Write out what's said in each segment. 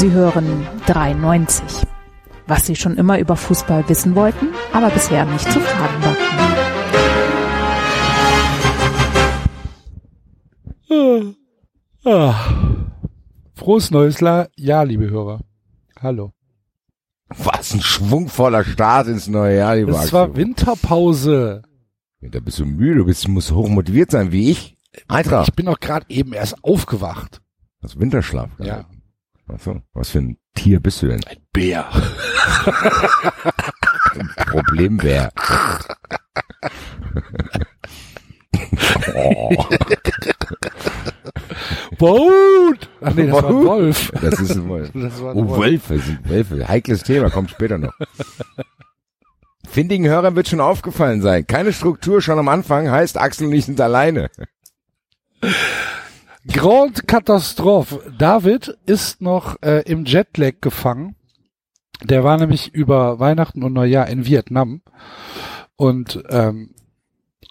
Sie hören 93. Was Sie schon immer über Fußball wissen wollten, aber bisher nicht zu fragen wagten. Ah. Ah. Frohes neues Jahr, liebe Hörer. Hallo. Was ein schwungvoller Start ins neue Jahr, lieber Es war Winterpause. Ja, da bist du müde, du bist, musst hochmotiviert sein, wie ich. Eintracht. Ich bin auch gerade eben erst aufgewacht. Das Winterschlaf. Ja. Achso, was für ein Tier bist du denn? Ein Bär. Problembär. oh. Boot! Ach nee, das war ein Wolf. Das ist ein Wolf. Das war ein Oh, Wolf. Wölfe sind Wölfe. Heikles Thema, kommt später noch. Findigen Hörern wird schon aufgefallen sein. Keine Struktur schon am Anfang heißt Axel und ich sind alleine. Grand Katastrophe. David ist noch äh, im Jetlag gefangen. Der war nämlich über Weihnachten und Neujahr in Vietnam und ähm,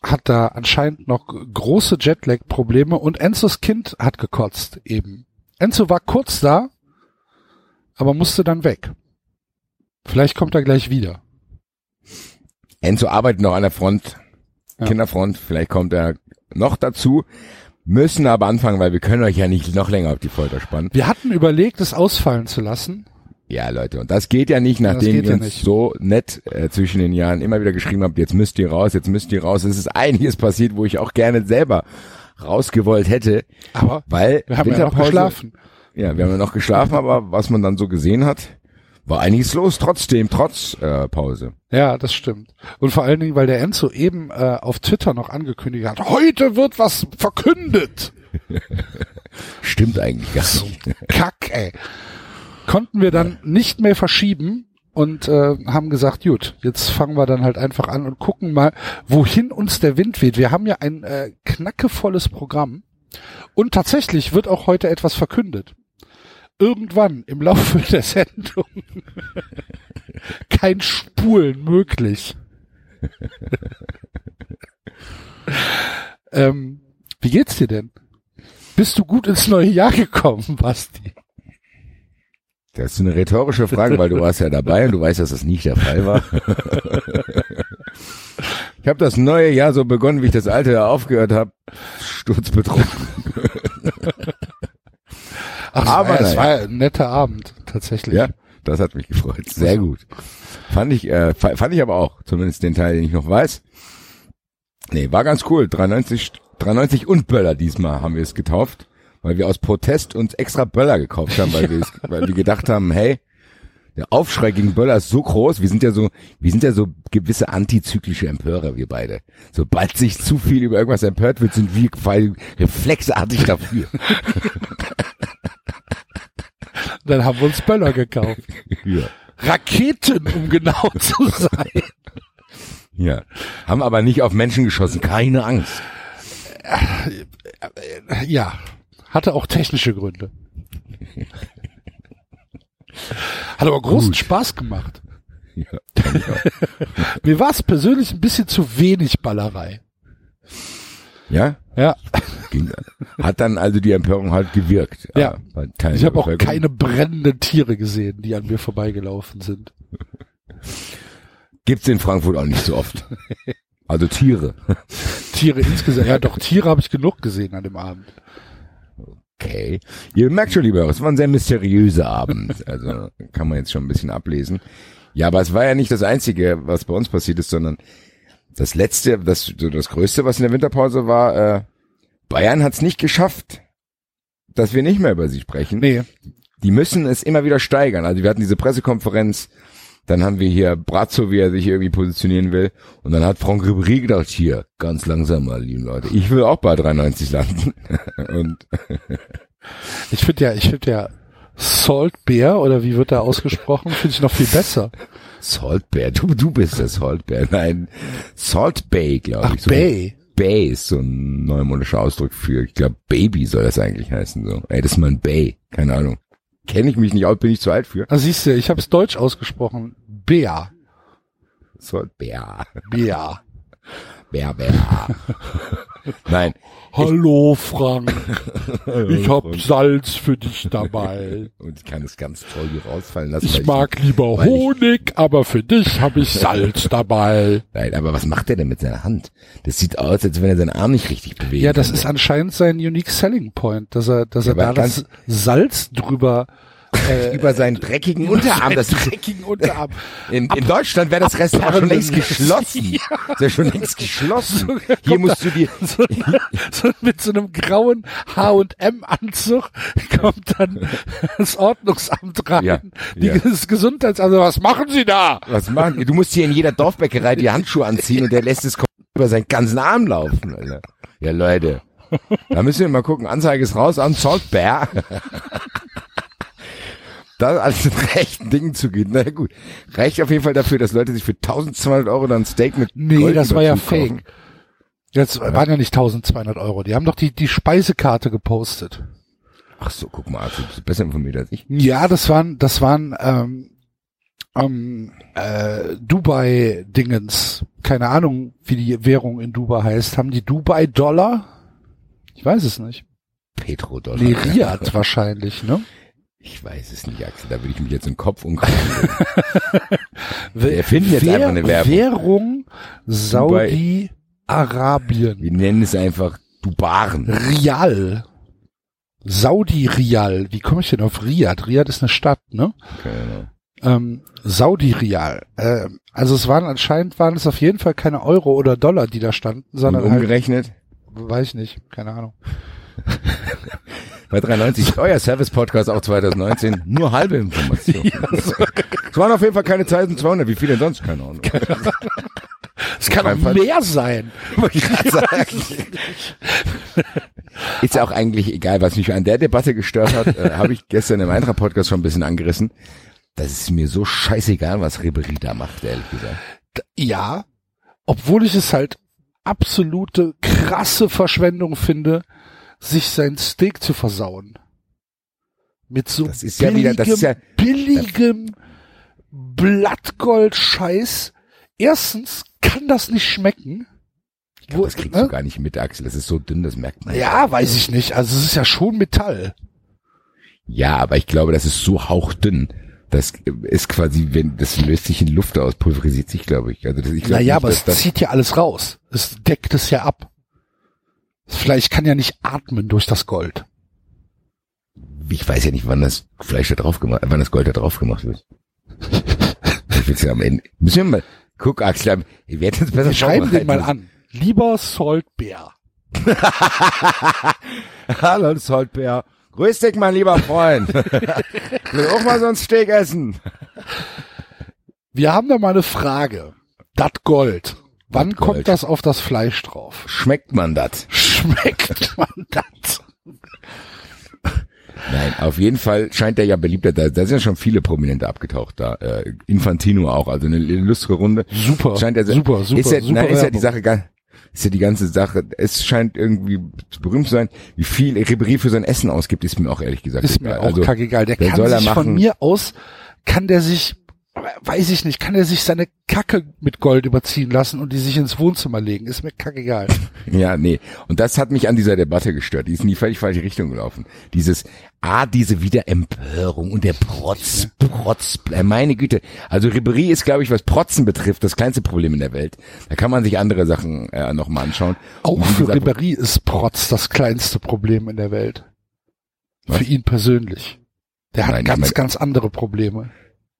hat da anscheinend noch große Jetlag-Probleme und Enzos Kind hat gekotzt eben. Enzo war kurz da, aber musste dann weg. Vielleicht kommt er gleich wieder. Enzo arbeitet noch an der Front, Ja. Kinderfront. Vielleicht kommt er noch dazu. Müssen aber anfangen, weil wir können euch ja nicht noch länger auf die Folter spannen. Wir hatten überlegt, es ausfallen zu lassen. Ja, Leute, und das geht ja nicht, nachdem ihr ja uns nicht. so nett äh, zwischen den Jahren immer wieder geschrieben habt, jetzt müsst ihr raus, jetzt müsst ihr raus. Es ist einiges passiert, wo ich auch gerne selber rausgewollt hätte, Aber weil wir haben ja noch geschlafen. Ja, wir haben ja noch geschlafen, aber was man dann so gesehen hat, war einiges los trotzdem, trotz äh, Pause. Ja, das stimmt. Und vor allen Dingen, weil der Enzo eben äh, auf Twitter noch angekündigt hat, heute wird was verkündet. Stimmt eigentlich gar nicht. Kack, ey. Konnten wir dann nicht mehr verschieben und äh, haben gesagt, gut, jetzt fangen wir dann halt einfach an und gucken mal, wohin uns der Wind weht. Wir haben ja ein äh, knackevolles Programm und tatsächlich wird auch heute etwas verkündet. Irgendwann im Laufe der Sendung kein Spulen möglich. ähm, wie geht's dir denn? Bist du gut ins neue Jahr gekommen, Basti? Das ist eine rhetorische Frage, weil du warst ja dabei und du weißt, dass das nicht der Fall war. Ich habe das neue Jahr so begonnen, wie ich das alte Jahr aufgehört habe. Sturzbetrunken. Ach, Aber es war ein netter Abend, tatsächlich. Ja, das hat mich gefreut. Sehr gut. Fand ich, äh, fa- fand ich aber auch, zumindest den Teil, den ich noch weiß. Nee, war ganz cool. 93, 93 und Böller diesmal haben wir es getauft, weil wir aus Protest uns extra Böller gekauft haben, weil, wir, es, weil wir gedacht haben, hey, der Aufschrei gegen Böller ist so groß, wir sind ja so, wir sind ja so gewisse antizyklische Empörer, wir beide. Sobald sich zu viel über irgendwas empört wird, sind wir reflexartig dafür. Dann haben wir uns Böller gekauft. ja. Raketen, um genau zu sein. Ja. Haben aber nicht auf Menschen geschossen, keine Angst. Ja, hatte auch technische Gründe. Hat aber großen Gut. Spaß gemacht. Ja. Mir war es persönlich ein bisschen zu wenig Ballerei. ja? Ja, Ging, hat dann also die Empörung halt gewirkt. Ja. Teilen ich habe auch keine brennenden Tiere gesehen, die an mir vorbeigelaufen sind. Gibt's in Frankfurt auch nicht so oft. Also Tiere. Tiere insgesamt, ja doch, Tiere habe ich genug gesehen an dem Abend. Okay. Ihr merkt schon, lieber, es war ein sehr mysteriöser Abend. Also kann man jetzt schon ein bisschen ablesen. Ja, aber es war ja nicht das Einzige, was bei uns passiert ist, sondern das Letzte, das, das Größte, was in der Winterpause war, äh, Bayern hat's nicht geschafft, dass wir nicht mehr über sie sprechen. Nee, die müssen es immer wieder steigern. Also wir hatten diese Pressekonferenz, dann haben wir hier Brazzo, wie er sich irgendwie positionieren will. Und dann hat Franck Ribéry gedacht, hier, ganz langsam mal, lieben Leute. Ich will auch bei 93 landen. Und ich finde ja, ich finde ja Salt Bear oder wie wird da ausgesprochen, finde ich noch viel besser. Salt Bear, du, du bist der Salt Bear. Nein, Salt Bay, glaube Ach, ich. So Bay. Bay ist so ein neumodischer Ausdruck für, ich glaube, Baby soll das eigentlich heißen. So, ey, das ist mal ein Bay. Keine Ahnung. Kenne ich mich nicht aus, bin ich zu alt für. Da siehst du, ich habe es deutsch ausgesprochen. Bär. Salt Bear. Bär. Bär, Bär. Nein. Hallo Frank, ich hab Salz für dich dabei. Und ich kann es ganz toll hier rausfallen lassen. Ich mag lieber weil ich- Honig, aber für dich habe ich Salz dabei. Nein, aber was macht er denn mit seiner Hand? Das sieht aus, als wenn er seinen Arm nicht richtig bewegt. Ja, das ist anscheinend sein unique selling point, dass er, dass er aber da das Salz drüber äh, über seinen dreckigen Unterarm. Das dreckigen Unterarm. in, in Deutschland wäre das Restaurant schon längst geschlossen. Ja. Das wäre schon längst geschlossen. Hier musst du dir, so, so mit so einem grauen H&M-Anzug kommt dann das Ordnungsamt rein. Ja, Die ja. das Gesundheits, also was machen Sie da? was machen? Du musst hier in jeder Dorfbäckerei die Handschuhe anziehen und der lässt es über seinen ganzen Arm laufen. Alter. Ja, Leute. Da müssen wir mal gucken. Anzeige ist raus an Salt Bear. Da alles mit rechten Dingen zu gehen. Na ja, gut. Reicht auf jeden Fall dafür, dass Leute sich für 1200 Euro dann ein Steak mit Nee, Gold das war ja kaufen. fake. Das waren ja nicht 1200 Euro. Die haben doch die, die Speisekarte gepostet. Ach so, guck mal, du bist besser informiert als ich. Ja, das waren, das waren ähm, ähm, äh, Dubai-Dingens. Keine Ahnung, wie die Währung in Dubai heißt. Haben die Dubai-Dollar? Ich weiß es nicht. Petrodollar. Nee, wahrscheinlich, ne? Ich weiß es nicht, Axel. Da würde ich mich jetzt im Kopf umkreisen. Wir erfinden jetzt einfach eine Werbung. Währung Saudi-Arabien. Wir nennen es einfach Dubaren. Rial. Saudi-Rial. Wie komme ich denn auf Riyadh? Riyadh ist eine Stadt, ne? Keine Ähm, Saudi-Rial. Äh, also es waren anscheinend waren es auf jeden Fall keine Euro oder Dollar, die da standen, Und sondern halt, umgerechnet weiß ich nicht, keine Ahnung. Bei 93 euer Service-Podcast auch 2019 nur halbe Informationen. Es waren auf jeden Fall keine 1200. Wie viele denn sonst? Keine Ahnung. Es kann auch mehr sein. Ist ja auch eigentlich egal, was mich an der Debatte gestört hat, äh, habe ich gestern im Eintracht-Podcast schon ein bisschen angerissen. Das ist mir so scheißegal, was Ribery da macht, ehrlich gesagt. Ja, obwohl ich es halt absolute krasse Verschwendung finde, sich sein Steak zu versauen. Mit so Das ist ja wieder- das ist ja- billigem Blattgold-Scheiß. Erstens kann das nicht schmecken. Ich glaub, das kriegst du ne? gar nicht mit, Axel. Das ist so dünn, das merkt man. Ja, weiß ich nicht. Also es ist ja schon Metall. Ja, aber ich glaube, das ist so hauchdünn. Das ist quasi, wenn das löst sich in Luft aus, pulverisiert sich, glaube ich. Also das, ich glaube Naja, nicht, aber es das, zieht ja alles raus. Es deckt es ja ab. Vielleicht kann ja nicht atmen durch das Gold. ich weiß ja nicht, wann das Fleisch da drauf gemacht, wann das Gold da drauf gemacht wird. ich will's ja am Ende. Müssen wir mal, guck, Axel, ich werde jetzt besser schreiben den mal an. Lieber Saltbär. Hallo, Saltbär. Grüß dich, mein lieber Freund. ich will auch mal so ein Steak essen. Wir haben da mal eine Frage. Das Gold. Wann Gold. kommt das auf das Fleisch drauf? Schmeckt man das? Schmeckt man das? Nein, auf jeden Fall scheint er ja beliebter. Da, da sind ja schon viele Prominente abgetaucht da. Äh, Infantino auch, also eine lustige Runde. Super, Scheint er, super, super, ist ja, super nein, ist ja die. Sache gar, ist ja die ganze Sache. Es scheint irgendwie zu berühmt zu sein. Wie viel Ribéry für sein Essen ausgibt, ist mir auch ehrlich gesagt Ist mir egal. auch Also, kackegal. Der kann soll er sich von machen. mir aus, kann der sich, weiß ich nicht, kann der sich seine Kacke mit Gold überziehen lassen und die sich ins Wohnzimmer legen. Ist mir kackegal. Ja, nee. Und das hat mich an dieser Debatte gestört. Die ist in die völlig falsche Richtung gelaufen. Dieses, ah, diese Wiederempörung und der Protz, Protz, äh, meine Güte. Also Ribéry ist, glaube ich, was Protzen betrifft, das kleinste Problem in der Welt. Da kann man sich andere Sachen äh, nochmal anschauen. Auch für gesagt, Ribéry ist Protz das kleinste Problem in der Welt. Was? Für ihn persönlich. Der hat Nein, ganz, ganz andere Probleme.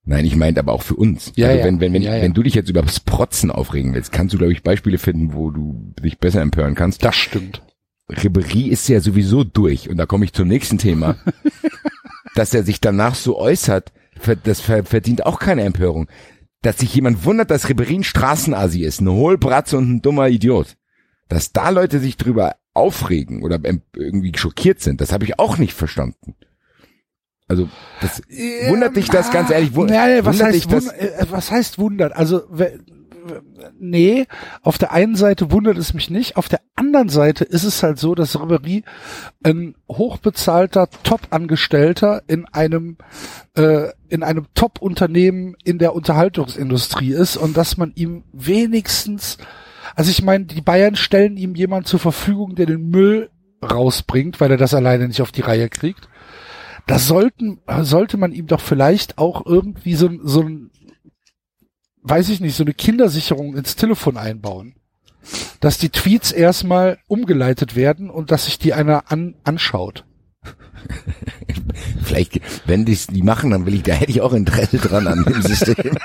Nein, ich meinte aber auch für uns. Ja, also ja. wenn, wenn, wenn, Ja, ja. wenn du dich jetzt über das Protzen aufregen willst, kannst du, glaube ich, Beispiele finden, wo du dich besser empören kannst. Das stimmt. Ribéry ist ja sowieso durch. Und da komme ich zum nächsten Thema. dass er sich danach so äußert, das ver- verdient auch keine Empörung. Dass sich jemand wundert, dass Ribéry ein Straßenasi ist, eine Hohlbratze und ein dummer Idiot. Dass da Leute sich drüber aufregen oder irgendwie schockiert sind, das habe ich auch nicht verstanden. Also, das wundert dich das ganz ehrlich? Wund ja, was, wundert heißt, dich das? wund, äh, was heißt wundert? Also, nee, auf der einen Seite wundert es mich nicht, auf der anderen Seite ist es halt so, dass Ribery ein hochbezahlter Top-Angestellter in einem äh, in einem Top-Unternehmen in der Unterhaltungsindustrie ist und dass man ihm wenigstens Also ich meine, die Bayern stellen ihm jemand zur Verfügung, der den Müll rausbringt, weil er das alleine nicht auf die Reihe kriegt. Da sollten, sollte man ihm doch vielleicht auch irgendwie so, so ein, weiß ich nicht, so eine Kindersicherung ins Telefon einbauen. Dass die Tweets erstmal umgeleitet werden und dass sich die einer an, anschaut. Vielleicht, wenn die die machen, dann will ich, da hätte ich auch Interesse dran an dem System.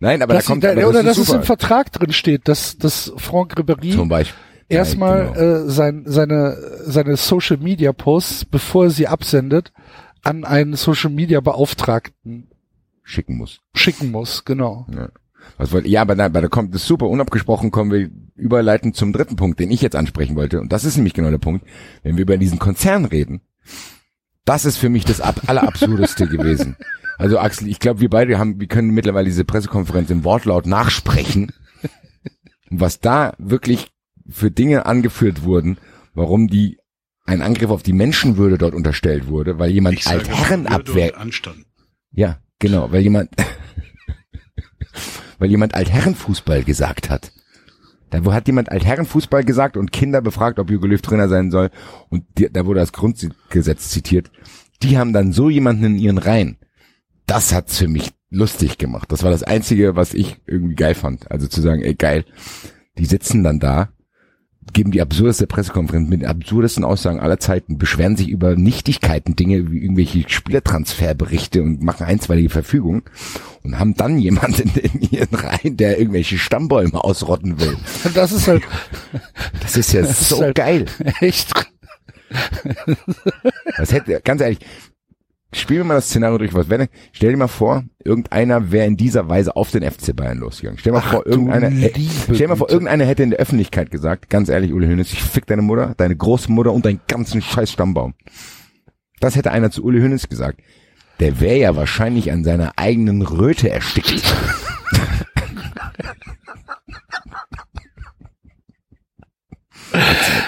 Nein, aber dass da kommt da, aber oder das dass ist es im super. Vertrag drin steht, dass, dass Franck Ribéry Zum Beispiel. Erstmal genau. äh, sein, seine, seine Social Media Posts, bevor er sie absendet, an einen Social Media Beauftragten schicken muss. schicken muss, genau. Ja. Wollt, ja, aber da, aber da kommt es super. Unabgesprochen kommen wir überleiten zum dritten Punkt, den ich jetzt ansprechen wollte. Und das ist nämlich genau der Punkt. Wenn wir über diesen Konzern reden, das ist für mich das ab, allerabsurdeste gewesen. Also Axel, ich glaube, wir beide haben, wir können mittlerweile diese Pressekonferenz im Wortlaut nachsprechen. Und was da wirklich für Dinge angeführt wurden, warum die ein Angriff auf die Menschenwürde dort unterstellt wurde, weil jemand und Anstand. ja, genau, weil jemand, weil jemand Altherrenfußball gesagt hat. Da wo hat jemand Altherrenfußball gesagt und Kinder befragt, ob Jogi Löw Trainer sein soll und die, da wurde das Grundgesetz zitiert. Die haben dann so jemanden in ihren Reihen. Das hat's für mich lustig gemacht. Das war das einzige, was ich irgendwie geil fand. Also zu sagen, ey geil, die sitzen dann da, geben die absurdeste Pressekonferenz mit den absurdesten Aussagen aller Zeiten, beschweren sich über Nichtigkeiten, Dinge wie irgendwelche Spielertransferberichte und machen einstweilige Verfügungen und haben dann jemanden in ihren Reihen, der irgendwelche Stammbäume ausrotten will. Das ist halt Das ist ja Das ist so halt- geil. echt. Das hätte, ganz ehrlich, spielen wir mal das Szenario durch, was wenn, stell dir mal vor, irgendeiner wäre in dieser Weise auf den FC Bayern losgegangen. Stell dir mal Ach, vor, irgendeiner, äh, stell dir mal vor, irgendeiner hätte in der Öffentlichkeit gesagt, ganz ehrlich, Ule Hoeneß, ich fick deine Mutter, deine Großmutter und deinen ganzen scheiß Stammbaum. Das hätte einer zu Ule Hoeneß gesagt. Der wäre ja wahrscheinlich an seiner eigenen Röte erstickt.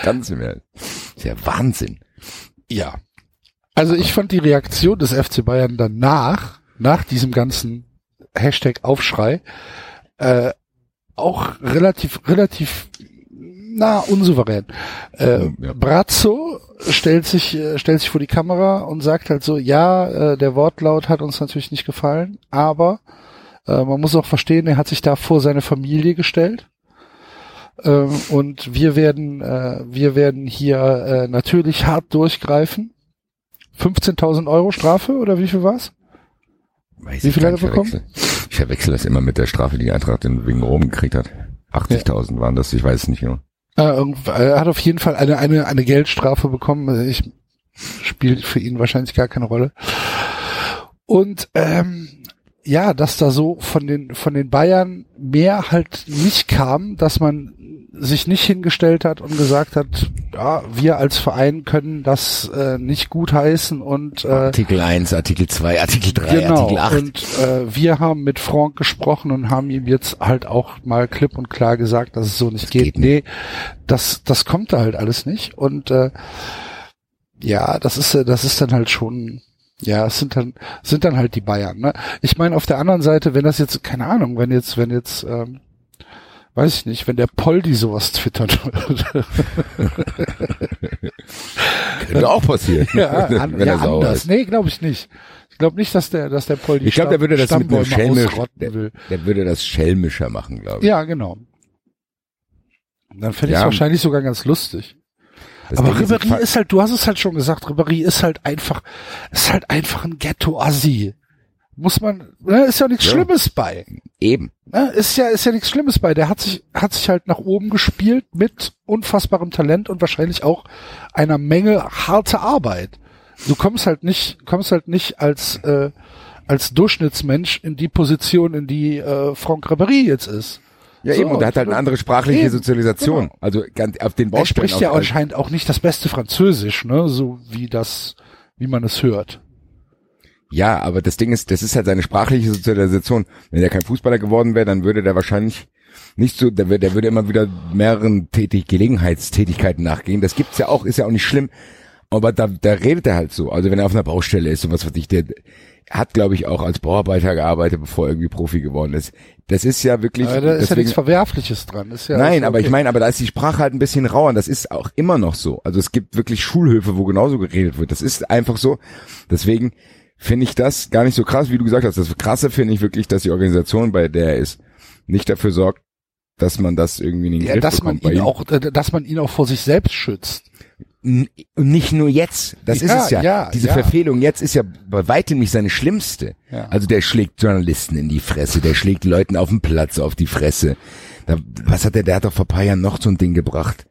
Ganz im Ernst. Das ist ja Wahnsinn. Ja. Also ich fand die Reaktion des FC Bayern danach, nach diesem ganzen Hashtag Aufschrei, äh, auch relativ, relativ, na, unsouverän. Äh, Ja. Brazzo stellt sich, äh, stellt sich vor die Kamera und sagt halt so, ja, äh, der Wortlaut hat uns natürlich nicht gefallen, aber äh, man muss auch verstehen, er hat sich da vor seine Familie gestellt. Ähm, und wir werden, äh, wir werden hier äh, natürlich hart durchgreifen. 15.000 Euro Strafe oder wie viel war's? Weiß Wie ich viel hat er bekommen? verwechsel. Ich verwechsel das immer mit der Strafe, die Eintracht in wegen Rom gekriegt hat. 80.000 waren das, ich weiß es nicht genau. Äh, er hat auf jeden Fall eine, eine, eine Geldstrafe bekommen. Also Ich spielt für ihn wahrscheinlich gar keine Rolle. Und ähm, ja, dass da so von den von den Bayern mehr halt nicht kam, dass man sich nicht hingestellt hat und gesagt hat, ja, wir als Verein können das äh, nicht gut heißen und äh, Artikel 1, Artikel 2, Artikel 3, genau. Artikel 8. Und äh, wir haben mit Franck gesprochen und haben ihm jetzt halt auch mal klipp und klar gesagt, dass es so nicht geht. geht Nee, das, das kommt da halt alles nicht. Und äh, ja, das ist, das ist dann halt schon, ja, es sind dann, sind dann halt die Bayern. Ne? Ich meine, auf der anderen Seite, wenn das jetzt, keine Ahnung, wenn jetzt, wenn jetzt, ähm, weiß ich nicht, wenn der Poldi sowas twittern würde. Könnte auch passieren. ja, an, wenn ja er anders. ist. Nee, glaube ich nicht. Ich glaube nicht, dass der, dass der Poldi Ich glaube, der würde das mit einem Schelmisch, der, will. der würde das schelmischer machen, glaube ich. Ja, genau. Dann fände ich es Ja. wahrscheinlich sogar ganz lustig. Das Aber Ding ist, Ribéry halt, du hast es halt schon gesagt, Ribéry ist halt einfach, ist halt einfach ein Ghetto-Assi. Muss man, ne, ist ja nichts Ja. Schlimmes bei. eben. Ne, ist ja, ist ja nichts Schlimmes bei. Der hat sich, hat sich halt nach oben gespielt mit unfassbarem Talent und wahrscheinlich auch einer Menge harte Arbeit. Du kommst halt nicht, kommst halt nicht als, äh, als Durchschnittsmensch in die Position, in die äh, Franck Ribéry jetzt ist. Ja, So, eben. Und er hat halt eine andere sprachliche Eben, Sozialisation. genau. Also ganz auf den Er Baustellen. spricht ja anscheinend auch nicht das beste Französisch, ne, so wie das, wie man es hört. Ja, aber das Ding ist, das ist halt seine sprachliche Sozialisation. Wenn er kein Fußballer geworden wäre, dann würde der wahrscheinlich nicht so, der, würde- der würde immer wieder mehreren Tätig Gelegenheitstätigkeiten nachgehen. Das gibt's ja auch, ist ja auch nicht schlimm. Aber da, da redet er halt so. Also wenn er auf einer Baustelle ist und was weiß ich, der hat, glaube ich, auch als Bauarbeiter gearbeitet, bevor er irgendwie Profi geworden ist. Das ist ja wirklich. Aber da ist ja deswegen- nichts Verwerfliches dran. Ist ja Nein, aber ich meine, aber da ist die Sprache halt ein bisschen rauer. und Das ist auch immer noch so. Also es gibt wirklich Schulhöfe, wo genauso geredet wird. Das ist einfach so. Deswegen finde ich das gar nicht so krass, wie du gesagt hast. Das Krasse finde ich wirklich, dass die Organisation, bei der er ist, nicht dafür sorgt, dass man das irgendwie in den ja, Griff dass man bekommt bei ihn auch, äh, dass man ihn auch vor sich selbst schützt. N- Und nicht nur jetzt. Das Ja, ist es ja. ja, Diese ja. Verfehlung jetzt ist ja bei weitem nicht seine schlimmste. Also der schlägt Journalisten in die Fresse, der schlägt Leuten auf dem Platz auf die Fresse. Da, was hat der, der hat doch vor ein paar Jahren noch so ein Ding gebracht.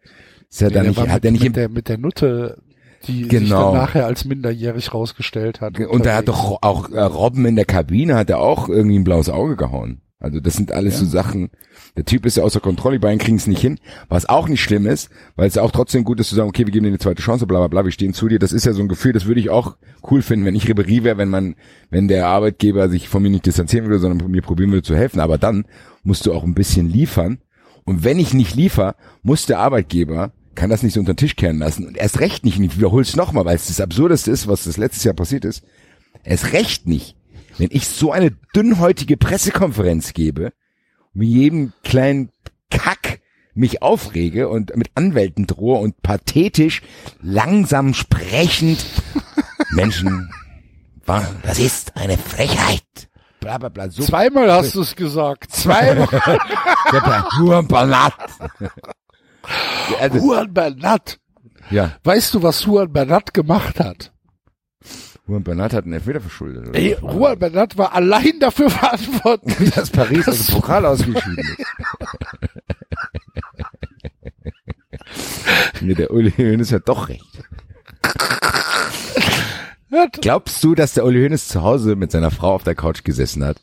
Ist ja Nee, der nicht, hat mit, er nicht mit der mit der Nutte, die sich Genau. dann nachher als minderjährig rausgestellt hat. Und er hat doch auch äh, Robben in der Kabine hat er auch irgendwie ein blaues Auge gehauen. Also das sind alles so Sachen. Der Typ ist ja außer Kontrolle, die beiden kriegen es nicht hin. Was auch nicht schlimm ist, weil es ja auch trotzdem gut ist zu sagen, okay, wir geben dir eine zweite Chance, bla bla bla, wir stehen zu dir. Das ist ja so ein Gefühl, das würde ich auch cool finden, wenn ich Ribery wäre, wenn man, wenn der Arbeitgeber sich von mir nicht distanzieren würde, sondern mir probieren würde zu helfen. Aber dann musst du auch ein bisschen liefern. Und wenn ich nicht liefer, muss der Arbeitgeber kann das nicht so unter den Tisch kehren lassen. Und erst recht nicht, und ich wiederhole es nochmal, weil es das Absurdeste ist, was das letztes Jahr passiert ist. Es recht nicht, wenn ich so eine dünnhäutige Pressekonferenz gebe, wie jedem kleinen Kack mich aufrege und mit Anwälten drohe und pathetisch, langsam sprechend Menschen, das ist eine Frechheit. Bla bla bla. So Zweimal hast du es gesagt. zweimal. Huan Banat. Also, Juan Bernat. ja, Weißt du, was Juan Bernat gemacht hat? Juan Banat hat einen Elfmeter verschuldet. oder? Ey, Juan Bernat war allein dafür verantwortlich. dass Paris aus dem Pokal ausgeschieden ist. nee, der Uli Hoeneß hat doch recht. Glaubst du, dass der Uli Hoeneß zu Hause mit seiner Frau auf der Couch gesessen hat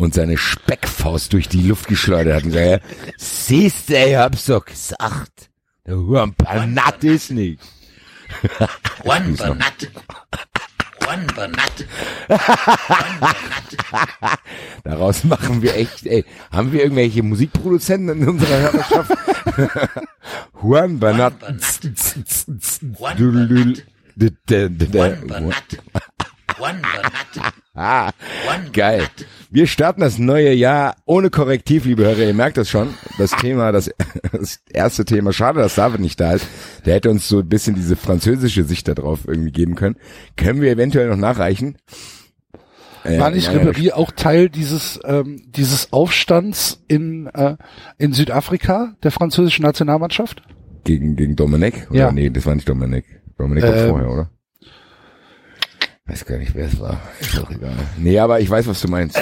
und seine Speckfaust durch die Luft geschleudert hat und gesagt, siehst du, ich hab's doch gesagt. Der Juan Banat ist nicht. Juan Bernat. Juan Bernat. Daraus machen wir echt, ey, haben wir irgendwelche Musikproduzenten in unserer Hörerschaft? Juan Banat. Juan d- Juan Bernat. Juan Bernat. Ah, geil. Wir starten das neue Jahr ohne Korrektiv, liebe Hörer. Ihr merkt das schon. Das Thema, das, das erste Thema. Schade, dass David nicht da ist. Der hätte uns so ein bisschen diese französische Sicht darauf irgendwie geben können. Können wir eventuell noch nachreichen? Äh, War nicht Ribéry auch Teil dieses ähm, dieses Aufstands in äh, in Südafrika der französischen Nationalmannschaft? Gegen, gegen Dominik? Oder? Ja. Nee, das war nicht Dominik. Dominik war Ähm. vorher, oder? Weiß gar nicht, wer es war. Ist doch egal. Nee, aber ich weiß, was du meinst.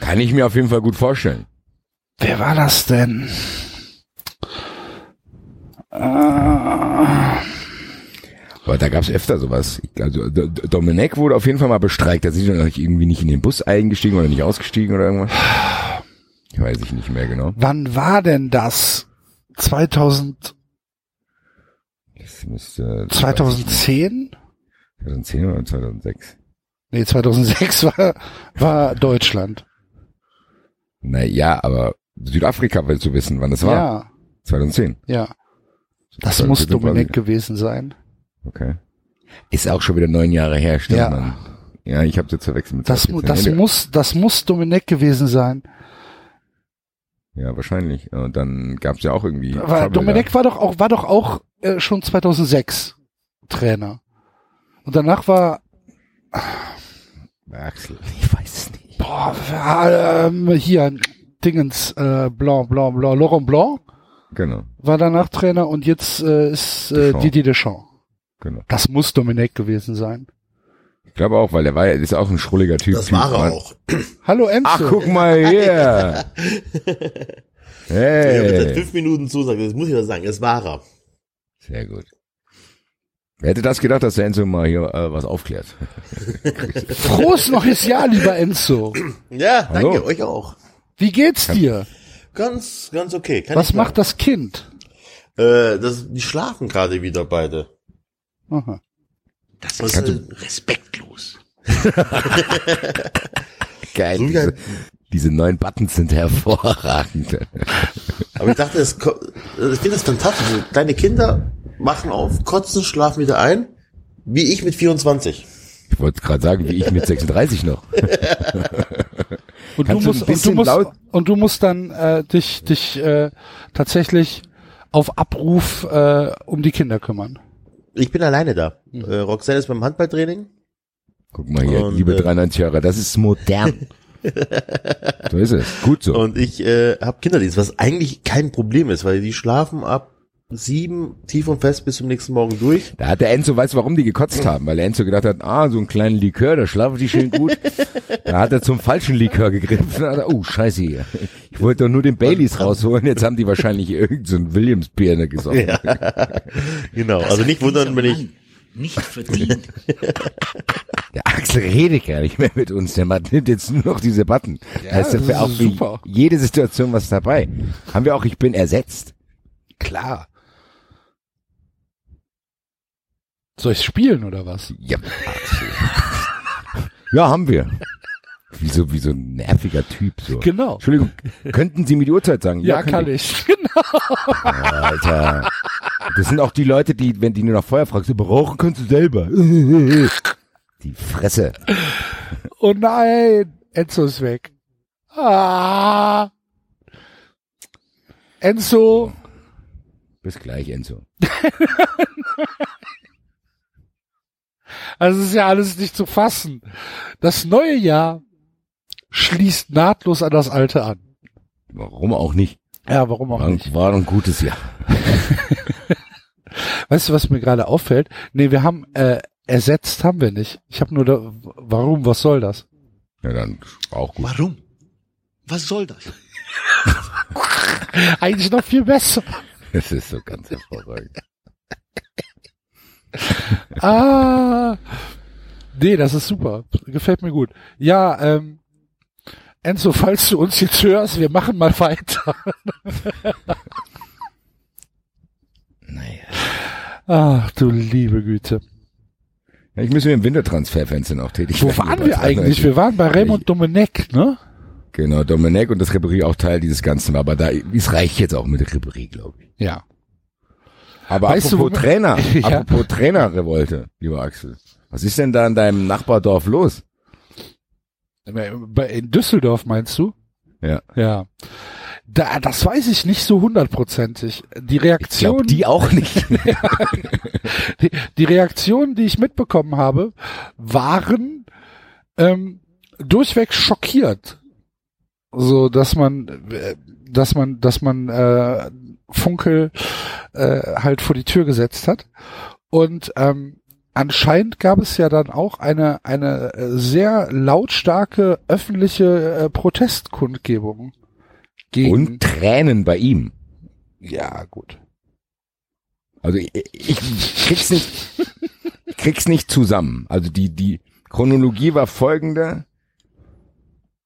Kann ich mir auf jeden Fall gut vorstellen. Wer war das denn? Äh, Aber da gab's öfter sowas. Also Dominik wurde auf jeden Fall mal bestreikt. Da sind sie noch irgendwie nicht in den Bus eingestiegen oder nicht ausgestiegen oder irgendwas. Ich weiß ich nicht mehr genau. wann war denn das? 2000, Das müsste 2010? 2010 oder 2006. Nee, 2006 war, war Deutschland. Na ja, aber Südafrika willst du wissen, wann das war? Ja, 2010. ja. Das 2010 muss Dominik gewesen sein. Okay. Ist auch schon wieder neun Jahre her, stimmt Ja. man. Ja, ich habe jetzt verwechselt mit Das, mu- 2014. das muss, das muss Dominik gewesen sein. Ja, wahrscheinlich. Und dann gab's ja auch irgendwie. Dominik war doch auch, war doch auch äh, schon 2006 Trainer. Und danach war. Axel, ich weiß es nicht. boah, ähm, hier, Dingens, äh, Blanc, Blanc, Blanc, Laurent Blanc Genau, war danach Trainer und jetzt äh, ist äh, Deschamps. Didier Deschamps. genau. Das muss Dominik gewesen sein. Ich glaube auch, weil der war ja, ist auch ein schrulliger Typ. Das war er auch. Hallo Enzo. Ach, guck mal hier. Ich habe seit Hey. fünf Minuten zusagt, das muss ich das sagen, es war er. Sehr gut. Wer hätte das gedacht, dass der Enzo mal hier äh, was aufklärt? Frohes neues Jahr, lieber Enzo. Ja, Hallo. danke, euch auch. Wie geht's dir? Ganz, ganz okay. Kann Was ich macht das Kind? Äh, das, die schlafen gerade wieder beide. Aha. Das ist äh, respektlos. Geil. So diese, diese neuen Buttons sind hervorragend. Aber ich dachte, es, ich finde das fantastisch. So Kleine Kinder wachen auf, kotzen, schlafen wieder ein, wie ich mit 24. Ich wollte gerade sagen, wie ich mit 36 noch. Und du musst, ein und du musst, laut- und du musst dann äh, dich, dich äh, tatsächlich auf Abruf äh, um die Kinder kümmern. Ich bin alleine da. Äh, Roxanne ist beim Handballtraining. Guck mal hier, Und, liebe äh, 93 Hörer, das ist modern. so ist es. Gut so. Und ich äh, habe Kinderdienst, was eigentlich kein Problem ist, weil die schlafen ab sieben tief und fest bis zum nächsten Morgen durch. Da hat der Enzo, weißt du, warum die gekotzt haben? Weil der Enzo gedacht hat, ah, so einen kleinen Likör, da schlafen die schön gut. da hat er zum falschen Likör gegriffen. Er, oh, scheiße hier. Ich wollte doch nur den Baileys rausholen, jetzt haben die wahrscheinlich irgendeinen so einen Williams-Birne gesoffen. Ja. genau. Also nicht wundern, wenn ich Nicht verdient. Der Axel redet gar nicht mehr mit uns, der macht- nimmt jetzt nur noch diese Button. da ist das dafür ist auch für super. jede Situation was dabei. Haben wir auch, ich bin ersetzt. Klar. Soll ich spielen oder was? Ja, ja, haben wir. Wie so, wie so ein nerviger Typ, so. Genau. Entschuldigung, könnten Sie mir die Uhrzeit sagen? Ja, kann ich. Genau. Alter. Das sind auch die Leute, die, wenn die nur nach Feuer fragst, brauchen kannst du selber. Die Fresse. Oh nein, Enzo ist weg. Ah. Enzo, Bis gleich, Enzo. also es ist ja alles nicht zu fassen. Das neue Jahr schließt nahtlos an das alte an. Warum auch nicht? Ja, warum auch War, nicht? war ein gutes Jahr. Weißt du, was mir gerade auffällt? Nee, wir haben äh, ersetzt haben wir nicht. Ich habe nur da, warum, was soll das? Ja, dann auch gut. Warum? Was soll das? Eigentlich noch viel besser. Das ist so ganz hervorragend. Ah. Nee, das ist super. Gefällt mir gut. Ja, ähm, Enzo, falls du uns jetzt hörst, wir machen mal weiter. Naja. Ach, du liebe Güte. Ja, ich muss mir im Wintertransferfenster noch tätig Wo werden. waren wir eigentlich? Wir waren bei Raymond Domenech, ne? Genau, Domenech und das Ribéry auch Teil dieses Ganzen war, aber da, es reicht jetzt auch mit Ribéry, glaube ich. Ja. Aber Weißt du, apropos wo- Trainer, Ja. apropos Trainerrevolte, lieber Axel. Was ist denn da in deinem Nachbardorf los? In Düsseldorf meinst du? Ja. Ja. Da, das weiß ich nicht so hundertprozentig. Die Ich Reaktion, glaube, die auch nicht. die, die Reaktionen, die ich mitbekommen habe, waren ähm, durchweg schockiert. So, dass man, äh, dass man, dass man äh, Funkel äh, halt vor die Tür gesetzt hat. Und ähm, anscheinend gab es ja dann auch eine eine äh, sehr lautstarke öffentliche äh, Protestkundgebung gegen. Und Tränen bei ihm. ja, gut. Also ich, ich krieg's nicht, ich krieg's nicht zusammen. Also die, die Chronologie war folgende.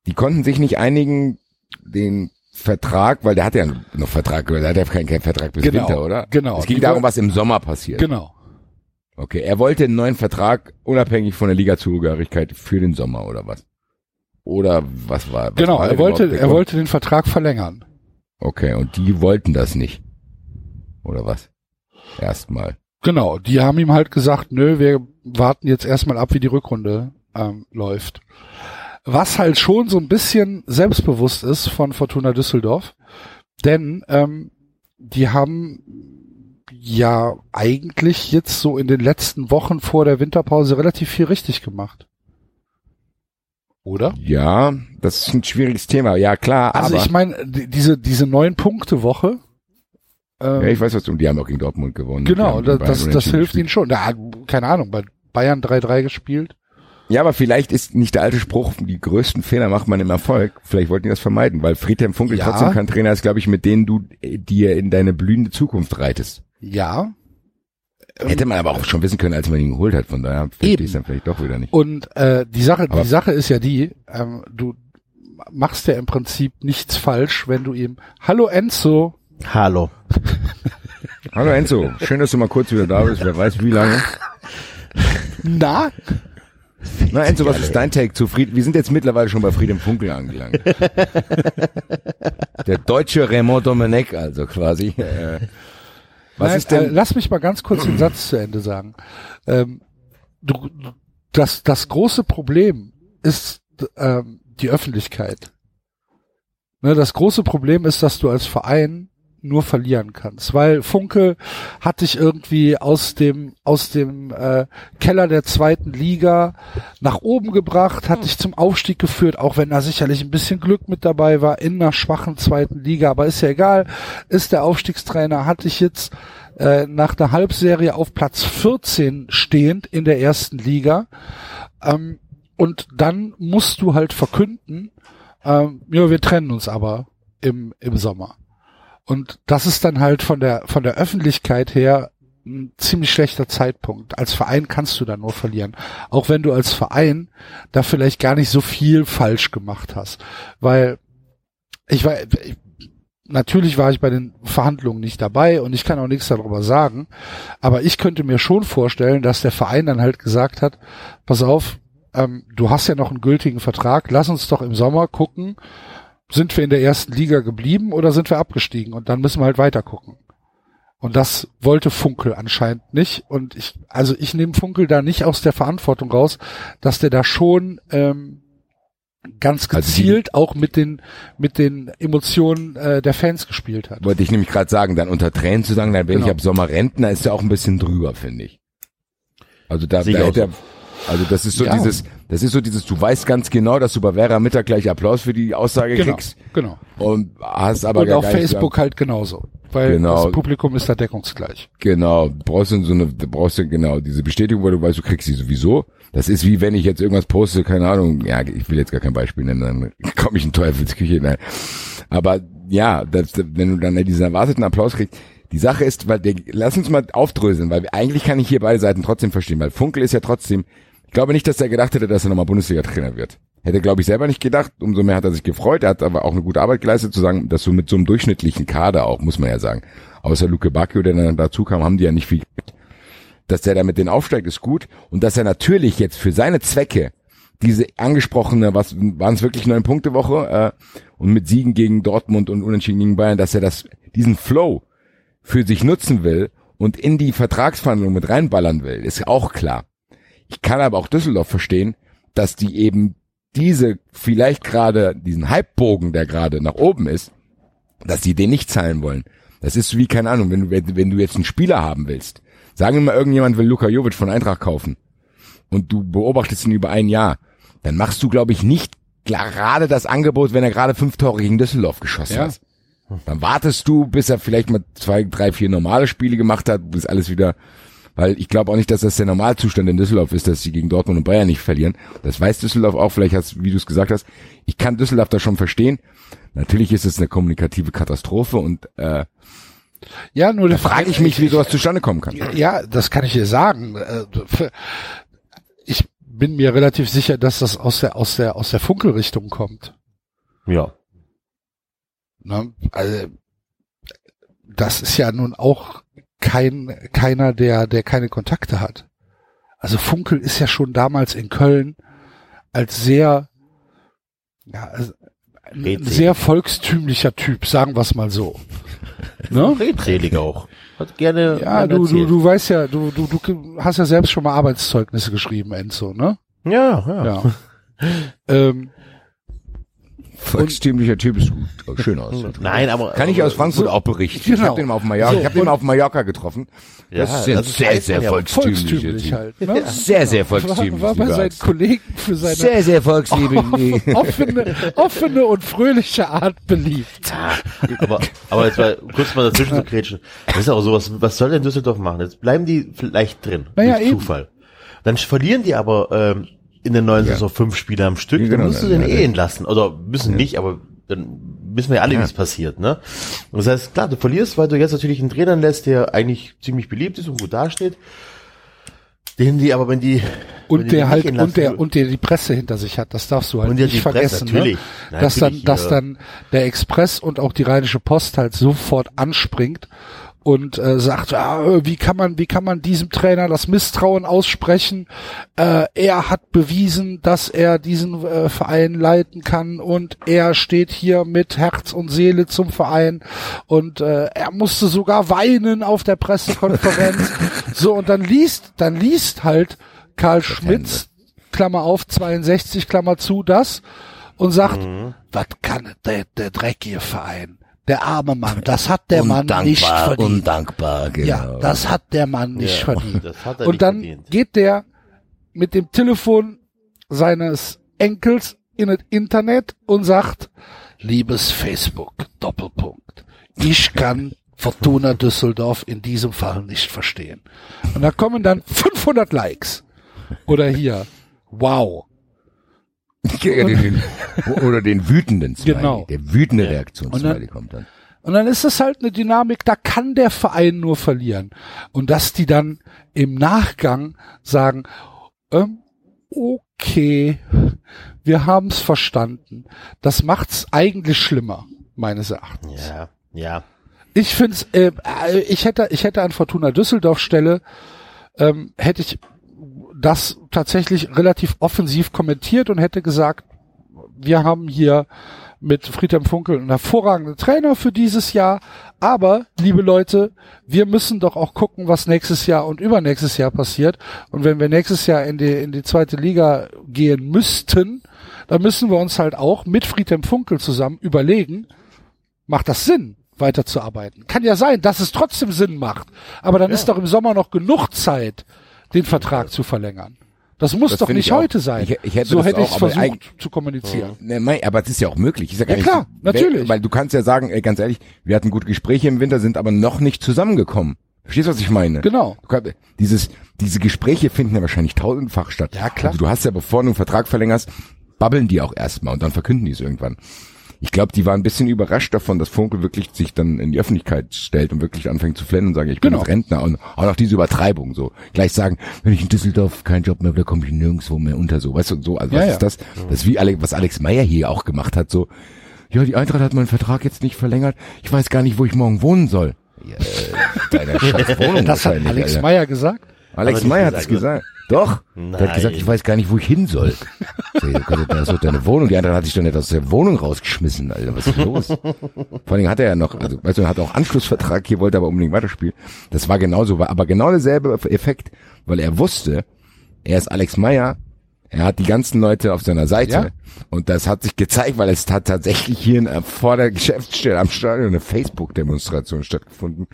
Die konnten sich nicht einigen, den Vertrag, weil der hat ja noch Vertrag, der hat ja keinen, keinen Vertrag bis Genau, Winter, oder? genau. Es ging darum, was im Sommer passiert. Genau. Okay, er wollte einen neuen Vertrag, unabhängig von der Ligazugehörigkeit für den Sommer, oder was? Oder was war? Was Genau, war er wollte, er wollte den Vertrag verlängern. Okay, und die wollten das nicht. Oder was? Erstmal. Genau, die haben ihm halt gesagt, nö, wir warten jetzt erstmal ab, wie die Rückrunde ähm, läuft. Was halt schon so ein bisschen selbstbewusst ist von Fortuna Düsseldorf, denn ähm, die haben ja eigentlich jetzt so in den letzten Wochen vor der Winterpause relativ viel richtig gemacht. Oder? Ja, das ist ein schwieriges Thema. Ja, klar, Also aber. ich meine, die- diese, diese neun Punkte Woche. Ähm, ja, ich weiß, was du, die haben auch gegen Dortmund gewonnen. Genau, das, das, das hilft ihnen schon. Na, keine Ahnung, bei Bayern 3-3 gespielt. Ja, aber vielleicht ist nicht der alte Spruch, die größten Fehler macht man im Erfolg. Vielleicht wollten die das vermeiden, weil Friedhelm Funkel Ja. trotzdem kein Trainer ist, glaube ich, mit denen du äh, dir in deine blühende Zukunft reitest. Ja. Hätte man aber auch schon wissen können, als man ihn geholt hat. Von daher verstehe Eben. ich es dann vielleicht doch wieder nicht. Und äh, die Sache, Aber- die Sache ist ja die, ähm, du machst ja im Prinzip nichts falsch, wenn du ihm Hallo Enzo. Hallo. Hallo Enzo, schön, dass du mal kurz wieder da bist. Wer weiß wie lange. Na? Na Enzo, was ist dein Take zu Fried? Wir sind jetzt mittlerweile schon bei Friedhelm Funkel angelangt. Der deutsche Raymond Domenech also quasi. Äh, Was Nein, ist denn? Äh, lass mich mal ganz kurz den Satz zu Ende sagen. Ähm, du, das, das große Problem ist ähm, die Öffentlichkeit. Ne, das große Problem ist, dass du als Verein nur verlieren kannst, weil Funke hat dich irgendwie aus dem aus dem äh, Keller der zweiten Liga nach oben gebracht, hat dich zum Aufstieg geführt, auch wenn da sicherlich ein bisschen Glück mit dabei war in einer schwachen zweiten Liga, aber ist ja egal, ist der Aufstiegstrainer, hat dich jetzt äh, nach der Halbserie auf Platz 14 stehend in der ersten Liga. Ähm, und dann musst du halt verkünden, ähm, ja, wir trennen uns aber im, im Sommer. Und das ist dann halt von der, von der Öffentlichkeit her ein ziemlich schlechter Zeitpunkt. Als Verein kannst du da nur verlieren. Auch wenn du als Verein da vielleicht gar nicht so viel falsch gemacht hast. Weil ich war, ich, natürlich war ich bei den Verhandlungen nicht dabei und ich kann auch nichts darüber sagen. Aber ich könnte mir schon vorstellen, dass der Verein dann halt gesagt hat, pass auf, ähm, du hast ja noch einen gültigen Vertrag, lass uns doch im Sommer gucken, sind wir in der ersten Liga geblieben oder sind wir abgestiegen? Und dann müssen wir halt weiter gucken. Und das wollte Funkel anscheinend nicht. Und ich, also ich nehme Funkel da nicht aus der Verantwortung raus, dass der da schon ähm, ganz Also die- gezielt auch mit den mit den Emotionen äh, der Fans gespielt hat. Wollte ich nämlich gerade sagen, dann unter Tränen zu sagen, dann bin Genau. ich ab Sommer Rentner, ist ja auch ein bisschen drüber, finde ich. Also da, da hätte er, also das ist so Ja. dieses, das ist so dieses, du weißt ganz genau, dass du bei Vera Mittag gleich Applaus für die Aussage Genau, kriegst genau. und hast aber Und gar auf Facebook halt genauso. Weil Genau. das Publikum ist da deckungsgleich. Genau, brauchst du so eine, du brauchst du genau diese Bestätigung, weil du weißt, du kriegst sie sowieso. Das ist wie wenn ich jetzt irgendwas poste, keine Ahnung, ja, ich will jetzt gar kein Beispiel nennen, dann komme ich in Teufelsküche. Nein. Aber ja, das, wenn du dann diesen erwarteten Applaus kriegst, die Sache ist, weil der, lass uns mal aufdröseln, weil eigentlich kann ich hier beide Seiten trotzdem verstehen, weil Funkel ist ja trotzdem, glaube nicht, dass er gedacht hätte, dass er nochmal Bundesliga-Trainer wird. Hätte, glaube ich, selber nicht gedacht. Umso mehr hat er sich gefreut. Er hat aber auch eine gute Arbeit geleistet, zu sagen, dass du mit so einem durchschnittlichen Kader auch, muss man ja sagen, außer Luke Bacchio, der dann dazu kam, haben die ja nicht viel. Dass der da mit denen aufsteigt, ist gut. Und dass er natürlich jetzt für seine Zwecke diese angesprochene, was waren es wirklich neun Punkte Woche äh, und mit Siegen gegen Dortmund und Unentschieden gegen Bayern, dass er das diesen Flow für sich nutzen will und in die Vertragsverhandlung mit reinballern will, ist auch klar. Ich kann aber auch Düsseldorf verstehen, dass die eben diese vielleicht gerade diesen Hypebogen, der gerade nach oben ist, dass die den nicht zahlen wollen. Das ist wie keine Ahnung, wenn du wenn, wenn du jetzt einen Spieler haben willst. Sagen wir mal, irgendjemand will Luka Jovic von Eintracht kaufen und du beobachtest ihn über ein Jahr, dann machst du, glaube ich, nicht gerade das Angebot, wenn er gerade fünf Tore gegen Düsseldorf geschossen Ja. hat. Dann wartest du, bis er vielleicht mal zwei, drei, vier normale Spiele gemacht hat, bis alles wieder, weil ich glaube auch nicht, dass das der Normalzustand in Düsseldorf ist, dass sie gegen Dortmund und Bayern nicht verlieren. Das weiß Düsseldorf auch, vielleicht hast, wie du es gesagt hast. Ich kann Düsseldorf da schon verstehen. Natürlich ist es eine kommunikative Katastrophe und äh, Ja, nur da der frage ich mich, wie sowas zustande kommen kann. Ja, das kann ich dir sagen. Äh, Ich bin mir relativ sicher, dass das aus der aus der aus der Funkelrichtung kommt. Ja. Ne? Also, das ist ja nun auch kein keiner, der der keine Kontakte hat. Also Funkel ist ja schon damals in Köln als sehr ja, ein sehr volkstümlicher Typ, sagen wir es mal so. Ne? Redselig auch. Hat gerne Ja, du, du, du weißt ja, du, du, du hast ja selbst schon mal Arbeitszeugnisse geschrieben, Enzo, ne? Ja, ja. Ja. ähm, Volkstümlicher Typ ist gut. Oh, Schön aus. Nein, aber Kann ich aus Frankfurt auch berichten. Ich Genau. habe den mal auf Mallorca, So, ich hab den mal auf Mallorca getroffen. Ja, das ist ein das sehr, sehr volkstümlicher volkstümlich Typ. halt. Ne? Sehr, sehr War, volkstümlich. war bei lieber seinen. Kollegen für seine Sehr, sehr volkstümlich. offene, offene und fröhliche Art beliebt. aber, aber jetzt mal kurz mal dazwischen zu kretschen. Das ist auch sowas, was soll denn Düsseldorf machen? Jetzt bleiben die vielleicht drin. Naja, durch eben. Zufall. Dann verlieren die aber ähm, in der neuen Saison fünf Spiele am Stück. Ja, dann genau, musst du dann- den ja, eh entlassen. Oder müssen nicht, aber dann wissen wir ja alle, wie es passiert, ne? Und das heißt, klar, du verlierst, weil du jetzt natürlich einen Trainer lässt, der eigentlich ziemlich beliebt ist und gut dasteht. Den die aber, wenn die wenn Und die der den halt, und der, und der die Presse hinter sich hat, das darfst du halt nicht die Presse, vergessen, natürlich. ne? Dass dann, dass ja. dann der Express und auch die Rheinische Post halt sofort anspringt und äh, sagt, ah, wie kann man, wie kann man diesem Trainer das Misstrauen aussprechen? Äh, er hat bewiesen, dass er diesen äh, Verein leiten kann und er steht hier mit Herz und Seele zum Verein und äh, er musste sogar weinen auf der Pressekonferenz. so und dann liest, dann liest halt Karl Schmitz Klammer auf 62 Klammer zu das und sagt, was kann der, der dreckige Verein? Der arme Mann, das hat der Mann nicht verdient. undankbar, genau. Ja, das hat der Mann nicht Ja, verdient. das hat er Und dann verdient. geht der mit dem Telefon seines Enkels in das Internet und sagt, liebes Facebook, Doppelpunkt, ich kann Fortuna Düsseldorf in diesem Fall nicht verstehen. Und da kommen dann 500 Likes. Oder hier, wow. Ja, den, den, oder den wütenden Smiley. Genau. Der wütende Ja. Reaktionssmiley Und dann- kommt dann. Und dann ist es halt eine Dynamik, da kann der Verein nur verlieren. Und dass die dann im Nachgang sagen, ähm, okay, wir haben's verstanden. Das macht's eigentlich schlimmer, meines Erachtens. Ja, ja. Ich find's, äh, äh, ich hätte, ich hätte an Fortuna Düsseldorf Stelle, ähm, hätte ich das tatsächlich relativ offensiv kommentiert und hätte gesagt, wir haben hier mit Friedhelm Funkel einen hervorragenden Trainer für dieses Jahr, aber, liebe Leute, wir müssen doch auch gucken, was nächstes Jahr und übernächstes Jahr passiert. Und wenn wir nächstes Jahr in die, in die zweite Liga gehen müssten, dann müssen wir uns halt auch mit Friedhelm Funkel zusammen überlegen, macht das Sinn, weiterzuarbeiten? Kann ja sein, dass es trotzdem Sinn macht. Aber dann ist doch im Sommer noch genug Zeit, den Vertrag zu verlängern. Das muss Das doch nicht auch. heute sein. Ich- ich hätte so hätte ich es versucht zu kommunizieren. Ne, mei, aber es ist ja auch möglich. Ich sag Ja, gar klar, wer- natürlich. Weil du kannst ja sagen, ey, ganz ehrlich, wir hatten gute Gespräche im Winter, sind aber noch nicht zusammengekommen. Verstehst du, was ich meine? Genau. Kannst- Dieses, diese Gespräche finden ja wahrscheinlich tausendfach statt. Ja, klar. Also du hast ja, bevor du einen Vertrag verlängerst, babbeln die auch erstmal und dann verkünden die es irgendwann. Ich glaube, die waren ein bisschen überrascht davon, dass Funkel wirklich sich dann in die Öffentlichkeit stellt und wirklich anfängt zu flennen und sagen, ich bin Genau. Rentner und auch noch diese Übertreibung so. Gleich sagen, wenn ich in Düsseldorf keinen Job mehr habe, da komme ich nirgendwo mehr unter so. Weißt du, so, also Ja, was ja. ist das? Das ist wie Alex, was Alex Meyer hier auch gemacht hat, so, ja, die Eintracht hat meinen Vertrag jetzt nicht verlängert, ich weiß gar nicht, wo ich morgen wohnen soll. Ja, äh, deiner Wohnung Das hat Alex. Meyer gesagt. Alex er Meyer hat es gesagt. Doch. Der hat Nein. gesagt, ich weiß gar nicht, wo ich hin soll. Das ist deine Wohnung. Die andere hat sich doch nicht aus der Wohnung rausgeschmissen, Alter. Was ist los? Vor allen Dingen hat er ja noch, also, weißt du, er hat auch Anschlussvertrag hier, wollte aber unbedingt weiterspielen. Das war genauso, war aber genau derselbe Effekt, weil er wusste, er ist Alex Meyer, er hat die ganzen Leute auf seiner Seite. Ja. Und das hat sich gezeigt, weil es hat tatsächlich hier in, vor der Geschäftsstelle am Stadion eine Facebook-Demonstration stattgefunden.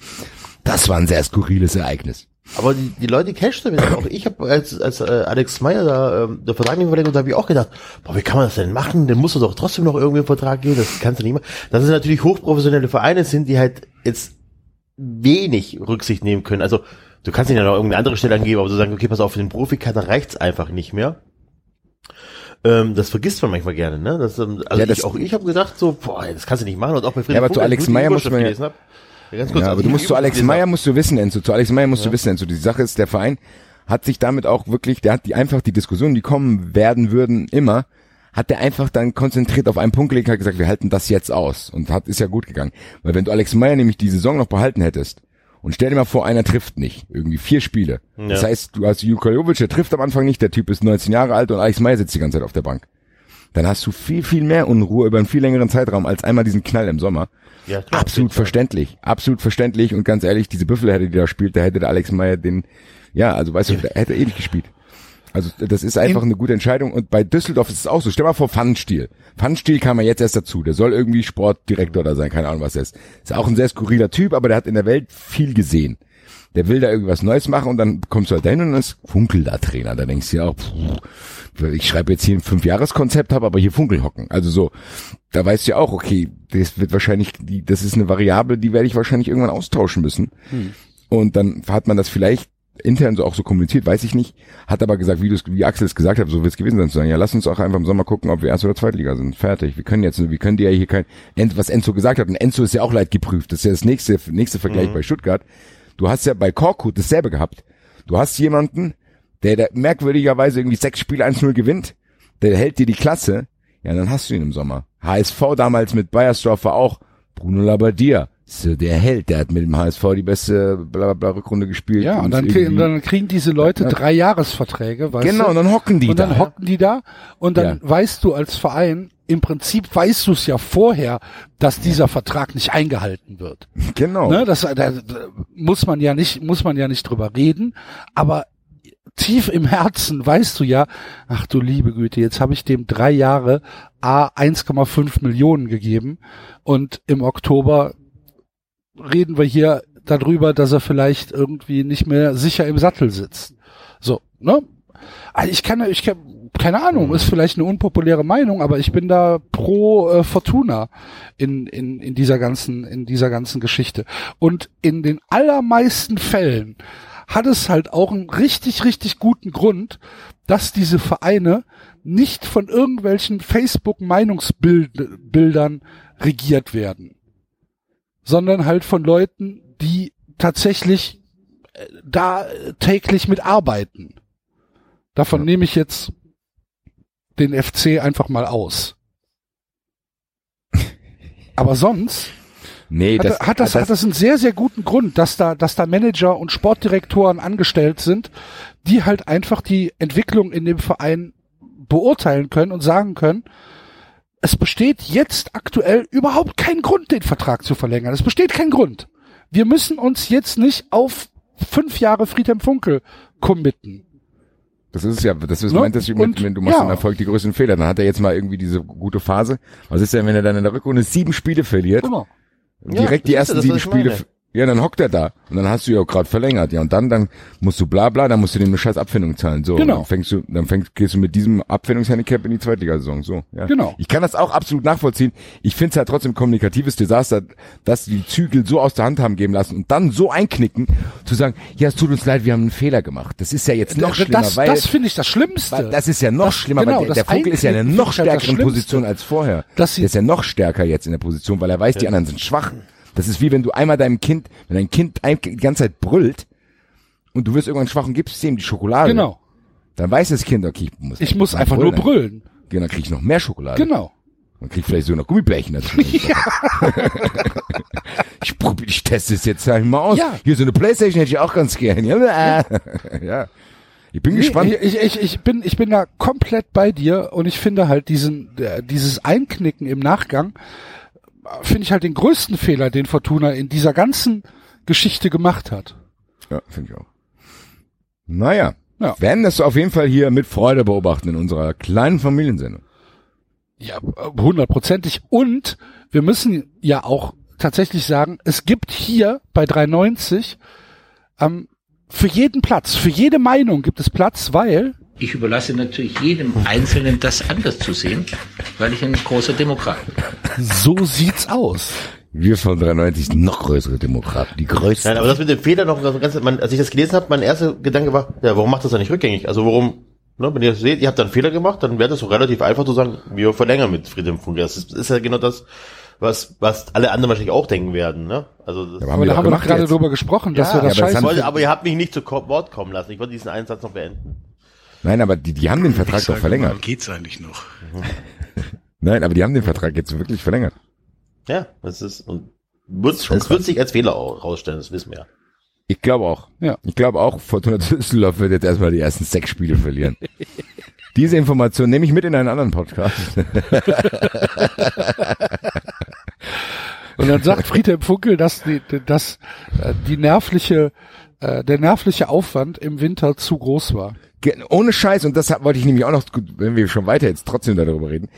Das war ein sehr skurriles Ereignis. Aber die, die Leute cashen damit. Auch ich habe als, als äh, Alex Meyer da ähm, der Vertrag nicht verlängert, da habe ich auch gedacht, boah, wie kann man das denn machen? Dann musst du doch trotzdem noch irgendwie einen Vertrag geben. Das kannst du nicht machen. Dass es natürlich hochprofessionelle Vereine sind, die halt jetzt wenig Rücksicht nehmen können. Also du kannst ihnen ja noch irgendeine andere Stelle angeben, aber du sagen, okay, pass auf, für den Profikader reicht's einfach nicht mehr. Ähm, das vergisst man manchmal gerne, ne? Das, ähm, also Ja, das- ich, auch ich habe gedacht, so, boah, das kannst du nicht machen. Und auch bei Friedrich Ja, aber zu Funkel, Alex Meyer muss man ja- gelesen hab, ja, ganz kurz, Ja, aber du musst zu Alex Meyer musst du wissen, Enzo. Zu Alex Meyer musst du wissen, Enzo. Die Sache ist, der Verein hat sich damit auch wirklich, der hat die einfach die Diskussionen, die kommen werden würden, immer, hat der einfach dann konzentriert auf einen Punkt gelegt, hat gesagt, wir halten das jetzt aus. Und hat, ist ja gut gegangen. Weil wenn du Alex Meyer nämlich die Saison noch behalten hättest, und stell dir mal vor, einer trifft nicht. Irgendwie vier Spiele. Das Ja. heißt, du hast Juko Jovic, der trifft am Anfang nicht, der Typ ist 19 Jahre alt und Alex Meyer sitzt die ganze Zeit auf der Bank. Dann hast du viel, viel mehr Unruhe über einen viel längeren Zeitraum als einmal diesen Knall im Sommer. Ja, klar, absolut verständlich, absolut verständlich und ganz ehrlich, diese Büffelherde, die da spielt, da hätte der Alex Meyer den, ja, also weißt du, der hätte eh nicht gespielt. Also das ist einfach eine gute Entscheidung und bei Düsseldorf ist es auch so. Stell mal vor, Pfannenstiel. Pfannenstiel kam ja jetzt erst dazu. Der soll irgendwie Sportdirektor da sein, keine Ahnung was er ist. Ist auch ein sehr skurriler Typ, aber der hat in der Welt viel gesehen. Der will da irgendwas Neues machen und dann kommst du halt dahin und dann ist Funkel da Trainer. Da denkst du ja auch, pff, ich schreibe jetzt hier ein Fünfjahreskonzept, habe aber hier Funkel hocken. Also so, da weißt du ja auch, okay, das wird wahrscheinlich, die, das ist eine Variable, die werde ich wahrscheinlich irgendwann austauschen müssen. Und dann hat man das vielleicht intern so auch so kommuniziert, weiß ich nicht, hat aber gesagt, wie du wie Axel es gesagt hat, so wird es gewesen sein zu sagen, ja, lass uns auch einfach im Sommer gucken, ob wir erste oder Zweitliga sind. Fertig. Wir können jetzt, wir können dir ja hier kein, was Enzo gesagt hat, und Enzo ist ja auch leidgeprüft, das ist ja das nächste, nächste Vergleich bei Stuttgart. Du hast ja bei Korkut dasselbe gehabt. Du hast jemanden, der, der merkwürdigerweise irgendwie sechs Spiele 1-0 gewinnt, der hält dir die Klasse, ja, dann hast du ihn im Sommer. HSV damals mit Bayersdorf war auch Bruno Labbadia, so der Held, der hat mit dem HSV die beste bla bla bla Rückrunde gespielt. Ja, und dann, irgendwie- kriegen, dann kriegen diese Leute Ja. drei Jahresverträge, weißt Genau, du? und dann hocken die und dann da. hocken die da und dann Ja. weißt du als Verein, im Prinzip weißt du es ja vorher, dass dieser Vertrag nicht eingehalten wird. Genau. Ne, das da, da muss man ja nicht, muss man ja nicht drüber reden, aber tief im Herzen weißt du ja, ach du liebe Güte, jetzt habe ich dem drei Jahre A 1,5 Millionen gegeben und im Oktober reden wir hier darüber, dass er vielleicht irgendwie nicht mehr sicher im Sattel sitzt. So, ne? Also ich kann, ich kann, keine Ahnung, ist vielleicht eine unpopuläre Meinung, aber ich bin da pro äh, Fortuna in, in, in dieser ganzen, in dieser ganzen Geschichte. Und in den allermeisten Fällen hat es halt auch einen richtig, richtig guten Grund, dass diese Vereine nicht von irgendwelchen Facebook-Meinungsbildern regiert werden, sondern halt von Leuten, die tatsächlich äh, da täglich mitarbeiten. Davon Ja. nehme ich jetzt den FC einfach mal aus. Aber sonst nee, hat, das, hat, das, hat das einen sehr, sehr guten Grund, dass da, dass da Manager und Sportdirektoren angestellt sind, die halt einfach die Entwicklung in dem Verein beurteilen können und sagen können, es besteht jetzt aktuell überhaupt kein Grund, den Vertrag zu verlängern. Es besteht kein Grund. Wir müssen uns jetzt nicht auf fünf Jahre Friedhelm Funkel committen. Das ist es ja, das ist, Ne? meint das mit, wenn du machst ja. im Erfolg die größten Fehler, dann hat er jetzt mal irgendwie diese gute Phase. Was ist denn, wenn er dann in der Rückrunde sieben Spiele verliert? Genau. direkt die das ersten sieben Spiele. Ja, dann hockt er da. Und dann hast du ja auch gerade verlängert. Ja, und dann, dann musst du bla bla, dann musst du dem eine scheiß Abfindung zahlen. So. Genau. Dann fängst du, dann fängst, gehst du mit diesem Abfindungshandicap in die Zweitligasaison. So. Ja. Genau. Ich kann das auch absolut nachvollziehen. Ich finde es halt trotzdem kommunikatives Desaster, dass die Zügel so aus der Hand haben geben lassen und dann so einknicken, zu sagen, ja, es tut uns leid, wir haben einen Fehler gemacht. Das ist ja jetzt noch schlimmer, das weil, das finde ich das Schlimmste. weil das ist ja noch Das- schlimmer, genau, weil der, das der Vogel ist ja in einer noch das stärkeren. Position als vorher. Sie- der ist ja noch stärker jetzt in der Position, weil er weiß, die anderen sind schwach. Das ist wie wenn du einmal deinem Kind, wenn dein Kind die ganze Zeit brüllt und du wirst irgendwann schwach und gibst ihm die Schokolade. genau. Dann weiß das Kind, okay, ich muss, Ich muss einfach nur brüllen. Genau, dann krieg ich noch mehr Schokolade. Genau. Man kriegt vielleicht so noch Gummibärchen dazu. ich, probier, ich teste es jetzt halt mal aus. Ja. Hier so eine Playstation hätte ich auch ganz gern. Ja. ja. Ich bin gespannt. Nee, ich, ich, ich, bin, ich bin da komplett bei dir und ich finde halt diesen, äh, dieses Einknicken im Nachgang, finde ich halt den größten Fehler, den Fortuna in dieser ganzen Geschichte gemacht hat. Ja, finde ich auch. Naja, Ja. werden das auf jeden Fall hier mit Freude beobachten in unserer kleinen Familiensendung. Ja, hundertprozentig. Und wir müssen ja auch tatsächlich sagen, es gibt hier bei 390 ähm, für jeden Platz, für jede Meinung gibt es Platz, weil Ich überlasse natürlich jedem Einzelnen das anders zu sehen, weil ich ein großer Demokrat bin. so sieht's aus. Wir von 93 sind noch größere Demokraten, die größten. Nein, aber das mit dem Fehler noch ganz, ganz man, als ich das gelesen habe, mein erster Gedanke war, ja, warum macht das dann nicht rückgängig? Also warum, ne, wenn ihr das seht, ihr habt da einen Fehler gemacht, dann wäre das doch relativ einfach zu sagen, wir verlängern mit Friedhelm Funke. Das ist, ist ja genau das, was, was alle anderen wahrscheinlich auch denken werden, ne? Also das, Aber Aber da haben wir doch gerade jetzt. drüber gesprochen, dass Ja, wir das ja, aber das wollte, aber ihr habt mich nicht zu Wort kommen lassen. Ich wollte diesen einen Satz noch beenden. Nein, aber die, die haben den Vertrag Ich doch sage verlängert. mal, Geht's eigentlich noch? Nein, aber die haben den Vertrag jetzt wirklich verlängert. Ja, das ist, und wird, es wird sich als Fehler au- rausstellen, das wissen wir ja. Ich glaube auch. Ja. Ich glaube auch, Fortuna Düsseldorf wird jetzt erstmal die ersten sechs Spiele verlieren. Diese Information nehme ich mit in einen anderen Podcast. Und dann sagt Friedhelm Funkel, dass die, dass äh, die nervliche, äh, der nervliche Aufwand im Winter zu groß war. Ohne Scheiß, und das wollte ich nämlich auch noch, wenn wir schon weiter jetzt trotzdem darüber reden.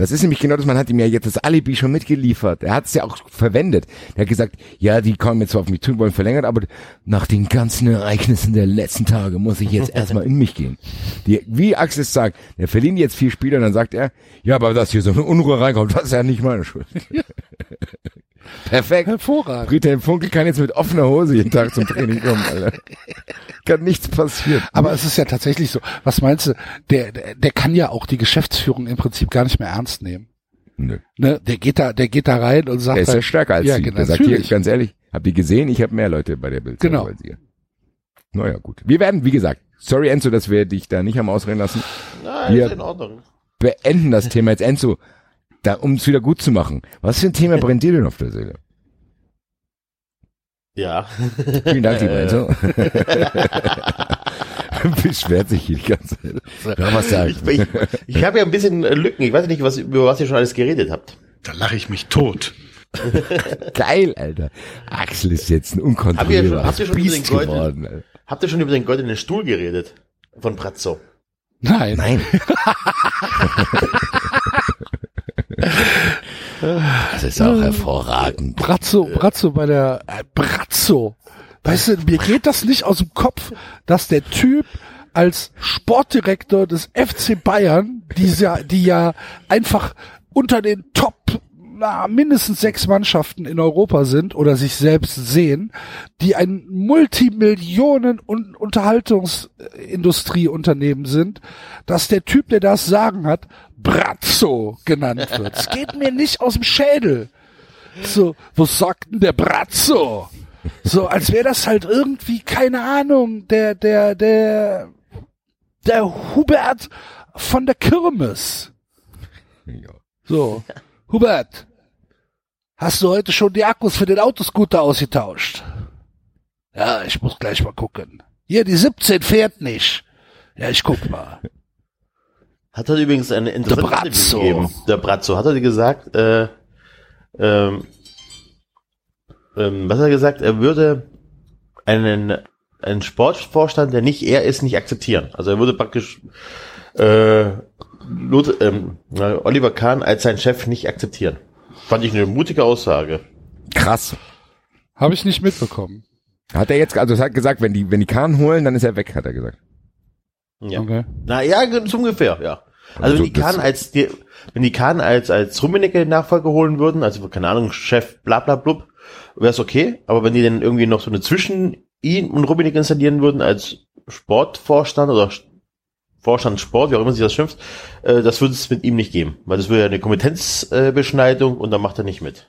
Das ist nämlich genau das, man hat ihm ja jetzt das Alibi schon mitgeliefert. Er hat es ja auch verwendet. Er hat gesagt, ja, die kommen jetzt auf mich zu und wollen verlängert, aber nach den ganzen Ereignissen der letzten Tage muss ich jetzt erstmal in mich gehen. Die, wie Axel es sagt, der verlieren jetzt vier Spiele und dann sagt er, ja, aber dass hier so eine Unruhe reinkommt, das ist ja nicht meine Schuld. Perfekt. Hervorragend. Friedhelm Funkel kann jetzt mit offener Hose jeden Tag zum Training kommen, Alter. Kann nichts passieren. Aber es ist ja tatsächlich so. Was meinst du? Der, der, der kann ja auch die Geschäftsführung im Prinzip gar nicht mehr ernst nehmen. Nö. Ne? Der geht da, der geht da rein und sagt, Er ist ja halt, stärker als ja, sie. genau, Der sagt hier, ganz ehrlich, habt ihr gesehen, ich habe mehr Leute bei der Bild. Genau. Als ihr. Naja, gut. Wir werden, wie gesagt, sorry Enzo, dass wir dich da nicht haben ausreden lassen, Nein, Wir- ist in Ordnung. beenden das Thema jetzt. Enzo, da, um es wieder gut zu machen. Was für ein Thema brennt dir denn auf der Seele? Ja. Vielen Dank, lieber Enzo. Beschwert sich hier die ganze Zeit. Ja, was sagen? Ich, ich, ich habe ja ein bisschen Lücken. Ich weiß nicht, was, über was ihr schon alles geredet habt. Da lache ich mich tot. Geil, Alter. Axel ist jetzt ein Habt ihr unkontrollierbares schon- habt ihr schon über Biest den geworden. Alter. Habt ihr schon über den goldenen Stuhl geredet? Von Brazzo. Nein. Nein. Das ist auch hervorragend. Brazzo, Brazzo bei der äh, Brazzo. Weißt du, mir geht das nicht aus dem Kopf, dass der Typ als Sportdirektor des FC Bayern, die ja, die ja einfach unter den Top na, mindestens sechs Mannschaften in Europa sind oder sich selbst sehen, die ein Multimillionen- und Unterhaltungsindustrieunternehmen sind, dass der Typ, der das Sagen hat, Brazzo genannt wird. Es geht mir nicht aus dem Schädel. So, was sagt denn der Brazzo? So, als wäre das halt irgendwie, keine Ahnung, der, der, der, der Hubert von der Kirmes. So, Hubert, hast du heute schon die Akkus für den Autoscooter ausgetauscht? Ja, ich muss gleich mal gucken. Hier, die 17 fährt nicht. Ja, ich guck mal. Hat er übrigens eine interessante Der Brazzo. Interview gegeben. Der Brazzo. Hat er gesagt, äh, ähm, ähm, was hat er gesagt? Er würde einen, einen Sportvorstand, der nicht er ist, nicht akzeptieren. Also er würde praktisch äh, Lothar, ähm, Oliver Kahn als sein Chef nicht akzeptieren. Fand ich eine mutige Aussage. Krass. Habe ich nicht mitbekommen. Hat er jetzt, also es hat gesagt, wenn die, wenn die Kahn holen, dann ist er weg, hat er gesagt. Ja. Okay. Na ja, so ungefähr, ja. Also wenn Also die das- Kahn als die, wenn die Kahn als als Rummenigge Nachfolger holen würden, also keine Ahnung, Chef bla bla blub, wäre es okay, aber wenn die dann irgendwie noch so eine zwischen ihn und Rummenigge installieren würden als Sportvorstand oder Vorstand Sport, wie auch immer sich das schimpft, äh, das würde es mit ihm nicht geben, weil das wäre ja eine Kompetenzbeschneidung äh, Beschneidung und da macht er nicht mit.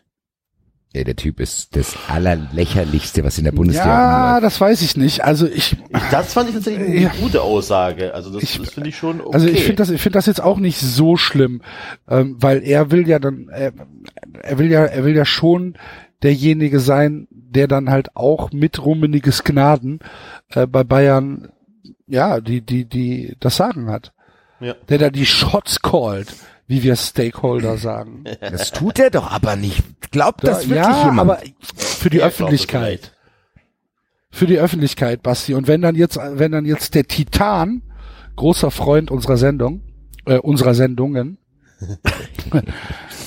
Ja, der Typ ist das allerlächerlichste, was in der Bundesliga Ja, rumläuft. das weiß ich nicht. Also ich, Ich, das fand ich tatsächlich eine Ja. gute Aussage. Also das, Ich- das finde ich schon okay. Also ich finde das, ich finde das jetzt auch nicht so schlimm, ähm, weil er will ja dann, er, er will ja, er will ja schon derjenige sein, der dann halt auch mit Rummeniges Gnaden äh, bei Bayern, ja, die, die, die das Sagen hat. Ja. Der da die Shots callt, wie wir Stakeholder sagen. Das tut er doch aber nicht. Glaubt das wirklich ja, jemand? aber für die Ja, Öffentlichkeit. für die Öffentlichkeit, Basti. Und wenn dann jetzt, wenn dann jetzt der Titan, großer Freund unserer Sendung, äh, unserer Sendungen,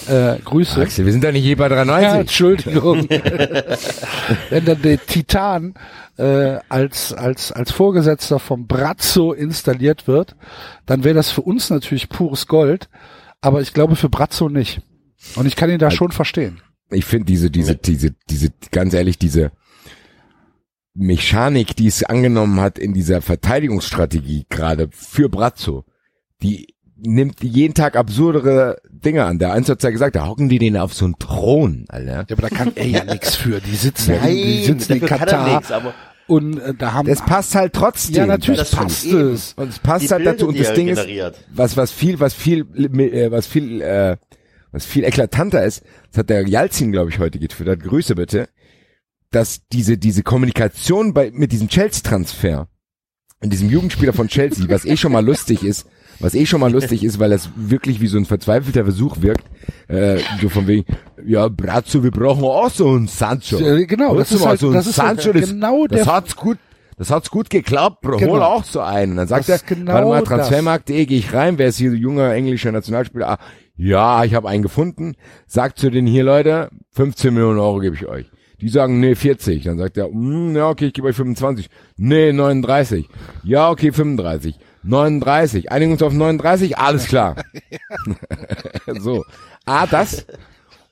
äh, Grüße. Axel, wir sind doch nicht hier bei Ja, 93. Entschuldigung. wenn dann der Titan äh, als als als Vorgesetzter vom Brazzo installiert wird, dann wäre das für uns natürlich pures Gold, aber ich glaube für Brazzo nicht. Und ich kann ihn da schon verstehen. ich finde diese, diese, diese, diese, ganz ehrlich, diese Mechanik, die es angenommen hat in dieser Verteidigungsstrategie gerade für Brazzo, die nimmt jeden Tag absurdere Dinge an. Der eins hat's ja gesagt, da hocken die den auf so einen Thron, Alter. Ja, aber da kann er ja nichts für. Die sitzen, Nein, die sitzen in Katar nichts, aber und äh, da haben Das passt halt trotzdem. ja natürlich Das passt es. Und es passt die halt dazu. Bilder, Und die das Ding ist, was, was viel, was viel, äh, was viel, äh, was viel eklatanter ist, das hat der Jalzin, glaube ich, heute getwittert, Grüße bitte, dass diese, diese Kommunikation bei, mit diesem Chelsea-Transfer, in diesem Jugendspieler von Chelsea, was eh schon mal lustig ist, was eh schon mal lustig ist, weil das wirklich wie so ein verzweifelter Versuch wirkt, äh, so von wegen, ja, Brazzo, wir brauchen auch so einen Sancho. Genau, Hörst das ist halt- so ein das ist halt Sancho, das, genau das der- hat's gut, das hat's gut geklappt, Bro, Genau. hol auch so einen. Und dann sagt Das er, genau warte mal, das. Transfermarkt.de, gehe ich rein, wer ist hier so junger englischer Nationalspieler? Ah, ja, ich habe einen gefunden. Sagt zu denen hier, Leute, 15 Millionen Euro gebe ich euch. Die sagen, nee, 40. Dann sagt er, mm, ja, okay, ich gebe euch 25. Nee, 39. Ja, okay, 35. 39. Einigen uns auf 39, alles klar. so. Ah, das.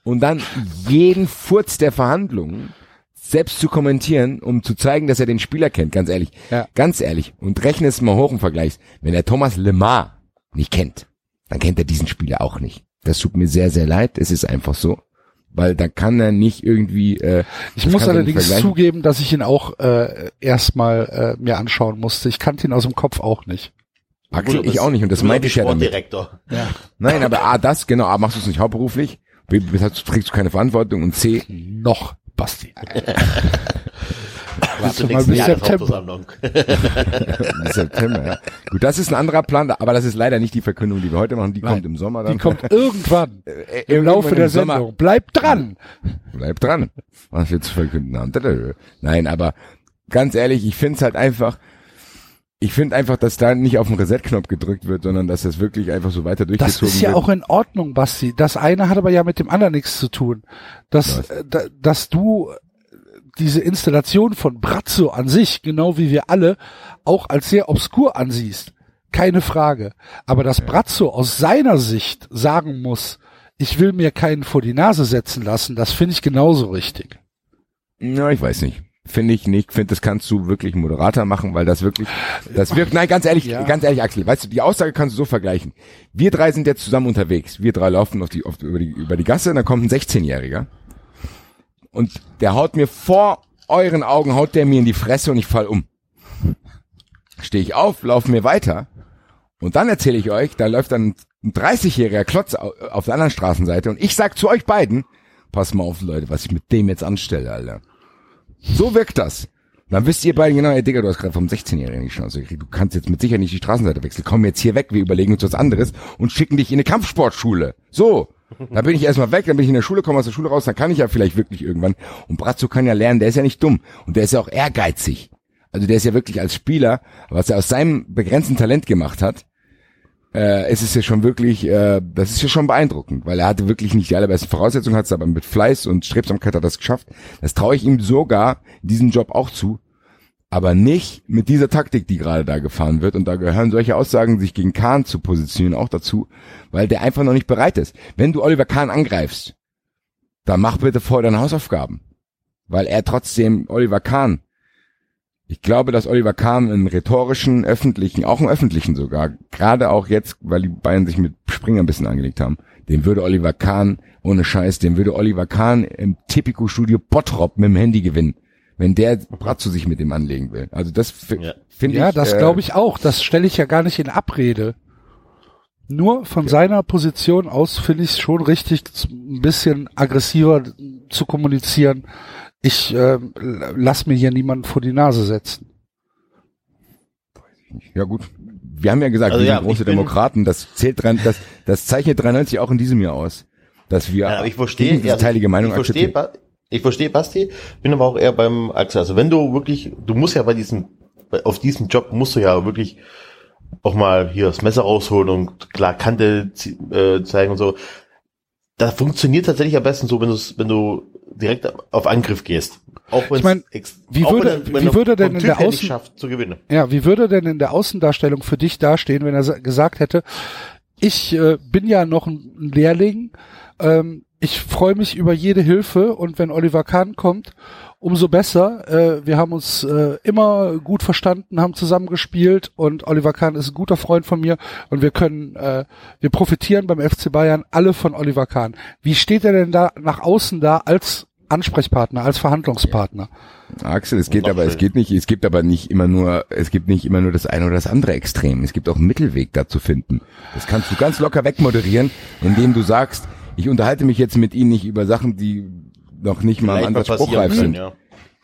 Und dann jeden Furz der Verhandlungen selbst zu kommentieren, um zu zeigen, dass er den Spieler kennt, ganz ehrlich. Ja. Ganz ehrlich. Und rechne es mal hoch im Vergleich. Wenn er Thomas Lemar nicht kennt, dann kennt er diesen Spieler auch nicht. Das tut mir sehr, sehr leid. Es ist einfach so. Weil da kann er nicht irgendwie. Äh, Ich muss er allerdings zugeben, dass ich ihn auch äh, erstmal äh, mir anschauen musste. Ich kannte ihn aus dem Kopf auch nicht. Axel, ich auch nicht. Und das meinte ich ja damit. Sportdirektor. Nein, aber A, das, genau, A, machst du es nicht hauptberuflich. B, B, trägst du keine Verantwortung. Und C, Noch, Basti. Bis zur mal nächsten bis September. September, ja. Gut, das ist ein anderer Plan, aber das ist leider nicht die Verkündung, die wir heute machen. Die Nein, kommt im Sommer dann. Die kommt irgendwann Äh, im Laufe der im Sommer. Sendung. Bleibt dran! Bleib dran, was wir zu verkünden haben. Nein, aber ganz ehrlich, ich find's halt einfach, ich finde einfach, dass da nicht auf den Reset-Knopf gedrückt wird, sondern dass das wirklich einfach so weiter Das durchgezogen ist ja wird. auch in Ordnung, Basti. Das eine hat aber ja mit dem anderen nichts zu tun. Dass, äh, da, dass du diese Installation von Brazzo an sich, genau wie wir alle, auch als sehr obskur ansiehst. Keine Frage. Aber dass Brazzo aus seiner Sicht sagen muss, ich will mir keinen vor die Nase setzen lassen, das finde ich genauso richtig. Ja, ich weiß nicht. Finde ich nicht. Finde, das kannst du wirklich Moderator machen, weil das wirklich, das wirkt, nein, ganz ehrlich, Ja. ganz ehrlich, Axel, weißt du, die Aussage kannst du so vergleichen. Wir drei sind jetzt zusammen unterwegs. Wir drei laufen auf die, auf, über die, über die Gasse, und dann kommt ein 16-Jähriger. Und der haut mir vor euren Augen, haut der mir in die Fresse und ich fall um. Stehe ich auf, laufe mir weiter. Und dann erzähle ich euch, da läuft dann ein 30-jähriger Klotz au- auf der anderen Straßenseite und ich sag zu euch beiden, pass mal auf, Leute, was ich mit dem jetzt anstelle, Alter. So wirkt das. Dann wisst ihr beiden genau, ey Digga, du hast gerade vom 16-Jährigen die Chance gekriegt. Du kannst jetzt mit Sicherheit nicht die Straßenseite wechseln. Komm jetzt hier weg, wir überlegen uns was anderes und schicken dich in eine Kampfsportschule. So. Da bin ich erstmal weg, dann bin ich in der Schule, komme aus der Schule raus, dann kann ich ja vielleicht wirklich irgendwann. Und Brazzo kann ja lernen, der ist ja nicht dumm. Und der ist ja auch ehrgeizig. Also der ist ja wirklich als Spieler, was er aus seinem begrenzten Talent gemacht hat, äh, es ist ja schon wirklich, äh, das ist ja schon beeindruckend, weil er hatte wirklich nicht die allerbesten Voraussetzungen, hat es aber mit Fleiß und Strebsamkeit hat er das geschafft. Das traue ich ihm sogar in diesem Job auch zu, aber nicht mit dieser Taktik, die gerade da gefahren wird. Und da gehören solche Aussagen, sich gegen Kahn zu positionieren, auch dazu, weil der einfach noch nicht bereit ist. Wenn du Oliver Kahn angreifst, dann mach bitte vorher deine Hausaufgaben, weil er trotzdem Oliver Kahn ich glaube, dass Oliver Kahn einen rhetorischen, öffentlichen, auch einen öffentlichen sogar, gerade auch jetzt, weil die beiden sich mit Springer ein bisschen angelegt haben, dem würde Oliver Kahn, ohne Scheiß, dem würde Oliver Kahn im Tipico-Studio Bottrop mit dem Handy gewinnen, wenn der Bratzo sich mit dem anlegen will. Also das Ja. finde Ja, ich. das äh, glaube ich auch. Das stelle ich ja gar nicht in Abrede. Nur von seiner Position aus finde ich es schon richtig, ein bisschen aggressiver zu kommunizieren. Ich ähm, l- lass mir hier niemanden vor die Nase setzen. Ja gut. Wir haben ja gesagt, Also wir ja, sind große Demokraten. Das zählt dran, das, das zeichnet 93 auch in diesem Jahr aus, dass wir Ja, ich verstehe, diese also teilige Meinung ich verstehe, akzeptieren. Ich verstehe Basti, bin aber auch eher beim Axel. Also wenn du wirklich, du musst ja bei diesem, auf diesem Job musst du ja wirklich auch mal hier das Messer rausholen und klar Kante äh, zeigen und so. Das funktioniert tatsächlich am besten so, wenn du wenn du direkt auf Angriff gehst. Auch wenn Ich mein, wie würde- wie würde denn in der Außen- schafft zu gewinnen? Ja, wie würde denn in der Außendarstellung für dich dastehen, wenn er sa- gesagt hätte, ich äh, bin ja noch ein ein Lehrling, ähm, ich freue mich über jede Hilfe und wenn Oliver Kahn kommt, umso besser. Äh, wir haben uns äh, immer gut verstanden, haben zusammen gespielt und Oliver Kahn ist ein guter Freund von mir und wir können, äh, wir profitieren beim FC Bayern alle von Oliver Kahn. Wie steht er denn da nach außen da als Ansprechpartner, als Verhandlungspartner? Axel, es geht aber, es schön. geht nicht, es gibt aber nicht immer nur, es gibt nicht immer nur das eine oder das andere Extrem. Es gibt auch einen Mittelweg da zu finden. Das kannst du ganz locker wegmoderieren, indem du sagst, ich unterhalte mich jetzt mit Ihnen nicht über Sachen, die noch nicht mal im Vielleicht mal Ansatz passieren spruchreif sind. ja.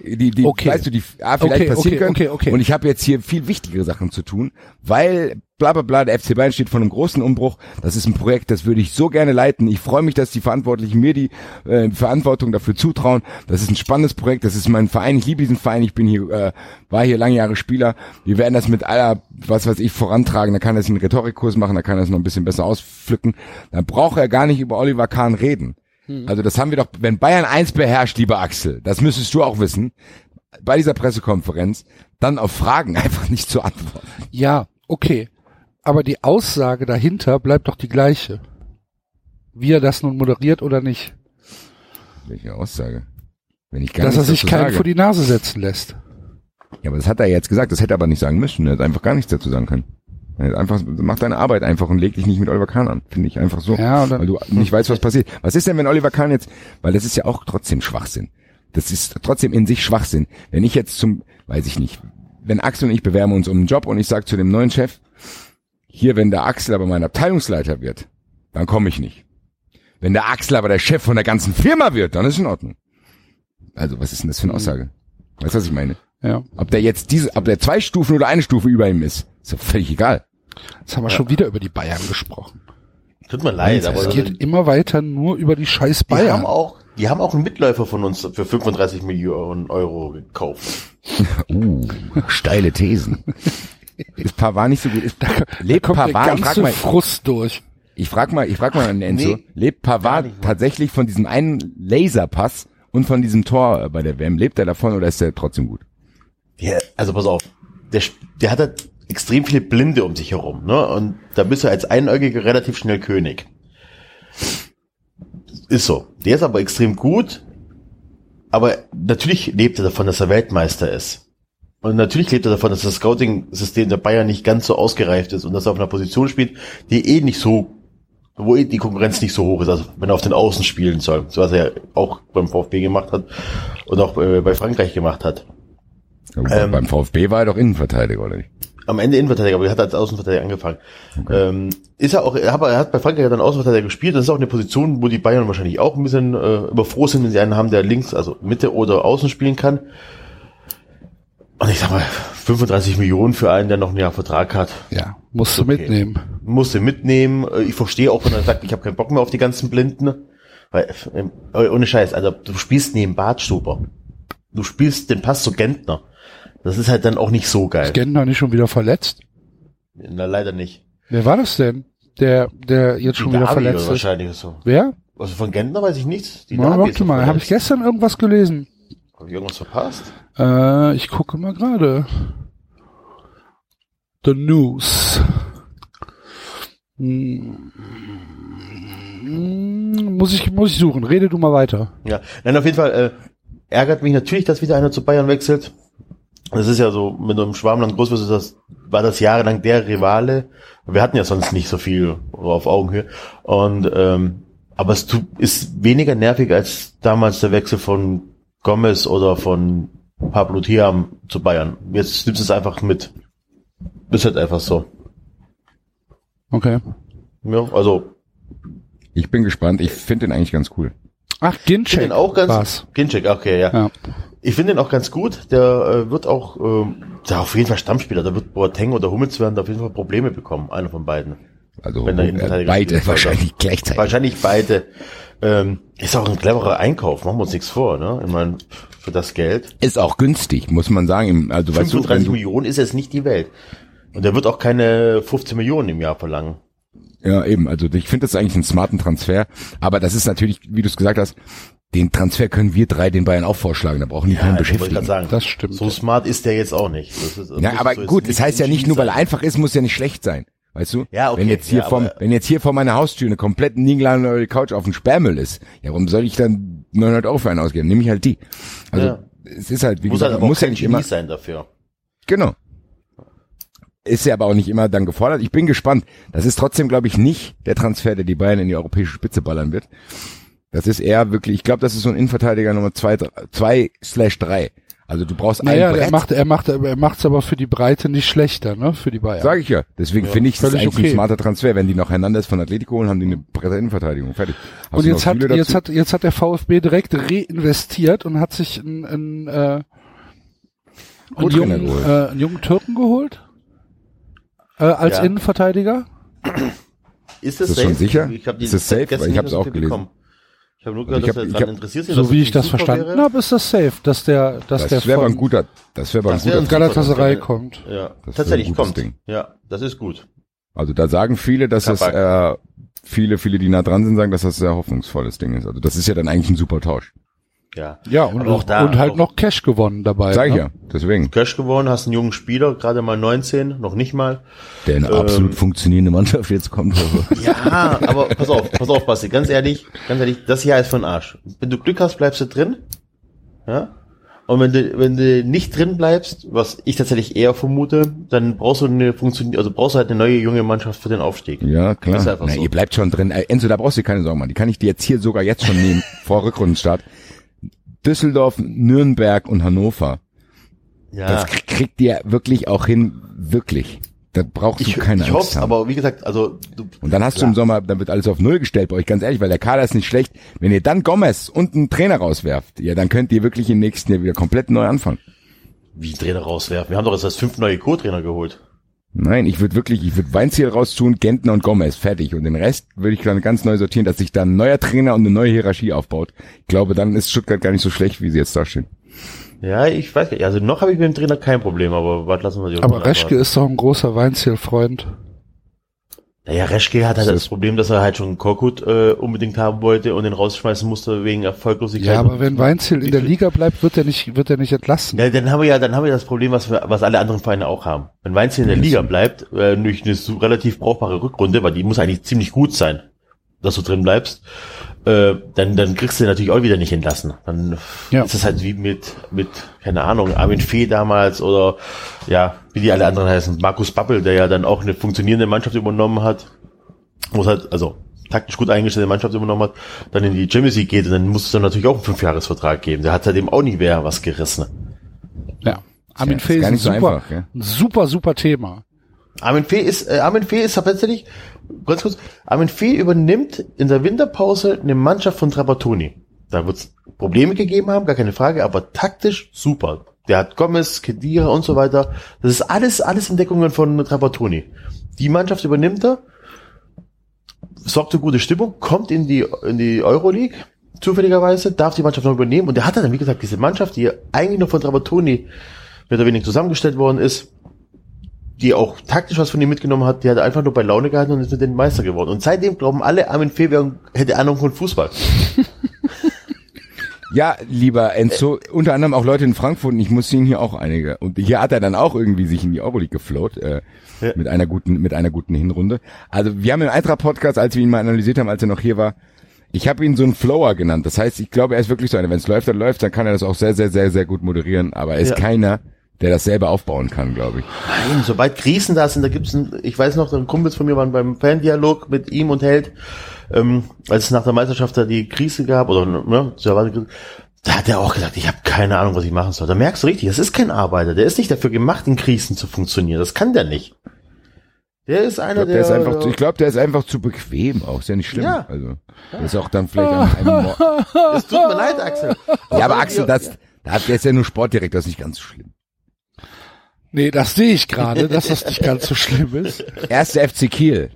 Die, die, Okay. weißt du, die ah, vielleicht Okay, passieren okay, können. okay, okay. Und ich habe jetzt hier viel wichtigere Sachen zu tun, weil bla bla bla, der FC Bayern steht vor einem großen Umbruch. Das ist ein Projekt, das würde ich so gerne leiten. Ich freue mich, dass die Verantwortlichen mir die äh, Verantwortung dafür zutrauen. Das ist ein spannendes Projekt. Das ist mein Verein. Ich liebe diesen Verein. Ich bin hier, äh, war hier lange Jahre Spieler. Wir werden das mit aller, was weiß ich, vorantragen. Da kann er einen Rhetorikkurs machen. Da kann er es noch ein bisschen besser auspflücken. Dann braucht er gar nicht über Oliver Kahn reden. Also das haben wir doch, wenn Bayern eins beherrscht, lieber Axel, das müsstest du auch wissen, bei dieser Pressekonferenz, dann auf Fragen einfach nicht zu antworten. Ja, okay. Aber die Aussage dahinter bleibt doch die gleiche. Wie er das nun moderiert oder nicht. Welche Aussage? Wenn ich gar Dass er sich keinen sage. vor die Nase setzen lässt. Ja, aber das hat er jetzt gesagt, das hätte er aber nicht sagen müssen. Er hätte einfach gar nichts dazu sagen können. Einfach, mach deine Arbeit einfach und leg dich nicht mit Oliver Kahn an. Finde ich einfach so. Ja, oder- weil du nicht weißt, was passiert. Was ist denn, wenn Oliver Kahn jetzt, weil das ist ja auch trotzdem Schwachsinn. Das ist trotzdem in sich Schwachsinn. Wenn ich jetzt zum, weiß ich nicht, wenn Axel und ich bewerben uns um einen Job und ich sage zu dem neuen Chef, hier, wenn der Axel aber mein Abteilungsleiter wird, dann komme ich nicht. Wenn der Axel aber der Chef von der ganzen Firma wird, dann ist in Ordnung. Also, was ist denn das für eine Aussage? Weißt du, was ich meine? Ja. Ob der jetzt diese, ob der zwei Stufen oder eine Stufe über ihm ist, ist doch völlig egal. Jetzt haben wir schon wieder über die Bayern gesprochen. Tut mir leid, aber Es geht immer weiter nur über die scheiß die haben Bayern. auch, die haben auch einen Mitläufer von uns für 35 Millionen Euro gekauft. Uh, steile Thesen. Ist Pavard nicht so gut? Ist, lebt Kommt der Pavard, ich frag mal, Frust durch. ich frag mal, ich frag mal an Enzo, Nee, lebt Pavard tatsächlich von diesem einen Laserpass und von diesem Tor bei der WM? Lebt er davon oder ist er trotzdem gut? Ja, also pass auf, der, der hat halt extrem viele Blinde um sich herum, ne? Und da bist du als Einäugiger relativ schnell König. Ist so. Der ist aber extrem gut, aber natürlich lebt er davon, dass er Weltmeister ist. Und natürlich lebt er davon, dass das Scouting-System der Bayern nicht ganz so ausgereift ist und dass er auf einer Position spielt, die eh nicht so, wo eh die Konkurrenz nicht so hoch ist, also wenn er auf den Außen spielen soll, so was er ja auch beim VfB gemacht hat und auch äh, bei Frankreich gemacht hat. Ähm, Beim VfB war er doch Innenverteidiger, oder nicht? Am Ende Innenverteidiger, aber er hat als Außenverteidiger angefangen. Ähm, ist er auch, er hat, er hat bei Frankreich dann Außenverteidiger gespielt. Das ist auch eine Position, wo die Bayern wahrscheinlich auch ein bisschen äh, überfroh sind, wenn sie einen haben, der links, also Mitte oder Außen spielen kann. Und ich sag mal, 35 Millionen für einen, der noch ein Jahr Vertrag hat, Ja, musst du Okay. mitnehmen. musste mitnehmen. Äh, Ich verstehe auch, wenn er sagt, ich habe keinen Bock mehr auf die ganzen Blinden. Weil, ähm, äh, ohne Scheiß, also du spielst neben Bartstuber. Du spielst den Pass zu Gentner. Das ist halt dann auch nicht so geil. Ist Gentner nicht schon wieder verletzt? Na, leider nicht. Wer war das denn? Der, der jetzt schon Die wieder Davi verletzt ist. wahrscheinlich so. Wer? Also von Gentner weiß ich nichts. Die Na, Davi warte mal, habe ich gestern irgendwas gelesen? Hab ich irgendwas verpasst? Äh, ich gucke mal gerade. The News. Hm, Muss ich, muss ich suchen. Rede du mal weiter. Ja. Nein, auf jeden Fall äh, ärgert mich natürlich, dass wieder einer zu Bayern wechselt. Das ist ja so, wenn du im Schwarmland groß wirst, das, war das jahrelang der Rivale. Wir hatten ja sonst nicht so viel auf Augenhöhe. Und ähm, aber es ist weniger nervig als damals der Wechsel von Gomez oder von Pablo Thiam zu Bayern. Jetzt nimmst du es einfach mit. Ist halt einfach so. Okay. Ja, also Ich bin gespannt. Ich finde den eigentlich ganz cool. Ach, Ginchek den auch ganz. war's. Ginchek, okay, ja. Ja. Ich finde den auch ganz gut. Der äh, wird auch, ähm, der auf jeden Fall Stammspieler. Da wird Boateng oder Hummels werden da auf jeden Fall Probleme bekommen. Einer von beiden. Also Wenn der äh, beide wahrscheinlich gleichzeitig. Wahrscheinlich beide. Ähm, ist auch ein cleverer Einkauf. Machen wir uns nichts vor, ne? Ich meine, für das Geld. Ist auch günstig, muss man sagen. Also weißt du, wenn 35 du Millionen ist jetzt nicht die Welt. Und der wird auch keine 15 Millionen im Jahr verlangen. Ja, eben. Also ich finde das eigentlich einen smarten Transfer. Aber das ist natürlich, wie du es gesagt hast, den Transfer können wir drei den Bayern auch vorschlagen. Da brauchen die keinen wollte ich beschäftigen. sagen. Das stimmt. So smart ist der jetzt auch nicht. Das ist, das Ja, aber gut, das heißt ja nicht nur, weil er einfach ist, muss ja nicht schlecht sein. Weißt du? Ja, okay, Wenn jetzt hier ja, vom, wenn jetzt hier vor meiner Haustür eine komplett niegeladene Couch auf dem Sperrmüll ist, ja, warum soll ich dann 900 Euro für einen ausgeben? Nehme ich halt die. Also, Ja. es ist halt, wie. Muss gesagt, halt muss ja nicht Genie immer, sein dafür. genau. Ist ja aber auch nicht immer dann gefordert. Ich bin gespannt. Das ist trotzdem, glaube ich, nicht der Transfer, der die Bayern in die europäische Spitze ballern wird. Das ist eher wirklich, ich glaube, das ist so ein Innenverteidiger Nummer zwei, zwei slash drei. Also du brauchst Naja, ein er Brett. macht, er macht, er macht's aber für die Breite nicht schlechter, ne, für die Bayern. Sag ich ja. Deswegen finde ich das völlig eigentlich okay. ein smarter Transfer. Wenn die noch Hernandez von Atletico holen, haben die eine breite Innenverteidigung. Fertig. Hast Und jetzt hat, jetzt hat, jetzt hat der VfB direkt reinvestiert und hat sich einen, einen, äh, einen, jungen, äh, einen jungen Türken geholt. Äh, als Ja. Innenverteidiger. Ist das, Ist das schon sicher? Ich hab die Ist das safe? Weil ich mehr so auch gelesen. bekommen. Ich habe nur Also gehört, ich dass hab- er ich daran hab- interessiert sind. So dass wie es ich das super verstanden wäre. habe, ist das safe, dass der, dass der Das wäre aber ein guter, das wäre ein Das wäre guter. ein Galatasaray kommt. Ja, Das tatsächlich wäre ein kommt. Ding. Ja, das ist gut. Also da sagen viele, dass es, Kabak. äh, viele, viele, die nah dran sind, sagen, dass das ein sehr hoffnungsvolles Ding ist. Also das ist ja dann eigentlich ein super Tausch. Ja. Ja, und, auch auch da- und halt auch- noch Cash gewonnen dabei. Sag ich ne? ja. Deswegen. Cash gewonnen, hast einen jungen Spieler, gerade mal 19, noch nicht mal. Der eine Ähm, absolut funktionierende Mannschaft jetzt kommt. Also. Ja, aber pass auf, pass auf, Basti, ganz ehrlich, ganz ehrlich, das Jahr ist den Arsch. Wenn du Glück hast, bleibst du drin. Ja? Und wenn du, wenn du nicht drin bleibst, was ich tatsächlich eher vermute, dann brauchst du eine Funktion, also brauchst du halt eine neue junge Mannschaft für den Aufstieg. Ja, klar. Das ist einfach Na, so. Ihr bleibt schon drin. Äh, Enzo, da brauchst du dir keine Sorgen machen. Die kann ich dir jetzt hier sogar jetzt schon nehmen, vor Rückrundenstart. Düsseldorf, Nürnberg und Hannover. Ja. Das krie- kriegt ihr wirklich auch hin, wirklich. Da brauchst ich du keine ich Angst hoffe, haben. aber wie gesagt, also du, Und dann hast du Klar. im Sommer, dann wird alles auf Null gestellt bei euch, ganz ehrlich, weil der Kader ist nicht schlecht. Wenn ihr dann Gomez und einen Trainer rauswerft, ja, dann könnt ihr wirklich im nächsten Jahr wieder komplett neu anfangen. Wie Trainer rauswerfen? Wir haben doch jetzt als fünf neue Co-Trainer geholt. Nein, ich würde wirklich, ich würde Weinziel raustun, Gentner und Gomez, fertig. Und den Rest würde ich dann ganz neu sortieren, dass sich dann ein neuer Trainer und eine neue Hierarchie aufbaut. Ich glaube, dann ist Stuttgart gar nicht so schlecht, wie sie jetzt dastehen. Ja, ich weiß nicht. Also noch habe ich mit dem Trainer kein Problem, aber was lassen wir die Aber Reschke ist doch ein großer Weinziel-Freund. Naja, Reschke hat halt das Problem, dass er halt schon Korkut äh, unbedingt haben wollte und den rausschmeißen musste wegen Erfolglosigkeit. Ja, aber wenn Weinziel in der Liga bleibt, wird er nicht, wird er nicht entlassen. Ja, dann haben wir ja, dann haben wir das Problem, was wir, was alle anderen Vereine auch haben. Wenn Weinziel in der Liga bleibt, äh, durch eine relativ brauchbare Rückrunde, weil die muss eigentlich ziemlich gut sein, dass du drin bleibst, äh, dann, dann kriegst du ihn natürlich auch wieder nicht entlassen. Dann Ja. ist es halt wie mit, mit, keine Ahnung, Armin Fee damals oder ja, wie die alle anderen heißen, Markus Babbel, der ja dann auch eine funktionierende Mannschaft übernommen hat, wo es halt, also taktisch gut eingestellte Mannschaft übernommen hat, dann in die Champions League geht und dann muss es dann natürlich auch einen Fünfjahresvertrag geben. Der hat seitdem auch nicht mehr was gerissen. Ja. Armin Ja, Fee ist ein nicht so super, einfach, super, super Thema. Armin Fee ist, äh, Armin Fee ist tatsächlich, ganz kurz, Armin Fee übernimmt in der Winterpause eine Mannschaft von Trapattoni. Da wird es Probleme gegeben haben, gar keine Frage, aber taktisch super. Der hat Gomez, Kedira und so weiter. Das ist alles, alles Entdeckungen von Trapattoni. Die Mannschaft übernimmt er, sorgt für gute Stimmung, kommt in die, in die Euroleague, zufälligerweise, darf die Mannschaft noch übernehmen und der hat dann, wie gesagt, diese Mannschaft, die eigentlich noch von Trapattoni mehr oder weniger zusammengestellt worden ist, die auch taktisch was von ihm mitgenommen hat, die hat einfach nur bei Laune gehalten und ist mit den Meister geworden. Und seitdem glauben alle, Armin Fee hätte Ahnung von Fußball. Ja, lieber Enzo, unter anderem auch Leute in Frankfurt, und ich muss ihn hier auch einige. Und hier hat er dann auch irgendwie sich in die Euroleague gefloat, äh, Ja. mit einer guten, mit einer guten Hinrunde. Also wir haben im Eintracht-Podcast, als wir ihn mal analysiert haben, als er noch hier war, ich habe ihn so einen Flower genannt. Das heißt, ich glaube, er ist wirklich so einer. Wenn es läuft, dann läuft, dann kann er das auch sehr, sehr, sehr, sehr gut moderieren. Aber er ist Ja. keiner, der das selber aufbauen kann, glaube ich. Nein, sobald Krisen da sind, da gibt's ein, ich weiß noch, ein Kumpels von mir waren beim Fandialog mit ihm und Held, ähm, als es nach der Meisterschaft da die Krise gab, oder, ne, da da hat er auch gesagt, ich habe keine Ahnung, was ich machen soll. Da merkst du richtig, das ist kein Arbeiter, der ist nicht dafür gemacht, in Krisen zu funktionieren. Das kann der nicht. Der ist Ich einer, glaube, der, der, ist einfach, zu, ich glaube, der ist einfach zu bequem auch. Ist ja nicht schlimm. Ja. Also, das ist auch dann vielleicht an einem Mo es tut mir leid, Axel. Ja, aber Axel, das, das, der ist ja nur Sportdirektor, das ist nicht ganz so schlimm. Nee, das sehe ich gerade, dass das nicht ganz so schlimm ist. Erster FC Kiel.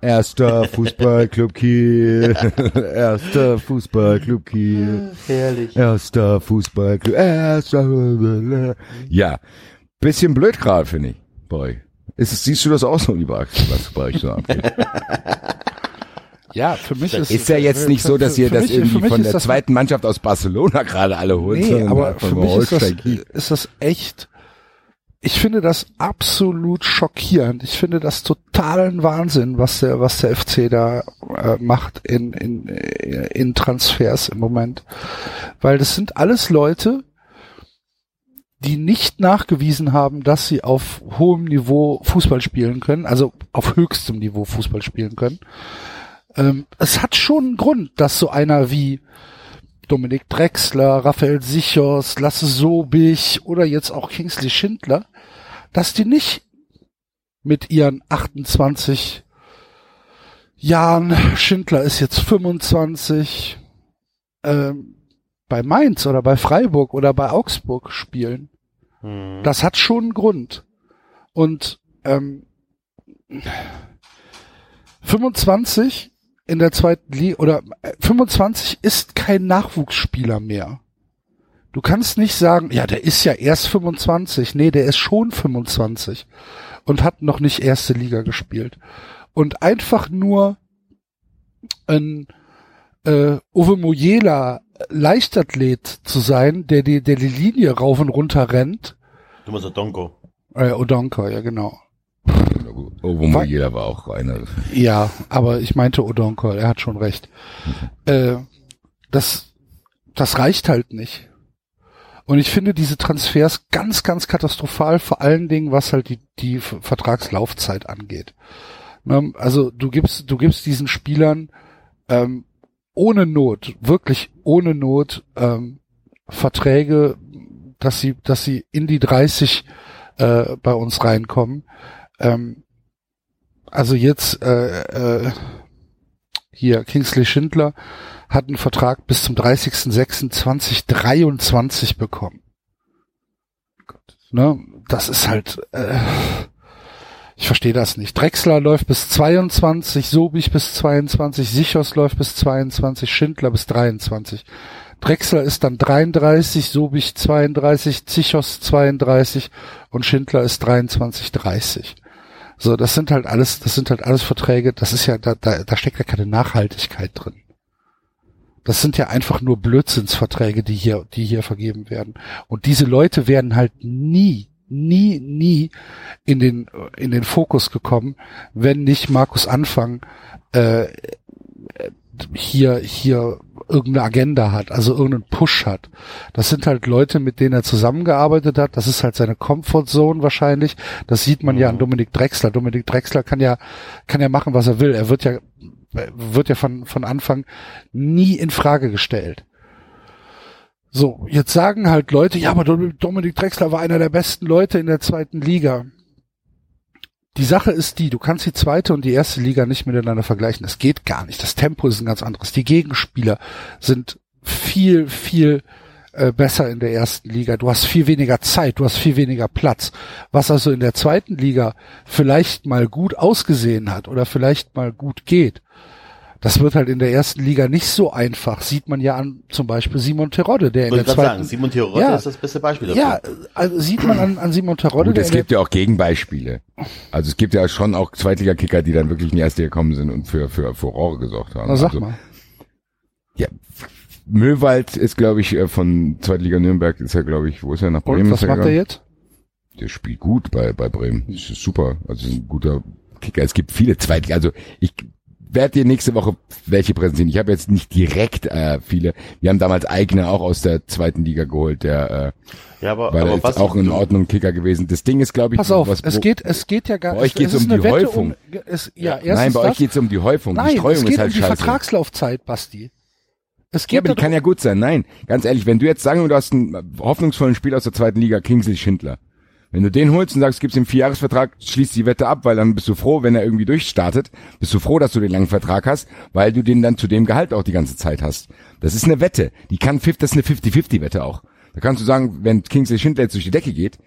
Erster Fußballclub Kiel. Erster Fußballclub Kiel. Herrlich. Erster Fußballclub. Erster. Ja. Bisschen blöd gerade, finde ich. Bei euch. Ist es, siehst du das auch so, lieber Axel, was bei euch so abgeht? Ja, für mich ist Ist ja jetzt nicht so, dass ihr das mich- irgendwie von der zweiten Mannschaft aus Barcelona gerade alle holt. Nee, aber für mich ist das, ist das echt, ich finde das absolut schockierend. Ich finde das totalen Wahnsinn, was der, was der FC da äh, macht in, in, äh, in Transfers im Moment. Weil das sind alles Leute, die nicht nachgewiesen haben, dass sie auf hohem Niveau Fußball spielen können, also auf höchstem Niveau Fußball spielen können. Ähm, es hat schon einen Grund, dass so einer wie Dominik Drexler, Raphael Sichers, Lasse Sobich oder jetzt auch Kingsley Schindler, dass die nicht mit ihren 28 Jahren, Schindler ist jetzt 25, ähm, bei Mainz oder bei Freiburg oder bei Augsburg spielen. Hm. Das hat schon einen Grund. Und ähm, 25 in der zweiten Liga oder äh, 25 ist kein Nachwuchsspieler mehr. Du kannst nicht sagen, ja, der ist ja erst 25. Nee, der ist schon 25 und hat noch nicht erste Liga gespielt. Und einfach nur ein äh, Uwe Mojela Leichtathlet zu sein, der die, der die Linie rauf und runter rennt. Thomas Odonko. Äh, Odonka, ja genau. Ovo Mojela war auch einer. Ja, aber ich meinte Odonko, er hat schon recht. Äh, das, das reicht halt nicht. Und ich finde diese Transfers ganz, ganz katastrophal, vor allen Dingen, was halt die, die Vertragslaufzeit angeht. Ne, Also du gibst, du gibst diesen Spielern ähm, ohne Not, wirklich ohne Not ähm, Verträge, dass sie, dass sie in die 30 äh, bei uns reinkommen. Ähm, also jetzt äh, äh, hier Kingsley Schindler hat einen Vertrag bis zum 30.06.2023 bekommen. Ne? Das ist halt, äh, ich verstehe das nicht. Drexler läuft bis 22, Sobich bis 22, Sichos läuft bis 22, Schindler bis 23. Drexler ist dann 33, Sobich 32, Zichos 32 und Schindler ist 23, 30. So, das sind halt alles, das sind halt alles Verträge, das ist ja, da, da, da steckt ja keine Nachhaltigkeit drin. Das sind ja einfach nur Blödsinnsverträge, die hier, die hier vergeben werden. Und diese Leute werden halt nie, nie, nie in den, in den Fokus gekommen, wenn nicht Markus Anfang äh, hier, hier irgendeine Agenda hat, also irgendeinen Push hat. Das sind halt Leute, mit denen er zusammengearbeitet hat. Das ist halt seine Comfortzone wahrscheinlich. Das sieht man ja an Dominik Drexler. Dominik Drexler kann ja, kann ja machen, was er will. Er wird ja, wird ja von, von Anfang nie in Frage gestellt. So, jetzt sagen halt Leute, ja, aber Dominik Drexler war einer der besten Leute in der zweiten Liga. Die Sache ist die, du kannst die zweite und die erste Liga nicht miteinander vergleichen. Das geht gar nicht. Das Tempo ist ein ganz anderes. Die Gegenspieler sind viel, viel äh, besser in der ersten Liga. Du hast viel weniger Zeit, du hast viel weniger Platz. Was also in der zweiten Liga vielleicht mal gut ausgesehen hat oder vielleicht mal gut geht, das wird halt in der ersten Liga nicht so einfach. Sieht man ja an zum Beispiel Simon Terodde, der in der zweiten. Sagen, Simon Terodde ja, ist das beste Beispiel dafür. Ja, also sieht man an, an Simon Terodde. Gut, es gibt ja auch Gegenbeispiele. Also es gibt ja schon auch Zweitliga-Kicker, die dann wirklich in die erste Liga gekommen sind und für für Furore gesorgt haben. Na, sag also, mal. Ja, Möwald ist, glaube ich, äh, von Zweitliga Nürnberg, ist er, glaube ich, wo ist er nach Bremen? Und was macht er jetzt? Der spielt gut bei, bei Bremen. Das ist super. Also ein guter Kicker. Es gibt viele Zweitliga. Also ich werde dir nächste Woche welche präsentieren. Ich habe jetzt nicht direkt äh, viele. Wir haben damals eigene auch aus der zweiten Liga geholt, der äh, ja, aber, war aber was auch in Ordnung Kicker gewesen. Das Ding ist, glaube ich, pass auf, was, es geht, es geht ja gar. Bei euch geht es um die Häufung. Um, es, ja, ja. Nein, bei euch geht es um die Häufung. Nein, die Streuung es geht ist halt um die scheiße. Vertragslaufzeit, Basti. Es geht ja, aber die kann ja gut sein. Nein, ganz ehrlich, wenn du jetzt sagen, du hast einen hoffnungsvollen Spieler aus der zweiten Liga, Kingsley Schindler. Wenn du den holst und sagst, gibst ihm Vierjahresvertrag, schließt die Wette ab, weil dann bist du froh, wenn er irgendwie durchstartet, bist du froh, dass du den langen Vertrag hast, weil du den dann zu dem Gehalt auch die ganze Zeit hast. Das ist eine Wette. Die kann, das ist eine 50-50-Wette auch. Da kannst du sagen, wenn Kingsley Schindler jetzt durch die Decke geht,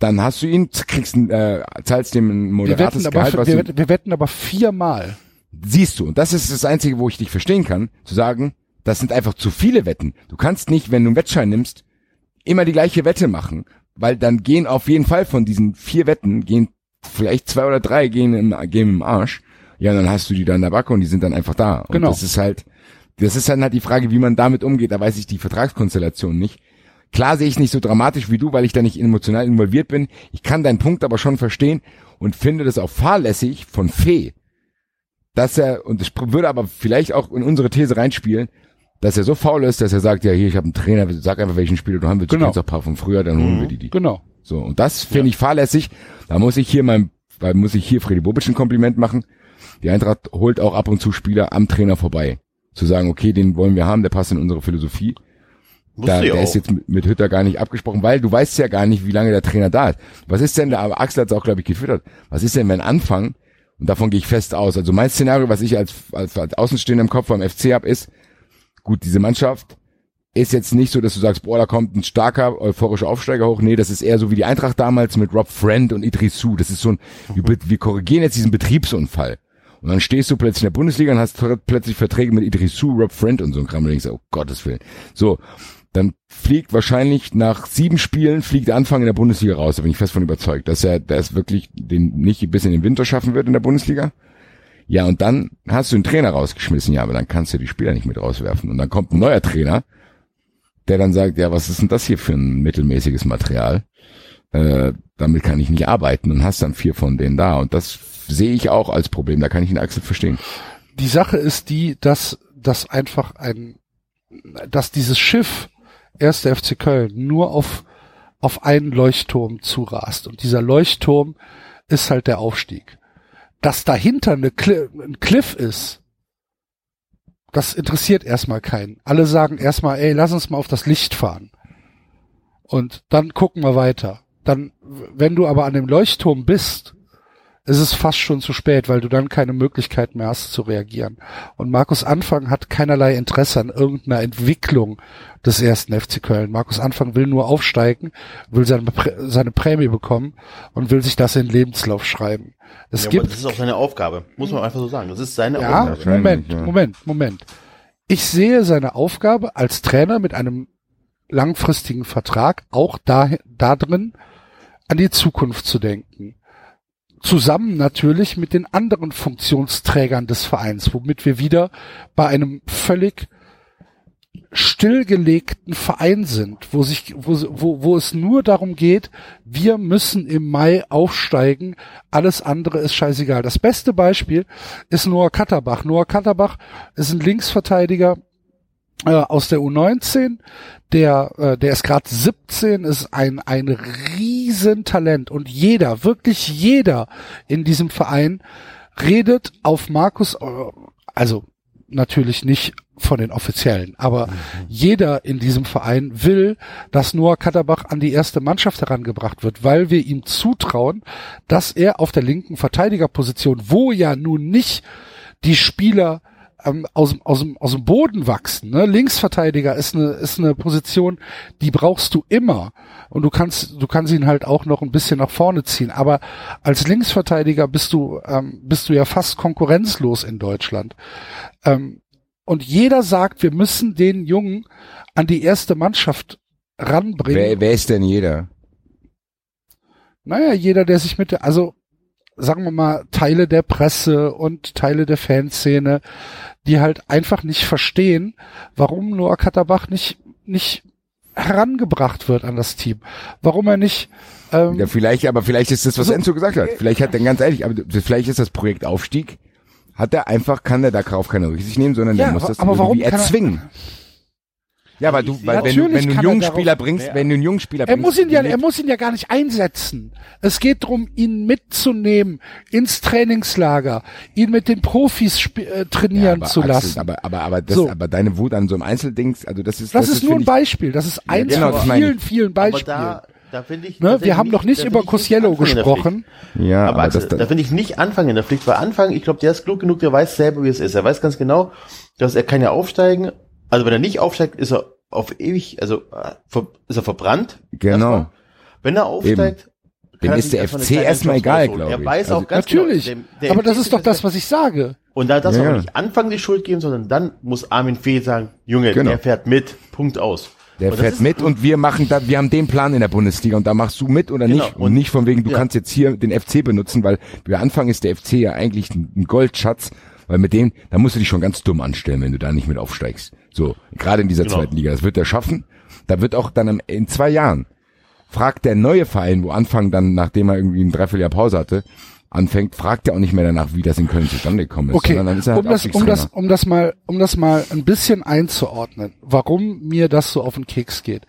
dann hast du ihn, kriegst, äh, zahlst dem ein moderates wir Gehalt. Aber, wir, wetten, wir wetten aber viermal. Siehst du, und das ist das Einzige, wo ich dich verstehen kann, zu sagen, das sind einfach zu viele Wetten. Du kannst nicht, wenn du einen Wettschein nimmst, immer die gleiche Wette machen, weil dann gehen auf jeden Fall von diesen vier Wetten, gehen vielleicht zwei oder drei gehen im, gehen im Arsch. Ja, dann hast du die da in der Backe und die sind dann einfach da. Und Genau. das ist halt, das ist dann halt die Frage, wie man damit umgeht. Da weiß ich die Vertragskonstellation nicht. Klar sehe ich nicht so dramatisch wie du, weil ich da nicht emotional involviert bin. Ich kann deinen Punkt aber schon verstehen und finde das auch fahrlässig von Fee, dass er, und das würde aber vielleicht auch in unsere These reinspielen, dass er so faul ist, dass er sagt, ja hier, ich habe einen Trainer, sag einfach, welchen Spieler du haben willst, Genau. du auch ein paar von früher, dann holen wir die, die. Genau. So, und das finde ich fahrlässig. Da muss ich hier mein, da muss ich hier Freddy Bobic ein Kompliment machen. Die Eintracht holt auch ab und zu Spieler am Trainer vorbei. Zu sagen, okay, den wollen wir haben, der passt in unsere Philosophie. Musst Da, ja der auch. ist jetzt mit, mit Hütter gar nicht abgesprochen, weil du weißt ja gar nicht, wie lange der Trainer da ist. Was ist denn da, aber Axel hat es auch, glaube ich, gefüttert. Was ist denn, wenn Anfang, und davon gehe ich fest aus, also mein Szenario, was ich als, als, als Außenstehender im Kopf beim FC habe, ist, gut, diese Mannschaft ist jetzt nicht so, dass du sagst, boah, da kommt ein starker, euphorischer Aufsteiger hoch. Nee, das ist eher so wie die Eintracht damals mit Rob Friend und Idrisu. Das ist so ein, wir, korrigieren jetzt diesen Betriebsunfall. Und dann stehst du plötzlich in der Bundesliga und hast plötzlich Verträge mit Idrisu, Rob Friend und so ein Kram. Und denkst, oh Gottes Willen. So, dann fliegt wahrscheinlich nach sieben Spielen fliegt Anfang in der Bundesliga raus. Da bin ich fest von überzeugt, dass er, dass wirklich den nicht bis in den Winter schaffen wird in der Bundesliga. Ja, und dann hast du den Trainer rausgeschmissen, ja, aber dann kannst du die Spieler nicht mit rauswerfen. Und dann kommt ein neuer Trainer, der dann sagt, ja, was ist denn das hier für ein mittelmäßiges Material? Äh, damit kann ich nicht arbeiten und hast dann vier von denen da. Und das sehe ich auch als Problem. Da kann ich den Axel verstehen. Die Sache ist die, dass, dass einfach ein, dass dieses Schiff, erste FC Köln, nur auf, auf einen Leuchtturm zurast. Und dieser Leuchtturm ist halt der Aufstieg. Dass dahinter eine Cli ein Cliff ist, das interessiert erstmal keinen. Alle sagen erstmal, ey, lass uns mal auf das Licht fahren. Und dann gucken wir weiter. Dann, wenn du aber an dem Leuchtturm bist, ist es fast schon zu spät, weil du dann keine Möglichkeit mehr hast zu reagieren. Und Markus Anfang hat keinerlei Interesse an irgendeiner Entwicklung des ersten FC Köln. Markus Anfang will nur aufsteigen, will seine, Prä- seine Prämie bekommen und will sich das in den Lebenslauf schreiben. Es Ja, aber gibt das ist auch seine Aufgabe, muss man einfach so sagen. Das ist seine ja, Aufgabe. Moment. Moment, Moment. Ich sehe seine Aufgabe als Trainer mit einem langfristigen Vertrag auch da, da drin, an die Zukunft zu denken. Zusammen natürlich mit den anderen Funktionsträgern des Vereins, womit wir wieder bei einem völlig stillgelegten Verein sind, wo sich, wo, wo, wo es nur darum geht, wir müssen im Mai aufsteigen, alles andere ist scheißegal. Das beste Beispiel ist Noah Katterbach. Noah Katterbach ist ein Linksverteidiger äh, aus der U19, der, äh, der ist gerade 17, ist ein, ein Riesentalent. Und jeder, wirklich jeder in diesem Verein redet auf Markus, äh, also natürlich nicht von den Offiziellen, aber jeder in diesem Verein will, dass Noah Katterbach an die erste Mannschaft herangebracht wird, weil wir ihm zutrauen, dass er auf der linken Verteidigerposition, wo ja nun nicht die Spieler ähm, aus, dem- aus, aus dem Boden wachsen. Ne? Linksverteidiger ist eine, ist eine Position, die brauchst du immer. Und du kannst, du kannst ihn halt auch noch ein bisschen nach vorne ziehen. Aber als Linksverteidiger bist du, ähm, bist du ja fast konkurrenzlos in Deutschland. Ähm, und jeder sagt, wir müssen den Jungen an die erste Mannschaft ranbringen. Wer, wer ist denn jeder? Naja, jeder, der sich mit der, also sagen wir mal, Teile der Presse und Teile der Fanszene, die halt einfach nicht verstehen, warum Noah Katterbach nicht, nicht herangebracht wird an das Team. Warum er nicht, ähm, Ja, vielleicht, aber vielleicht ist das, was So. Enzo gesagt hat. Vielleicht hat er ganz ehrlich, aber vielleicht ist das Projekt Aufstieg. Hat er einfach, kann er darauf keine Rücksicht nehmen, sondern Ja, der muss das aber warum irgendwie kann er- erzwingen. Ja, weil du, weil wenn wenn du einen er jungen darauf- Spieler bringst, wenn du einen jungen Spieler er bringst, muss ihn ja, er muss ihn ja gar nicht einsetzen. Es geht darum, ihn mitzunehmen ins Trainingslager, ihn mit den Profis sp- äh, trainieren aber zu Axel, lassen. Aber, aber, aber, das, So. aber deine Wut an so einem Einzeldings, also das ist, das, ist nur ein Beispiel. Das ist eins genau, von das meine vielen, vielen Aber Beispielen. da, da finde ich, ne? Wir haben noch nicht da über Cosiello gesprochen. Ja, Aber aber das, da finde ich nicht Anfang in der Pflicht, weil Anfang, ich glaube, der ist klug genug, der weiß selber, wie es ist. Er weiß ganz genau, dass er kann ja aufsteigen. Also wenn er nicht aufsteigt, ist er auf ewig, also äh, ist er verbrannt. Genau. erstmal. Wenn er aufsteigt, Dem er ist der FC erstmal egal, glaube Er ich. weiß Also auch ganz Natürlich. genau, dem- der aber das FC ist doch das, was ich sage. Und da darf Ja, man ja. nicht Anfang die Schuld geben, sondern dann muss Armin Fee sagen, Junge, Genau. der fährt mit, Punkt aus. Der Und das fährt mit und wir machen da, wir haben den Plan in der Bundesliga und da machst du mit oder Genau. nicht. Und, nicht von wegen, du ja. kannst jetzt hier den FC benutzen, weil wir Anfang ist der FC ja eigentlich ein Goldschatz, weil mit dem, da musst du dich schon ganz dumm anstellen, wenn du da nicht mit aufsteigst. So, gerade in dieser Genau. zweiten Liga. Das wird er schaffen. Da wird auch dann am- in zwei Jahren, fragt der neue Verein, wo Anfang dann, nachdem er irgendwie ein Dreivierteljahr Pause hatte, anfängt, fragt er auch nicht mehr danach, wie das in Köln zustande gekommen ist, Okay, er halt um das, um das, um das mal, um das mal ein bisschen einzuordnen, warum mir das so auf den Keks geht.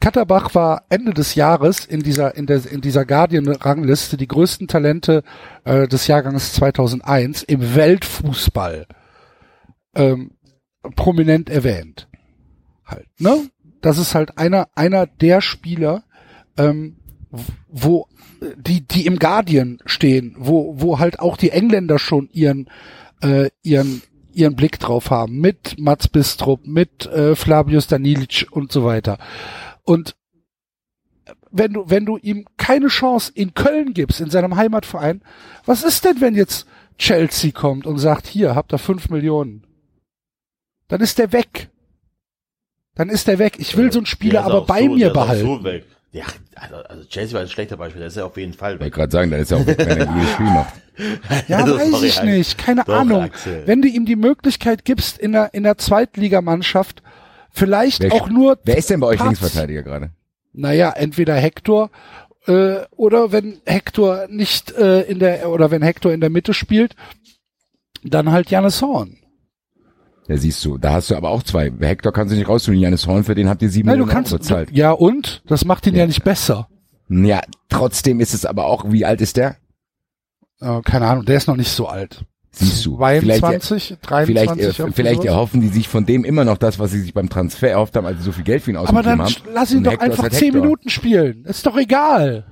Katterbach war Ende des Jahres in dieser, in der, in dieser Guardian-Rangliste die größten Talente äh, des Jahrgangs 2001 im Weltfußball ähm, prominent erwähnt. Halt, ne? Das ist halt einer, einer der Spieler, ähm, wo die die im Guardian stehen, wo wo halt auch die Engländer schon ihren äh, ihren ihren Blick drauf haben mit Mats Bistrup, mit äh, Flavius Danilic und so weiter. Und wenn du wenn du ihm keine Chance in Köln gibst, in seinem Heimatverein, was ist denn, wenn jetzt Chelsea kommt und sagt, hier habt ihr fünf Millionen? Dann ist der weg. Dann ist der weg. Ich will so einen Spieler aber bei so, mir der ist auch behalten. So weg. Ja, also, also Chelsea war ein schlechter Beispiel, der ist ja auf jeden Fall Ich wollte weg. gerade sagen, dann ist er auch weg, wenn er jedes Spiel macht. Ja, Also, weiß ich Axel. nicht. Keine Doch, Ahnung. Axel. Wenn du ihm die Möglichkeit gibst, in der, in der Zweitligamannschaft vielleicht Wer, auch nur, wer ist denn bei euch Platz. Linksverteidiger gerade? naja, entweder Hector, äh, oder wenn Hector nicht äh, in der, oder wenn Hector in der Mitte spielt, dann halt Janis Horn. Ja, siehst du, da hast du aber auch zwei. Hector kannst du nicht rausholen. Janis Horn, für den habt ihr sieben Nein, du Millionen kannst, Euro bezahlt. du, ja und? Das macht ihn ja, nicht besser. Ja, trotzdem ist es aber auch, wie alt ist der? Äh, keine Ahnung, der ist noch nicht so alt. Siehst du. 22, Vielleicht, 23, vielleicht, äh, vielleicht erhoffen die sich von dem immer noch das, was sie sich beim Transfer erhofft haben, als sie so viel Geld für ihn Aber ausgegeben dann haben. sch- lass ihn Und doch Hector einfach halt 10 Hector. Minuten spielen. Ist doch egal.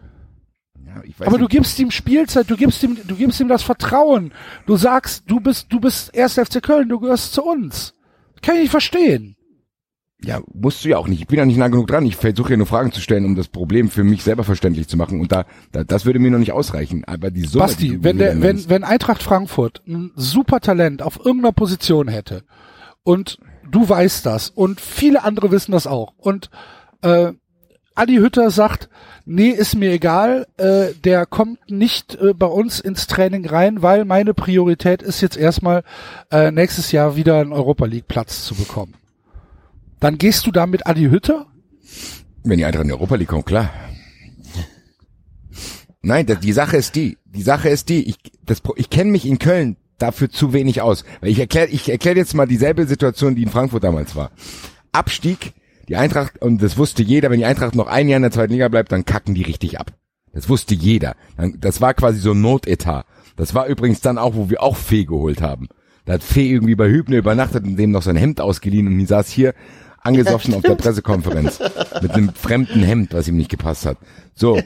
Ich weiß Aber du nicht. gibst ihm Spielzeit, du gibst ihm, du gibst ihm das Vertrauen. Du sagst, du bist, du bist erst FC Köln, du gehörst zu uns. Kann ich nicht verstehen. Ja, musst du ja auch nicht. Ich bin ja nicht nah genug dran. Ich versuche ja nur Fragen zu stellen, um das Problem für mich selber verständlich zu machen. Und da, da das würde mir noch nicht ausreichen. Aber die Summe. die Basti, du wenn der, wenn, wenn Eintracht Frankfurt ein super Talent auf irgendeiner Position hätte und du weißt das und viele andere wissen das auch und äh, Adi Hütter sagt, nee, ist mir egal, äh, der kommt nicht äh, bei uns ins Training rein, weil meine Priorität ist jetzt erstmal äh, nächstes Jahr wieder einen Europa League Platz zu bekommen. Dann gehst du da mit Adi Hütter? Wenn die Eintracht in die Europa League kommt, klar. Nein, das, die Sache ist die. Die Sache ist die. Ich, das, ich kenne mich in Köln dafür zu wenig aus. Weil ich erkläre ich erklär jetzt mal dieselbe Situation, die in Frankfurt damals war. Abstieg, die Eintracht, und das wusste jeder, wenn die Eintracht noch ein Jahr in der zweiten Liga bleibt, dann kacken die richtig ab. Das wusste jeder. Das war quasi so ein Notetat. Das war übrigens dann auch, wo wir auch Fee geholt haben. Da hat Fee irgendwie bei Hübner übernachtet und dem noch sein Hemd ausgeliehen und die saß hier angesoffen auf der Pressekonferenz mit einem fremden Hemd, was ihm nicht gepasst hat. So,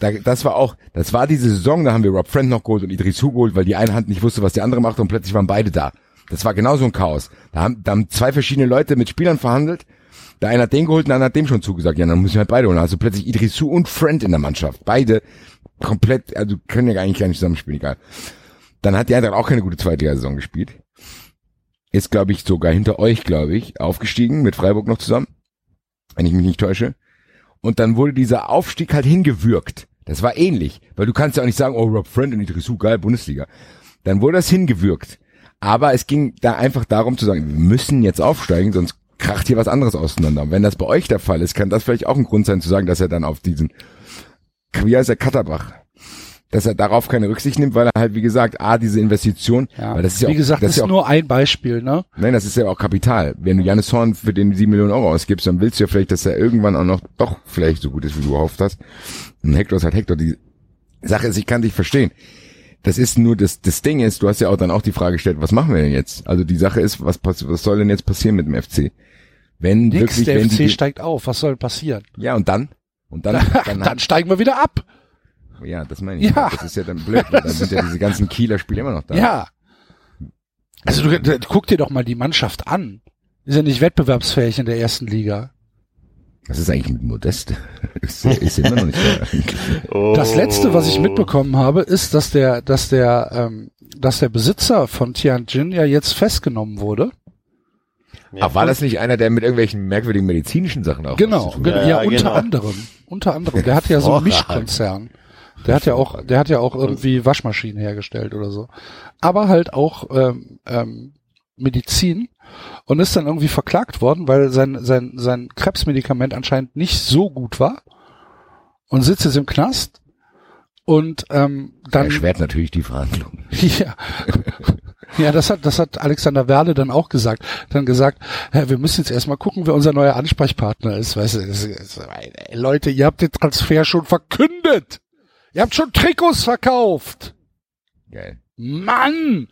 da, das war auch, das war diese Saison, da haben wir Rob Friend noch geholt und Idrisu geholt, weil die eine Hand nicht wusste, was die andere machte und plötzlich waren beide da. Das war genauso ein Chaos. Da haben, da haben zwei verschiedene Leute mit Spielern verhandelt. Der eine hat den geholt, der andere hat dem schon zugesagt. Ja, dann müssen wir halt beide holen. Also plötzlich Idrisu und Friend in der Mannschaft. Beide komplett, also können ja eigentlich gar nicht zusammenspielen, egal. Dann hat die Eintracht auch keine gute Zweitliga-Saison gespielt. Ist, glaube ich, sogar hinter euch, glaube ich, aufgestiegen, mit Freiburg noch zusammen. Wenn ich mich nicht täusche. Und dann wurde dieser Aufstieg halt hingewürgt. Das war ähnlich, weil du kannst ja auch nicht sagen, oh, Rob Friend und Idrisu, geil, Bundesliga. Dann wurde das hingewürgt. Aber es ging da einfach darum zu sagen, wir müssen jetzt aufsteigen, sonst kracht hier was anderes auseinander. Und wenn das bei euch der Fall ist, kann das vielleicht auch ein Grund sein zu sagen, dass er dann auf diesen, wie heißt der Katterbach, dass er darauf keine Rücksicht nimmt, weil er halt, wie gesagt, A, diese Investition, weil das ist ja Wie auch, gesagt, das ist ja auch nur ein Beispiel, ne? Nein, das ist ja auch Kapital. Wenn du Janis Horn für den sieben Millionen Euro ausgibst, dann willst du ja vielleicht, dass er irgendwann auch noch doch vielleicht so gut ist, wie du gehofft hast. Und Hector ist halt Hector. Die Sache ist, ich kann dich verstehen. Das ist nur das, das Ding ist, du hast ja auch dann auch die Frage gestellt, was machen wir denn jetzt? Also die Sache ist, was, was soll denn jetzt passieren mit dem FC? Wenn Nix, wirklich, der wenn FC die, steigt auf. Was soll passieren? ja und dann? Und dann, dann, Dann steigen wir wieder ab. ja, das meine ich. Ja. Das ist ja dann blöd. Dann sind ja diese ganzen Kieler Spiele immer noch da. Ja. Also du, du, guck dir doch mal die Mannschaft an. Ist ja nicht wettbewerbsfähig in der ersten Liga. Das ist eigentlich mit Modest. ist, ist immer noch nicht da. Das letzte, was ich mitbekommen habe, ist, dass der, dass der, ähm, dass der Besitzer von Tianjin ja jetzt festgenommen wurde. Ach, war das nicht einer, der mit irgendwelchen merkwürdigen medizinischen Sachen auch Genau, was zu tun ge- hat? ja, Ja, unter genau. anderem, unter anderem. Der hat ja so einen Mischkonzern. Der hat ja auch, der hat ja auch irgendwie Waschmaschinen hergestellt oder so. Aber halt auch ähm, ähm, Medizin und ist dann irgendwie verklagt worden, weil sein sein sein Krebsmedikament anscheinend nicht so gut war und sitzt jetzt im Knast und ähm, dann Erschwert natürlich die Verhandlung. ja. Ja, das hat, das hat Alexander Werle dann auch gesagt. Dann gesagt, wir müssen jetzt erstmal gucken, wer unser neuer Ansprechpartner ist. Weißt du, Leute, ihr habt den Transfer schon verkündet. Ihr habt schon Trikots verkauft. Geil. Mann!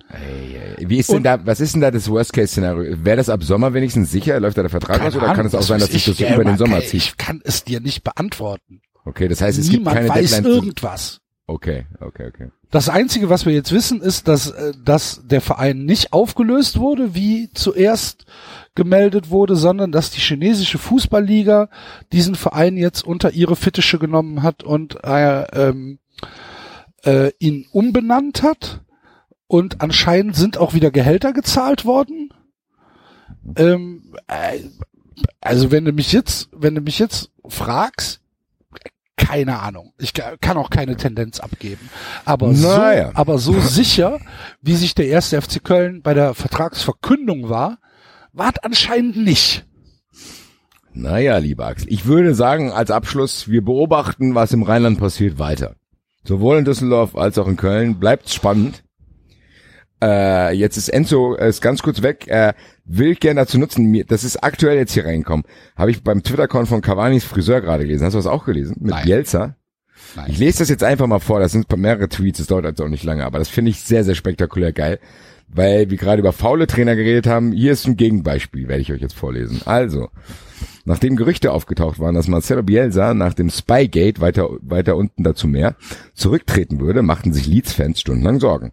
Wie ist denn Und- da, was ist denn da das Worst-Case-Szenario? Wäre das ab Sommer wenigstens sicher? Läuft da der Vertrag aus oder kann es auch sein, dass sich das so über den Sommer zieht? Ich kann es dir nicht beantworten. Okay, das heißt, es gibt Niemand keine weiß Deadline. irgendwas. Okay, okay, okay. Das Einzige, was wir jetzt wissen, ist, dass, äh, dass der Verein nicht aufgelöst wurde, wie zuerst gemeldet wurde, sondern dass die chinesische Fußballliga diesen Verein jetzt unter ihre Fittiche genommen hat und äh, ähm, äh, ihn umbenannt hat. Und anscheinend sind auch wieder Gehälter gezahlt worden. Ähm, äh, also wenn du mich jetzt, wenn du mich jetzt fragst, keine Ahnung. Ich ka- kann auch keine Tendenz abgeben. Aber Naja. so, aber so sicher, wie sich der erste FC Köln bei der Vertragsverkündung war, war es anscheinend nicht. Naja, lieber Axel, ich würde sagen, als Abschluss, wir beobachten, was im Rheinland passiert, weiter. Sowohl in Düsseldorf als auch in Köln bleibt spannend. Äh, jetzt ist Enzo äh, ist ganz kurz weg. Äh, will ich gerne dazu nutzen. Mir, das ist aktuell jetzt hier reinkommen. Habe ich beim Twitter-Account von Cavani's Friseur gerade gelesen. Hast du das auch gelesen? Mit Nein. Bielsa? Nein. Ich lese das jetzt einfach mal vor. Das sind mehrere Tweets. Das dauert also auch nicht lange, aber das finde ich sehr, sehr spektakulär geil. weil wir gerade über faule Trainer geredet haben, hier ist ein Gegenbeispiel, werde ich euch jetzt vorlesen. Also, nachdem Gerüchte aufgetaucht waren, dass Marcelo Bielsa nach dem Spygate weiter, weiter unten dazu mehr zurücktreten würde, machten sich Leeds-Fans stundenlang Sorgen.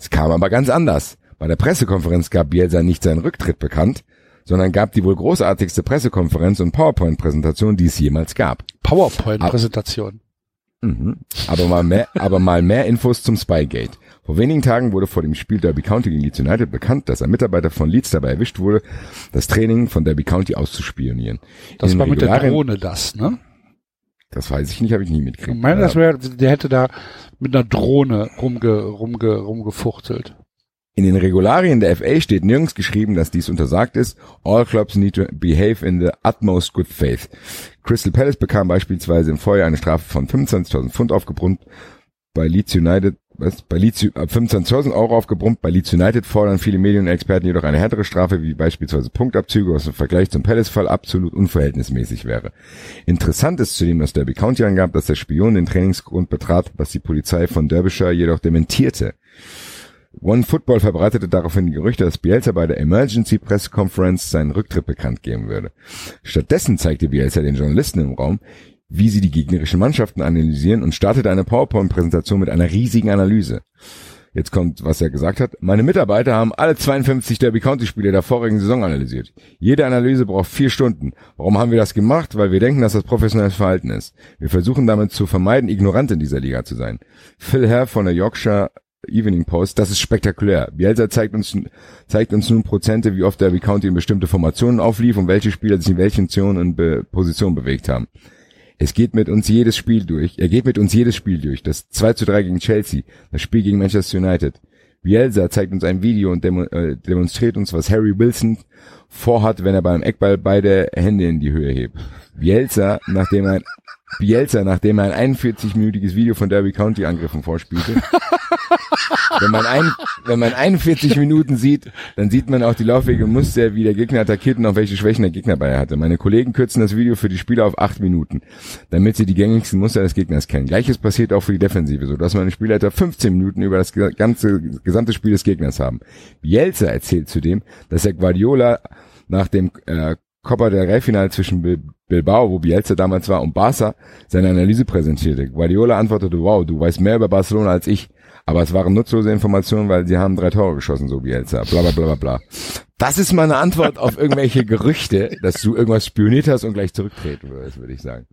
Es kam aber ganz anders. Bei der Pressekonferenz gab Bielsa nicht seinen Rücktritt bekannt, sondern gab die wohl großartigste Pressekonferenz und PowerPoint-Präsentation, die es jemals gab. PowerPoint-Präsentation. Mhm. Aber mal mehr, aber mal mehr Infos zum Spygate. Vor wenigen Tagen wurde vor dem Spiel Derby County gegen Leeds United bekannt, dass ein Mitarbeiter von Leeds dabei erwischt wurde, das Training von Derby County auszuspionieren. Das war mit der Drohne das, ne? Das weiß ich nicht, habe ich nie Ich mitgekriegt. meine, das wäre, der hätte da mit einer Drohne rumge, rumge, rumgefuchtelt. In den Regularien der FA steht nirgends geschrieben, dass dies untersagt ist. All clubs need to behave in the utmost good faith. Crystal Palace bekam beispielsweise im Vorjahr eine Strafe von 25.000 Pfund aufgebrummt. Bei Leeds United, was? Bei Leeds, äh, 25.000 Euro aufgebrummt. Bei Leeds United fordern viele Medienexperten jedoch eine härtere Strafe, wie beispielsweise Punktabzüge, was im Vergleich zum Palace-Fall absolut unverhältnismäßig wäre. Interessant ist zudem, dass Derby County angab, dass der Spion den Trainingsgrund betrat, was die Polizei von Derbyshire jedoch dementierte. One Football verbreitete daraufhin die Gerüchte, dass Bielsa bei der Emergency Press Conference seinen Rücktritt bekannt geben würde. Stattdessen zeigte Bielsa den Journalisten im Raum, wie sie die gegnerischen Mannschaften analysieren und startete eine PowerPoint-Präsentation mit einer riesigen Analyse. Jetzt kommt, was er gesagt hat. Meine Mitarbeiter haben alle 52 Derby County Spiele der vorigen Saison analysiert. Jede Analyse braucht vier Stunden. Warum haben wir das gemacht? Weil wir denken, dass das professionelles Verhalten ist. Wir versuchen damit zu vermeiden, ignorant in dieser Liga zu sein. Phil Herr von der Yorkshire Evening Post, das ist spektakulär. Bielsa zeigt uns, zeigt uns nun Prozente, wie oft Derby County in bestimmte Formationen auflief und welche Spieler sich in welchen Zonen und Positionen bewegt haben. Es geht mit uns jedes Spiel durch. Er geht mit uns jedes Spiel durch. Das 2 zu 3 gegen Chelsea, das Spiel gegen Manchester United. Bielsa zeigt uns ein Video und demo äh, demonstriert uns, was Harry Wilson vorhat, wenn er beim Eckball beide Hände in die Höhe hebt. Bielsa, nachdem er Bielsa, nachdem er ein 41-minütiges Video von Derby County Angriffen vorspielte. wenn man ein, wenn man 41 Minuten sieht, dann sieht man auch die Laufwege und Muster, wie der Gegner attackiert und auf welche Schwächen der Gegner bei hatte. Meine Kollegen kürzen das Video für die Spieler auf 8 Minuten, damit sie die gängigsten Muster des Gegners kennen. Gleiches passiert auch für die Defensive, so dass meine Spieler etwa 15 Minuten über das ganze, gesamte Spiel des Gegners haben. Bielsa erzählt zudem, dass er Guardiola nach dem äh, Copa del Rey Finale zwischen Bil Bilbao, wo Bielsa damals war, und Barca seine Analyse präsentierte. Guardiola antwortete, wow, du weißt mehr über Barcelona als ich. Aber es waren nutzlose Informationen, weil sie haben drei Tore geschossen, so Bielsa. Bla bla bla bla bla. Das ist meine Antwort auf irgendwelche Gerüchte, dass du irgendwas spioniert hast und gleich zurücktreten würdest, würde ich sagen.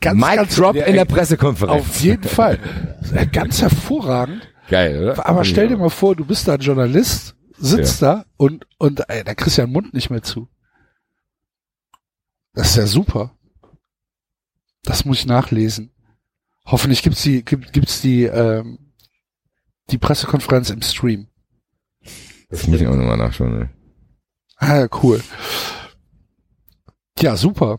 Ganz, Mic ganz, drop ja, in der Pressekonferenz. Auf jeden Fall. Ganz hervorragend. Geil, oder? Aber stell dir mal vor, du bist da ein Journalist, sitzt da und, und ey, da kriegst du ja den Mund nicht mehr zu. Das ist ja super. Das muss ich nachlesen. Hoffentlich gibt's die, gibt, gibt's die, ähm, die Pressekonferenz im Stream. Das muss ich auch nochmal nachschauen. Ne? Ah, cool. Ja, super.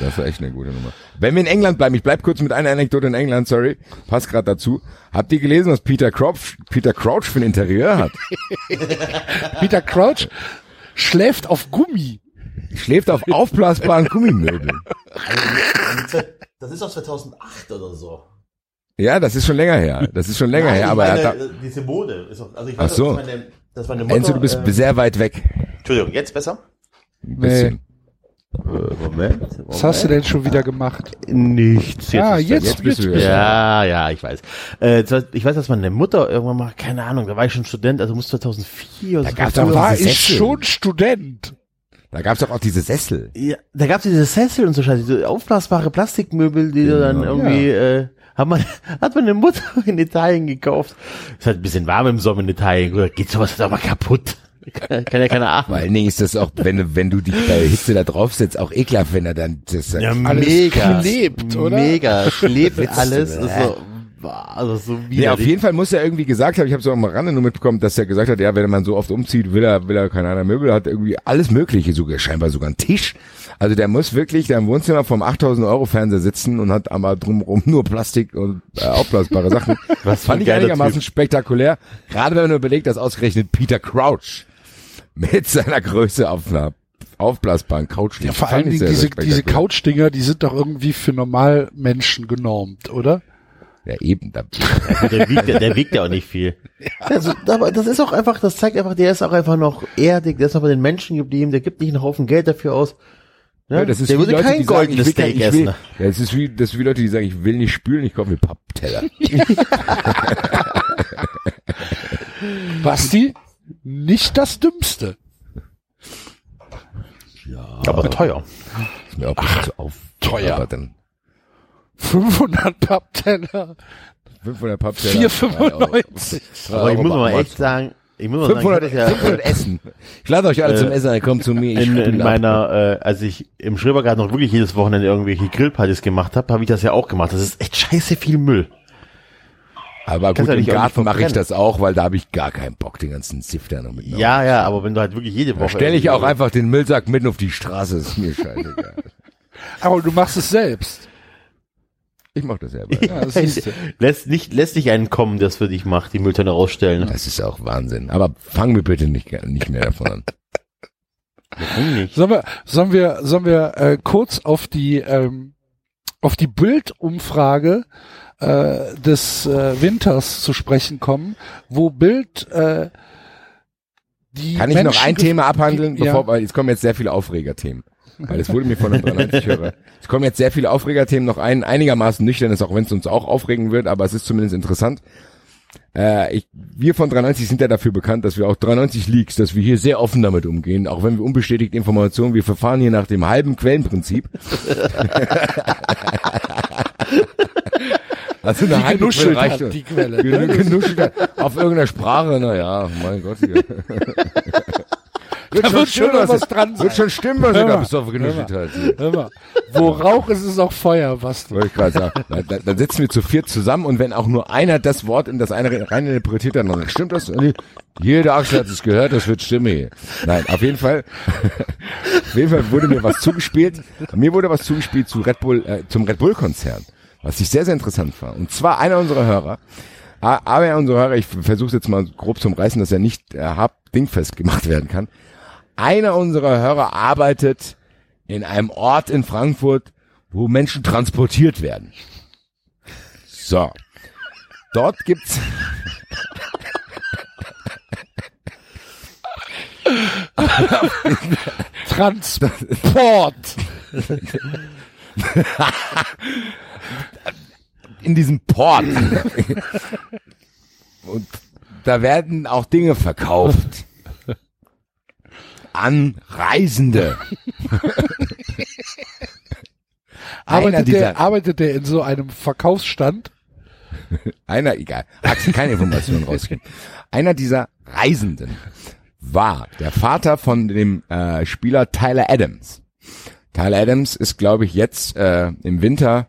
Das war echt eine gute Nummer. Wenn wir in England bleiben, ich bleib kurz mit einer Anekdote in England, sorry, passt gerade dazu. Habt ihr gelesen, was Peter Crouch, Peter Crouch für ein Interieur hat? Peter Crouch schläft auf Gummi. Schläft auf aufblasbaren Gummimöbeln. Das ist aus 2008 oder so. Ja, das ist schon länger her. Das ist schon länger Nein, her, aber meine, er hat äh, diese Mode ist auch, also ich Ach weiß, so. dass meine, dass meine Mutter, Enzo, du bist äh, sehr weit weg. Entschuldigung, jetzt besser? Ein bisschen. Moment. Was hast du denn schon wieder gemacht? Nichts. ah, ist jetzt, jetzt bist jetzt, du bist du. Ja, ja, ich weiß. Äh, ich weiß, dass meine Mutter irgendwann mal, keine Ahnung, da war ich schon Student, also muss 2004 oder Da so. Da doch war ich schon Student. Da gab's doch auch diese Sessel. Ja, da gab's diese Sessel und so Scheiße, diese aufblasbare Plastikmöbel, die du dann Genau. irgendwie, äh, hat man, hat meine Mutter in Italien gekauft. Ist halt ein bisschen warm im Sommer in Italien, oder geht sowas doch mal kaputt. Kann, kann ja keiner Vor atmen. allen Dingen ist das auch, wenn du, wenn du dich bei Hitze da draufsetzt, auch ekelhaft, wenn er dann das Ja, Alles mega. klebt, oder? Mega, klebt alles. Ist so, also so Ja, auf jeden Fall muss er irgendwie gesagt haben, ich habe so am Rande nur mitbekommen, dass er gesagt hat, ja, wenn man so oft umzieht, will er, will er keine Ahnung, Möbel, hat irgendwie alles Mögliche, sogar scheinbar sogar einen Tisch. Also der muss wirklich da im Wohnzimmer vom 8000 Euro Fernseher sitzen und hat aber drumherum nur Plastik und äh, aufblasbare Sachen. Was fand ich einigermaßen Typ. spektakulär. Gerade wenn man überlegt, dass ausgerechnet Peter Crouch mit seiner Größe auf einer aufblasbaren Couch liegt. Ja, vor allen Dingen diese, diese. Couch-Dinger, die sind doch irgendwie für Normalmenschen genormt, oder? Ja, eben. Da, Der wiegt, ja- der wiegt ja auch nicht viel. Also, aber das ist auch einfach, das zeigt einfach, der ist auch einfach noch erdig, der ist noch bei den Menschen geblieben, der gibt nicht einen Haufen Geld dafür aus. Ne? ja, das ist der wie würde Leute, kein sagen, goldenes ich will, kein- Steak essen. ja, das ist wie, das ist wie Leute, die sagen, ich will nicht spülen, ich kaufe mir Pappteller. Basti, nicht das Dümmste. Aber teuer. Ist mir auch bisschen zu auf. teuer. Aber dann 500 Pappteller, 500 Pappteller. 4,95. Aber ich muss mal echt sagen, ich muss mal sagen, 500, ich hab das ja, 500 Essen. Ich lade euch alle Äh, zum Essen, ein, kommt zu mir. Ich in, in meiner, äh, als ich im Schrebergarten noch wirklich jedes Wochenende irgendwelche Grillpartys gemacht habe, habe ich das ja auch gemacht. Das ist echt scheiße viel Müll. Aber kannst gut, im Garten mache ich das auch, weil da habe ich gar keinen Bock, den ganzen Sifter noch mitnehmen. Ja, ja, aber wenn du halt wirklich jede Da Woche. stelle ich auch einfach den Müllsack mitten auf die Straße, ist mir scheißegal. Aber du machst es selbst. Ich mache das selber. Ja, das. Lässt nicht, lässt nicht einen kommen, der es für dich macht, die Mülltonne rausstellen. Das ist auch Wahnsinn. Aber fang mir bitte nicht, nicht mehr davon an. Nicht? Sollen wir, sollen wir, sollen wir äh, kurz auf die ähm, auf die Bildumfrage äh, des äh, Winters zu sprechen kommen, wo Bild äh, die Kann ich noch Menschen ein gef- Thema abhandeln, die- bevor, ja. weil jetzt kommen jetzt sehr viele Aufregerthemen. Weil es wurde mir von einem 93-Hörer. Es kommen jetzt sehr viele Aufregerthemen, noch ein einigermaßen nüchternes, auch wenn es uns auch aufregen wird, aber es ist zumindest interessant. Äh, ich, wir von 93 sind ja dafür bekannt, dass wir auch 93 Leaks, dass wir hier sehr offen damit umgehen, auch wenn wir unbestätigte Informationen, wir verfahren hier nach dem halben Quellenprinzip. also eine Die halbe genuschelt Quelle hat, die Quelle. Gen- genuschelt auf irgendeiner Sprache, naja, mein Gott. Hier. Da wird schon noch was dran sein. Wird schon stimmen, was Hör ihr da besoffen hör hat. Hör mal, wo Rauch ist, ist auch Feuer, Basti. Wollte ich gerade sagen. Da, da, dann sitzen wir zu viert zusammen und wenn auch nur einer das Wort in das eine rein interpretiert dann stimmt das. Jeder Axel hat es gehört, das wird stimmen hier. Nein, auf jeden Fall. auf jeden Fall wurde mir was zugespielt. Mir wurde was zugespielt zu Red Bull, äh, zum Red Bull Konzern, was ich sehr, sehr interessant war. Und zwar einer unserer Hörer, aber unser Hörer, ich versuche jetzt mal grob zum Reißen, dass er nicht äh, hab dingfest gemacht werden kann. Einer unserer Hörer arbeitet in einem Ort in Frankfurt, wo Menschen transportiert werden. So. Dort gibt's Transport. in diesem Port. Und da werden auch Dinge verkauft. An Reisende. Einer Arbeitet der, arbeitet der in so einem Verkaufsstand? einer, egal, Axel, keine Informationen rausgeben. Einer dieser Reisenden war der Vater von dem äh, Spieler Tyler Adams. Tyler Adams ist, glaube ich, jetzt äh, im Winter,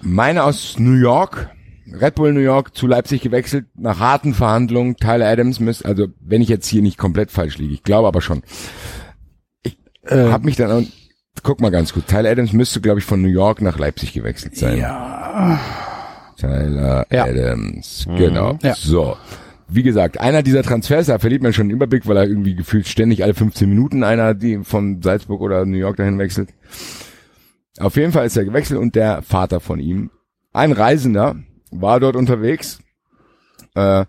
meine aus New York, Red Bull New York zu Leipzig gewechselt, nach harten Verhandlungen. Tyler Adams müsste, also wenn ich jetzt hier nicht komplett falsch liege, ich glaube aber schon. Ich äh, habe mich dann, auch- guck mal ganz gut, Tyler Adams müsste, glaube ich, von New York nach Leipzig gewechselt sein. Ja. Tyler Ja. Adams, genau. Ja. So. Wie gesagt, einer dieser Transfers, da verliert man schon den Überblick, weil er irgendwie gefühlt ständig alle 15 Minuten einer, die von Salzburg oder New York dahin wechselt. Auf jeden Fall ist er gewechselt und der Vater von ihm, ein Reisender, war dort unterwegs. Äh,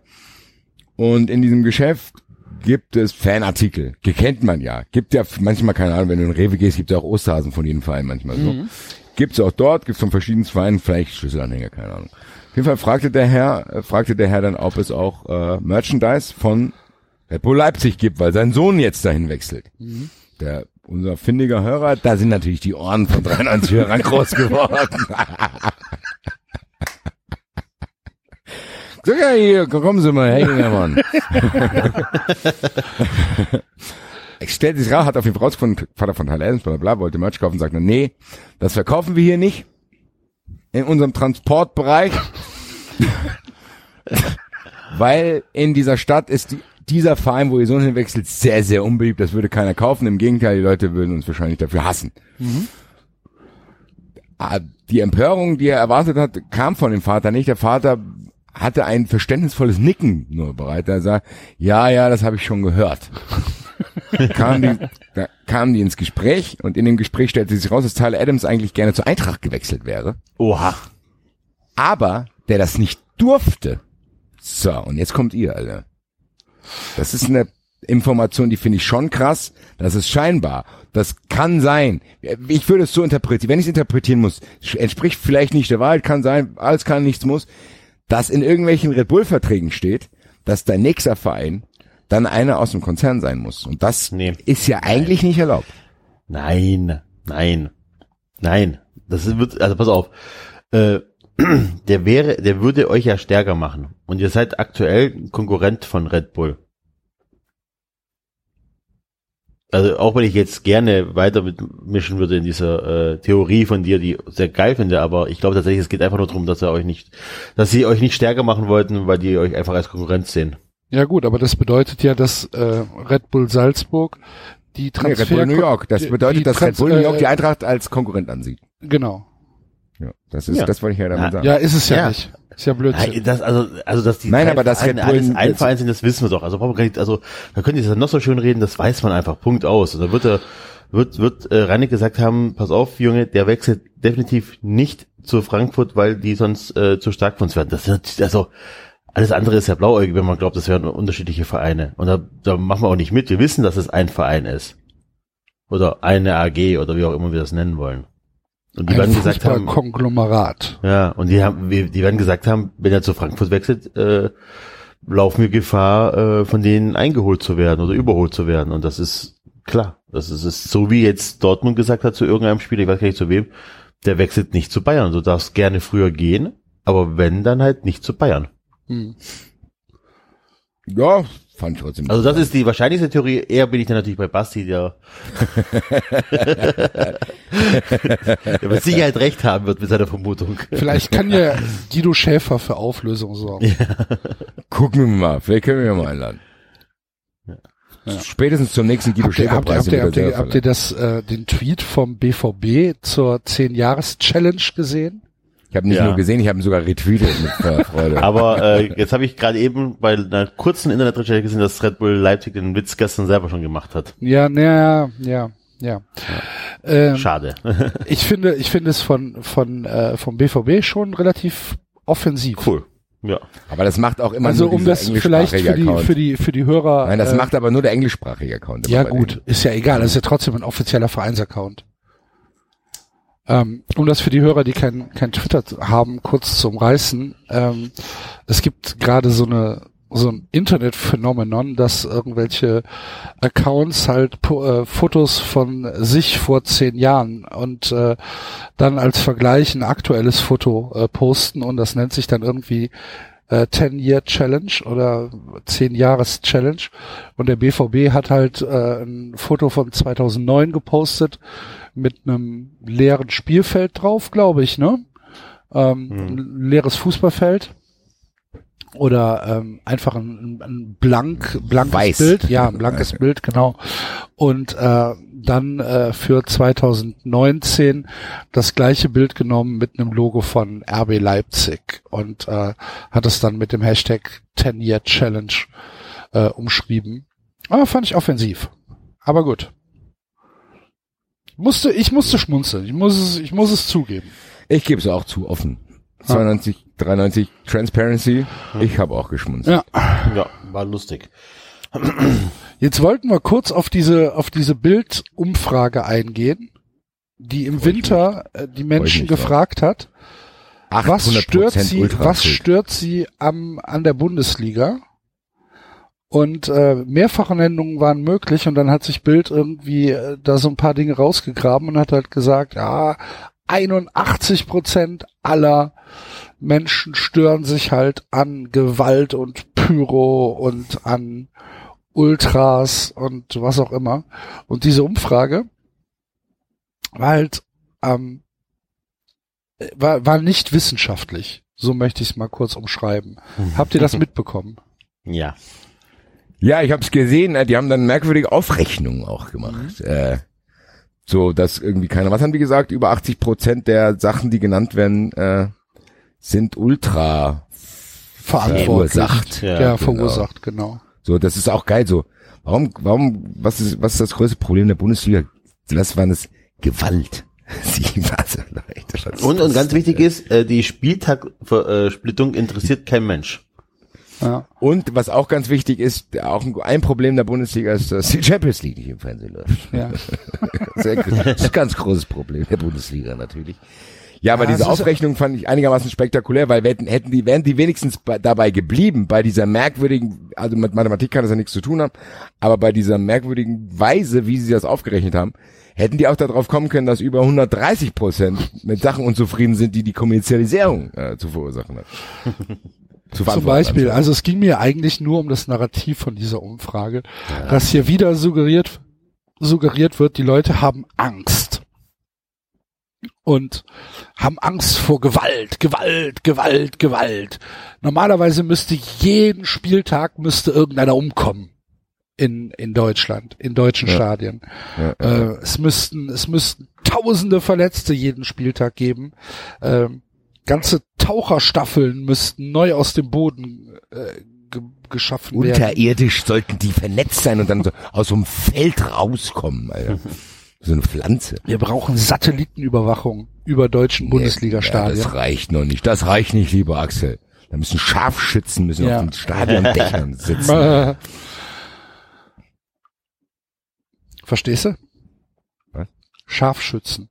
und in diesem Geschäft gibt es Fanartikel. Die kennt man ja. Gibt ja manchmal, keine Ahnung, wenn du in Rewe gehst, gibt es auch Osterhasen von jedem Verein manchmal so. Gibt's auch dort, gibt's von verschiedenen Vereinen, vielleicht Schlüsselanhänger, keine Ahnung. Auf jeden Fall fragte der Herr, äh, fragte der Herr dann, ob es auch äh, Merchandise von Red Bull Leipzig gibt, weil sein Sohn jetzt dahin wechselt. Der unser findiger Hörer, da sind natürlich die Ohren von 93 Hörern groß geworden. so ja hier, kommen Sie mal, Herr Ingermann. Es stellt sich raus, hat auf jeden Fall rausgefunden, Vater von Tyler Adams, bla bla, wollte Merch kaufen, sagt nee, das verkaufen wir hier nicht. In unserem Transportbereich. Weil in dieser Stadt ist die, dieser Verein, wo ihr Sohn hinwechselt, sehr, sehr unbeliebt. Das würde keiner kaufen. Im Gegenteil, die Leute würden uns wahrscheinlich dafür hassen. Ah, Die Empörung, die er erwartet hat, kam von dem Vater nicht. Der Vater hatte ein verständnisvolles Nicken nur bereit. Er sagt, ja, ja, das habe ich schon gehört. kam die, da kamen die ins Gespräch und in dem Gespräch stellte sich raus, dass Tyler Adams eigentlich gerne zur Eintracht gewechselt wäre. Oha. aber der das nicht durfte. So, und jetzt kommt ihr, Alter. Das ist eine Information, die finde ich schon krass. Das ist scheinbar. Das kann sein. Ich würde es so interpretieren. Wenn ich es interpretieren muss, entspricht vielleicht nicht der Wahrheit, kann sein, alles kann, nichts muss, dass in irgendwelchen Red Bull Verträgen steht, dass dein nächster Verein dann einer aus dem Konzern sein muss. Und das Nee. ist ja eigentlich nicht erlaubt. Nein, nein, nein. Das wird, also pass auf. Äh, der wäre, der würde euch ja stärker machen. Und ihr seid aktuell Konkurrent von Red Bull. Also auch wenn ich jetzt gerne weiter mitmischen würde in dieser äh, Theorie von dir, die ich sehr geil finde, aber ich glaube tatsächlich, es geht einfach nur darum, dass er euch nicht, dass sie euch nicht stärker machen wollten, weil die euch einfach als Konkurrenz sehen. Ja gut, aber das bedeutet ja, dass äh, Red Bull Salzburg die Nee, Transfer Red Bull New York. Das die- bedeutet, die dass Trans- Red Bull New York die äh, Eintracht als Konkurrent ansieht. Genau. Ja, das ist, Ja. das wollte ich ja damit Ja. sagen. Ja, ist es ja, Ja. nicht. Ist ja Blödsinn. Nein, das, also, also, dass die Nein, aber das Red Bull- alles ein Verein sind, das wissen wir doch. Also, also, da könnt ihr das noch so schön reden, das weiß man einfach. Punkt aus. Und da wird er, wird, wird, äh, Reinig gesagt haben, pass auf, Junge, der wechselt definitiv nicht zu Frankfurt, weil die sonst, äh, zu stark für uns werden. Das ist, also, alles andere ist ja blauäugig, wenn man glaubt, das wären unterschiedliche Vereine. Und da, da machen wir auch nicht mit. Wir wissen, dass es ein Verein ist. Oder eine AG oder wie auch immer wir das nennen wollen. Und die Ein werden gesagt haben, Fußballkonglomerat. ja, und die haben, die werden gesagt haben, wenn er zu Frankfurt wechselt, äh, laufen wir Gefahr, äh, von denen eingeholt zu werden oder überholt zu werden. Und das ist klar. Das ist, ist so wie jetzt Dortmund gesagt hat zu irgendeinem Spieler, ich weiß gar nicht zu wem, der wechselt nicht zu Bayern. Du darfst gerne früher gehen, aber wenn, dann halt nicht zu Bayern. Hm. Ja, fand trotzdem. Also das ist die wahrscheinlichste Theorie. Eher bin ich dann natürlich bei Basti, der, der mit Sicherheit recht haben wird mit seiner Vermutung. Vielleicht kann ja Guido Schäfer für Auflösung sorgen. Gucken wir mal. Vielleicht können wir ihn mal einladen. Spätestens zum nächsten Guido Habt Schäfer habt, habt, ihr, habt, ihr, habt ihr das, äh, den Tweet vom BVB zur 10-Jahres-Challenge gesehen? Ich habe nicht Ja. nur gesehen, ich habe ihn sogar retweetet mit äh, Freude. Aber äh, jetzt habe ich gerade eben bei einer kurzen Internetrecherche gesehen, dass Red Bull Leipzig den Witz gestern selber schon gemacht hat. Ja, na, ja, ja. Ähm, Schade. ich finde, ich finde es von, von, äh, vom BVB schon relativ offensiv. cool. Ja. Aber das macht auch immer Also nur um das vielleicht für die, Account. für die, für die Hörer. Nein, das äh, macht aber nur der englischsprachige Account. Ja gut, ist ja egal, das ist ja trotzdem ein offizieller Vereinsaccount. Ähm, um das für die Hörer, die kein, kein Twitter haben, kurz zu umreißen, ähm, es gibt gerade so eine so ein Internetphänomenon, dass irgendwelche Accounts halt äh, Fotos von sich vor zehn Jahren und äh, dann als Vergleich ein aktuelles Foto äh, posten und das nennt sich dann irgendwie äh, 10-Year Challenge oder 10-Jahres-Challenge. Und der BVB hat halt äh, ein Foto von 2009 gepostet mit einem leeren Spielfeld drauf, glaube ich, ne? Ähm, Ein leeres Fußballfeld. Oder ähm, einfach ein, ein blank, blankes Weiß. Bild. Ja, ein blankes Bild, genau. Und äh, dann äh, für 2019 das gleiche Bild genommen mit einem Logo von RB Leipzig und äh, hat es dann mit dem Hashtag 10 Year Challenge äh, umschrieben. Aber fand ich offensiv. Aber gut. Musste, ich musste schmunzeln. Ich muss es, ich muss es zugeben. Ich gebe es auch zu, offen. 92, 93 Transparency. Ich habe auch geschmunzelt. Ja. Ja, war lustig. Jetzt wollten wir kurz auf diese, auf diese Bildumfrage eingehen, die im Winter äh, die Menschen gefragt hat. Was 800% stört sie, was stört sie am, an der Bundesliga? Und äh, mehrfache Nennungen waren möglich und dann hat sich Bild irgendwie äh, da so ein paar Dinge rausgegraben und hat halt gesagt, ja, 81 Prozent aller Menschen stören sich halt an Gewalt und Pyro und an Ultras und was auch immer. Und diese Umfrage war halt ähm, war, war nicht wissenschaftlich. So möchte ich es mal kurz umschreiben. Habt ihr das mitbekommen? Ja. Ja, ich habe es gesehen. äh, Die haben dann merkwürdige Aufrechnungen auch gemacht. Äh, so, dass irgendwie keiner. Was haben die gesagt? Über 80 Prozent der Sachen, die genannt werden, äh, sind ultra Verantwortlich. verursacht. Ja, Ja, genau. verursacht, genau. So, das ist auch geil. So, warum, warum, was ist, was ist das größte Problem der Bundesliga? Was war das? Gewalt. Also, Leute, Und, und ganz wichtig ist, äh, die Spieltagsplittung interessiert kein Mensch. Ja. Und was auch ganz wichtig ist, auch ein- Problem der Bundesliga ist, dass die Champions League nicht im Fernsehen läuft. Ja. Sehr. Das ist ein ganz großes Problem der Bundesliga natürlich. Ja, aber Ja, diese Aufrechnung fand ich einigermaßen spektakulär, weil hätten, hätten die, wären die wenigstens bei, dabei geblieben, bei dieser merkwürdigen, also mit Mathematik kann das ja nichts zu tun haben, aber bei dieser merkwürdigen Weise, wie sie das aufgerechnet haben, hätten die auch darauf kommen können, dass über 130 Prozent mit Sachen unzufrieden sind, die die Kommerzialisierung äh, zu verursachen hat. Zu Zum Beispiel, also es ging mir eigentlich nur um das Narrativ von dieser Umfrage, dass hier wieder suggeriert, suggeriert wird, die Leute haben Angst. Und haben Angst vor Gewalt, Gewalt, Gewalt, Gewalt. Normalerweise müsste jeden Spieltag müsste irgendeiner umkommen in, in Deutschland, in deutschen Ja. Stadien. Ja, Äh, es müssten, es müssten tausende Verletzte jeden Spieltag geben. Ähm, ganze Taucherstaffeln müssten neu aus dem Boden äh, ge geschaffen werden. Unterirdisch sollten die vernetzt sein und dann so aus so einem Feld rauskommen, Alter. So eine Pflanze. Wir brauchen Satellitenüberwachung über deutschen Ja, Bundesliga-Stadien. das reicht noch nicht. Das reicht nicht, lieber Axel. Da müssen Scharfschützen müssen Ja. auf den Stadiondächern sitzen. Äh. Verstehst du? Was? Scharfschützen.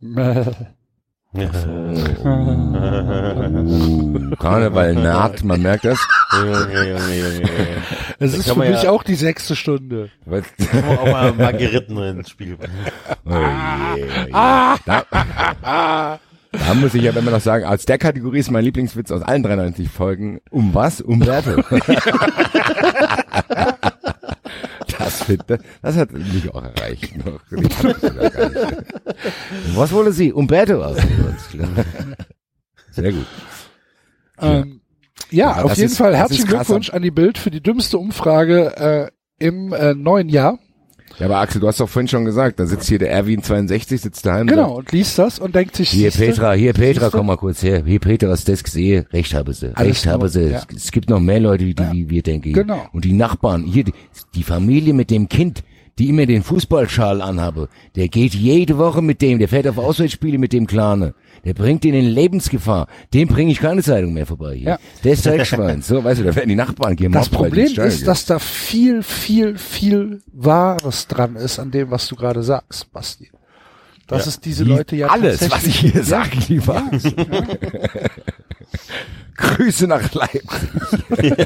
Uh, Karneval naht, man merkt das. Es ist kann für mich ja- auch die sechste Stunde. Was? auch mal Margeriten ins Spiel. Oh oh je. Da, da muss ich aber immer noch sagen, aus der Kategorie ist mein Lieblingswitz aus allen 93 Folgen. Um was? Umberto. Das, find- das, hat mich auch erreicht. Noch. Was wollen Sie? Umberto aus. Sehr gut. Ähm, ja, Ja, auf jeden ist- Fall herzlichen. Glückwunsch an die Bild für die dümmste Umfrage äh, im äh, neuen Jahr. Ja, aber Axel, du hast doch vorhin schon gesagt, da sitzt hier der Erwin 62, sitzt daheim. Genau, und liest das und denkt sich, Hier Petra, hier Petra, komm mal kurz her. Hier Petra, hast du das gesehen? Recht haben sie. Alles Recht haben nur- sie. ja. Es, gibt noch mehr Leute, die, die wir denken. Genau. Und die Nachbarn, hier die, die Familie mit dem Kind, die immer den Fußballschal anhabe, der geht jede Woche mit dem, der fährt auf Auswärtsspiele mit dem Klane. Der bringt ihn in Lebensgefahr. Dem bringe ich keine Zeitung mehr vorbei hier. Ja. Der ist Dreckschwein. So, weißt du, da werden die Nachbarn gemobbt. Das die Problem ist, dass da viel, viel, viel Wahres dran ist an dem, was du gerade sagst, Basti. Dass es diese Wie Leute ja alles, was ich hier sage, lieber. Grüße nach Leipzig.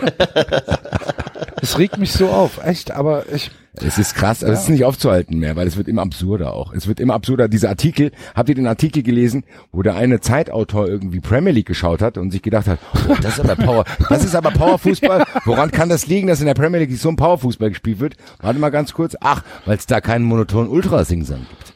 Es regt mich so auf, echt, aber ich, Es ist krass, also es ist nicht aufzuhalten mehr, weil es wird immer absurder auch. Es wird immer absurder. Dieser Artikel, habt ihr den Artikel gelesen, wo der eine Zeitautor irgendwie Premier League geschaut hat und sich gedacht hat, oh, das ist aber Power, das ist aber Powerfußball. Woran kann das liegen, dass in der Premier League so ein Powerfußball gespielt wird? Warte mal ganz kurz. Ach, weil es da keinen monotonen Ultrasingsang gibt.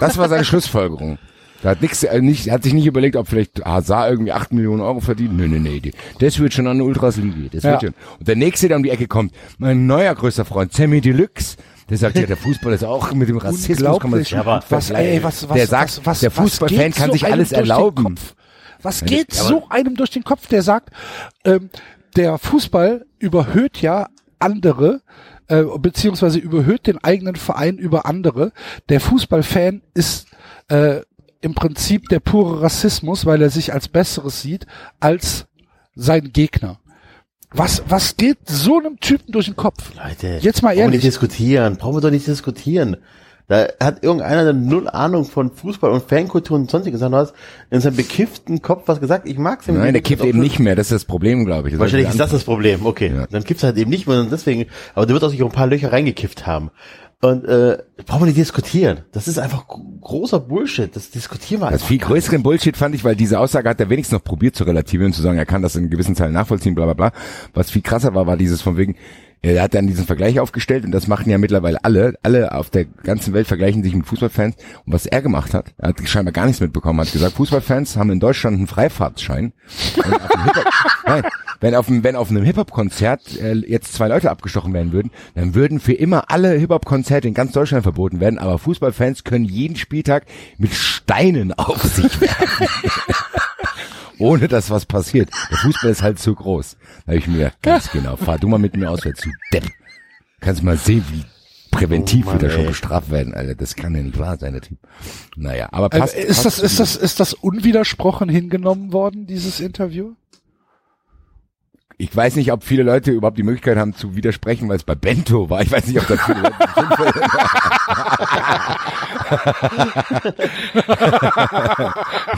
Das war seine Schlussfolgerung. Da hat nix, äh, nicht, hat sich nicht überlegt, ob vielleicht Hazard irgendwie 8 Millionen Euro verdient. Nee, nee, nee. die- Das wird schon an der Ultras liegen. Das Ja. wird schon. Und der nächste, der um die Ecke kommt, mein neuer größter Freund, Sammy Deluxe. Der sagt ja, der Fußball ist auch mit dem Rassismus kann man sich Und was, ey, was, was, Der sagt, was, was, der Fußballfan geht kann so sich einem alles durch den erlauben. Kopf? Was geht so einem durch den Kopf, der sagt, ähm, der Fußball überhöht ja andere, äh, beziehungsweise überhöht den eigenen Verein über andere. Der Fußballfan ist äh, im Prinzip der pure Rassismus, weil er sich als Besseres sieht als sein Gegner. Was, was geht so einem Typen durch den Kopf? Leute, Jetzt mal brauchen wir ehrlich. nicht diskutieren. Brauchen wir doch nicht diskutieren. Da hat irgendeiner der null Ahnung von Fußball und Fankultur und sonstiges Sachen was in seinem bekifften Kopf was gesagt. Ich mag Sammy Nein, der kippt eben nicht mehr. Das ist das Problem, glaube ich. Wahrscheinlich ist das das das Problem. Okay, Ja. dann kippt halt eben nicht mehr und deswegen. Aber der wird auch sich auch ein paar Löcher reingekifft haben. Und äh, brauchen wir nicht diskutieren. Das ist einfach gro- großer Bullshit. Das diskutieren wir Das einfach. viel größeren Bullshit fand ich, weil diese Aussage hat er wenigstens noch probiert zu relativieren und zu sagen, er kann das in gewissen Teilen nachvollziehen, bla bla bla. Was viel krasser war, war dieses von wegen, er hat dann diesen Vergleich aufgestellt und das machen ja mittlerweile alle. Alle auf der ganzen Welt vergleichen sich mit Fußballfans. Und was er gemacht hat, er hat scheinbar gar nichts mitbekommen, hat gesagt, Fußballfans haben in Deutschland einen Freifahrtsschein. Nein, wenn auf, einem, wenn auf einem Hip-Hop-Konzert äh, jetzt zwei Leute abgestochen werden würden, dann würden für immer alle Hip-Hop-Konzerte in ganz Deutschland verboten werden, aber Fußballfans können jeden Spieltag mit Steinen auf sich werfen. Ohne dass was passiert. Der Fußball ist halt zu groß. Da habe ich mir gedacht, ganz genau, fahr du mal mit mir auswärts, du Depp. Kannst mal sehen, wie präventiv Oh Mann, wird er schon bestraft werden, Alter. Das kann ja nicht wahr sein, der Typ. Naja, aber Äh, passt. ist, das, passt ist, das, ist das unwidersprochen hingenommen worden, dieses Interview? Ich weiß nicht, ob viele Leute überhaupt die Möglichkeit haben zu widersprechen, weil es bei Bento war. Ich weiß nicht, ob da viele Leute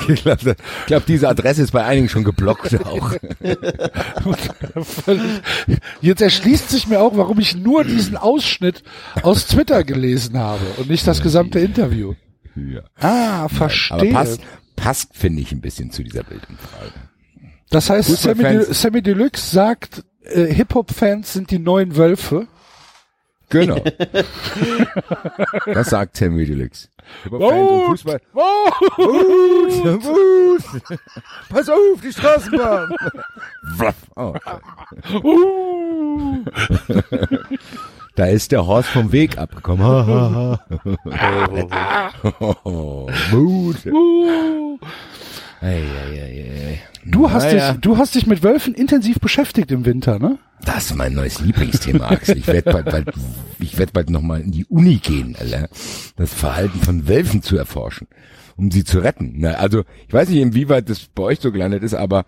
Ich glaube, glaub, diese Adresse ist bei einigen schon geblockt auch. Jetzt erschließt sich mir auch, warum ich nur diesen Ausschnitt aus Twitter gelesen habe und nicht das gesamte Interview. Ja. Ah, Aber verstehe. passt, passt finde ich, ein bisschen zu dieser Bildumfrage. Das heißt, Sammy, De Sammy Deluxe sagt, äh, Hip-Hop-Fans sind die neuen Wölfe. Genau. Das sagt Sammy Deluxe. Wut! Wut! Wut! Pass auf, die Straßenbahn! Oh. Uh! Da ist der Horst vom Weg abgekommen. Wut. Ei, ei, ei. Du hast Naja. dich, du hast dich mit Wölfen intensiv beschäftigt im Winter, ne? Das ist mein neues Lieblingsthema, Axel. Ich werde bald, bald, ich werde bald nochmal in die Uni gehen, Alter. Das Verhalten von Wölfen zu erforschen, um sie zu retten. Na, also, ich weiß nicht, inwieweit das bei euch so gelandet ist, aber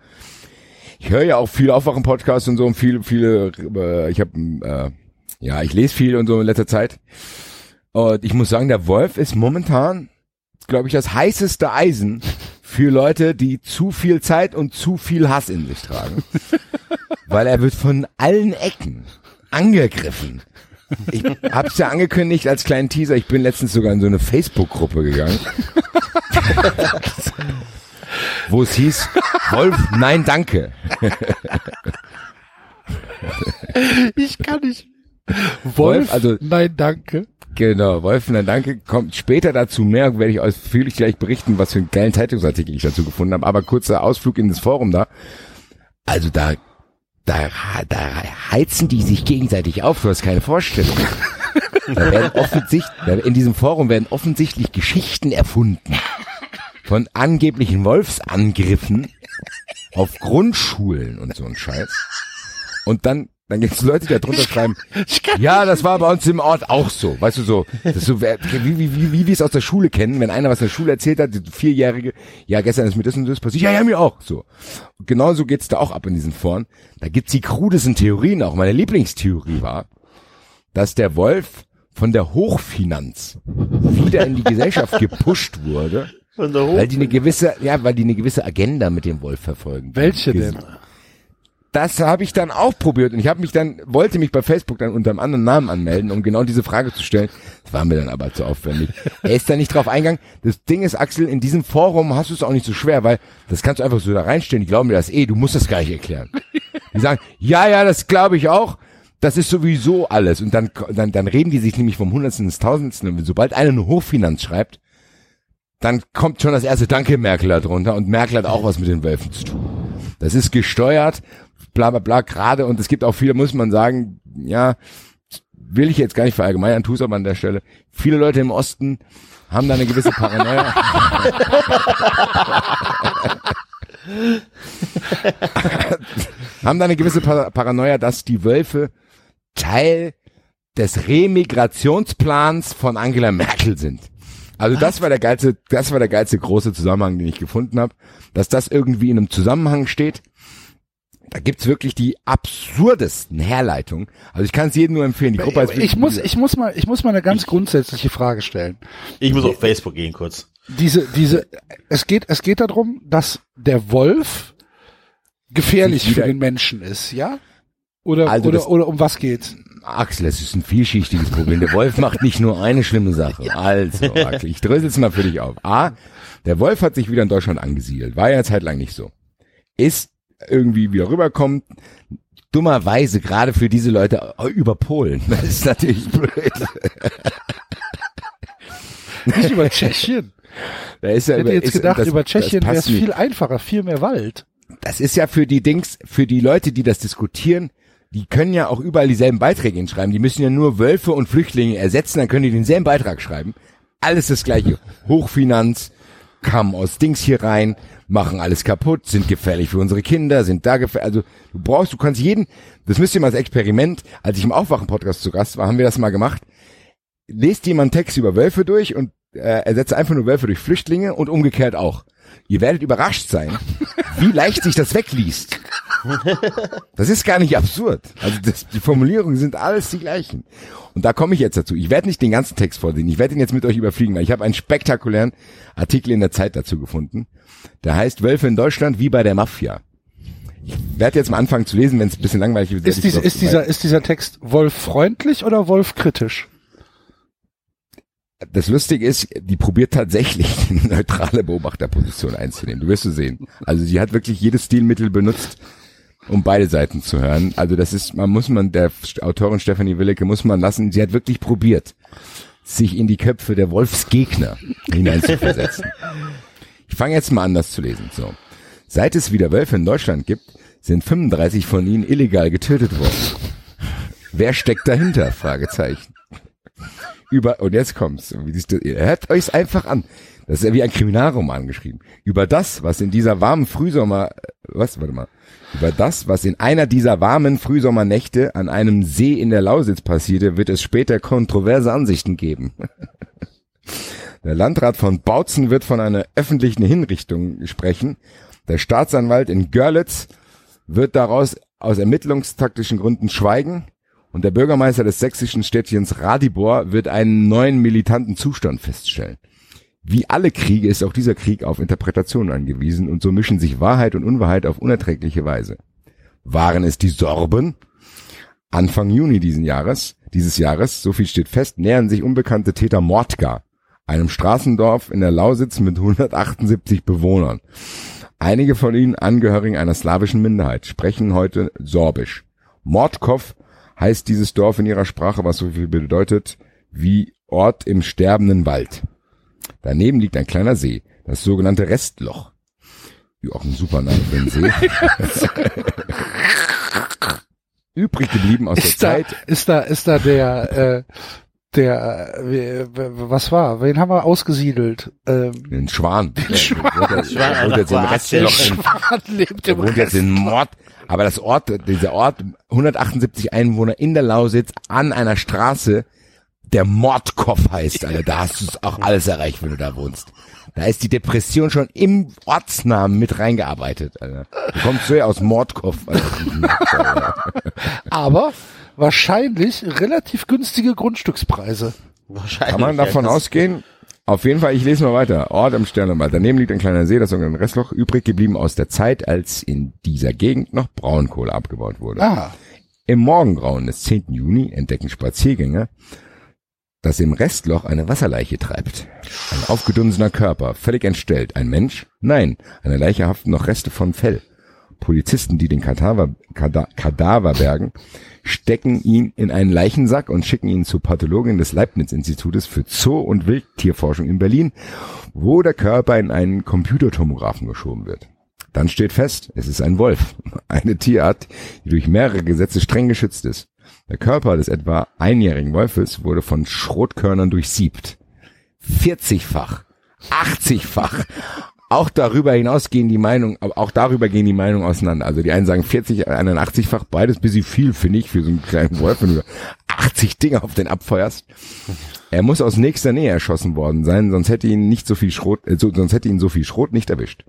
ich höre ja auch viel Aufwachen-Podcasts und so und viele, viele, äh, ich habe, äh, ja, ich lese viel und so in letzter Zeit. Und ich muss sagen, der Wolf ist momentan, glaube ich, das heißeste Eisen für Leute, die zu viel Zeit und zu viel Hass in sich tragen. Weil er wird von allen Ecken angegriffen. Ich hab's ja angekündigt als kleinen Teaser. Ich bin letztens sogar in so eine Facebook-Gruppe gegangen. wo es hieß, Wolf, nein, danke. Ich kann nicht. Wolf, Wolf, also- nein, danke. Genau, Wolf, nein, danke. Kommt später dazu mehr, werde ich ausführlich gleich berichten, was für einen geilen Zeitungsartikel ich dazu gefunden habe. Aber kurzer Ausflug in das Forum da. Also da, da, da heizen die sich gegenseitig auf. Du hast keine Vorstellung. Da werden offensichtlich, in diesem Forum werden offensichtlich Geschichten erfunden von angeblichen Wolfsangriffen auf Grundschulen und so ein Scheiß. Und dann, dann gibt's Leute, die da drunter schreiben, ja, das war bei uns im Ort auch so. Weißt du so, das so wie, wie, wie, wie wir es aus der Schule kennen, wenn einer was in der Schule erzählt hat, die Vierjährige, ja, gestern ist mir das und das passiert, ja, ja, mir auch. So. Und genauso geht's da auch ab in diesen Foren. Da gibt's die krudesten Theorien auch. Meine Lieblingstheorie war, dass der Wolf von der Hochfinanz wieder in die Gesellschaft gepusht wurde, weil die eine gewisse, ja, weil die eine gewisse Agenda mit dem Wolf verfolgen. Welche denn? Das habe ich dann auch probiert und ich habe mich dann, wollte mich bei Facebook dann unter einem anderen Namen anmelden, um genau diese Frage zu stellen. Das war mir dann aber zu aufwendig. Er ist da nicht drauf eingegangen. Das Ding ist, Axel, in diesem Forum hast du es auch nicht so schwer, weil das kannst du einfach so da reinstellen. Die glauben mir das eh, du musst das gar nicht erklären. Die sagen, ja, ja, das glaube ich auch. Das ist sowieso alles. Und dann, dann, dann reden die sich nämlich vom Hundertsten ins Tausendsten. Und sobald einer eine Hochfinanz schreibt, dann kommt schon das erste Danke Merkel da drunter und Merkel hat auch was mit den Wölfen zu tun. Das ist gesteuert, bla bla bla, gerade und es gibt auch viele, muss man sagen, ja, will ich jetzt gar nicht verallgemeinern, tu es aber an der Stelle. Viele Leute im Osten haben da eine gewisse Paranoia. haben da eine gewisse Par Paranoia, dass die Wölfe Teil des Remigrationsplans von Angela Merkel sind. Also das war der geilste, das war der geilste große Zusammenhang, den ich gefunden habe, dass das irgendwie in einem Zusammenhang steht. Da gibt's wirklich die absurdesten Herleitungen. Also ich kann es jedem nur empfehlen. Die Gruppe ist Ich muss, ich muss mal, ich muss mal eine ganz grundsätzliche Frage stellen. Ich muss auf Facebook gehen kurz. Diese, diese, es geht, es geht darum, dass der Wolf gefährlich für den Menschen ist, ja? Oder, Also oder, das- oder um was geht's? Axel, es ist ein vielschichtiges Problem. Der Wolf macht nicht nur eine schlimme Sache. Also, Axel, ich drösel's mal für dich auf. A, der Wolf hat sich wieder in Deutschland angesiedelt. War ja eine Zeit lang nicht so. Ist irgendwie wieder rüberkommt. Dummerweise gerade für diese Leute über Polen. Das ist natürlich blöd. Nicht über Tschechien. Da ist ja Ich hätte über- jetzt ist- gedacht, das- über Tschechien wäre es viel einfacher, viel mehr Wald. das ist ja für die Dings, für die Leute, die das diskutieren, die können ja auch überall dieselben Beiträge hinschreiben. Die müssen ja nur Wölfe und Flüchtlinge ersetzen, dann können die denselben Beitrag schreiben. Alles das gleiche. Hochfinanz, kamen aus Dings hier rein, machen alles kaputt, sind gefährlich für unsere Kinder, sind da gefährlich. Also du brauchst, du kannst jeden, das müsst ihr mal als Experiment, als ich im Aufwachen-Podcast zu Gast war, haben wir das mal gemacht. lest jemand Text über Wölfe durch und äh, ersetzt einfach nur Wölfe durch Flüchtlinge und umgekehrt auch. Ihr werdet überrascht sein, wie leicht sich das wegliest. Das ist gar nicht absurd. Also das, die Formulierungen sind alles die gleichen. Und da komme ich jetzt dazu. Ich werde nicht den ganzen Text vorsehen. Ich werde ihn jetzt mit euch überfliegen, weil ich habe einen spektakulären Artikel in der Zeit dazu gefunden. Der heißt Wölfe in Deutschland wie bei der Mafia. Ich werde jetzt mal anfangen zu lesen, wenn es ein bisschen langweilig wird. Ist, diese, ist, dieser, ist dieser Text Wolf freundlich oder Wolf kritisch? Das Lustige ist, die probiert tatsächlich eine neutrale Beobachterposition einzunehmen. Du wirst du sehen. Also sie hat wirklich jedes Stilmittel benutzt, um beide Seiten zu hören. Also das ist, man muss man, der Autorin Stefanie Willecke muss man lassen, sie hat wirklich probiert, sich in die Köpfe der Wolfsgegner hineinzuversetzen. Ich fange jetzt mal an, das zu lesen. So. Seit es wieder Wölfe in Deutschland gibt, sind 35 von ihnen illegal getötet worden. Wer steckt dahinter? Fragezeichen über, und jetzt kommt's, hört euch's einfach an. Das ist ja wie ein Kriminalroman geschrieben. Über das, was in dieser warmen Frühsommer, was, warte mal, über das, was in einer dieser warmen Frühsommernächte an einem See in der Lausitz passierte, wird es später kontroverse Ansichten geben. Der Landrat von Bautzen wird von einer öffentlichen Hinrichtung sprechen. Der Staatsanwalt in Görlitz wird daraus aus ermittlungstaktischen Gründen schweigen. Und der Bürgermeister des sächsischen Städtchens Radibor wird einen neuen militanten Zustand feststellen. Wie alle Kriege ist auch dieser Krieg auf Interpretation angewiesen und so mischen sich Wahrheit und Unwahrheit auf unerträgliche Weise. Waren es die Sorben? Anfang Juni diesen Jahres, dieses Jahres, so viel steht fest, nähern sich unbekannte Täter Mordga, einem Straßendorf in der Lausitz mit 178 Bewohnern. Einige von ihnen Angehörigen einer slawischen Minderheit sprechen heute Sorbisch. Mordkov heißt dieses Dorf in ihrer Sprache, was so viel bedeutet wie Ort im sterbenden Wald. Daneben liegt ein kleiner See, das sogenannte Restloch. Wie auch ein super Name für einen See. Übrig geblieben aus Ist der da, Zeit. ist da, ist da der, äh, der, äh, was war? Wen haben wir ausgesiedelt? Ähm, Den Schwan. Schwan, Schwan. Schwan, wohnt jetzt im Alter, Restloch in, Schwan lebt der im wohnt jetzt in Mord. Aber das Ort, dieser Ort, 178 Einwohner in der Lausitz an einer Straße, der Mordkopf heißt, Alter. Da hast du es auch alles erreicht, wenn du da wohnst. Da ist die Depression schon im Ortsnamen mit reingearbeitet, Alter. Du kommst so ja aus Mordkopf. Alter. aber wahrscheinlich relativ günstige Grundstückspreise. Wahrscheinlich. Kann man davon ja, ausgehen? Auf jeden Fall, ich lese mal weiter. Ort am Sternenwald. Daneben liegt ein kleiner See, das sogenannte Restloch, übrig geblieben aus der Zeit, als in dieser Gegend noch Braunkohle abgebaut wurde. Ah, Im Morgengrauen des 10. Juni entdecken Spaziergänger, dass im Restloch eine Wasserleiche treibt. Ein aufgedunsener Körper, völlig entstellt. Ein Mensch? Nein, eine Leiche haften noch Reste von Fell. Polizisten, die den Kadaver, Kada, Kadaver bergen, stecken ihn in einen Leichensack und schicken ihn zur Pathologin des Leibniz-Institutes für Zoo- und Wildtierforschung in Berlin, wo der Körper in einen Computertomographen geschoben wird. Dann steht fest, es ist ein Wolf, eine Tierart, die durch mehrere Gesetze streng geschützt ist. Der Körper des etwa einjährigen Wolfes wurde von Schrotkörnern durchsiebt. 40-fach, 80-fach. Auch darüber hinaus gehen die Meinungen, auch darüber gehen die Meinungen auseinander. Also die einen sagen 40, die anderen 80-fach, beides bisschen viel, finde ich, für so einen kleinen Wolf, wenn du 80 Dinge auf den abfeuerst. Er muss aus nächster Nähe erschossen worden sein, sonst hätte ihn nicht so viel Schrot, äh, so, sonst hätte ihn so viel Schrot nicht erwischt.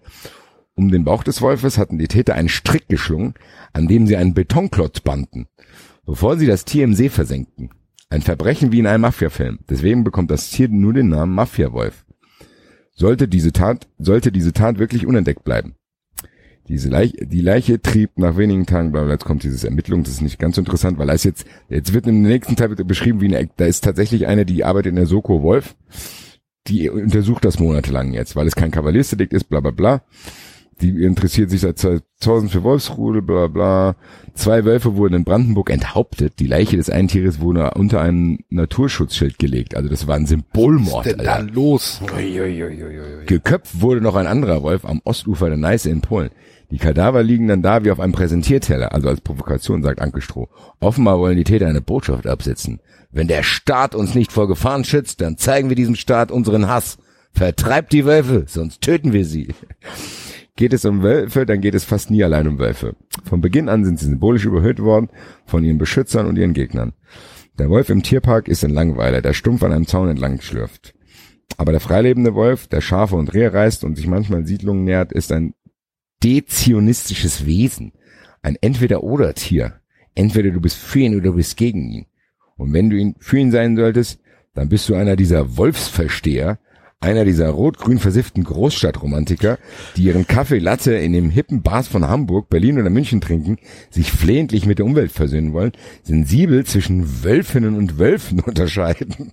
Um den Bauch des Wolfes hatten die Täter einen Strick geschlungen, an dem sie einen Betonklotz banden, bevor sie das Tier im See versenkten. Ein Verbrechen wie in einem Mafia-Film. Deswegen bekommt das Tier nur den Namen Mafia-Wolf. Sollte diese Tat, sollte diese Tat wirklich unentdeckt bleiben. Diese Leiche, die Leiche trieb nach wenigen Tagen, bla, jetzt kommt dieses Ermittlung, das ist nicht ganz so interessant, weil da ist jetzt, jetzt wird im nächsten Teil beschrieben, wie eine, da ist tatsächlich eine, die arbeitet in der Soko Wolf, die untersucht das monatelang jetzt, weil es kein Kavaliersdelikt ist, bla, bla, bla. Die interessiert sich seit 2000 für Wolfsrudel, bla, bla. Zwei Wölfe wurden in Brandenburg enthauptet. Die Leiche des einen Tieres wurde unter einem Naturschutzschild gelegt. Also das war ein Symbolmord. denn da Alter. los? Geköpft wurde noch ein anderer Wolf am Ostufer der Neiße in Polen. Die Kadaver liegen dann da wie auf einem Präsentierteller, also als Provokation, sagt Anke Stroh. Offenbar wollen die Täter eine Botschaft absetzen. Wenn der Staat uns nicht vor Gefahren schützt, dann zeigen wir diesem Staat unseren Hass. Vertreibt die Wölfe, sonst töten wir sie. Geht es um Wölfe, dann geht es fast nie allein um Wölfe. Von Beginn an sind sie symbolisch überhöht worden von ihren Beschützern und ihren Gegnern. Der Wolf im Tierpark ist ein Langweiler, der stumpf an einem Zaun entlang schlürft. Aber der freilebende Wolf, der Schafe und Rehe reißt und sich manchmal Siedlungen nähert, ist ein dezionistisches Wesen. Ein Entweder-Oder-Tier. Entweder du bist für ihn oder du bist gegen ihn. Und wenn du ihn für ihn sein solltest, dann bist du einer dieser Wolfsversteher, einer dieser rot-grün versifften Großstadtromantiker, die ihren Kaffee Latte in dem hippen Bars von Hamburg, Berlin oder München trinken, sich flehentlich mit der Umwelt versöhnen wollen, sensibel zwischen Wölfinnen und Wölfen unterscheiden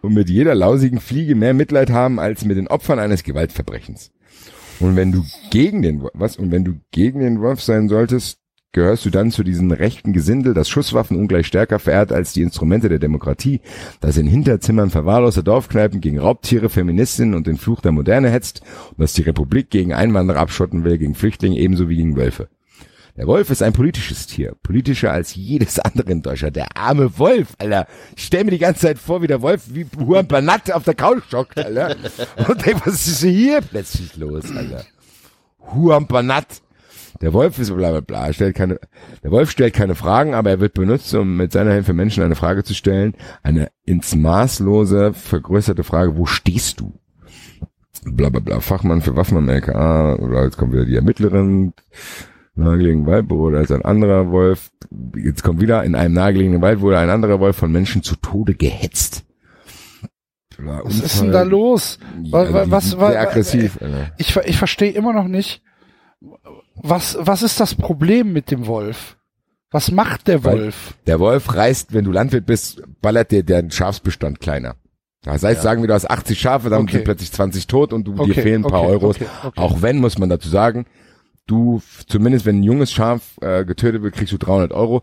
und mit jeder lausigen Fliege mehr Mitleid haben als mit den Opfern eines Gewaltverbrechens. Und wenn du gegen den was und wenn du gegen den Wolf sein solltest, gehörst du dann zu diesem rechten Gesindel, das Schusswaffen ungleich stärker verehrt als die Instrumente der Demokratie, das in Hinterzimmern verwahrloser Dorfkneipen gegen Raubtiere, Feministinnen und den Fluch der Moderne hetzt und das die Republik gegen Einwanderer abschotten will, gegen Flüchtlinge ebenso wie gegen Wölfe. Der Wolf ist ein politisches Tier, politischer als jedes andere in Deutschland. Der arme Wolf, Alter. Ich stell mir die ganze Zeit vor, wie der Wolf wie Juan Banat auf der Couch schockt, Alter. Und denk, was ist hier plötzlich los, Alter? Juan Banat. Der Wolf ist bla bla bla, stellt keine, der Wolf stellt keine Fragen, aber er wird benutzt, um mit seiner Hilfe Menschen eine Frage zu stellen. Eine ins Maßlose vergrößerte Frage, wo stehst du? Bla bla bla, Fachmann für Waffen am LKA, oder jetzt kommt wieder die Ermittlerin, nahegelegenen Wald wurde als ein anderer Wolf, jetzt kommt wieder, in einem nahegelegenen Wald wurde ein anderer Wolf von Menschen zu Tode gehetzt. Was ist denn da los? Was, die was, sind was, sehr aggressiv. Alter. Ich, ich verstehe immer noch nicht, was, was ist das Problem mit dem Wolf? Was macht der Weil- Wolf? Der Wolf reißt, wenn du Landwirt bist, ballert dir den Schafsbestand kleiner. Das heißt, sagen wir, du hast 80 Schafe, dann Okay. sind plötzlich 20 tot und du, Okay, dir fehlen ein paar okay, Euros. Auch wenn, muss man dazu sagen, du, zumindest wenn ein junges Schaf äh, getötet wird, kriegst du 300 Euro.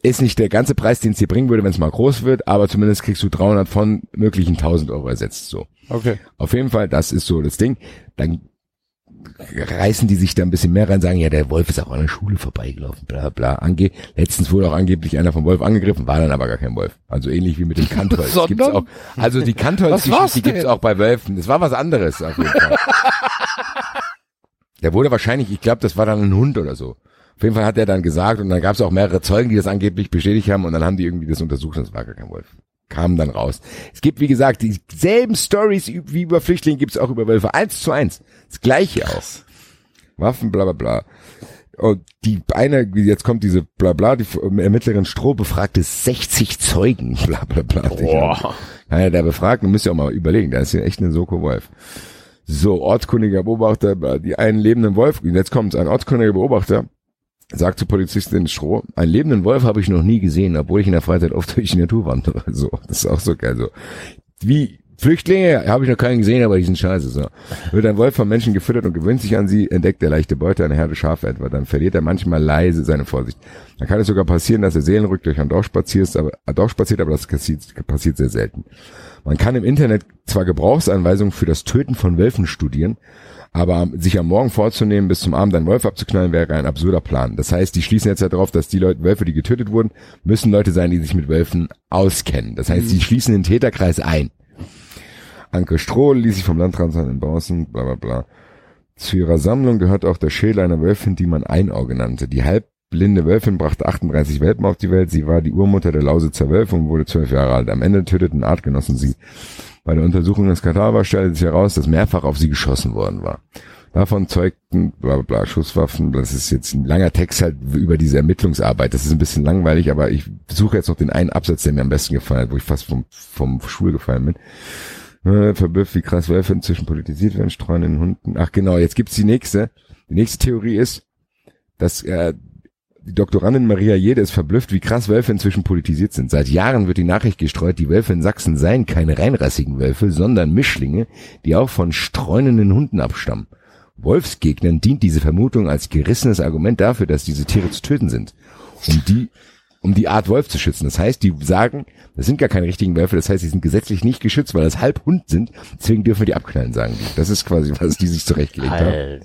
Ist nicht der ganze Preis, den es dir bringen würde, wenn es mal groß wird, aber zumindest kriegst du 300 von möglichen 1000 Euro ersetzt, so. Okay. Auf jeden Fall, das ist so das Ding. Dann reißen die sich da ein bisschen mehr rein, sagen, ja, der Wolf ist auch an der Schule vorbeigelaufen, bla bla. Ange Letztens wurde auch angeblich einer vom Wolf angegriffen, war dann aber gar kein Wolf. Also ähnlich wie mit dem Kantholz. Gibt's auch, also die Kantholz-Geschichte gibt's auch bei Wölfen. Das war was anderes auf jeden Fall. Der wurde wahrscheinlich, ich glaube, das war dann ein Hund oder so. Auf jeden Fall hat er dann gesagt und dann gab es auch mehrere Zeugen, die das angeblich bestätigt haben und dann haben die irgendwie das untersucht und es war gar kein Wolf. Kam dann raus. Es gibt, wie gesagt, dieselben Stories wie über Flüchtlinge gibt's auch über Wölfe. Eins zu eins. Das gleiche auch. Waffen, bla bla bla. Und die eine, jetzt kommt diese bla bla, die Ermittlerin Stroh befragte 60 Zeugen, bla bla bla. Boah. Einer der Befragten, müsst ihr auch mal überlegen, da ist hier echt eine Soko Wolf. So, ortskundiger Beobachter, die einen lebenden Wolf, jetzt kommt's, ein ortskundiger Beobachter sagt zu Polizistin Stroh, einen lebenden Wolf habe ich noch nie gesehen, obwohl ich in der Freizeit oft durch die Natur wandere. So, das ist auch so geil. So, wie Flüchtlinge habe ich noch keinen gesehen, aber die sind scheiße. So, wird ein Wolf von Menschen gefüttert und gewöhnt sich an sie, entdeckt er leichte Beute, eine Herde Schafe etwa, dann verliert er manchmal leise seine Vorsicht. Dann kann es sogar passieren, dass er seelenrückt durch ein Dorf spaziert, aber, ein Dorf spaziert, aber das passiert sehr selten. Man kann im Internet zwar Gebrauchsanweisungen für das Töten von Wölfen studieren, aber sich am Morgen vorzunehmen, bis zum Abend einen Wolf abzuknallen, wäre ein absurder Plan. Das heißt, die schließen jetzt darauf, dass die Leute, Wölfe, die getötet wurden, müssen Leute sein, die sich mit Wölfen auskennen. Das heißt, sie schließen den Täterkreis ein. Anke Stroh ließ sich vom Landrat in Bautzen, bla bla bla. Zu ihrer Sammlung gehört auch der Schädel einer Wölfin, die man Einauge nannte. Die halbblinde Wölfin brachte 38 Welpen auf die Welt. Sie war die Urmutter der Lausitzer Wölfe und wurde zwölf Jahre alt. Am Ende töteten Artgenossen sie. Bei der Untersuchung des Kadavers stellte sich heraus, dass mehrfach auf sie geschossen worden war. Davon zeugten bla bla bla Schusswaffen. Das ist jetzt ein langer Text halt über diese Ermittlungsarbeit. Das ist ein bisschen langweilig, aber ich suche jetzt noch den einen Absatz, der mir am besten gefallen hat, wo ich fast vom, vom Stuhl gefallen bin. Äh, wie krass Wölfe inzwischen politisiert werden, streuen Hunden. Ach genau, jetzt gibt's die nächste. Die nächste Theorie ist, dass äh, die Doktorandin Maria Jede ist verblüfft, wie krass Wölfe inzwischen politisiert sind. Seit Jahren wird die Nachricht gestreut, die Wölfe in Sachsen seien keine reinrassigen Wölfe, sondern Mischlinge, die auch von streunenden Hunden abstammen. Wolfsgegnern dient diese Vermutung als gerissenes Argument dafür, dass diese Tiere zu töten sind, um die um die Art Wolf zu schützen. Das heißt, die sagen, das sind gar keine richtigen Wölfe, das heißt, die sind gesetzlich nicht geschützt, weil das halb Hund sind, deswegen dürfen wir die abknallen, sagen die. Das ist quasi, was die sich zurechtgelegt haben.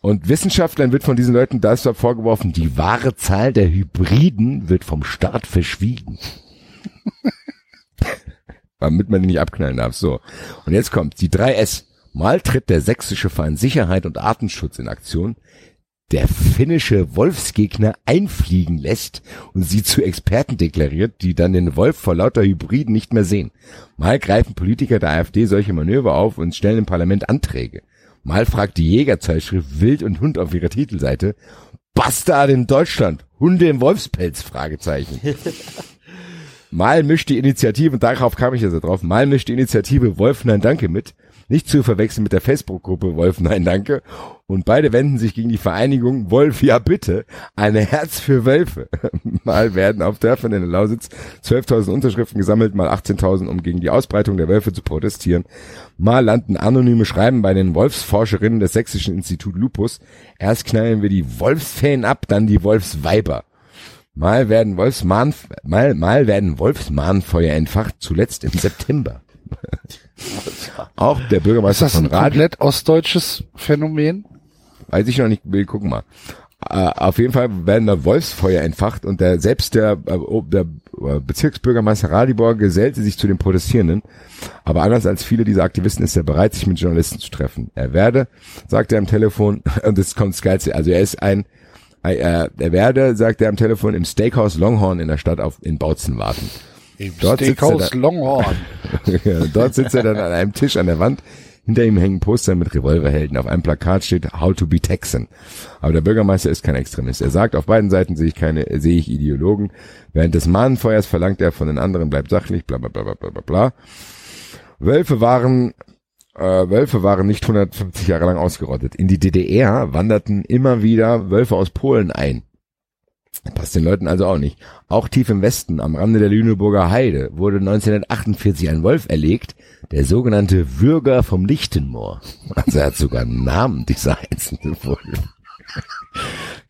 Und Wissenschaftlern wird von diesen Leuten deshalb vorgeworfen, die wahre Zahl der Hybriden wird vom Staat verschwiegen. Damit man die nicht abknallen darf. So. Und jetzt kommt die 3S. Mal tritt der sächsische Verein Sicherheit und Artenschutz in Aktion. der finnische Wolfsgegner einfliegen lässt und sie zu Experten deklariert, die dann den Wolf vor lauter Hybriden nicht mehr sehen. Mal greifen Politiker der AfD solche Manöver auf und stellen im Parlament Anträge. Mal fragt die Jägerzeitschrift Wild und Hund auf ihrer Titelseite, Bastard in Deutschland, Hunde im Wolfspelz, Fragezeichen. Mal mischt die Initiative, und darauf kam ich also drauf, mal mischt die Initiative Wolf Nein Danke mit, nicht zu verwechseln mit der Facebook-Gruppe Wolf Nein Danke, und beide wenden sich gegen die Vereinigung Wolf Ja Bitte, eine Herz für Wölfe. Mal werden auf Dörfern in der Lausitz 12.000 Unterschriften gesammelt, mal 18.000, um gegen die Ausbreitung der Wölfe zu protestieren. Mal landen anonyme Schreiben bei den Wolfsforscherinnen des Sächsischen Institut Lupus. Erst knallen wir die Wolfsfähen ab, dann die Wolfsweiber. Mal werden Wolfsmahn, mal, mal werden Wolfsmahnfeuer entfacht, zuletzt im September. Auch der Ist Bürgermeister das von ein Radio, komplett ostdeutsches Phänomen? weiß ich noch nicht, will gucken mal. Äh, auf jeden Fall werden da Wolfsfeuer entfacht und der, selbst der, äh, der äh, Bezirksbürgermeister Radibor gesellte sich zu den Protestierenden. Aber anders als viele dieser Aktivisten ist er bereit, sich mit Journalisten zu treffen. Er werde, sagt er am Telefon, und das kommt das Geilste, also er ist ein, er werde, sagt er am Telefon, im Steakhouse Longhorn in der Stadt auf, in Bautzen warten. Dort sitzt er Steakhouse da- Longhorn. ja, dort sitzt er dann an einem Tisch an der Wand. Hinter ihm hängen Poster mit Revolverhelden. Auf einem Plakat steht How to be Texan. Aber der Bürgermeister ist kein Extremist. Er sagt, auf beiden Seiten sehe ich keine, sehe ich Ideologen. Während des Mahnenfeuers verlangt er von den anderen, bleibt sachlich, bla, bla, bla, bla, bla, bla, bla. Wölfe waren, äh, Wölfe waren nicht 150 Jahre lang ausgerottet. In die DDR wanderten immer wieder Wölfe aus Polen ein. Passt den Leuten also auch nicht. Auch tief im Westen, am Rande der Lüneburger Heide, wurde 1948 ein Wolf erlegt, der sogenannte Würger vom Lichtenmoor. Also er hat sogar einen Namen, dieser einzelne Wolf.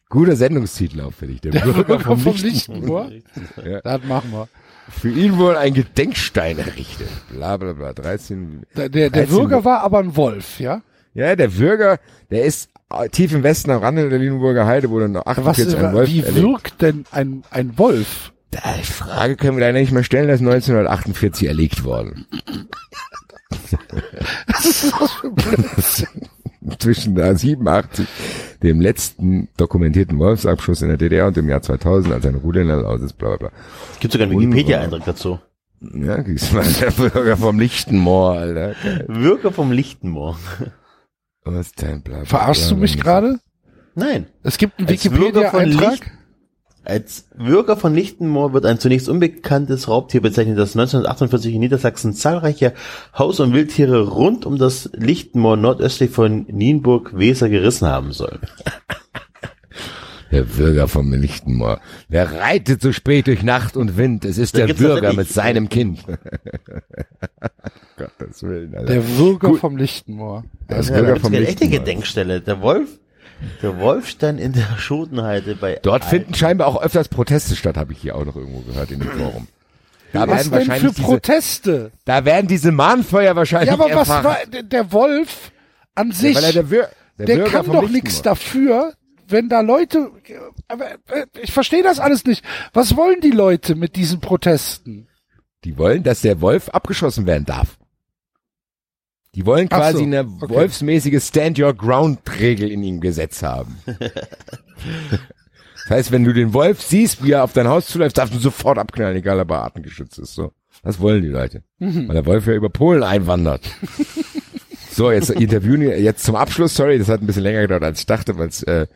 Guter Sendungstitel auch, finde ich. Der, Der Bürger vom, vom Lichtenmoor. Lichtenmoor? Ja. Das machen wir. Für ihn wurde ein Gedenkstein errichtet. Bla bla bla. 13. Der, der, der 13 Bürger war aber ein Wolf, ja? Ja, der Würger, der ist tief im Westen am Rande der Lüneburger Heide, wurde noch Was, 48 ein Wolf wie erlegt. wirkt denn ein, ein Wolf? Die Frage können wir leider nicht mehr stellen, der ist 1948 erlegt worden. Ist das für Blödsinn? Zwischen der 87, dem letzten dokumentierten Wolfsabschuss in der DDR und dem Jahr 2000, als ein Rudel in der Lausitz, bla bla Gibt sogar einen Wikipedia-Eintrag dazu. bla. Ja, das war der Bürger vom Lichtenmoor, Alter. Wirker vom Lichtenmoor. Was denn, bla, bla, Verarschst du mich gerade? Nein. Es gibt einen Als Bürger von Wikipedia-Eintrag. Als Würger von Lichtenmoor wird ein zunächst unbekanntes Raubtier bezeichnet, das 1948 in Niedersachsen zahlreiche Haus- und Wildtiere rund um das Lichtenmoor nordöstlich von Nienburg-Weser gerissen haben soll. Der Bürger vom Lichtenmoor. Wer reitet so spät durch Nacht und Wind? Es ist Da der Bürger mit seinem Kind. Gottes Willen, Alter. Der Würger Gut. vom Lichtenmoor. Der Ja, Bürger vom eine echte Lichtenmoor. Gedenkstelle. Der Wolf, der Wolf stand in der Schotenheide bei Dort finden scheinbar auch öfters Proteste statt, habe ich hier auch noch irgendwo gehört in dem Forum. Da Was werden denn wahrscheinlich für diese, Proteste? da werden diese Mahnfeuer wahrscheinlich Ja, aber was erfahren. war, der- Wolf an sich, Weil er der, Wir der, der Bürger kann doch Lichtenmoor. nichts dafür, wenn da Leute, aber äh, ich verstehe das alles nicht. Was wollen die Leute mit diesen Protesten? Die wollen, dass der Wolf abgeschossen werden darf. Die wollen quasi so, eine okay. wolfsmäßige Stand Your Ground Regel in ihrem Gesetz haben. das heißt, wenn du den Wolf siehst, wie er auf dein Haus zuläuft, darfst du sofort abknallen, egal ob er artengeschützt ist. So, das wollen die Leute, Mhm. weil der Wolf ja über Polen einwandert. so, jetzt interviewen wir jetzt zum Abschluss. Sorry, das hat ein bisschen länger gedauert, als ich dachte, weil es äh,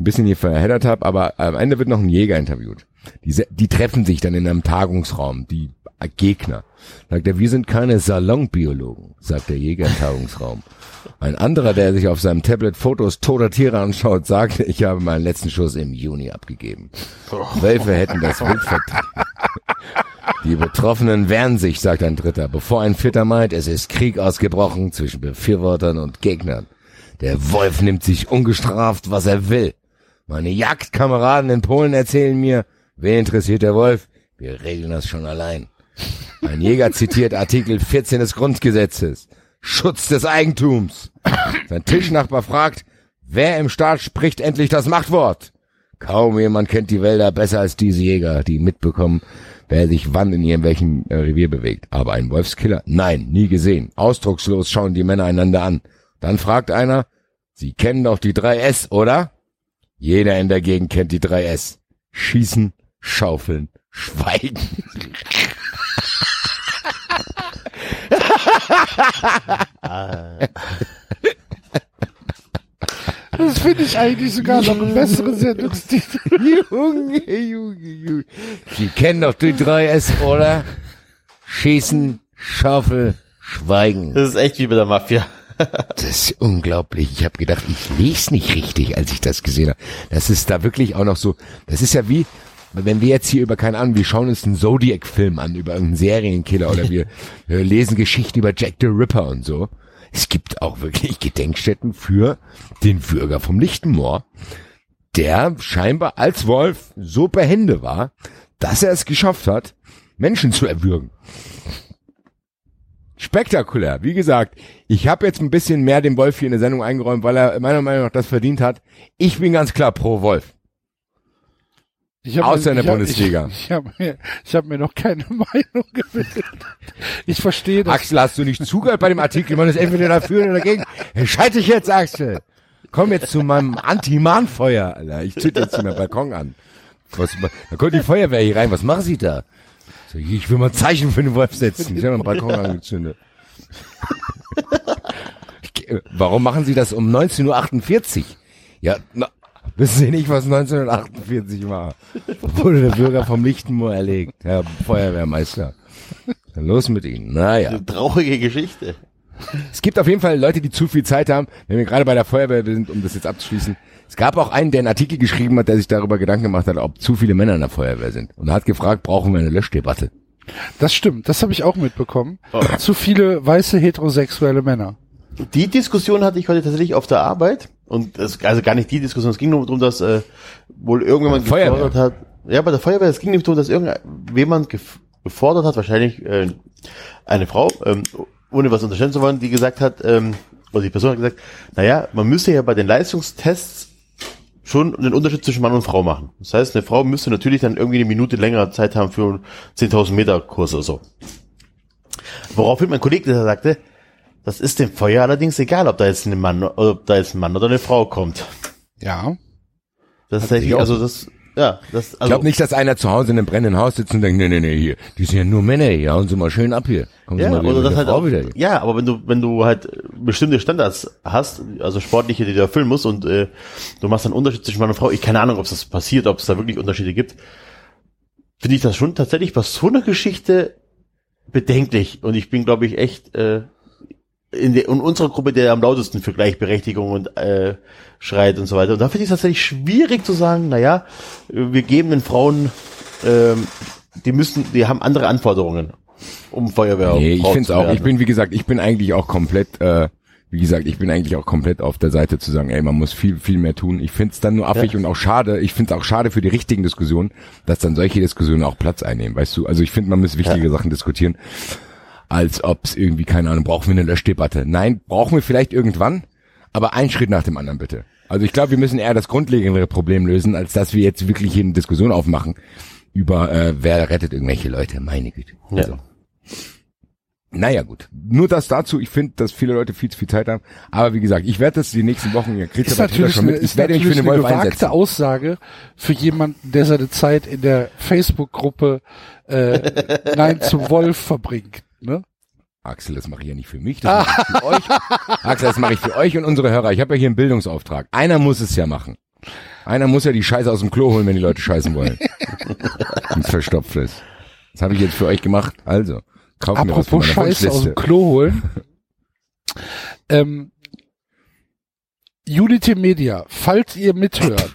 ein bisschen hier verheddert habe. Aber am Ende wird noch ein Jäger interviewt. Die, die treffen sich dann in einem Tagungsraum, die Gegner. Sagt er, wir sind keine Salonbiologen, sagt der Jäger im Tagungsraum. Ein anderer, der sich auf seinem Tablet Fotos toter Tiere anschaut, sagt, ich habe meinen letzten Schuss im Juni abgegeben. Wölfe hätten das Wild vertrieben. Die Betroffenen wehren sich, sagt ein Dritter, bevor ein Vierter meint, es ist Krieg ausgebrochen zwischen Befürwortern und Gegnern. Der Wolf nimmt sich ungestraft, was er will. Meine Jagdkameraden in Polen erzählen mir, wen interessiert der Wolf? Wir regeln das schon allein. Ein Jäger zitiert Artikel 14 des Grundgesetzes. Schutz des Eigentums. Sein Tischnachbar fragt, wer im Staat spricht endlich das Machtwort? Kaum jemand kennt die Wälder besser als diese Jäger, die mitbekommen, wer sich wann in ihrem welchen äh, Revier bewegt. Aber ein Wolfskiller? Nein, nie gesehen. Ausdruckslos schauen die Männer einander an. Dann fragt einer, Sie kennen doch die 3S, oder? Jeder in der Gegend kennt die 3S. Schießen, schaufeln, schweigen. Das finde ich eigentlich sogar noch ein besseres Sendungstitel. Junge, Junge, Junge. Sie kennen doch die 3S, oder? Schießen, Schaufel, Schweigen. Das ist echt wie bei der Mafia. Das ist unglaublich. Ich habe gedacht, ich lese nicht richtig, als ich das gesehen habe. Das ist da wirklich auch noch so. Das ist ja wie, wenn wir jetzt hier über, keine Ahnung, wir schauen uns einen Zodiac-Film an, über einen Serienkiller oder wir, wir lesen Geschichten über Jack the Ripper und so. Es gibt auch wirklich Gedenkstätten für den Bürger vom Lichtenmoor, der scheinbar als Wolf so behende war, dass er es geschafft hat, Menschen zu erwürgen. Spektakulär. Wie gesagt, ich habe jetzt ein bisschen mehr dem Wolf hier in der Sendung eingeräumt, weil er meiner Meinung nach das verdient hat. Ich bin ganz klar pro Wolf. Hab Außer in der Bundesliga. Ich, ich habe mir, ich hab mir noch keine Meinung gebildet. Ich verstehe das. Axel, hast du nicht zugehört bei dem Artikel? Man ist entweder dafür oder dagegen. Entscheide dich jetzt, Axel. Komm jetzt zu meinem Anti-Mahnfeuer, Alter. Ich zünd jetzt meinen Balkon an. Was, da kommt die Feuerwehr hier rein. Was machen Sie da? So, ich will mal ein Zeichen für den Wolf setzen. Ich habe meinen Balkon angezündet. Warum machen Sie das um 19.48 Uhr? Ja, na, wissen Sie nicht, was 1948 war? Wurde der Bürger vom Lichtenmoor erlegt, Herr Feuerwehrmeister. Dann los mit Ihnen. Naja. Eine traurige Geschichte. Es gibt auf jeden Fall Leute, die zu viel Zeit haben, wenn wir gerade bei der Feuerwehr sind, um das jetzt abzuschließen. Es gab auch einen, der einen Artikel geschrieben hat, der sich darüber Gedanken gemacht hat, ob zu viele Männer in der Feuerwehr sind. Und er hat gefragt, brauchen wir eine Löschdebatte? Das stimmt, das habe ich auch mitbekommen. Oh. Zu viele weiße heterosexuelle Männer. Die Diskussion hatte ich heute tatsächlich auf der Arbeit. Und es, also gar nicht die Diskussion, es ging nur darum, dass äh, wohl irgendjemand gefordert hat. Ja, bei der Feuerwehr, es ging nämlich darum, dass irgendjemand gef gefordert hat, wahrscheinlich äh, eine Frau, ähm, ohne was unterstellen zu wollen, die gesagt hat, ähm, oder die Person hat gesagt, naja, man müsste ja bei den Leistungstests schon einen Unterschied zwischen Mann und Frau machen. Das heißt, eine Frau müsste natürlich dann irgendwie eine Minute länger Zeit haben für einen 10.000 Meter Kurs oder so. Woraufhin mein Kollege sagte, das ist dem Feuer allerdings egal, ob da jetzt ein Mann, ob da jetzt ein Mann oder eine Frau kommt. Ja. Das ist ich tatsächlich, auch. also das, ja, das, Ich also, glaube nicht, dass einer zu Hause in einem brennenden Haus sitzt und denkt, nee, nee, nee, hier, die sind ja nur Männer, hier, hauen Sie mal schön ab hier. Kommen Sie ja, mal wieder oder das halt auch, wieder. ja, aber wenn du, wenn du halt bestimmte Standards hast, also sportliche, die du erfüllen musst und äh, du machst einen Unterschied zwischen Mann und Frau, ich keine Ahnung, ob es das passiert, ob es da wirklich Unterschiede gibt, finde ich das schon tatsächlich bei so einer Geschichte bedenklich und ich bin, glaube ich, echt äh, in, der, in unserer Gruppe der am lautesten für Gleichberechtigung und äh, schreit und so weiter. Und da finde ich es tatsächlich schwierig zu sagen, naja, wir geben den Frauen, ähm, die müssen, die haben andere Anforderungen, um Feuerwehr. Nee, ich finde es auch. Ich bin, wie gesagt, ich bin eigentlich auch komplett, äh, wie gesagt, ich bin eigentlich auch komplett auf der Seite zu sagen, ey, man muss viel, viel mehr tun. Ich finde es dann nur affig Ja. und auch schade. Ich finde es auch schade für die richtigen Diskussionen, dass dann solche Diskussionen auch Platz einnehmen, weißt du? Also ich finde, man muss wichtige Sachen diskutieren, als ob es irgendwie, keine Ahnung, brauchen wir eine Löschdebatte. Nein, brauchen wir vielleicht irgendwann, aber ein Schritt nach dem anderen bitte. Also ich glaube, wir müssen eher das grundlegendere Problem lösen, als dass wir jetzt wirklich hier eine Diskussion aufmachen über äh, wer rettet irgendwelche Leute. Meine Güte. Ja. Also. Naja, gut. Nur das dazu. Ich finde, dass viele Leute viel zu viel Zeit haben. Aber wie gesagt, ich werde das die nächsten Wochen, ihr kriegt Twitter natürlich, schon eine, mit. Ich ist werde mich für den eine Wolf gewagte einsetzen. Aussage für jemanden, der seine Zeit in der Facebook-Gruppe äh, Nein zum Wolf verbringt. Ne? Axel, das mache ich ja nicht für mich, das mache ich für euch. Axel, das mache ich für euch und unsere Hörer. Ich habe ja hier einen Bildungsauftrag. Einer muss es ja machen. Einer muss ja die Scheiße aus dem Klo holen, wenn die Leute scheißen wollen. Wenn's verstopft ist. Das habe ich jetzt für euch gemacht. Also, kauft mir was von Apropos meiner Scheiße aus dem. Klo holen. ähm, Unity Media, falls ihr mithört,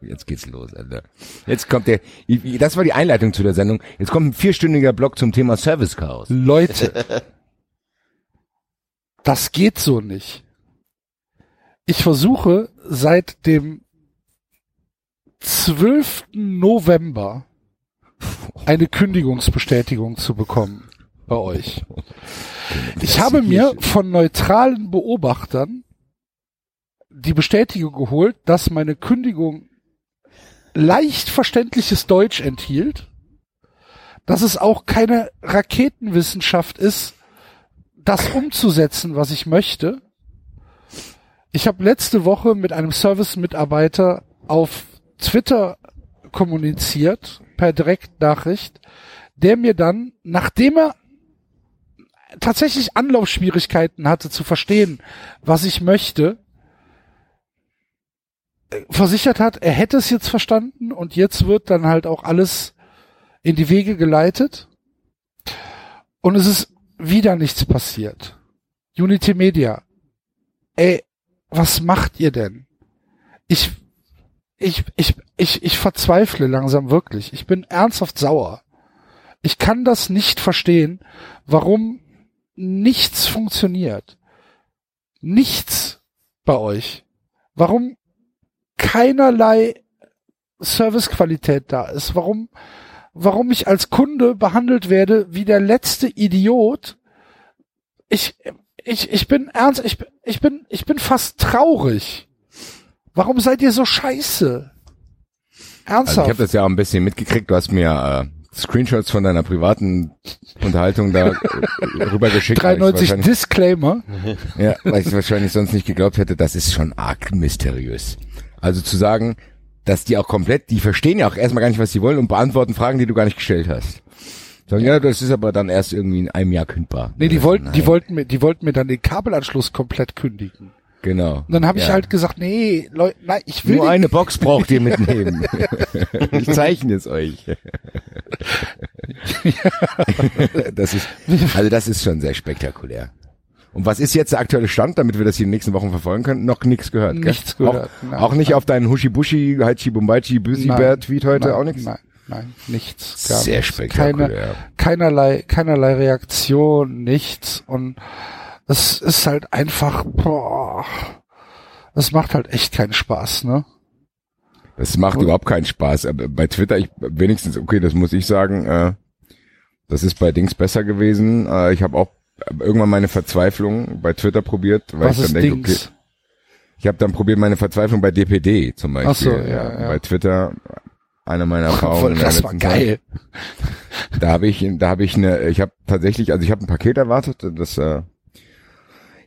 Jetzt geht's los, Alter. Jetzt kommt der, das war die Einleitung zu der Sendung. Jetzt kommt ein vierstündiger Blog zum Thema Service Chaos. Leute, das geht so nicht. Ich versuche seit dem 12. November eine Kündigungsbestätigung zu bekommen bei euch. Ich habe mir von neutralen Beobachtern die Bestätigung geholt, dass meine Kündigung leicht verständliches Deutsch enthielt, dass es auch keine Raketenwissenschaft ist, das umzusetzen, was ich möchte. Ich habe letzte Woche mit einem Service-Mitarbeiter auf Twitter kommuniziert, per Direktnachricht, der mir dann, nachdem er tatsächlich Anlaufschwierigkeiten hatte zu verstehen, was ich möchte, versichert hat, er hätte es jetzt verstanden und jetzt wird dann halt auch alles in die Wege geleitet. Und es ist wieder nichts passiert. Unity Media. Ey, was macht ihr denn? Ich, ich, ich, ich, ich verzweifle langsam wirklich. Ich bin ernsthaft sauer. Ich kann das nicht verstehen, warum nichts funktioniert. Nichts bei euch. Warum keinerlei Servicequalität da ist. Warum, warum ich als Kunde behandelt werde wie der letzte Idiot. Ich, ich, ich bin ernst, ich, ich bin, ich bin fast traurig. Warum seid ihr so scheiße? Ernsthaft? Also ich habe das ja auch ein bisschen mitgekriegt. Du hast mir äh, Screenshots von deiner privaten Unterhaltung da äh, rübergeschickt. weil ich 93 wahrscheinlich- Disclaimer. Ja, weil ich wahrscheinlich sonst nicht geglaubt hätte, das ist schon arg mysteriös. Also zu sagen, dass die auch komplett, die verstehen ja auch erstmal gar nicht, was sie wollen und beantworten Fragen, die du gar nicht gestellt hast. Sagen, ja, das ist aber dann erst irgendwie in einem Jahr kündbar. Nee, die wollten, die wollten mir, die wollten mir dann den Kabelanschluss komplett kündigen. Genau. Und dann habe ich Ja. halt gesagt, nee, Leute, nein, ich will Nur eine Box braucht ihr mitnehmen. ich zeichne es euch. das ist, also das ist schon sehr spektakulär. Und was ist jetzt der aktuelle Stand, damit wir das hier in den nächsten Wochen verfolgen können? Noch nichts gehört. gell? Nichts gehört, Auch, nein. auch nicht auf deinen Hushibushi, Haichi Bumbaichi, Büsi Nein, Bär Tweet heute nein, auch nichts? Nein, nein, nichts. Gar Sehr nichts. spektakulär. Keine, keinerlei, keinerlei Reaktion, nichts. Und es ist halt einfach, boah, es macht halt echt keinen Spaß, ne? Das macht Und- überhaupt keinen Spaß. Aber bei Twitter, ich wenigstens, okay, das muss ich sagen, äh, das ist bei Dings besser gewesen. Äh, ich habe auch irgendwann meine Verzweiflung bei Twitter probiert, weil Was ich dann denke, okay, ich habe dann probiert meine Verzweiflung bei DPD zum Beispiel. Ach so, ja, ja. Bei Twitter eine meiner Erfahrungen. Voll, das war letzten Zeit. geil. Da habe ich, da habe ich eine, ich habe tatsächlich, also ich habe ein Paket erwartet, das äh,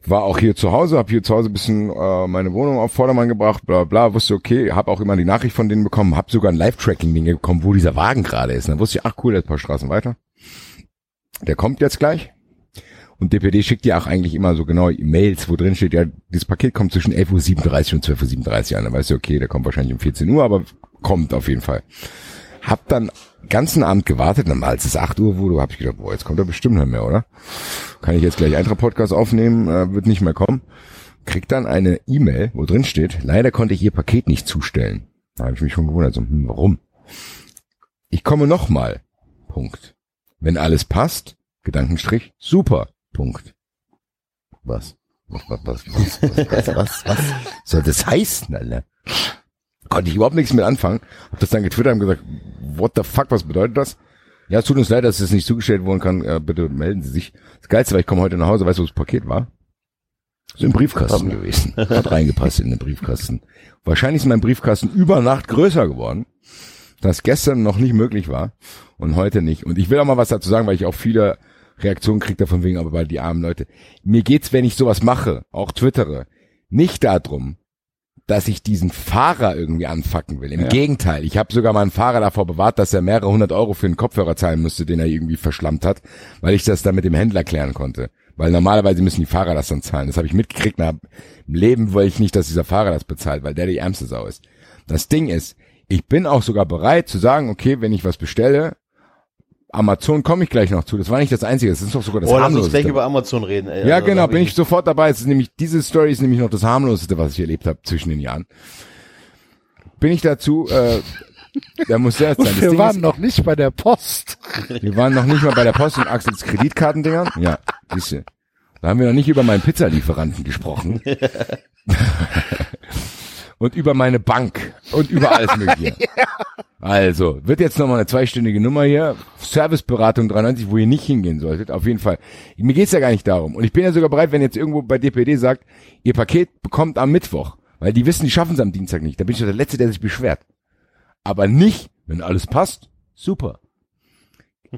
war auch hier zu Hause, habe hier zu Hause ein bisschen äh, meine Wohnung auf Vordermann gebracht, bla bla, wusste okay, habe auch immer die Nachricht von denen bekommen, habe sogar ein Live-Tracking-Ding bekommen, wo dieser Wagen gerade ist. Und dann wusste ich, ach cool, der ist ein paar Straßen weiter. Der kommt jetzt gleich. Und DPD schickt ja auch eigentlich immer so genau Mails, wo drin steht, ja, dieses Paket kommt zwischen 11.37 Uhr und 12.37 Uhr an. Dann weißt du, okay, der kommt wahrscheinlich um 14 Uhr, aber kommt auf jeden Fall. Hab dann ganzen Abend gewartet, dann als es 8 Uhr wurde, habe ich gedacht, boah, jetzt kommt er bestimmt nicht mehr, oder? Kann ich jetzt gleich Eintra-Podcast aufnehmen, äh, wird nicht mehr kommen. Krieg dann eine E-Mail, wo drin steht, leider konnte ich Ihr Paket nicht zustellen. Da habe ich mich schon gewundert, so, hm, warum? Ich komme nochmal. Punkt. Wenn alles passt, Gedankenstrich, super. Punkt. Was? Was, was, was, was, was, was, soll das heißen, Alter? Konnte ich überhaupt nichts mit anfangen. Hab das dann getwittert und gesagt, what the fuck, was bedeutet das? Ja, es tut uns leid, dass es nicht zugestellt worden kann. Äh, bitte melden Sie sich. Das Geilste war, ich komme heute nach Hause, weißt du, wo das Paket war? Ist im Briefkasten gewesen. Hat reingepasst in den Briefkasten. Wahrscheinlich ist mein Briefkasten über Nacht größer geworden, das gestern noch nicht möglich war und heute nicht. Und ich will auch mal was dazu sagen, weil ich auch viele Reaktionen kriege davon wegen, aber bei die armen Leute. Mir geht's, wenn ich sowas mache, auch twittere, nicht darum, dass ich diesen Fahrer irgendwie anfacken will. Im Ja. Gegenteil, ich habe sogar mal einen Fahrer davor bewahrt, dass er mehrere hundert Euro für einen Kopfhörer zahlen musste, den er irgendwie verschlammt hat, weil ich das dann mit dem Händler klären konnte. Weil normalerweise müssen die Fahrer das dann zahlen. Das habe ich mitgekriegt. Na, Im Leben wollte ich nicht, dass dieser Fahrer das bezahlt, weil der die ärmste Sau ist. Das Ding ist, ich bin auch sogar bereit zu sagen, okay, wenn ich was bestelle, Amazon komme ich gleich noch zu. Das war nicht das Einzige. Das ist doch sogar das Oh, lass uns harmloseste. gleich über Amazon reden. Ey. Ja, Also, genau, bin ich sofort dabei. Es ist nämlich, diese Story ist nämlich noch das harmloseste, was ich erlebt habe zwischen den Jahren. Bin ich dazu, äh, da muss selbst sein. Wir Ding waren ist, noch nicht bei der Post. wir waren noch nicht mal bei der Post und Axels Kreditkartendingern. Ja, siehste. Da haben wir noch nicht über meinen Pizzalieferanten gesprochen. und über meine Bank und über alles mögliche. Also, wird jetzt nochmal eine zweistündige Nummer hier. Serviceberatung 93, wo ihr nicht hingehen solltet. Auf jeden Fall. Mir geht's ja gar nicht darum. Und ich bin ja sogar bereit, wenn jetzt irgendwo bei DPD sagt, ihr Paket bekommt am Mittwoch. Weil die wissen, die schaffen es am Dienstag nicht. Da bin ich doch der Letzte, der sich beschwert. Aber nicht, wenn alles passt. Super.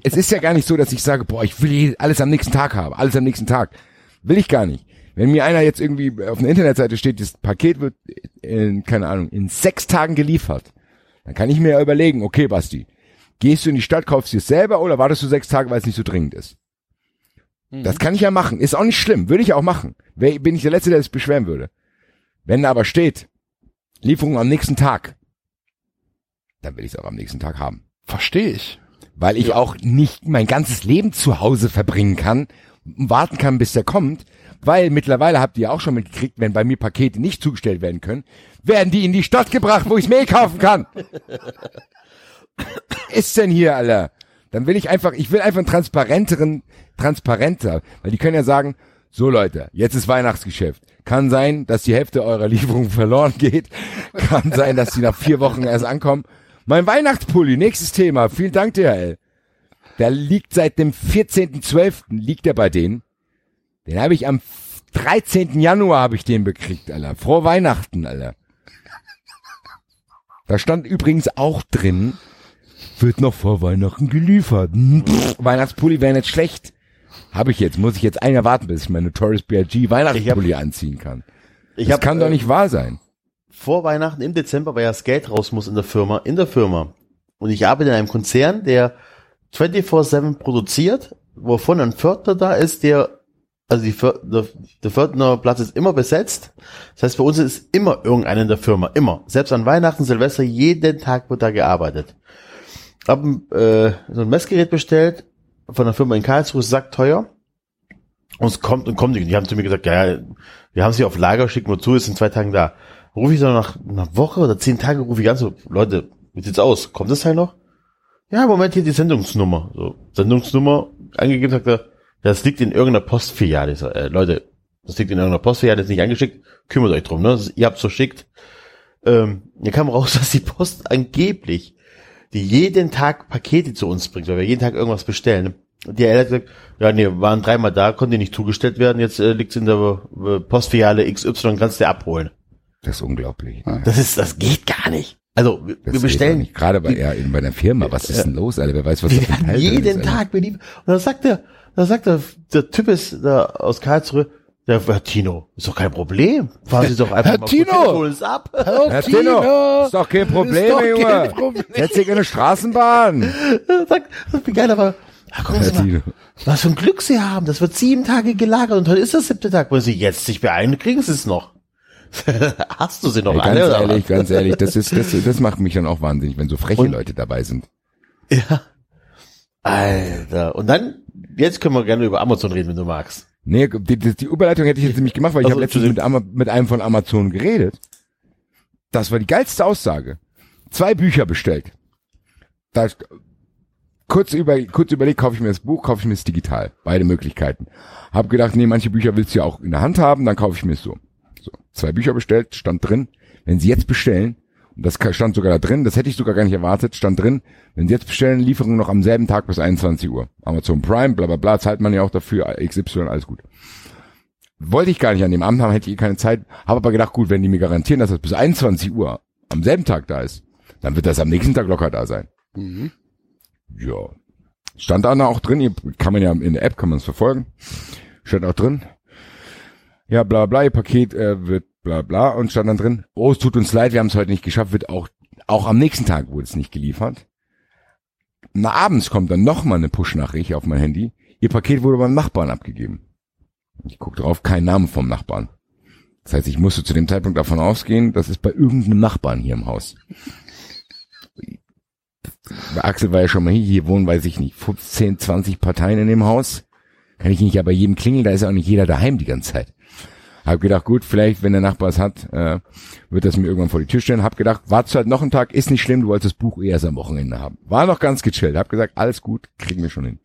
Es ist ja gar nicht so, dass ich sage, boah, ich will alles am nächsten Tag haben. Alles am nächsten Tag. Will ich gar nicht. Wenn mir einer jetzt irgendwie auf einer Internetseite steht, das Paket wird in, keine Ahnung, in sechs Tagen geliefert, dann kann ich mir ja überlegen, okay, Basti, gehst du in die Stadt, kaufst du es selber oder wartest du sechs Tage, weil es nicht so dringend ist? Das kann ich ja machen. Ist auch nicht schlimm. Würde ich auch machen. Bin ich der Letzte, der sich beschweren würde. Wenn da aber steht, Lieferung am nächsten Tag, dann will ich es auch am nächsten Tag haben. Verstehe ich. Weil ich auch nicht mein ganzes Leben zu Hause verbringen kann und warten kann, bis der kommt. Weil mittlerweile habt ihr auch schon mitgekriegt, wenn bei mir Pakete nicht zugestellt werden können, werden die in die Stadt gebracht, wo ich Mehl kaufen kann. Ist denn hier, Alter? Dann will ich einfach, ich will einfach einen transparenteren, transparenter, weil die können ja sagen, so Leute, jetzt ist Weihnachtsgeschäft. Kann sein, dass die Hälfte eurer Lieferung verloren geht. Kann sein, dass die nach vier Wochen erst ankommen. Mein Weihnachtspulli, nächstes Thema. Vielen Dank, DHL. Der liegt seit dem 14.12. liegt er bei denen. Den habe ich am 13. Januar habe ich den bekriegt, Alter. Frohe Weihnachten, Alter. Da stand übrigens auch drin, wird noch vor Weihnachten geliefert. Pff, Weihnachtspulli wäre nicht schlecht. Habe ich jetzt, muss ich jetzt ein Jahr warten, bis ich meine Notorious B.I.G. Weihnachtspulli anziehen kann. Ich Das hab, kann doch äh, nicht wahr sein. vor Weihnachten im Dezember, weil ja das Geld raus muss in der Firma, in der Firma. Und ich arbeite in einem Konzern, der 24-7 produziert, wovon ein Viertel da ist, der, also die, der, der Viertner Platz ist immer besetzt. Das heißt, bei uns ist immer irgendeiner in der Firma, immer. Selbst an Weihnachten, Silvester, jeden Tag wird da gearbeitet. Hab äh, so ein Messgerät bestellt von der Firma in Karlsruhe, sagt teuer. Und es kommt und kommt. Die haben zu mir gesagt, ja, ja, wir haben sie auf Lager, schicken wir zu, ist in zwei Tagen da. Rufe ich so nach einer Woche oder zehn Tage, rufe ich an, so, Leute, wie sieht's aus? Kommt das Teil noch? Ja, Moment, hier die Sendungsnummer. So, Sendungsnummer angegeben, sagt er, das liegt in irgendeiner Postfiliale. Äh, Leute, das liegt in irgendeiner Postfiliale, ist nicht angeschickt, kümmert euch drum, ne? Das, ihr habt's verschickt. Ähm, hier kam raus, dass die Post angeblich, die jeden Tag Pakete zu uns bringt, weil wir jeden Tag irgendwas bestellen. Und die hat gesagt, ja, nee, waren dreimal da, konnte nicht zugestellt werden, jetzt äh, liegt's in der äh, Postfiliale XY, kannst du abholen. Das ist unglaublich. Das ist, das geht gar nicht. Also, wir, Das wir bestellen. Gerade bei, ja, in bei einer Firma. Was ist denn los, Alter? Wer weiß, was wir das drin jeden ist. Tag beliefert. Und dann sagt er, dann sagt er, der Typ ist da aus Karlsruhe, der Herr Tino, ist doch kein Problem. Fahren Sie doch einfach Herr mal Tino! holen es ab. Herr Tino, ist doch kein Problem, doch kein Junge. Problem. Setz dich in eine Straßenbahn. sagt, wie geil, aber, ach, gucken Herr mal, Tino. was für ein Glück Sie haben. Das wird sieben Tage gelagert und heute ist der siebte Tag. Wollen Sie jetzt sich beeilen, kriegen Sie es noch. Hast du sie noch Ey, ganz alle? oder ehrlich, ganz ehrlich, das ist, das, das macht mich dann auch wahnsinnig, wenn so freche Und- Leute dabei sind. Ja. Alter. Und dann, jetzt können wir gerne über Amazon reden, wenn du magst. Nee, die, die, die Überleitung hätte ich jetzt nämlich gemacht, weil ich Also, habe letztens mit, Ama- mit einem von Amazon geredet. Das war die geilste Aussage. Zwei Bücher bestellt. Da, kurz über, kurz überlegt, kaufe ich mir das Buch, kaufe ich mir es digital. Beide Möglichkeiten. Hab gedacht, nee, manche Bücher willst du ja auch in der Hand haben, dann kaufe ich mir es so. So, zwei Bücher bestellt, stand drin. Wenn Sie jetzt bestellen, das stand sogar da drin, das hätte ich sogar gar nicht erwartet, stand drin, wenn Sie jetzt bestellen, Lieferung noch am selben Tag bis 21 Uhr. Amazon Prime, bla bla bla, zahlt man ja auch dafür, XY, alles gut. Wollte ich gar nicht an dem Abend haben, hätte ich eh keine Zeit, habe aber gedacht, gut, wenn die mir garantieren, dass das bis 21 Uhr am selben Tag da ist, dann wird das am nächsten Tag locker da sein. Ja. Stand da auch drin, kann man ja in der App, kann man es verfolgen. Stand auch drin. Ja, bla bla, ihr Paket äh, wird bla bla und stand dann drin, oh, es tut uns leid, wir haben es heute nicht geschafft, wird auch, auch am nächsten Tag wurde es nicht geliefert. Na, abends kommt dann noch mal eine Push-Nachricht auf mein Handy. Ihr Paket wurde beim Nachbarn abgegeben. Ich guck drauf, kein Name vom Nachbarn. Das heißt, ich musste zu dem Zeitpunkt davon ausgehen, das ist bei irgendeinem Nachbarn hier im Haus. Bei Axel war ja schon mal hier, hier wohnen, weiß ich nicht, 15, 20 Parteien in dem Haus. Kann ich nicht ja bei jedem klingeln, da ist ja auch nicht jeder daheim die ganze Zeit. Hab gedacht, gut, vielleicht, wenn der Nachbar es hat, äh, wird das mir irgendwann vor die Tür stellen. Hab gedacht, wartest halt noch einen Tag, ist nicht schlimm, du wolltest das Buch erst am Wochenende haben. War noch ganz gechillt. Hab gesagt, alles gut, kriegen wir schon hin.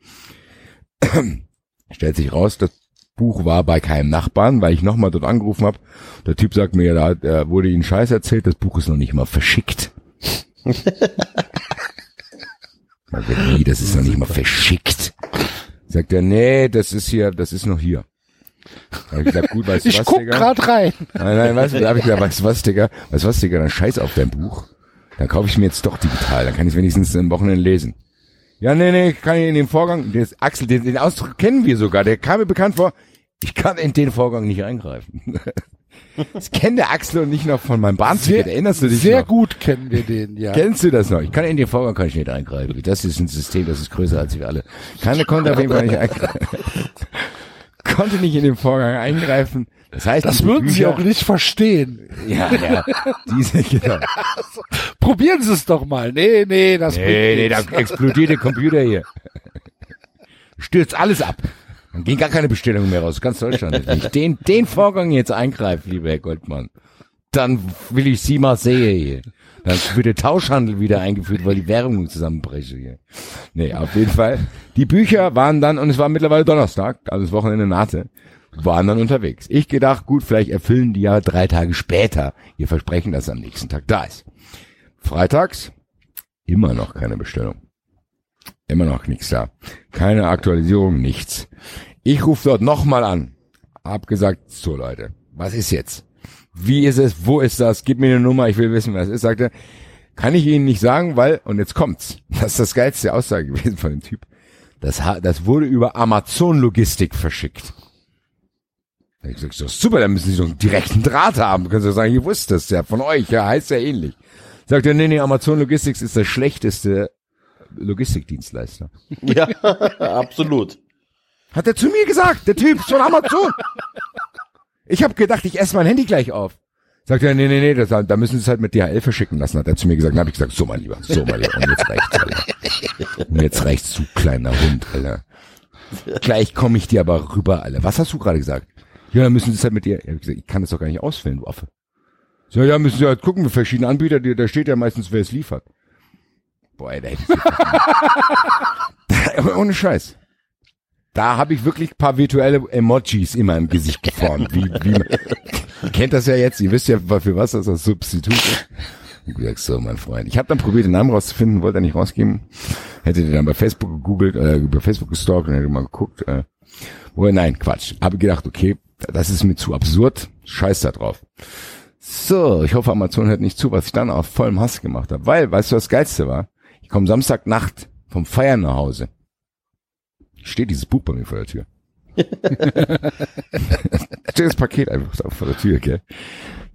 Stellt sich raus, das Buch war bei keinem Nachbarn, weil ich nochmal dort angerufen habe. Der Typ sagt mir, da da wurde ihnen Scheiß erzählt, das Buch ist noch nicht mal verschickt. Sagt, wie, das ist noch nicht mal verschickt. Sagt er, nee, das ist hier, das ist noch hier. Hab ich gesagt, gut, weißt du was, guck Digga? grad rein. Nein, nein, weißt du, da hab ich gesagt, weißt du was, Digga? Weißt du was, Digga, dann scheiß auf dein Buch. Dann kaufe ich mir jetzt doch digital, dann kann ich wenigstens am Wochenende lesen. Ja, nee, nee, kann ich in dem Vorgang, das Axel, den, den Ausdruck kennen wir sogar, der kam mir bekannt vor. Ich kann in den Vorgang nicht eingreifen. Das kennt der Axel und nicht noch von meinem Bahnticket. Erinnerst du dich Sehr noch? gut kennen wir den, ja. Kennst du das noch? Ich kann in den Vorgang kann ich nicht eingreifen. Das ist ein System, das ist größer als wir alle. Keine konnte auf jeden Fall nicht eingreifen. Konnte nicht in den Vorgang eingreifen. Das heißt, Das würden Sie Bücher- auch nicht verstehen. Ja, ja. Diese, genau. Probieren Sie es doch mal. Nee, nee, das Nee, nee, da explodiert der Computer hier. Stürzt alles ab. Dann ging gar keine Bestellung mehr raus. Ganz Deutschland. Wenn ich den, den Vorgang jetzt eingreife, lieber Herr Goldmann, dann will ich Sie mal sehen hier. Dann wird der Tauschhandel wieder eingeführt, weil die Währung zusammenbrechen hier. Nee, auf jeden Fall. Die Bücher waren dann, und es war mittlerweile Donnerstag, also das Wochenende nahte, waren dann unterwegs. Ich gedacht, gut, vielleicht erfüllen die ja drei Tage später ihr Versprechen, dass am nächsten Tag da ist. Freitags immer noch keine Bestellung. Immer noch nichts da. Keine Aktualisierung, nichts. Ich rufe dort nochmal an. Hab gesagt, so Leute, was ist jetzt? Wie ist es? Wo ist das? Gib mir eine Nummer, ich will wissen, was es ist. Sagte, kann ich Ihnen nicht sagen, weil, und jetzt kommt's. Das ist das geilste Aussage gewesen von dem Typ. Das, das wurde über Amazon Logistik verschickt. Da Ich gesagt, so, super, dann müssen Sie doch einen direkten Draht haben. Können Sie sagen, ihr wusst das ja von euch, ja, heißt ja ähnlich. Sagt er, nee, nee, Amazon Logistics ist der schlechteste Logistikdienstleister. Ja, absolut. Hat er zu mir gesagt, der Typ von Amazon. Ich habe gedacht, ich esse mein Handy gleich auf. Sagt er, nee, nee, nee, das, da müssen Sie es halt mit DHL verschicken lassen, hat er zu mir gesagt. Dann habe ich gesagt, so mein Lieber, so mein Lieber. Und jetzt reicht's, Alter. Und jetzt reicht's zu kleiner Hund, Alter. Gleich komme ich dir aber rüber, Alter. Was hast du gerade gesagt? Ja, dann müssen Sie es halt mit dir. Ich gesagt, ich kann das doch gar nicht ausfüllen, du Affe. So, ja, müssen Sie halt gucken, verschiedene Anbieter, die- da steht ja meistens, wer es liefert. Boah, ey, da hätte ich ohne Scheiß. Da habe ich wirklich paar virtuelle Emojis in meinem Gesicht geformt. Wie, wie man, kennt das ja jetzt, ihr wisst ja, für was das das Substitut ist. Und gesagt, so, mein Freund. Ich habe dann probiert, den Namen rauszufinden, wollte er nicht rausgeben. Hätte den dann bei Facebook gegoogelt, äh, über Facebook gestalkt und hätte mal geguckt. Äh, wo, nein, Quatsch. Habe gedacht, okay, das ist mir zu absurd. Scheiß da drauf. So, ich hoffe, Amazon hört nicht zu, was ich dann auf vollem Hass gemacht habe. Weil, weißt du, was das Geilste war? Ich komme Samstagnacht vom Feiern nach Hause. Steht dieses Buch bei mir vor der Tür. steht das Paket einfach vor der Tür, gell?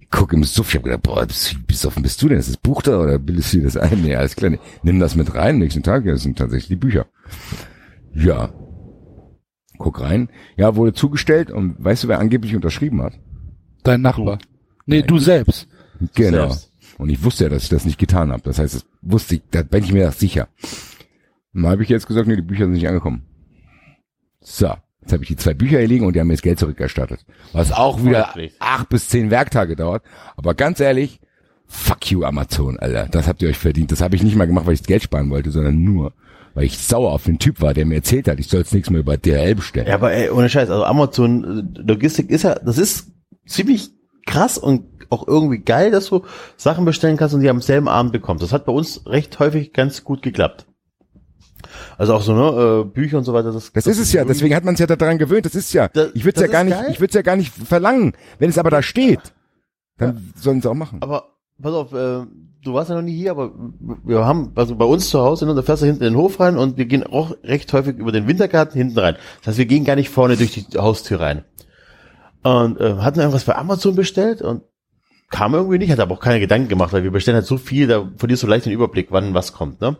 Ich guck im Suff, ich hab gedacht, boah, bis, bis offen bist du denn? Ist das Buch da oder bildest du dir das ein? Nee, alles klar, nee. nimm das mit rein, nächsten Tag, ja, das sind tatsächlich die Bücher. Ja. Guck rein. Ja, wurde zugestellt und weißt du, wer angeblich unterschrieben hat? Dein Nachbar. Nee, du selbst. Genau. Selbst. Und ich wusste ja, dass ich das nicht getan habe. Das heißt, das wusste ich, da bin ich mir das sicher. Dann habe ich jetzt gesagt, nee, die Bücher sind nicht angekommen. So, jetzt habe ich die zwei Bücher hier liegen und die haben mir das Geld zurückerstattet. Was auch wieder Freundlich. acht bis zehn Werktage dauert. Aber ganz ehrlich, fuck you Amazon, Alter. Das habt ihr euch verdient. Das habe ich nicht mal gemacht, weil ich das Geld sparen wollte, sondern nur, weil ich sauer auf den Typ war, der mir erzählt hat, ich soll jetzt nichts mehr über DHL bestellen. Ja, aber ey, ohne Scheiß, also Amazon äh, Logistik ist ja, das ist ziemlich krass und auch irgendwie geil, dass du Sachen bestellen kannst und die am selben Abend bekommst. Das hat bei uns recht häufig ganz gut geklappt. Also auch so, ne, äh, Bücher und so weiter. Das, Das ist es ja, deswegen hat man es ja daran gewöhnt, das ist ja, Das- ich würde es das ja gar nicht, geil. ich würde ja gar nicht verlangen. Wenn es aber da steht, dann sollen sie auch machen. Aber pass auf, äh, du warst ja noch nie hier, aber wir haben, also bei uns zu Hause, ne, da fährst du hinten in den Hof rein und wir gehen auch recht häufig über den Wintergarten hinten rein. Das heißt, wir gehen gar nicht vorne durch die Haustür rein. Und äh, hatten irgendwas bei Amazon bestellt und kam irgendwie nicht, hat aber auch keine Gedanken gemacht, weil wir bestellen halt so viel, da verlierst du leicht den Überblick, wann was kommt, ne?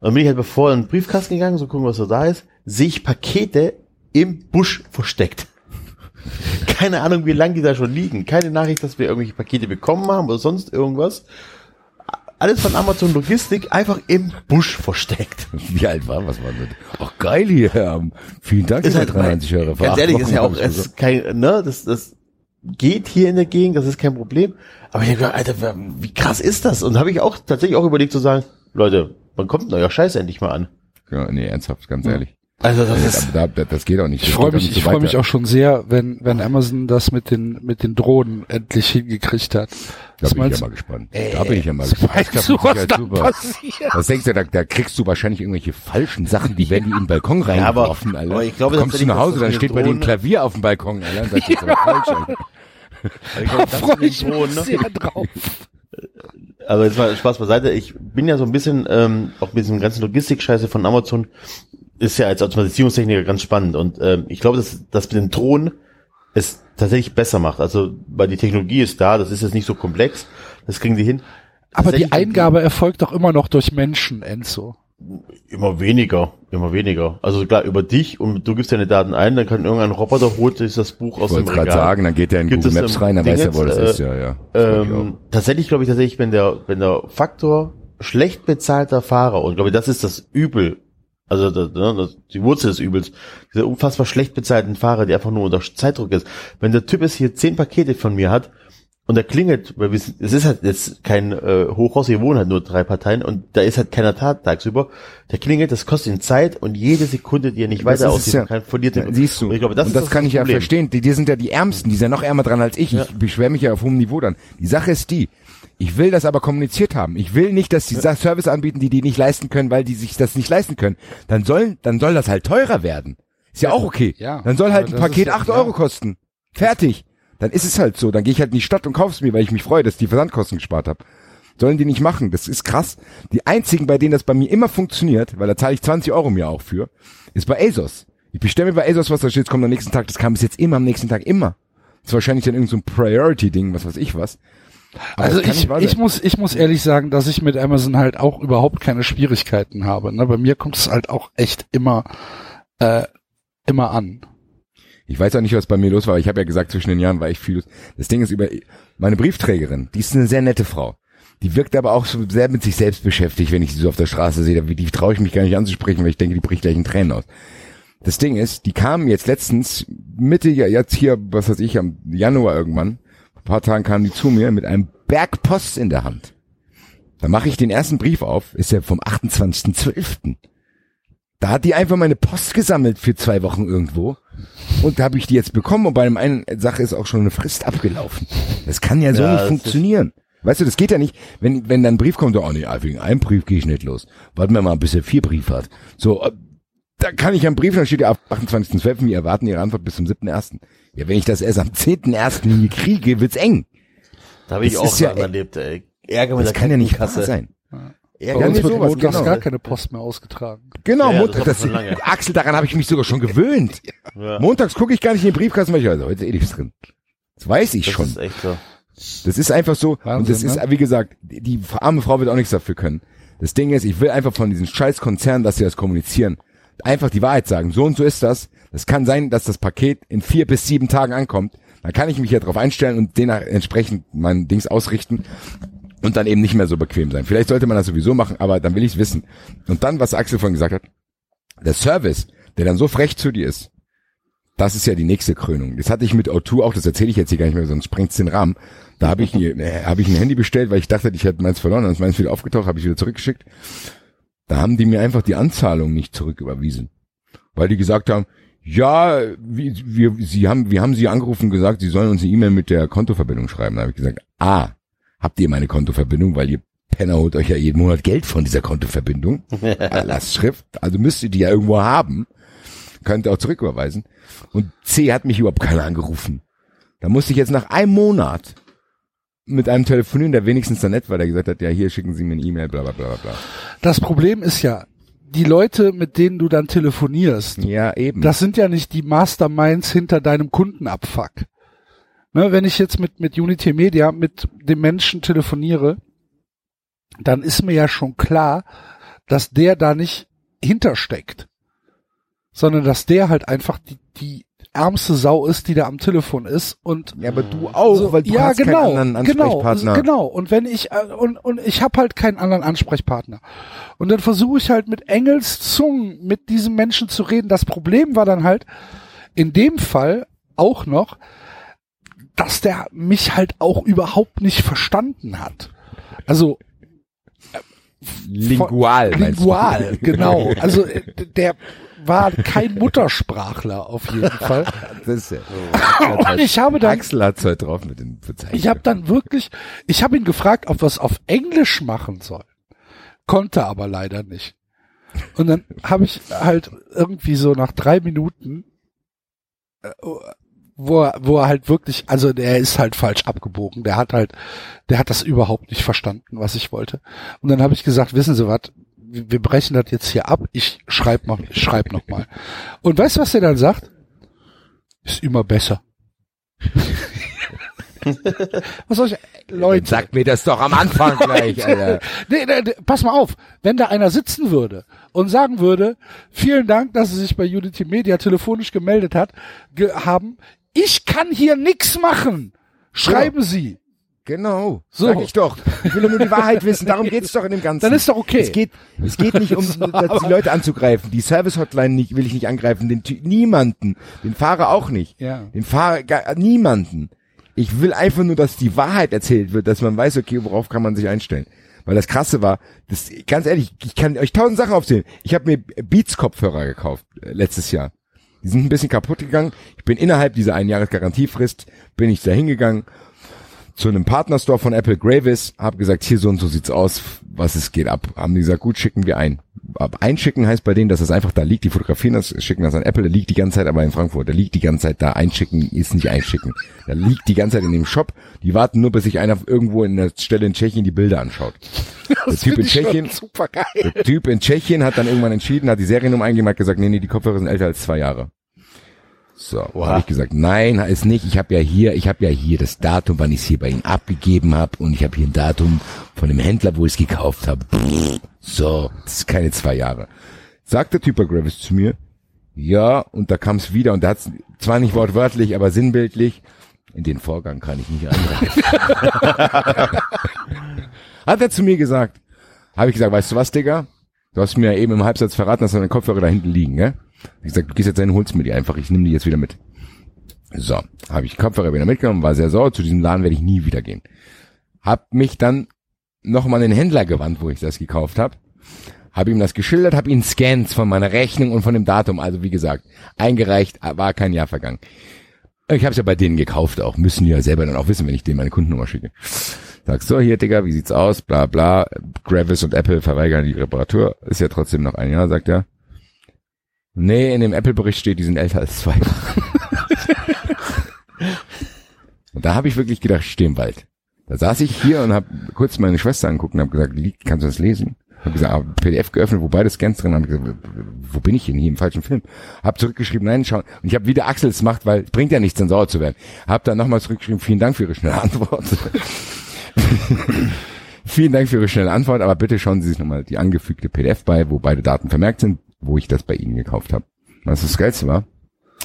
Dann bin ich halt bevor in den Briefkasten gegangen, so gucken, was so da ist, sehe ich Pakete im Busch versteckt. Keine Ahnung, wie lange die da schon liegen. Keine Nachricht, dass wir irgendwelche Pakete bekommen haben oder sonst irgendwas. Alles von Amazon Logistik einfach im Busch versteckt. Wie alt war, was war das? Ach geil hier, ähm, vielen Dank, Ist halt, 93 Euro. Ganz ehrlich, ist ja auch, es ist kein, ne, das, das geht hier in der Gegend, das ist kein Problem. Aber ich hab gedacht, Alter, wie krass ist das? Und habe ich auch tatsächlich auch überlegt zu sagen, Leute, wann kommt denn euer Scheiß endlich mal an? Ja, nee, ernsthaft, ganz ehrlich. Also das ist, Da, da, das geht auch nicht. Ich freue mich, ich freue mich auch schon sehr, wenn, wenn Amazon das mit den, mit den Drohnen endlich hingekriegt hat. Da Was bin ich ja mal gespannt. da bin ich ja mal Was gespannt. Das du, ist was ja da super. passiert? Was denkst du, da, da kriegst du wahrscheinlich irgendwelche falschen Sachen, die werden die in den Balkon aber- reingeworfen, Alter. aber ich glaube Kommst du nach Hause, das dann steht bei dir ein Drohne- Klavier auf dem Balkon, Alter. Und sagst, das ist aber falsch, Alter. Da das freue die ich mich Drohnen, ne? sehr drauf. Also jetzt mal Spaß beiseite. Ich bin ja so ein bisschen, ähm, auch mit diesem ganzen Logistik-Scheiße von Amazon, ist ja als Automatisierungstechniker ganz spannend und ähm, ich glaube, dass das mit dem Drohnen es tatsächlich besser macht. Also, weil die Technologie ist da, das ist jetzt nicht so komplex, das kriegen die hin. Aber die Eingabe erfolgt doch immer noch durch Menschen, Enzo. Immer weniger, immer weniger. Also klar, über dich und du gibst deine Daten ein, dann kann irgendein Roboter holt sich das Buch aus Ich dem wollte gerade Regal. sagen, dann geht er in Gibt Google es Maps rein, dann weiß er, wo das äh, ist, ja, ja. Ich Ähm, tatsächlich glaube ich tatsächlich, wenn der, wenn der Faktor schlecht bezahlter Fahrer, und glaube ich, das ist das Übel, also das, ne, das, die Wurzel des Übels, diese unfassbar schlecht bezahlten Fahrer, die einfach nur unter Zeitdruck ist. Wenn der Typ jetzt hier zehn Pakete von mir hat und er klingelt, weil wir, sind- es ist halt jetzt kein äh, Hochhaus, hier wohnen halt nur drei Parteien und da ist halt keiner Tag tagsüber, der klingelt, das kostet ihn Zeit und jede Sekunde, die er nicht Das weiter ist aussieht, ja- kann, verliert Ja, den. siehst du. Und ich glaube, das und ist das, das kann ich ja Problem. verstehen. Die, die sind ja die Ärmsten, die sind ja noch ärmer dran als ich. Ja. Ich beschwere mich ja auf hohem Niveau dann. Die Sache ist die, ich will das aber kommuniziert haben. Ich will nicht, dass die Sa- Service anbieten, die die nicht leisten können, weil die sich das nicht leisten können. Dann sollen, dann soll das halt teurer werden. Ist ja auch okay. Ja. Dann soll halt ein das Paket ist ja- 8 ja. Euro kosten. Fertig. Dann ist es halt so. Dann gehe ich halt in die Stadt und kauf's mir, weil ich mich freue, dass ich die Versandkosten gespart habe. Sollen die nicht machen. Das ist krass. Die einzigen, bei denen das bei mir immer funktioniert, weil da zahle ich 20 Euro mir auch für, ist bei ASOS. Ich bestelle mir bei ASOS was, da steht, es kommt am nächsten Tag. Das kam bis jetzt immer am nächsten Tag, immer. Das ist wahrscheinlich dann irgendein so ein Priority-Ding, was weiß ich was. Aber Also ich, ich muss, ich muss ehrlich sagen, dass ich mit Amazon halt auch überhaupt keine Schwierigkeiten habe. Ne? Bei mir kommt es halt auch echt immer, äh, immer an. Ich weiß auch nicht, was bei mir los war. Ich habe ja gesagt, zwischen den Jahren war ich viel los. Das Ding ist über meine Briefträgerin, die ist eine sehr nette Frau. Die wirkt aber auch so sehr mit sich selbst beschäftigt, wenn ich sie so auf der Straße sehe. Die traue ich mich gar nicht anzusprechen, weil ich denke, die bricht gleich in Tränen aus. Das Ding ist, die kam jetzt letztens, Mitte, jetzt hier, was weiß ich, am Januar irgendwann, ein paar Tagen kam die zu mir mit einem Berg Post in der Hand. Da mache ich den ersten Brief auf, ist ja vom 28.12. Da hat die einfach meine Post gesammelt für zwei Wochen irgendwo. Und da habe ich die jetzt bekommen und bei einem einen Sache ist auch schon eine Frist abgelaufen. Das kann ja so Ja, nicht funktionieren. Weißt du, das geht ja nicht, wenn, wenn dann ein Brief kommt, oh nee, wegen einem Brief gehe ich nicht los. Warten wir mal, bis er vier Briefe hat. So, äh, da kann ich einen Brief, dann steht ja ab 28.12. Wir erwarten Ihre Antwort bis zum 7.1. Ja, wenn ich das erst am 10.1. nie kriege, wird's eng. Da habe ich Das auch ist ja- ja, erlebt, ey. Ärger mit Das der kann ja nicht wahr Krankenkasse. sein. Ärger Bei uns wird sowas, montags genau. gar keine Post mehr ausgetragen. Genau, Ja, ja, Montag, das das. Axel, daran habe ich mich sogar schon gewöhnt. Ja. Montags gucke ich gar nicht in den Briefkasten, weil ich also, heute ist eh nichts drin. Das weiß ich Das schon. ist echt so. Das ist einfach so. Wahnsinn, und das ist, ne? wie gesagt, die, arme Frau wird auch nichts dafür können. Das Ding ist, ich will einfach von diesen scheiß Konzernen, dass sie das kommunizieren, einfach die Wahrheit sagen. So und so ist das. Das kann sein, dass das Paket in vier bis sieben Tagen ankommt. Dann kann ich mich ja darauf einstellen und den entsprechend mein Dings ausrichten und dann eben nicht mehr so bequem sein. Vielleicht sollte man das sowieso machen, aber dann will ich es wissen. Und dann, was Axel vorhin gesagt hat, der Service, der dann so frech zu dir ist, das ist ja die nächste Krönung. Das hatte ich mit O2 auch, das erzähle ich jetzt hier gar nicht mehr, sonst sprengt's den Rahmen. Da habe ich, äh, hab ich ein Handy bestellt, weil ich dachte, ich hätte meins verloren, dann ist meins wieder aufgetaucht, habe ich wieder zurückgeschickt. Da haben die mir einfach die Anzahlung nicht zurücküberwiesen. Weil die gesagt haben, ja, wir, wir, sie haben, wir haben sie angerufen und gesagt, sie sollen uns eine E-Mail mit der Kontoverbindung schreiben. Da habe ich gesagt, ah, habt ihr meine Kontoverbindung, weil ihr Penner holt euch ja jeden Monat Geld von dieser Kontoverbindung. Lastschrift, also müsst ihr die ja irgendwo haben. Könnt ihr auch zurücküberweisen. Und C hat mich überhaupt keiner angerufen. Da musste ich jetzt nach einem Monat mit einem telefonieren, der wenigstens da nett war, der gesagt hat, ja, hier schicken Sie mir eine E-Mail, bla bla bla bla, bla. Das Problem ist ja, die Leute, mit denen du dann telefonierst, Ja, eben. das sind ja nicht die Masterminds hinter deinem Kundenabfuck. Ne, wenn ich jetzt mit, mit Unity Media mit dem Menschen telefoniere, dann ist mir ja schon klar, dass der da nicht hintersteckt. Sondern dass der halt einfach die, die ärmste Sau ist, die da am Telefon ist und ja, aber du auch, so, weil du ja, hast genau, keinen anderen Ansprechpartner. Genau, genau. Und wenn ich äh, und und ich habe halt keinen anderen Ansprechpartner. Und dann versuche ich halt mit Engelszungen mit diesem Menschen zu reden. Das Problem war dann halt in dem Fall auch noch, dass der mich halt auch überhaupt nicht verstanden hat. Also Lingual, meinst lingual, du? genau. Also äh, der war kein Muttersprachler auf jeden Fall. Das ist ja, Und ich habe dann Axel hat's heute drauf mit den Bezeichnungen. Ich habe dann wirklich, ich habe ihn gefragt, ob wir es auf Englisch machen sollen. Konnte aber leider nicht. Und dann habe ich halt irgendwie so nach drei Minuten, äh, wo er, wo er halt wirklich, also der ist halt falsch abgebogen. Der hat halt, der hat das überhaupt nicht verstanden, was ich wollte. Und dann habe ich gesagt, wissen Sie was, wir brechen das jetzt hier ab, ich schreib noch, ich schreib noch mal. Und weißt du, was der dann sagt? Ist immer besser. was soll ich, Leute. Sag mir das doch am Anfang gleich, Alter. Nee, nee, nee, pass mal auf, wenn da einer sitzen würde und sagen würde, vielen Dank, dass Sie sich bei Unity Media telefonisch gemeldet hat, ge haben, ich kann hier nix machen. Schreiben Sie. Genau. So. Sag ich doch. Ich will nur die Wahrheit wissen. Darum geht's doch in dem Ganzen. Dann ist doch okay. Es geht, es geht nicht um dass die Leute anzugreifen. Die Service-Hotline nicht, will ich nicht angreifen. Den, niemanden. Den Fahrer auch nicht. Ja. Den Fahrer, gar, niemanden. Ich will einfach nur, dass die Wahrheit erzählt wird, dass man weiß, okay, worauf kann man sich einstellen. Weil das Krasse war, das, ganz ehrlich, ich kann euch tausend Sachen aufzählen. Ich habe mir Beats-Kopfhörer gekauft äh, letztes Jahr. Die sind ein bisschen kaputt gegangen. Ich bin innerhalb dieser ein Jahres Garantiefrist, bin ich da hingegangen zu einem Partnerstore von Apple Gravis, habe gesagt, hier so und so sieht's aus, was es geht ab. Haben die gesagt, gut, schicken wir ein. Ab einschicken heißt bei denen, dass es einfach da liegt, die fotografieren das, schicken das an Apple, der liegt die ganze Zeit aber in Frankfurt, der liegt die ganze Zeit da, einschicken ist nicht einschicken. Der liegt die ganze Zeit in dem Shop, die warten nur, bis sich einer irgendwo in der Stelle in Tschechien die Bilder anschaut. Der Typ in Tschechien, der Typ in Tschechien hat dann irgendwann entschieden, hat die Seriennummer eingegeben, hat gesagt, nee, nee, die Kopfhörer sind älter als zwei Jahre. So, habe ich gesagt, nein, ist nicht. Ich habe ja hier, ich habe ja hier das Datum, wann ich es hier bei Ihnen abgegeben habe und ich habe hier ein Datum von dem Händler, wo ich es gekauft habe. So, das ist keine zwei Jahre. Sagt der Typ Gravis zu mir, ja, und da kam es wieder und da hat zwar nicht wortwörtlich, aber sinnbildlich, in den Vorgang kann ich nicht eingreifen. hat er zu mir gesagt. Habe ich gesagt, weißt du was, Digga? Du hast mir eben im Halbsatz verraten, dass deine Kopfhörer da hinten liegen, gell? Ich gesagt, du gehst jetzt hin, holst mir die einfach, ich nehme die jetzt wieder mit. So, habe ich Kopfhörer wieder mitgenommen, war sehr sauer, zu diesem Laden werde ich nie wieder gehen. Hab mich dann nochmal an den Händler gewandt, wo ich das gekauft habe. Habe ihm das geschildert, habe ihm Scans von meiner Rechnung und von dem Datum, also wie gesagt, eingereicht, war kein Jahr vergangen. Ich habe es ja bei denen gekauft auch, müssen die ja selber dann auch wissen, wenn ich denen meine Kundennummer schicke. Sagst so, hier Digga, wie sieht's aus, bla bla, Gravis und Apple verweigern die Reparatur, ist ja trotzdem noch ein Jahr, sagt er. Nee, in dem Apple-Bericht steht, die sind älter als zwei Jahre. und da habe ich wirklich gedacht, ich stehe im Wald. Da saß ich hier und habe kurz meine Schwester angeguckt und habe gesagt, wie, kannst du das lesen? Hab gesagt, ah, PDF geöffnet, wo beide Scans drin haben. Wo bin ich denn hier im falschen Film? Hab zurückgeschrieben, nein, schau. Und ich habe wieder Axel es macht, weil bringt ja nichts, dann sauer zu werden. Hab dann nochmal zurückgeschrieben, vielen Dank für Ihre schnelle Antwort. vielen Dank für Ihre schnelle Antwort, aber bitte schauen Sie sich nochmal die angefügte PDF bei, wo beide Daten vermerkt sind, wo ich das bei Ihnen gekauft habe. Was das Geilste war?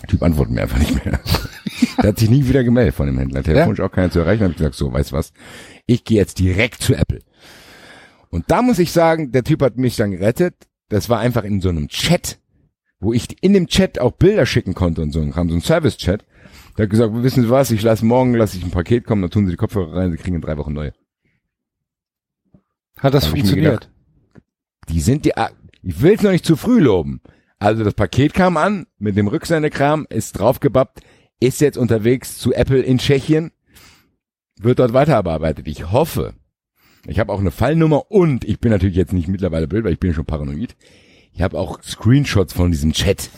Der Typ antwortet mir einfach nicht mehr. Der hat sich nie wieder gemeldet von dem Händler. Telefonisch auch keiner zu erreichen. Habe ich gesagt, so, weißt du was? Ich gehe jetzt direkt zu Apple. Und da muss ich sagen, der Typ hat mich dann gerettet. Das war einfach in so einem Chat, wo ich in dem Chat auch Bilder schicken konnte und so. Kam so ein Service-Chat. Der hat gesagt, wissen Sie was? Ich lasse morgen, lasse ich ein Paket kommen, dann tun Sie die Kopfhörer rein, Sie kriegen in drei Wochen neue. Hat das mir funktioniert? Die sind die, ich will es noch nicht zu früh loben. Also das Paket kam an, mit dem Rücksendekram, ist draufgebappt, ist jetzt unterwegs zu Apple in Tschechien, wird dort weiterbearbeitet. Ich hoffe, ich habe auch eine Fallnummer und ich bin natürlich jetzt nicht mittlerweile blöd, weil ich bin schon paranoid. Ich habe auch Screenshots von diesem Chat.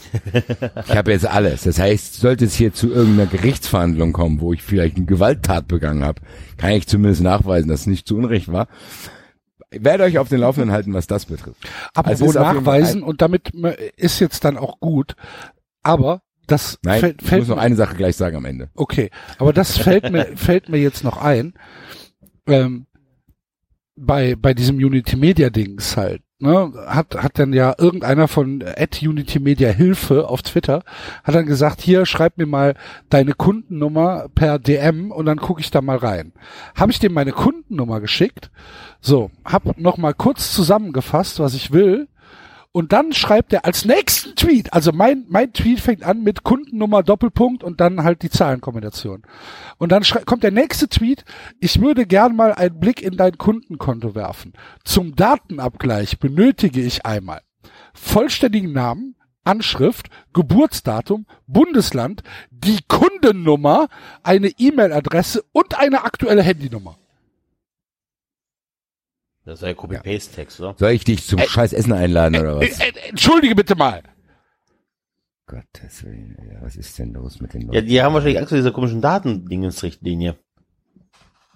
Ich habe jetzt alles. Das heißt, sollte es hier zu irgendeiner Gerichtsverhandlung kommen, wo ich vielleicht eine Gewalttat begangen habe, kann ich zumindest nachweisen, dass es nicht zu Unrecht war. Ich werde euch auf den Laufenden halten, was das betrifft. Aber Also nachweisen und damit äh, ist jetzt dann auch gut. Aber das Nein, fällt, ich fällt muss noch eine Sache gleich sagen am Ende. Okay, aber das fällt mir fällt mir jetzt noch ein. Ähm, bei bei diesem Unity Media Dings halt. Ne, hat hat dann ja irgendeiner von at Unity Media Hilfe auf Twitter hat dann gesagt, hier schreib mir mal deine Kundennummer per DM und dann gucke ich da mal rein. Habe ich dem meine Kundennummer geschickt. So, hab noch mal kurz zusammengefasst, was ich will. Und dann schreibt er als nächsten Tweet, also mein, mein Tweet fängt an mit Kundennummer Doppelpunkt und dann halt die Zahlenkombination. Und dann kommt der nächste Tweet, ich würde gern mal einen Blick in dein Kundenkonto werfen. Zum Datenabgleich benötige ich einmal vollständigen Namen, Anschrift, Geburtsdatum, Bundesland, die Kundennummer, eine E-Mail-Adresse und eine aktuelle Handynummer. Das ist ein Copy-Paste-Text, oder? Soll ich dich zum scheiß Essen einladen oder was? Äh, äh, entschuldige bitte mal. Gottes Willen, Alter, was ist denn los mit den Leuten? Ja, die haben wahrscheinlich Angst vor dieser komischen Datendingensrichtlinie.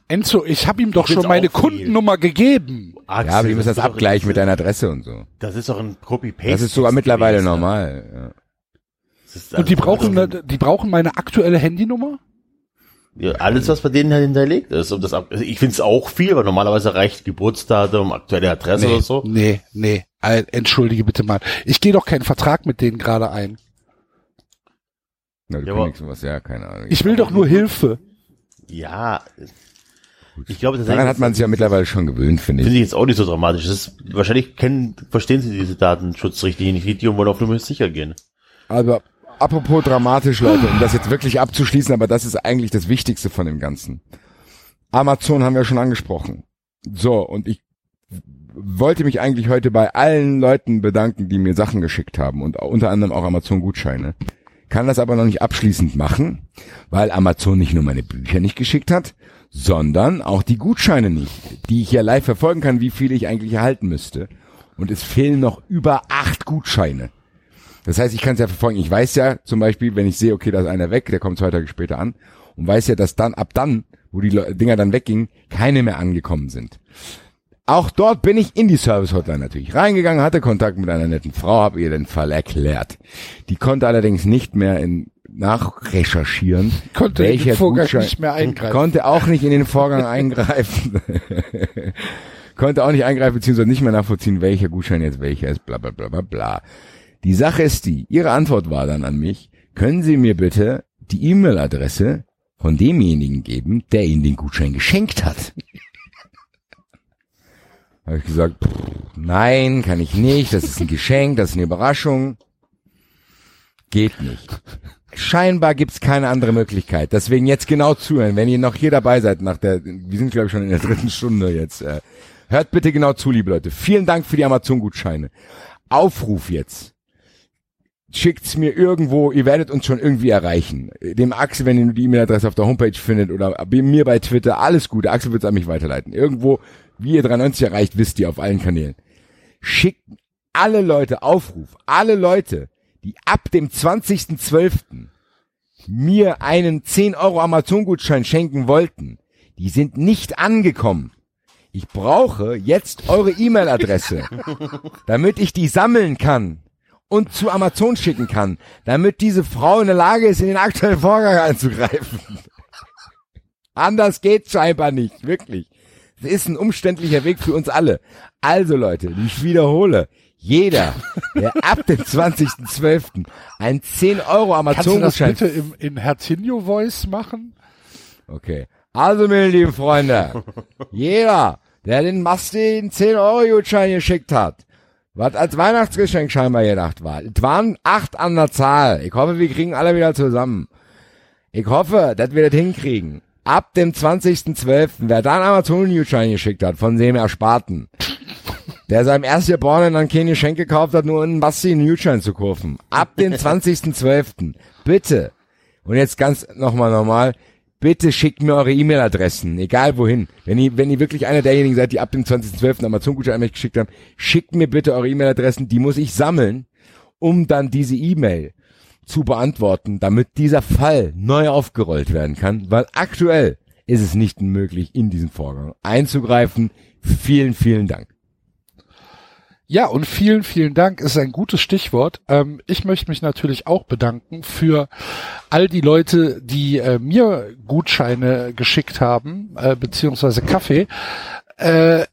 Enzo, ich habe ihm doch schon meine viel. Kundennummer gegeben. Axel, Ja, aber die müssen das abgleichen mit deiner Adresse und so. Das ist doch ein Copy-Paste. Das ist sogar mittlerweile gewesen. normal. Ist Und die also- brauchen, die brauchen meine aktuelle Handynummer? Ja, alles, was bei denen halt hinterlegt ist. Und das, ab- also ich finde es auch viel, weil normalerweise reicht Geburtsdatum, aktuelle Adresse Nee, oder so. nee, nee. Entschuldige bitte mal. Ich gehe doch keinen Vertrag mit denen gerade ein. Ja, du Ja, kündigst was, ja, keine Ahnung. Ich will doch nur Hilfe. Ja, ich glaube, das Daran hat man sich ja mittlerweile schon gewöhnt, finde Finde ich. ich jetzt auch nicht so dramatisch. Das ist, wahrscheinlich kennen, verstehen sie diese Datenschutzrichtlinie nicht und wollen auf Nummer sicher gehen. Aber apropos dramatisch, Leute, um das jetzt wirklich abzuschließen, aber das ist eigentlich das Wichtigste von dem Ganzen. Amazon haben wir schon angesprochen. So, und ich wollte mich eigentlich heute bei allen Leuten bedanken, die mir Sachen geschickt haben und unter anderem auch Amazon-Gutscheine. Kann das aber noch nicht abschließend machen, weil Amazon nicht nur meine Bücher nicht geschickt hat, sondern auch die Gutscheine nicht, die ich ja live verfolgen kann, wie viele ich eigentlich erhalten müsste. Und es fehlen noch über acht Gutscheine. Das heißt, ich kann es ja verfolgen. Ich weiß ja zum Beispiel, wenn ich sehe, okay, da ist einer weg, der kommt zwei Tage später an und weiß ja, dass dann ab dann, wo die Dinger dann weggingen, keine mehr angekommen sind. Auch dort bin ich in die Service Hotline natürlich reingegangen, hatte Kontakt mit einer netten Frau, habe ihr den Fall erklärt. Die konnte allerdings nicht mehr in nachrecherchieren, Konnte in den Vorgang Gutschein, nicht mehr eingreifen. konnte auch nicht in den Vorgang eingreifen, konnte auch nicht eingreifen beziehungsweise nicht mehr nachvollziehen, welcher Gutschein jetzt welcher ist, bla bla bla bla bla. Die Sache ist die, ihre Antwort war dann an mich, können Sie mir bitte die E-Mail-Adresse von demjenigen geben, der Ihnen den Gutschein geschenkt hat. Habe ich gesagt, pff, nein, kann ich nicht, das ist ein Geschenk, das ist eine Überraschung. Geht nicht. Scheinbar gibt's keine andere Möglichkeit. Deswegen jetzt genau zuhören, wenn ihr noch hier dabei seid nach der, wir sind glaube ich schon in der dritten Stunde jetzt. Äh, hört bitte genau zu, liebe Leute. Vielen Dank für die Amazon-Gutscheine. Aufruf jetzt. Schickt's mir irgendwo, ihr werdet uns schon irgendwie erreichen. Dem Axel, wenn ihr die E-Mail-Adresse auf der Homepage findet oder mir bei Twitter, alles gut. Der Axel wird's an mich weiterleiten. Irgendwo, wie ihr 93 erreicht, wisst ihr auf allen Kanälen. Schickt alle Leute Aufruf, alle Leute, die ab dem 20.12. mir einen 10 Euro Amazon-Gutschein schenken wollten, die sind nicht angekommen. Ich brauche jetzt eure E-Mail-Adresse, damit ich die sammeln kann und zu Amazon schicken kann, damit diese Frau in der Lage ist, in den aktuellen Vorgang einzugreifen. Anders geht's scheinbar nicht, wirklich. Es ist ein umständlicher Weg für uns alle. Also Leute, ich wiederhole, jeder, der ab dem 20.12. einen 10 Euro Kannst du das Amazon-Gutschein bitte im, in Herzinho-Voice machen? Okay. Also, meine lieben Freunde, jeder, der den Basti einen 10-Euro-Gutschein geschickt hat, was als Weihnachtsgeschenk scheinbar gedacht war. Es waren acht an der Zahl. Ich hoffe, wir kriegen alle wieder zusammen. Ich hoffe, dass wir das hinkriegen. Ab dem 20.12., wer da einen Amazon-Gutschein geschickt hat, von dem Ersparten, der seinem Erstgeborenen dann kein Geschenk gekauft hat, nur einen Basti einen Gutschein zu kaufen. Ab dem 20.12. Bitte. Und jetzt ganz nochmal normal. Bitte schickt mir eure E-Mail-Adressen, egal wohin. Wenn ihr, wenn ihr wirklich einer derjenigen seid, die ab dem 20.12. Amazon-Gutschein an mich geschickt haben, schickt mir bitte eure E-Mail-Adressen, die muss ich sammeln, um dann diese E-Mail zu beantworten, damit dieser Fall neu aufgerollt werden kann, weil aktuell ist es nicht möglich, in diesen Vorgang einzugreifen. Vielen, vielen Dank. Ja, und vielen, vielen Dank ist ein gutes Stichwort. Ähm, ich möchte mich natürlich auch bedanken für all die Leute, die äh, mir Gutscheine geschickt haben, äh, beziehungsweise Kaffee. Äh,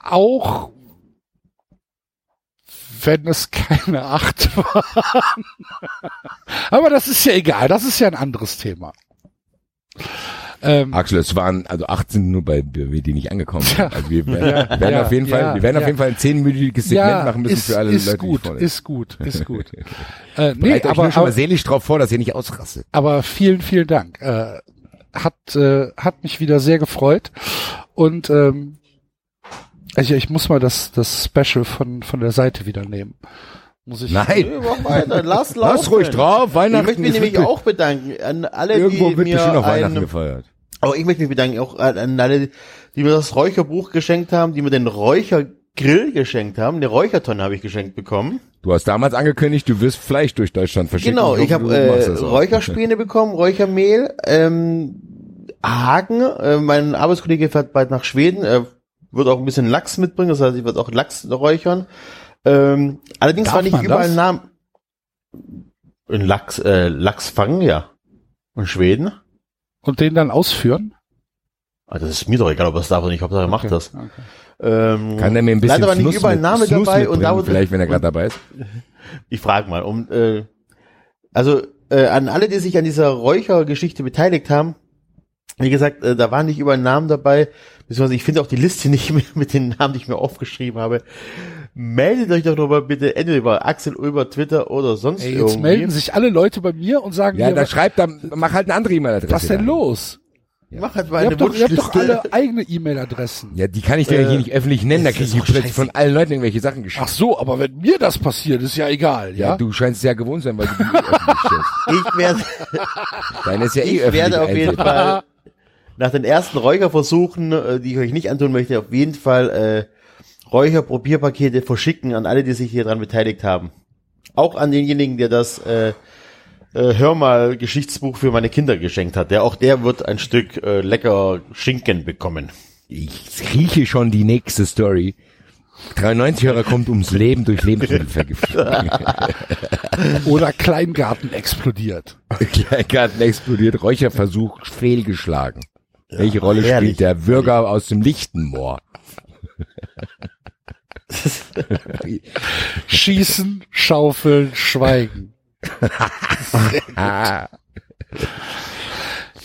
auch wenn es keine acht waren. Aber das ist ja egal, das ist ja ein anderes Thema. Ähm, Axel, es waren also 18 nur bei BW, die nicht angekommen sind. Ja. Also wir werden, Ja, werden ja, auf jeden Fall, ja, wir werden auf jeden Fall ein zehnminütiges Segment machen müssen ist, für alle ist Leute, die gut, vorne ist gut, ist gut. äh, nee, aber, nur schon mal aber, seelisch drauf vor, dass ihr nicht ausrastet. aber vielen, vielen Dank. Äh, hat, äh, hat mich wieder sehr gefreut. Und ähm, ich, ich muss mal das, das Special von, von der Seite wieder nehmen. Muss ich. Nein, mach weiter, lass laufen. lass ruhig drauf. Ich Weihnachten möchte mich nämlich auch bedanken an alle, Irgendwo die wird mir bestimmt auf Weihnachten ein, gefeiert. aber ich möchte mich bedanken auch an, alle, die mir das Räucherbuch geschenkt haben, die mir den Räuchergrill geschenkt haben. Eine Räuchertonne habe ich geschenkt bekommen. Du hast damals angekündigt, du wirst Fleisch durch Deutschland verschicken. Genau, ich habe äh, auch. Räucherspäne bekommen, Räuchermehl, ähm, Hagen. Äh, mein Arbeitskollege fährt bald nach Schweden. Er wird auch ein bisschen Lachs mitbringen, das heißt, ich werde auch Lachs räuchern. Ähm, allerdings Darf war nicht überall das? Namen. In Lachs, äh, Lachs fangen, ja. In Schweden. Und den dann ausführen? Ah, das ist mir doch egal, ob er es darf oder nicht. Hauptsache er macht Okay, das. okay. Ähm, Kann er mir ein bisschen Leider war nicht überall mit- Name dabei und da vielleicht, wenn er gerade dabei ist. Ich frage mal, um äh, also äh, an alle, die sich an dieser Räuchergeschichte beteiligt haben, wie gesagt, äh, da waren nicht überall Namen dabei, beziehungsweise ich finde auch die Liste nicht mehr mit den Namen, die ich mir aufgeschrieben habe. Meldet euch doch nochmal bitte entweder über Axel über Twitter oder sonst Ey, jetzt irgendwie. melden sich alle Leute bei mir und sagen Ja, mir, da was, schreibt dann, mach halt eine andere E-Mail-Adresse. was denn da. los? Mach halt mal Ihr eine habt, doch, ihr habt doch Wunschliste. alle eigene E-Mail-Adressen. Ja, die kann ich dir Äh, hier nicht öffentlich nennen, da das krieg ist ich plötzlich scheiße. von allen Leuten irgendwelche Sachen geschickt. Ach so, aber wenn mir das passiert, ist ja egal, ja, ja? du scheinst es ja gewohnt sein, weil du die eh öffentlich stellst. Ich werde, Deine ist ja eh ich öffentlich. werde auf jeden. Fall nach den ersten Räucherversuchen, äh, die ich euch nicht antun möchte, auf jeden Fall äh, Räucherprobierpakete verschicken an alle, die sich hier dran beteiligt haben. Auch an denjenigen, der das äh, äh, Hör mal Geschichtsbuch für meine Kinder geschenkt hat. Der auch der wird ein Stück äh, lecker Schinken bekommen. Ich rieche schon die nächste Story. 93-Hörer kommt ums Leben durch Lebensmittelvergiftung. Oder Kleingarten explodiert. Kleingarten explodiert, Räucherversuch fehlgeschlagen. Welche Rolle herrlich. spielt der Bürger aus dem Lichtenmoor? Schießen, schaufeln, schweigen.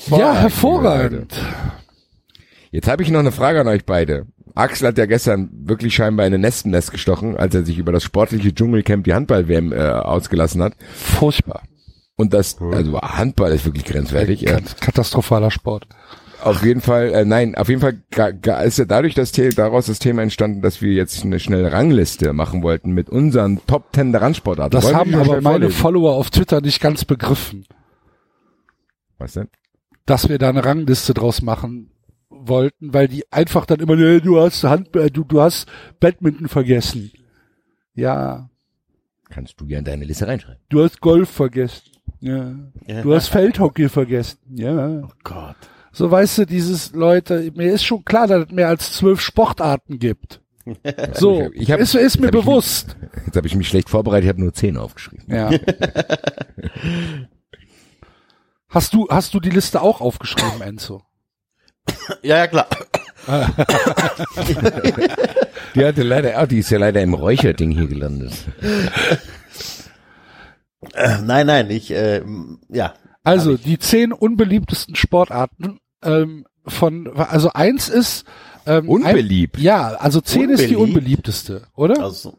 Ja, hervorragend. Jetzt habe ich noch eine Frage an euch beide. Axel hat ja gestern wirklich scheinbar in ein Nestennest gestochen, als er sich über das sportliche Dschungelcamp die Handball-WM äh, ausgelassen hat. Furchtbar. Und das, also Handball ist wirklich grenzwertig. Kat- Katastrophaler Sport. Auf jeden Fall, äh, nein, auf jeden Fall ga, ga, ist ja dadurch das The daraus das Thema entstanden, dass wir jetzt eine schnelle Rangliste machen wollten mit unseren Top Ten der Randsportarten. Das Wollen haben aber meine vorlesen? Follower auf Twitter nicht ganz begriffen, Was denn? dass wir da eine Rangliste draus machen wollten, weil die einfach dann immer, nee, du hast Hand, äh, du, du hast Badminton vergessen. Ja, Kannst du ja in deine Liste reinschreiben. du hast Golf vergessen. Ja. Du hast Feldhockey vergessen. Ja. Gott. So weißt du, dieses Leute, mir ist schon klar, dass es mehr als zwölf Sportarten gibt. So, Ich hab- ist, ist mir hab ich- bewusst. Jetzt habe ich mich schlecht vorbereitet, ich habe nur zehn aufgeschrieben. Ja. hast du, hast du die Liste auch aufgeschrieben, Enzo? Ja, ja, klar. Die hatte leider, oh, die ist ja leider im Räucherding hier gelandet. Äh, nein, nein, ich, äh, ja. Also, die zehn unbeliebtesten Sportarten, ähm, von, also eins ist, ähm, Unbeliebt? Ein, ja, also zehn ist die Unbeliebt? unbeliebteste, oder? Also,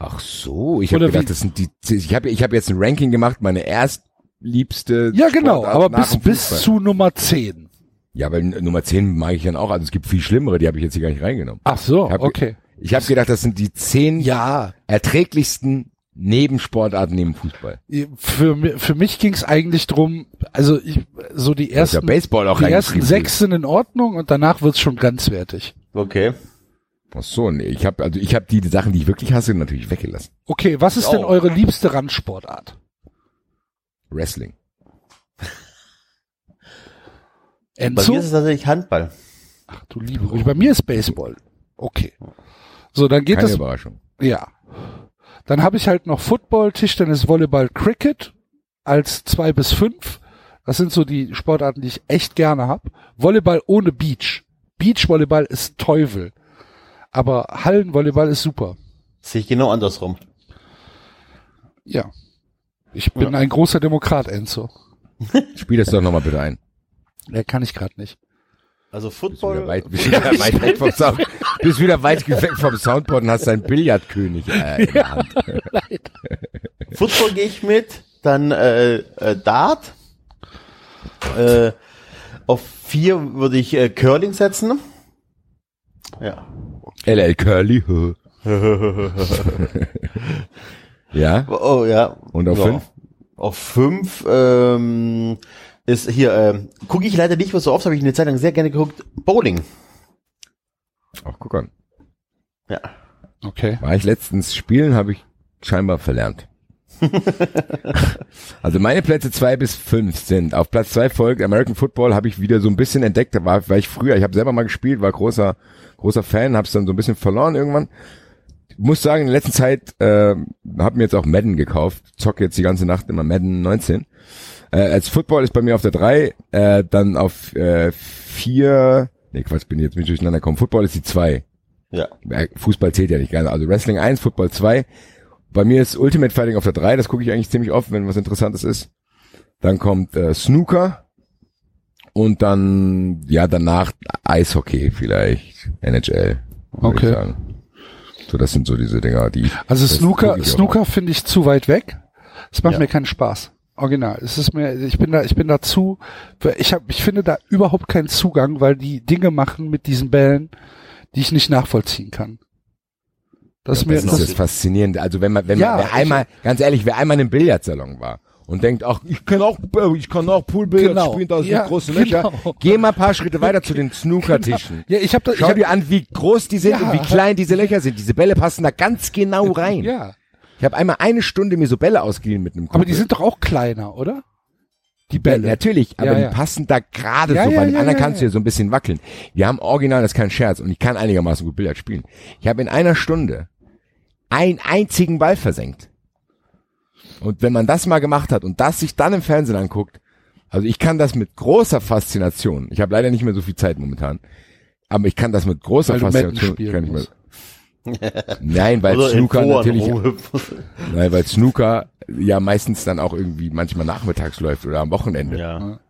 Ach so, ich habe gedacht, wie? das sind die, ich habe ich hab jetzt ein Ranking gemacht, meine erstliebste ja, genau, Sportart aber bis, bis zu Nummer zehn. Ja, weil Nummer 10 mag ich dann auch, also es gibt viel schlimmere, die habe ich jetzt hier gar nicht reingenommen. Ach so, Ich hab- okay. Ich habe gedacht, das sind die zehn Ja, erträglichsten Nebensportarten neben Fußball. für, für mich ging es eigentlich drum, also ich, so die hast ja ersten, Baseball auch die ersten sechs sind in Ordnung und danach wird's schon grenzwertig. okay. Ach so, nee, ich habe also ich habe die Sachen, die ich wirklich hasse, natürlich weggelassen. Okay, was ist denn Oh. eure liebste Randsportart? Wrestling. Bei Enzo? mir ist es tatsächlich Handball. Ach du liebe bei mir ist Baseball. Okay. So, dann geht Keine das, Überraschung. ja. Dann habe ich halt noch Football, Tischtennis, Volleyball, Cricket als zwei bis fünf. Das sind so die Sportarten, die ich echt gerne hab. Volleyball ohne Beach. Beachvolleyball ist Teufel. Aber Hallenvolleyball ist super. Sehe ich genau andersrum. Ja. Ich bin ein großer Demokrat, Enzo. Spiel das doch nochmal bitte ein. Der kann ich gerade nicht. Also Bist wieder Football, weit, bist wieder weit weg vom Sound, bist wieder weit weg vom Soundboard und hast deinen Billardkönig äh, in der Hand. Football gehe ich mit, dann äh, äh, Dart. Äh, auf vier würde ich äh, Curling setzen. Ja. LL Curly. ja. Oh ja. Und auf ja. fünf? Auf fünf ähm, ist hier, ähm, gucke ich leider nicht, was so oft habe ich eine Zeit lang sehr gerne geguckt, Bowling. Ach, guck an. Ja. Okay. War ich letztens spielen, habe ich scheinbar verlernt. Also meine Plätze zwei bis fünf sind auf Platz zwei folgt American Football habe ich wieder so ein bisschen entdeckt. Da war, war ich früher, ich habe selber mal gespielt, war großer großer Fan, habe es dann so ein bisschen verloren irgendwann. Muss sagen, in der letzten Zeit äh, habe mir jetzt auch Madden gekauft, zocke jetzt die ganze Nacht immer Madden 19. Äh, als Football ist bei mir auf der drei, äh, dann auf äh, vier, nee Quatsch, bin jetzt nicht durcheinander gekommen. Football ist die zwei. Ja. Äh, Fußball zählt ja nicht gerne. Also Wrestling 1, Football 2. Bei mir ist Ultimate Fighting auf der 3, das gucke ich eigentlich ziemlich oft, wenn was Interessantes ist. Dann kommt äh, Snooker und dann, ja, danach Eishockey vielleicht, NHL. Okay. Ich sagen. So, das sind so diese Dinger, die. Also Snooker, ich. Snooker finde ich zu weit weg. Es macht Ja. mir keinen Spaß. Original. Es ist mir, ich bin da, ich bin da zu, ich habe, ich finde da überhaupt keinen Zugang, weil die Dinge machen mit diesen Bällen, die ich nicht nachvollziehen kann. Das ist mir, Das ist das, das Faszinierende. Also wenn man, wenn Ja, man, wer ich- einmal, ganz ehrlich, wer einmal in einem Billardsalon war und denkt, ach, ich kann auch, ich kann auch Poolbillard Genau. spielen, da sind Ja, große genau. Löcher. Geh mal ein paar Schritte weiter zu den Snookertischen. ja, ich habe da, ich Schau hab, dir an, wie groß die sind Ja. und wie klein diese Löcher sind. Diese Bälle passen da ganz genau rein. ja, Ich habe einmal eine Stunde mir so Bälle ausgeliehen mit einem Kumpel. aber die sind doch auch kleiner, oder? Die Ja, Bälle. natürlich, aber Ja, ja. die passen da gerade Ja, so. ja, Bei den ja, anderen ja, kannst ja. du ja so ein bisschen wackeln. Wir haben original, das ist kein Scherz, und ich kann einigermaßen gut Billard spielen. Ich habe in einer Stunde einen einzigen Ball versenkt. Und wenn man das mal gemacht hat und das sich dann im Fernsehen anguckt, also ich kann das mit großer Faszination. Ich habe leider nicht mehr so viel Zeit momentan, aber ich kann das mit großer Weil Faszination. Nein, weil Oder in Snooker natürlich, nein, weil Snooker ja meistens dann auch irgendwie manchmal nachmittags läuft oder am Wochenende. Ja.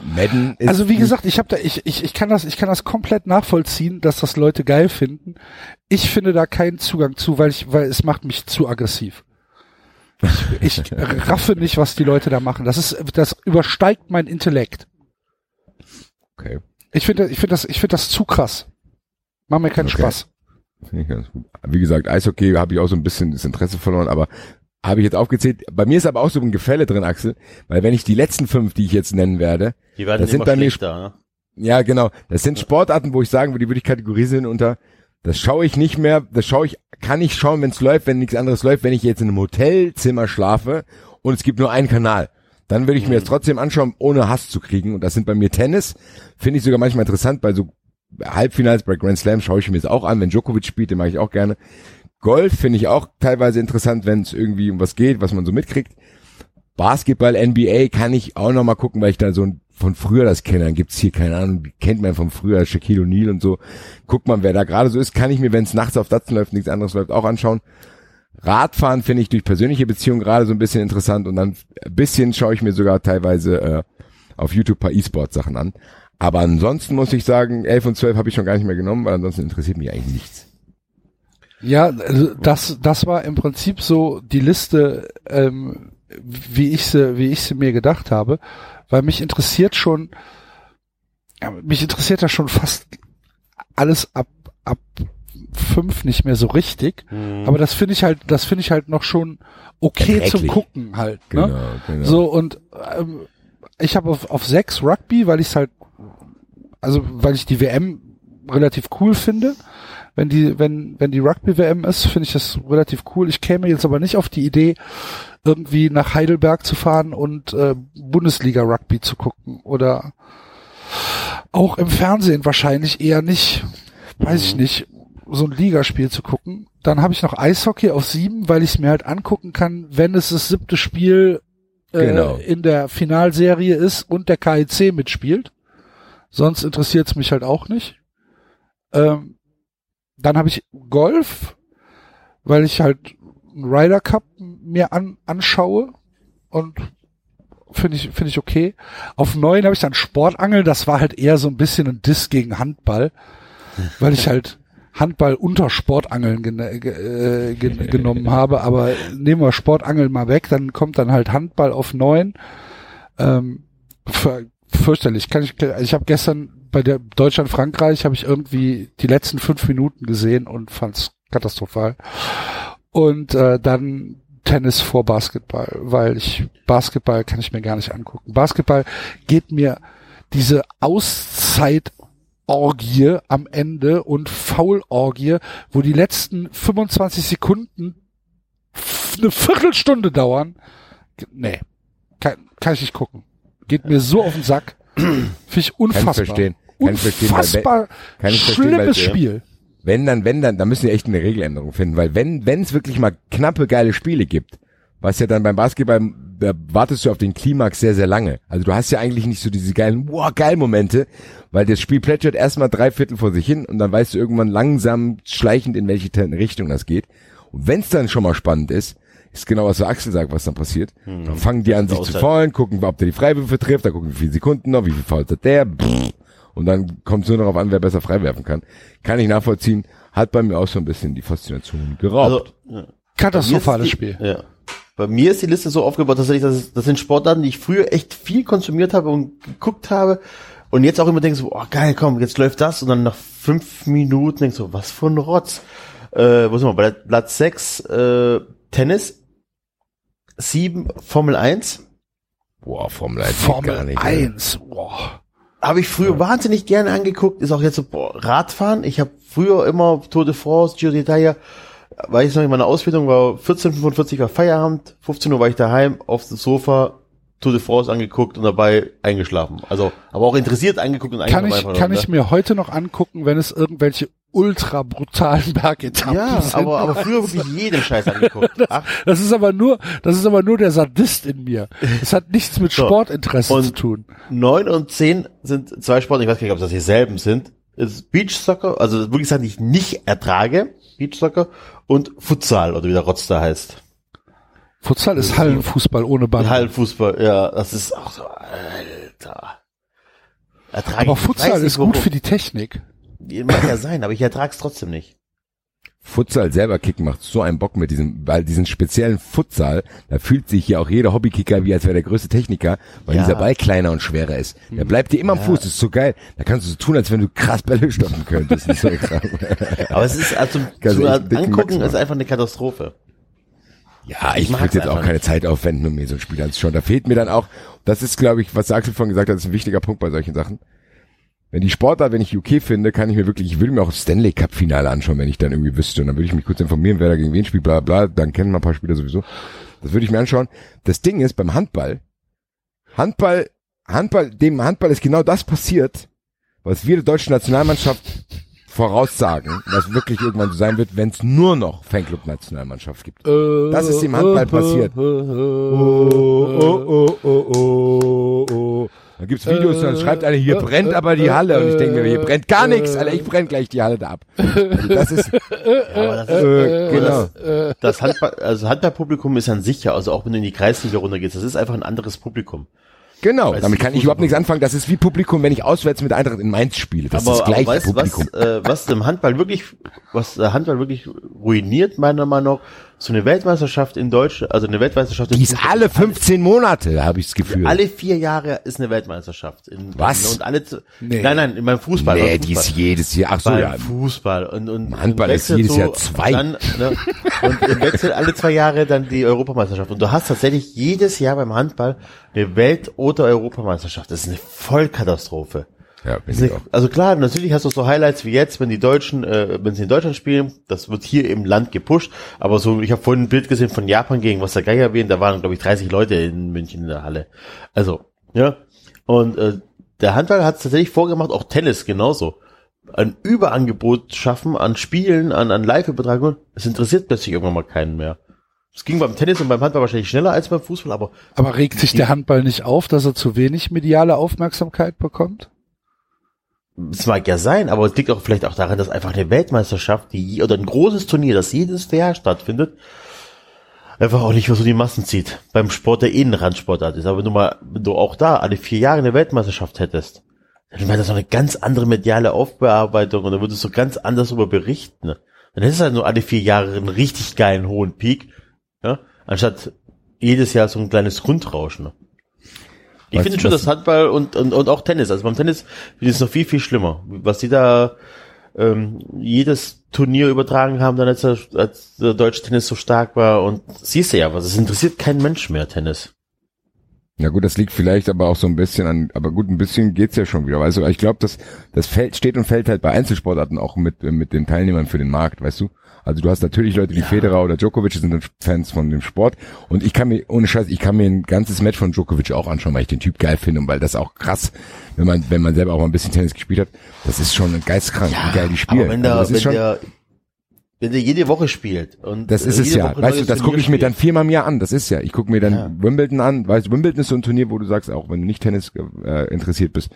Madden ist Also wie gesagt, ich habe da, ich, ich, ich kann das, ich kann das komplett nachvollziehen, dass das Leute geil finden. Ich finde da keinen Zugang zu, weil ich, weil es macht mich zu aggressiv. Ich, ich raffe nicht, was die Leute da machen. Das ist, das übersteigt mein Intellekt. okay. Ich finde, ich finde das, ich finde das zu krass. Macht mir keinen Okay. Spaß. Finde ich ganz gut. Wie gesagt, Eishockey habe ich auch so ein bisschen das Interesse verloren, aber habe ich jetzt aufgezählt. Bei mir ist aber auch so ein Gefälle drin, Axel, weil wenn ich die letzten fünf, die ich jetzt nennen werde, Die werden Das sind bei mir. Ne? ja genau, das sind Sportarten, wo ich sagen würde, die würde ich kategorisieren unter, das schaue ich nicht mehr, das schaue ich, kann ich schauen, wenn es läuft, wenn nichts anderes läuft, wenn ich jetzt in einem Hotelzimmer schlafe und es gibt nur einen Kanal. Dann würde ich mir das trotzdem anschauen, ohne Hass zu kriegen. Und das sind bei mir Tennis. Finde ich sogar manchmal interessant. Bei so Halbfinals bei Grand Slam schaue ich mir das auch an. Wenn Djokovic spielt, den mache ich auch gerne. Golf finde ich auch teilweise interessant, wenn es irgendwie um was geht, was man so mitkriegt. Basketball, NBA kann ich auch noch mal gucken, weil ich da so von früher das kenne. Dann gibt's hier, keine Ahnung, kennt man von früher, Shaquille O'Neal und so. Guckt man, wer da gerade so ist, kann ich mir, wenn es nachts auf Datsen läuft, nichts anderes läuft, auch anschauen. Radfahren finde ich durch persönliche Beziehungen gerade so ein bisschen interessant und dann ein bisschen schaue ich mir sogar teilweise äh, auf YouTube paar E-Sport-Sachen an. Aber ansonsten muss ich sagen, 11 und 12 habe ich schon gar nicht mehr genommen, weil ansonsten interessiert mich eigentlich nichts. Ja, also das, das war im Prinzip so die Liste, ähm, wie ich sie, wie ich sie mir gedacht habe, weil mich interessiert schon, mich interessiert da schon fast alles ab, ab fünf nicht mehr so richtig, Mhm. aber das finde ich halt, das finde ich halt noch schon okay zum Erträglich. Gucken halt, Genau, ne? genau. So und ähm, ich habe auf, auf sechs Rugby, weil ich es halt, also weil ich die WM relativ cool finde. Wenn die, wenn, wenn die Rugby-WM ist, finde ich das relativ cool. Ich käme jetzt aber nicht auf die Idee, irgendwie nach Heidelberg zu fahren und äh, Bundesliga-Rugby zu gucken. Oder auch im Fernsehen wahrscheinlich eher nicht. Weiß ich nicht. So ein Ligaspiel zu gucken. Dann habe ich noch Eishockey auf sieben, weil ich es mir halt angucken kann, wenn es das siebte Spiel äh, Genau. in der Finalserie ist und der KIC mitspielt. Sonst interessiert es mich halt auch nicht. Ähm, dann habe ich Golf, weil ich halt einen Ryder Cup mir an, anschaue und finde ich finde ich okay. Auf neun habe ich dann Sportangeln, das war halt eher so ein bisschen ein Diss gegen Handball, weil ich halt Handball unter Sportangeln gen ge äh, gen genommen habe, aber nehmen wir Sportangeln mal weg, dann kommt dann halt Handball auf neun. Ähm, für, fürchterlich. Kann ich, ich habe gestern bei der Deutschland-Frankreich habe ich irgendwie die letzten fünf Minuten gesehen und fand's katastrophal. Und äh, dann Tennis vor Basketball, weil ich Basketball kann ich mir gar nicht angucken. Basketball geht mir diese Auszeitorgie am Ende und Foulorgie, wo die letzten 25 Sekunden eine Viertelstunde dauern. Nee, kann, kann ich nicht gucken. Geht mir so auf den Sack. Finde ich unfassbar. Kann ich verstehen. Kann verstehen, Unfassbar kann ich verstehen, schlimmes ja. Spiel. Wenn dann, wenn dann, dann müssen wir echt eine Regeländerung finden, weil wenn, wenn es wirklich mal knappe, geile Spiele gibt, was ja dann beim Basketball, da wartest du auf den Klimax sehr, sehr lange. Also du hast ja eigentlich nicht so diese geilen, wow, geil Momente, weil das Spiel plätschert erstmal drei Viertel vor sich hin und dann weißt du irgendwann langsam schleichend, in welche Richtung das geht. Und wenn es dann schon mal spannend ist, ist genau was der Axel sagt, was dann passiert. Dann fangen die an, sich zu faulen, gucken, ob der die Freiwürfe trifft, dann gucken, wie viele Sekunden noch, wie viel fault hat der, brrr. und dann kommt es nur darauf an, wer besser freiwerfen kann. Kann ich nachvollziehen, hat bei mir auch so ein bisschen die Faszination geraubt. Also, ja. Katastrophales Spiel. Ja. Bei mir ist die Liste so aufgebaut, dass es- das sind Sportarten, die ich früher echt viel konsumiert habe und geguckt habe und jetzt auch immer denke so, oh geil, komm, jetzt läuft das und dann nach fünf Minuten denkst so, was für ein Rotz. Äh, wo sind wir? Bei Platz sechs äh, Tennis, sieben Formel 1. Boah, Formel 1 geht gar Formel nicht. ey. 1. Boah. Habe ich früher wahnsinnig gerne angeguckt, ist auch jetzt so, boah, Radfahren. Ich habe früher immer Tour de France, Giro d'Italia, war ich noch in meiner Ausbildung, war 14.45 war Feierabend, 15 Uhr war ich daheim, auf dem Sofa, Tour de France angeguckt und dabei eingeschlafen. Also, aber auch interessiert angeguckt und Kann eingeschlafen. ich, kann ne? ich mir heute noch angucken, wenn es irgendwelche ultra brutalen Bergetappen Ja, sind. aber, aber früher wirklich jeden Scheiß angeguckt. Ach, Das ist aber nur, das ist aber nur der Sadist in mir. Das hat nichts mit So. Sportinteresse Und- zu tun. neun und zehn sind zwei Sportarten, ich weiß gar nicht, ob das dieselben sind. Ist Beach Soccer, also wirklich Sachen, die ich nicht ertrage, Beach Soccer und Futsal, oder wie der Rotz da heißt. Futsal ist Hallenfußball ohne Ball. Hallenfußball, ja, das ist auch so, Alter. Ertrage aber. Futsal ist gut für die Technik. Mag ja sein, aber ich ertrag's trotzdem nicht. Futsal selber kicken macht so einen Bock mit diesem, weil diesen speziellen Futsal, da fühlt sich hier auch jeder Hobbykicker wie als wäre der größte Techniker, weil Ja. dieser Ball kleiner und schwerer ist. Der bleibt dir immer am Fuß, das ist so geil. Da kannst du so tun, als wenn du krass Bälle stoppen könntest. So. Aber es ist, also, zu angucken ist einfach eine Katastrophe. Ja, ich mag's würde jetzt auch keine nicht. Zeit aufwenden, um mir so ein Spiel anzuschauen. Da fehlt mir dann auch, das ist, glaube ich, was der Axel vorhin gesagt hat, ist ein wichtiger Punkt bei solchen Sachen. Wenn die Sportart, wenn ich UK finde, kann ich mir wirklich, ich würde mir auch das Stanley Cup Finale anschauen, wenn ich dann irgendwie wüsste. Und dann würde ich mich kurz informieren, wer da gegen wen spielt, bla bla, dann kennen wir ein paar Spieler sowieso. Das würde ich mir anschauen. Das Ding ist, beim Handball, Handball, Handball, dem Handball ist genau das passiert, was wir der deutschen Nationalmannschaft voraussagen, was wirklich irgendwann so sein wird, wenn es nur noch Fanclub-Nationalmannschaft gibt. Das ist im Handball passiert. Oh, Dann gibt's Videos, dann schreibt einer, hier brennt aber die Halle. Und ich denke mir, hier brennt gar nichts, Alter, ich brenne gleich die Halle da ab. Also das ist, Aber das ist, äh, genau. das Handball, also Handballpublikum ist an sich ja, also auch wenn du in die Kreisliga runtergehst, das ist einfach ein anderes Publikum. Genau, Weiß damit kann ich überhaupt nichts anfangen. Das ist wie Publikum, wenn ich auswärts mit Eintracht in Mainz spiele. Das ist das gleiche weißt Publikum. was, äh, was im Handball wirklich, was der Handball wirklich ruiniert, meiner Meinung nach, so eine Weltmeisterschaft in Deutschland, also eine Weltmeisterschaft in Die ist alle 15 Monate, habe ich das Gefühl. alle vier Jahre ist eine Weltmeisterschaft. In, Was? Und alle, Nee. nein, nein, in meinem Fußball. nee, beim die ist Fußball. jedes Jahr. Ach so, beim ja. Fußball und, und Handball ist jedes so, Jahr zwei. Dann, ne, und im Wechsel alle zwei Jahre dann die Europameisterschaft. Und du hast tatsächlich jedes Jahr beim Handball eine Welt- oder Europameisterschaft. Das ist eine Vollkatastrophe. Ja, bin Das ich auch. also klar, natürlich hast du so Highlights wie jetzt, wenn die Deutschen, äh, wenn sie in Deutschland spielen, das wird hier im Land gepusht. Aber so, ich habe vorhin ein Bild gesehen von Japan gegen was der Geier wen, da waren glaube ich 30 Leute in München in der Halle. Also ja, und äh, der Handball hat es tatsächlich vorgemacht, auch Tennis genauso. Ein Überangebot schaffen an Spielen, an, an Live-Übertragungen. Es interessiert plötzlich irgendwann mal keinen mehr. Es ging beim Tennis und beim Handball wahrscheinlich schneller als beim Fußball, aber Aber regt sich der Handball nicht auf, dass er zu wenig mediale Aufmerksamkeit bekommt? Es mag ja sein, aber es liegt auch vielleicht auch daran, dass einfach eine Weltmeisterschaft, die oder ein großes Turnier, das jedes Jahr stattfindet, einfach auch nicht mehr so die Massen zieht. Beim Sport, der eh ein Randsportart ist. Aber wenn du mal, wenn du auch da alle vier Jahre eine Weltmeisterschaft hättest, dann wäre das noch eine ganz andere mediale Aufbearbeitung und dann würdest du ganz anders darüber berichten. Dann hättest du halt nur alle vier Jahre einen richtig geilen hohen Peak, ja, anstatt jedes Jahr so ein kleines Grundrauschen. Ich finde schon, dass Handball und, und, und auch Tennis, also beim Tennis finde ich es noch viel, viel schlimmer. Was die da ähm, jedes Turnier übertragen haben, dann als der, als der deutsche Tennis so stark war und siehst du ja was, es interessiert kein Mensch mehr, Tennis. Ja gut, das liegt vielleicht aber auch so ein bisschen an, aber gut, ein bisschen geht's ja schon wieder. Weißt du, ich glaube, das, das fällt, steht und fällt halt bei Einzelsportarten auch mit, mit den Teilnehmern für den Markt, weißt du? Also du hast natürlich Leute, die Federer oder Djokovic sind dann Fans von dem Sport. Und ich kann mir, ohne Scheiß, ich kann mir ein ganzes Match von Djokovic auch anschauen, weil ich den Typ geil finde und weil das auch krass, wenn man, wenn man selber auch mal ein bisschen Tennis gespielt hat, das ist schon geistkrank, wie geil die spielen. Aber wenn der, also das ist wenn schon, der, wenn der jede Woche spielt und Das ist äh, es jede ja. Woche Weißt du, das gucke ich mir dann viermal im Jahr an. Das ist ja. Ich gucke mir dann Ja. Wimbledon an. Weißt du, Wimbledon ist so ein Turnier, wo du sagst, auch wenn du nicht Tennis äh, interessiert bist.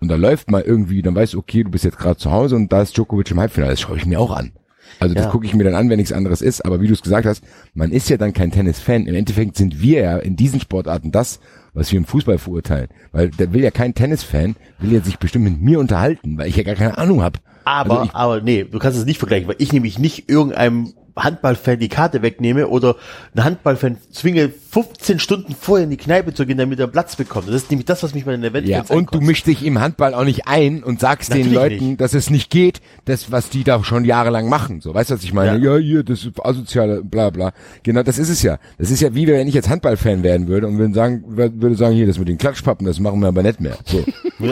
Und da läuft mal irgendwie, dann weißt du, okay, du bist jetzt gerade zu Hause und da ist Djokovic im Halbfinale. Das schaue ich mir auch an. Also das Ja. gucke ich mir dann an, wenn nichts anderes ist. Aber wie du es gesagt hast, man ist ja dann kein Tennis-Fan. Im Endeffekt sind wir ja in diesen Sportarten das, was wir im Fußball verurteilen. Weil da will ja kein Tennis-Fan, will ja sich bestimmt mit mir unterhalten, weil ich ja gar keine Ahnung habe. Aber, Also ich- aber nee, du kannst es nicht vergleichen, weil ich nämlich nicht irgendeinem Handballfan die Karte wegnehme oder einen Handballfan zwinge, 15 Stunden vorher in die Kneipe zu gehen, damit er Platz bekommt. Das ist nämlich das, was mich bei den Events Ja, und du mischst dich im Handball auch nicht ein und sagst den Natürlich Leuten, nicht. dass es nicht geht, das, was die da schon jahrelang machen. So, weißt du, was ich meine? Ja, hier, das ist asoziale, bla, bla. Genau, das ist es ja. Das ist ja wie, wenn ich jetzt Handballfan werden würde und würde sagen, würde sagen, hier, das mit den Klatschpappen, das machen wir aber nicht mehr. So.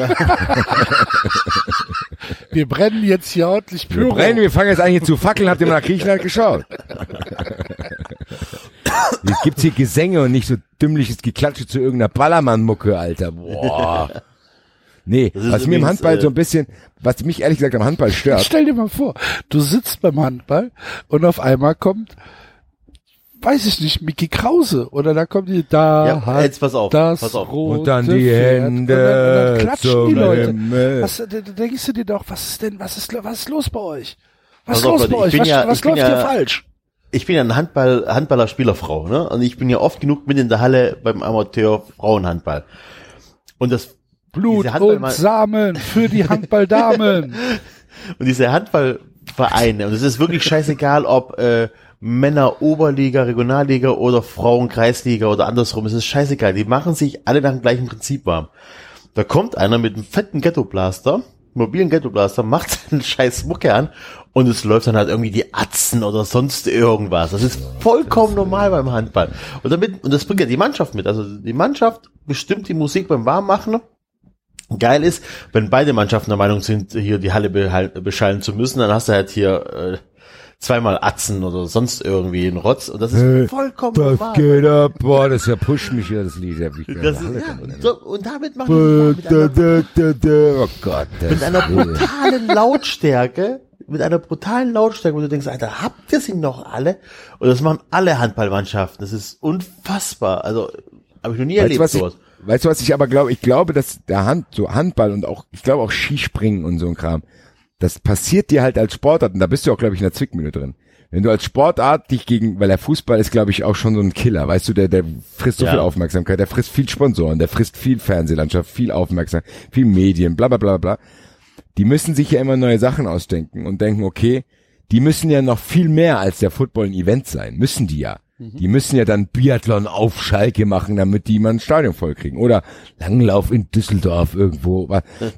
Wir brennen jetzt hier ordentlich Wir Pyro. brennen, wir fangen jetzt an hier zu fackeln, habt ihr mal nach Griechenland geschaut? Jetzt gibt's hier Gesänge und nicht so dümmliches Geklatsche zu irgendeiner Ballermann-Mucke, Alter. Boah. Nee, was mir im Handball äh, so ein bisschen, was mich ehrlich gesagt am Handball stört, Stell dir mal vor, du sitzt beim Handball und auf einmal kommt, weiß ich nicht, Mickey Krause oder da kommt die da Ja, hat jetzt pass auf, das pass auf. rote Und dann die Pferd. Hände und dann, und dann klatschen die Leute. Himmel. Was, da, denkst du dir doch, was ist denn, was ist, was ist los bei euch? Was ist los bei euch? Was, ja- was läuft ja- hier falsch? Ich bin ja ein Handball, Handballer-Spielerfrau, ne? Und ich bin ja oft genug mit in der Halle beim Amateur-Frauenhandball. Und das Blut und Samen für die Handballdamen. Und diese Handballvereine, und es ist wirklich scheißegal, ob äh, Männer Oberliga, Regionalliga oder Frauen Kreisliga oder andersrum, es ist scheißegal. Die machen sich alle nach dem gleichen Prinzip warm. Da kommt einer mit einem fetten Ghetto-Blaster, mobilen Ghetto-Blaster, macht seinen scheiß Mucke an und es läuft dann halt irgendwie die Atzen oder sonst irgendwas. Das ist vollkommen normal beim Handball. Und damit, und das bringt ja die Mannschaft mit. Also die Mannschaft bestimmt die Musik beim Warmmachen. Geil ist, wenn beide Mannschaften der Meinung sind, hier die Halle beschallen zu müssen, dann hast du halt hier äh, zweimal Atzen oder sonst irgendwie einen Rotz und das ist Hey, vollkommen Das normal. geht ab. Boah, das ja pusht mich ja, das Lied. Ja, ich Das ist, ja, kann. so, und damit machen die mit einer. Oh Gott. mit einer brutalen Lautstärke, mit einer brutalen Lautstärke, wo du denkst, Alter, habt ihr sie noch alle? Und das machen alle Handballmannschaften. Das ist unfassbar. Also, habe ich noch nie Weißt erlebt was ich, sowas. weißt du, was ich aber glaube? Ich glaube, dass der Hand, so Handball und auch, ich glaube auch Skispringen und so ein Kram, das passiert dir halt als Sportart, und da bist du auch, glaube ich, in der Zwickmühle drin. Wenn du als Sportart dich gegen, weil der Fußball ist, glaube ich, auch schon so ein Killer, weißt du, der, der frisst so Ja. viel Aufmerksamkeit, der frisst viel Sponsoren, der frisst viel Fernsehlandschaft, viel Aufmerksamkeit, viel Medien, bla bla bla bla. Die müssen sich ja immer neue Sachen ausdenken und denken, okay, die müssen ja noch viel mehr als der Football ein Event sein, müssen die ja. Die müssen ja dann Biathlon auf Schalke machen, damit die mal ein Stadion vollkriegen. Oder Langlauf in Düsseldorf irgendwo.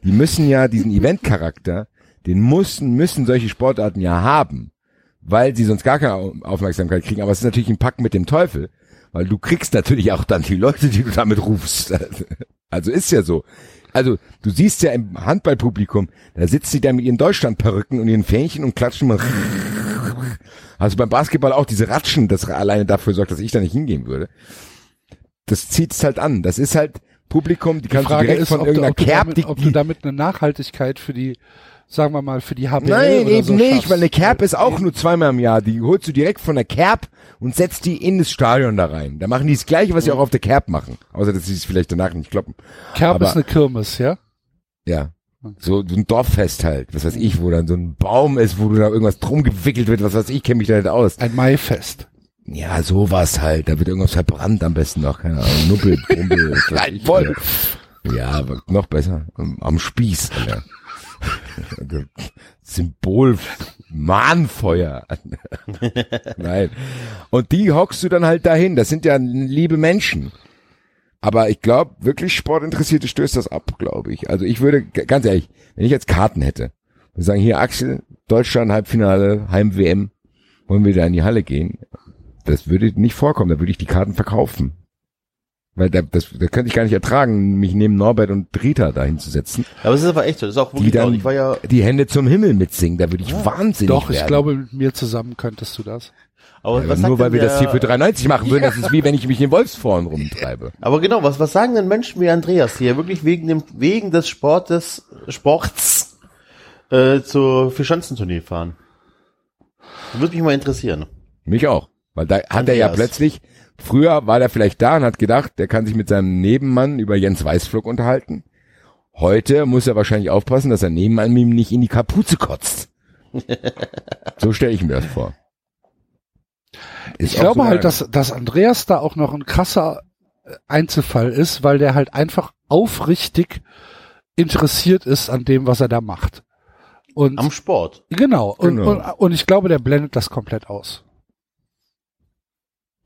Die müssen ja diesen Eventcharakter, den müssen, müssen solche Sportarten ja haben, weil sie sonst gar keine Au- Aufmerksamkeit kriegen. Aber es ist natürlich ein Pack mit dem Teufel, weil du kriegst natürlich auch dann die Leute, die du damit rufst. Also ist ja so. Also du siehst ja im Handballpublikum, da sitzen die da mit ihren Deutschlandperücken und ihren Fähnchen und klatschen mal. Also beim Basketball auch diese Ratschen, das alleine dafür sorgt, dass ich da nicht hingehen würde. Das zieht's halt an. Das ist halt Publikum, die Die kannst du Frage direkt ist, von ob du, irgendeiner du Kerb, damit, die, ob du damit eine Nachhaltigkeit für die, sagen wir mal, für die HBL Nein, oder eben so nicht, schaffst. weil eine Kerb ist auch nur zweimal im Jahr. Die holst du direkt von der Kerb und setzt die in das Stadion da rein. Da machen die das Gleiche, was sie auch auf der Kerb machen. Außer, dass sie es vielleicht danach nicht kloppen. Kerb aber- ist eine Kirmes, ja? Ja. So, so ein Dorffest halt, was weiß ich, wo dann so ein Baum ist, wo da irgendwas drum gewickelt wird, was weiß ich, kenne mich da nicht aus. Ein Maifest. Ja, sowas halt, da wird irgendwas verbrannt am besten noch, keine Ahnung, Nuppel, weiß ich, voll. Ja, aber noch besser, am, am Spieß, Alter. Symbol Mahnfeuer. Nein. Und die hockst du dann halt dahin, das sind ja liebe Menschen. Aber ich glaube, wirklich Sportinteressierte stößt das ab, glaube ich. Also ich würde, ganz ehrlich, wenn ich jetzt Karten hätte, wir sagen hier Axel, Deutschland Halbfinale, Heim-WM, wollen wir da in die Halle gehen? Das würde nicht vorkommen, da würde ich die Karten verkaufen. Weil da, das, das könnte ich gar nicht ertragen, mich neben Norbert und Rita dahin zu setzen, Aber es ist aber echt so, das ist auch die wirklich dann. Ich war ja, die Hände zum Himmel mitsingen. Da würde ich wahnsinnig Doch, ich werden. glaube, mit mir zusammen könntest du das. aber Ja, was nur weil wir das hier für 93 machen würden, das ist wie wenn ich mich in Wolfsforen rumtreibe. Aber genau, was, was sagen denn Menschen wie Andreas, die ja wirklich wegen dem, wegen des Sportes, Sports, äh, zur Vierschanzentournee fahren? Würde mich mal interessieren. Mich auch. Weil da hat er ja plötzlich, früher war der vielleicht da und hat gedacht, der kann sich mit seinem Nebenmann über Jens Weißflug unterhalten. Heute muss er wahrscheinlich aufpassen, dass er Nebenmann ihm nicht in die Kapuze kotzt. so stelle ich mir das vor. Ist Ich glaube so halt, dass, dass Andreas da auch noch ein krasser äh, Einzelfall ist, weil der halt einfach aufrichtig interessiert ist an dem, was er da macht. Und Am Sport. genau, und, Genau. Und, und ich glaube, der blendet das komplett aus.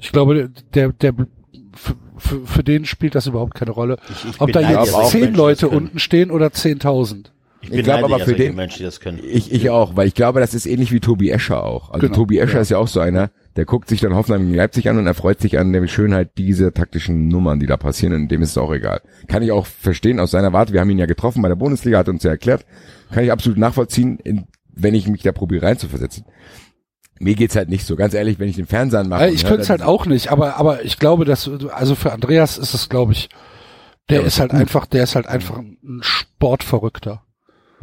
Ich glaube, der, der, für, für, für den spielt das überhaupt keine Rolle. Ich, ich Ob da jetzt zehn Leute unten stehen oder 10.000. Ich, Ich glaub beneide aber für den- Menschen, die das können. Ich, ich auch, weil ich glaube, das ist ähnlich wie Tobi Escher auch. Also Genau, Tobi Escher ja. ist ja auch so einer, der guckt sich dann Hoffenheim gegen Leipzig an und erfreut sich an der Schönheit dieser taktischen Nummern, die da passieren und dem ist es auch egal. Kann ich auch verstehen aus seiner Warte, wir haben ihn ja getroffen bei der Bundesliga, hat uns ja erklärt, kann ich absolut nachvollziehen, in, wenn ich mich da probiere reinzuversetzen. Mir geht's halt nicht so, ganz ehrlich, wenn ich den Fernseher anmache. Äh, Ich könnte es halt auch nicht, aber, aber ich glaube, dass, also für Andreas ist es, glaube ich, der Ja, ist halt einfach, der ist halt einfach ein Sportverrückter.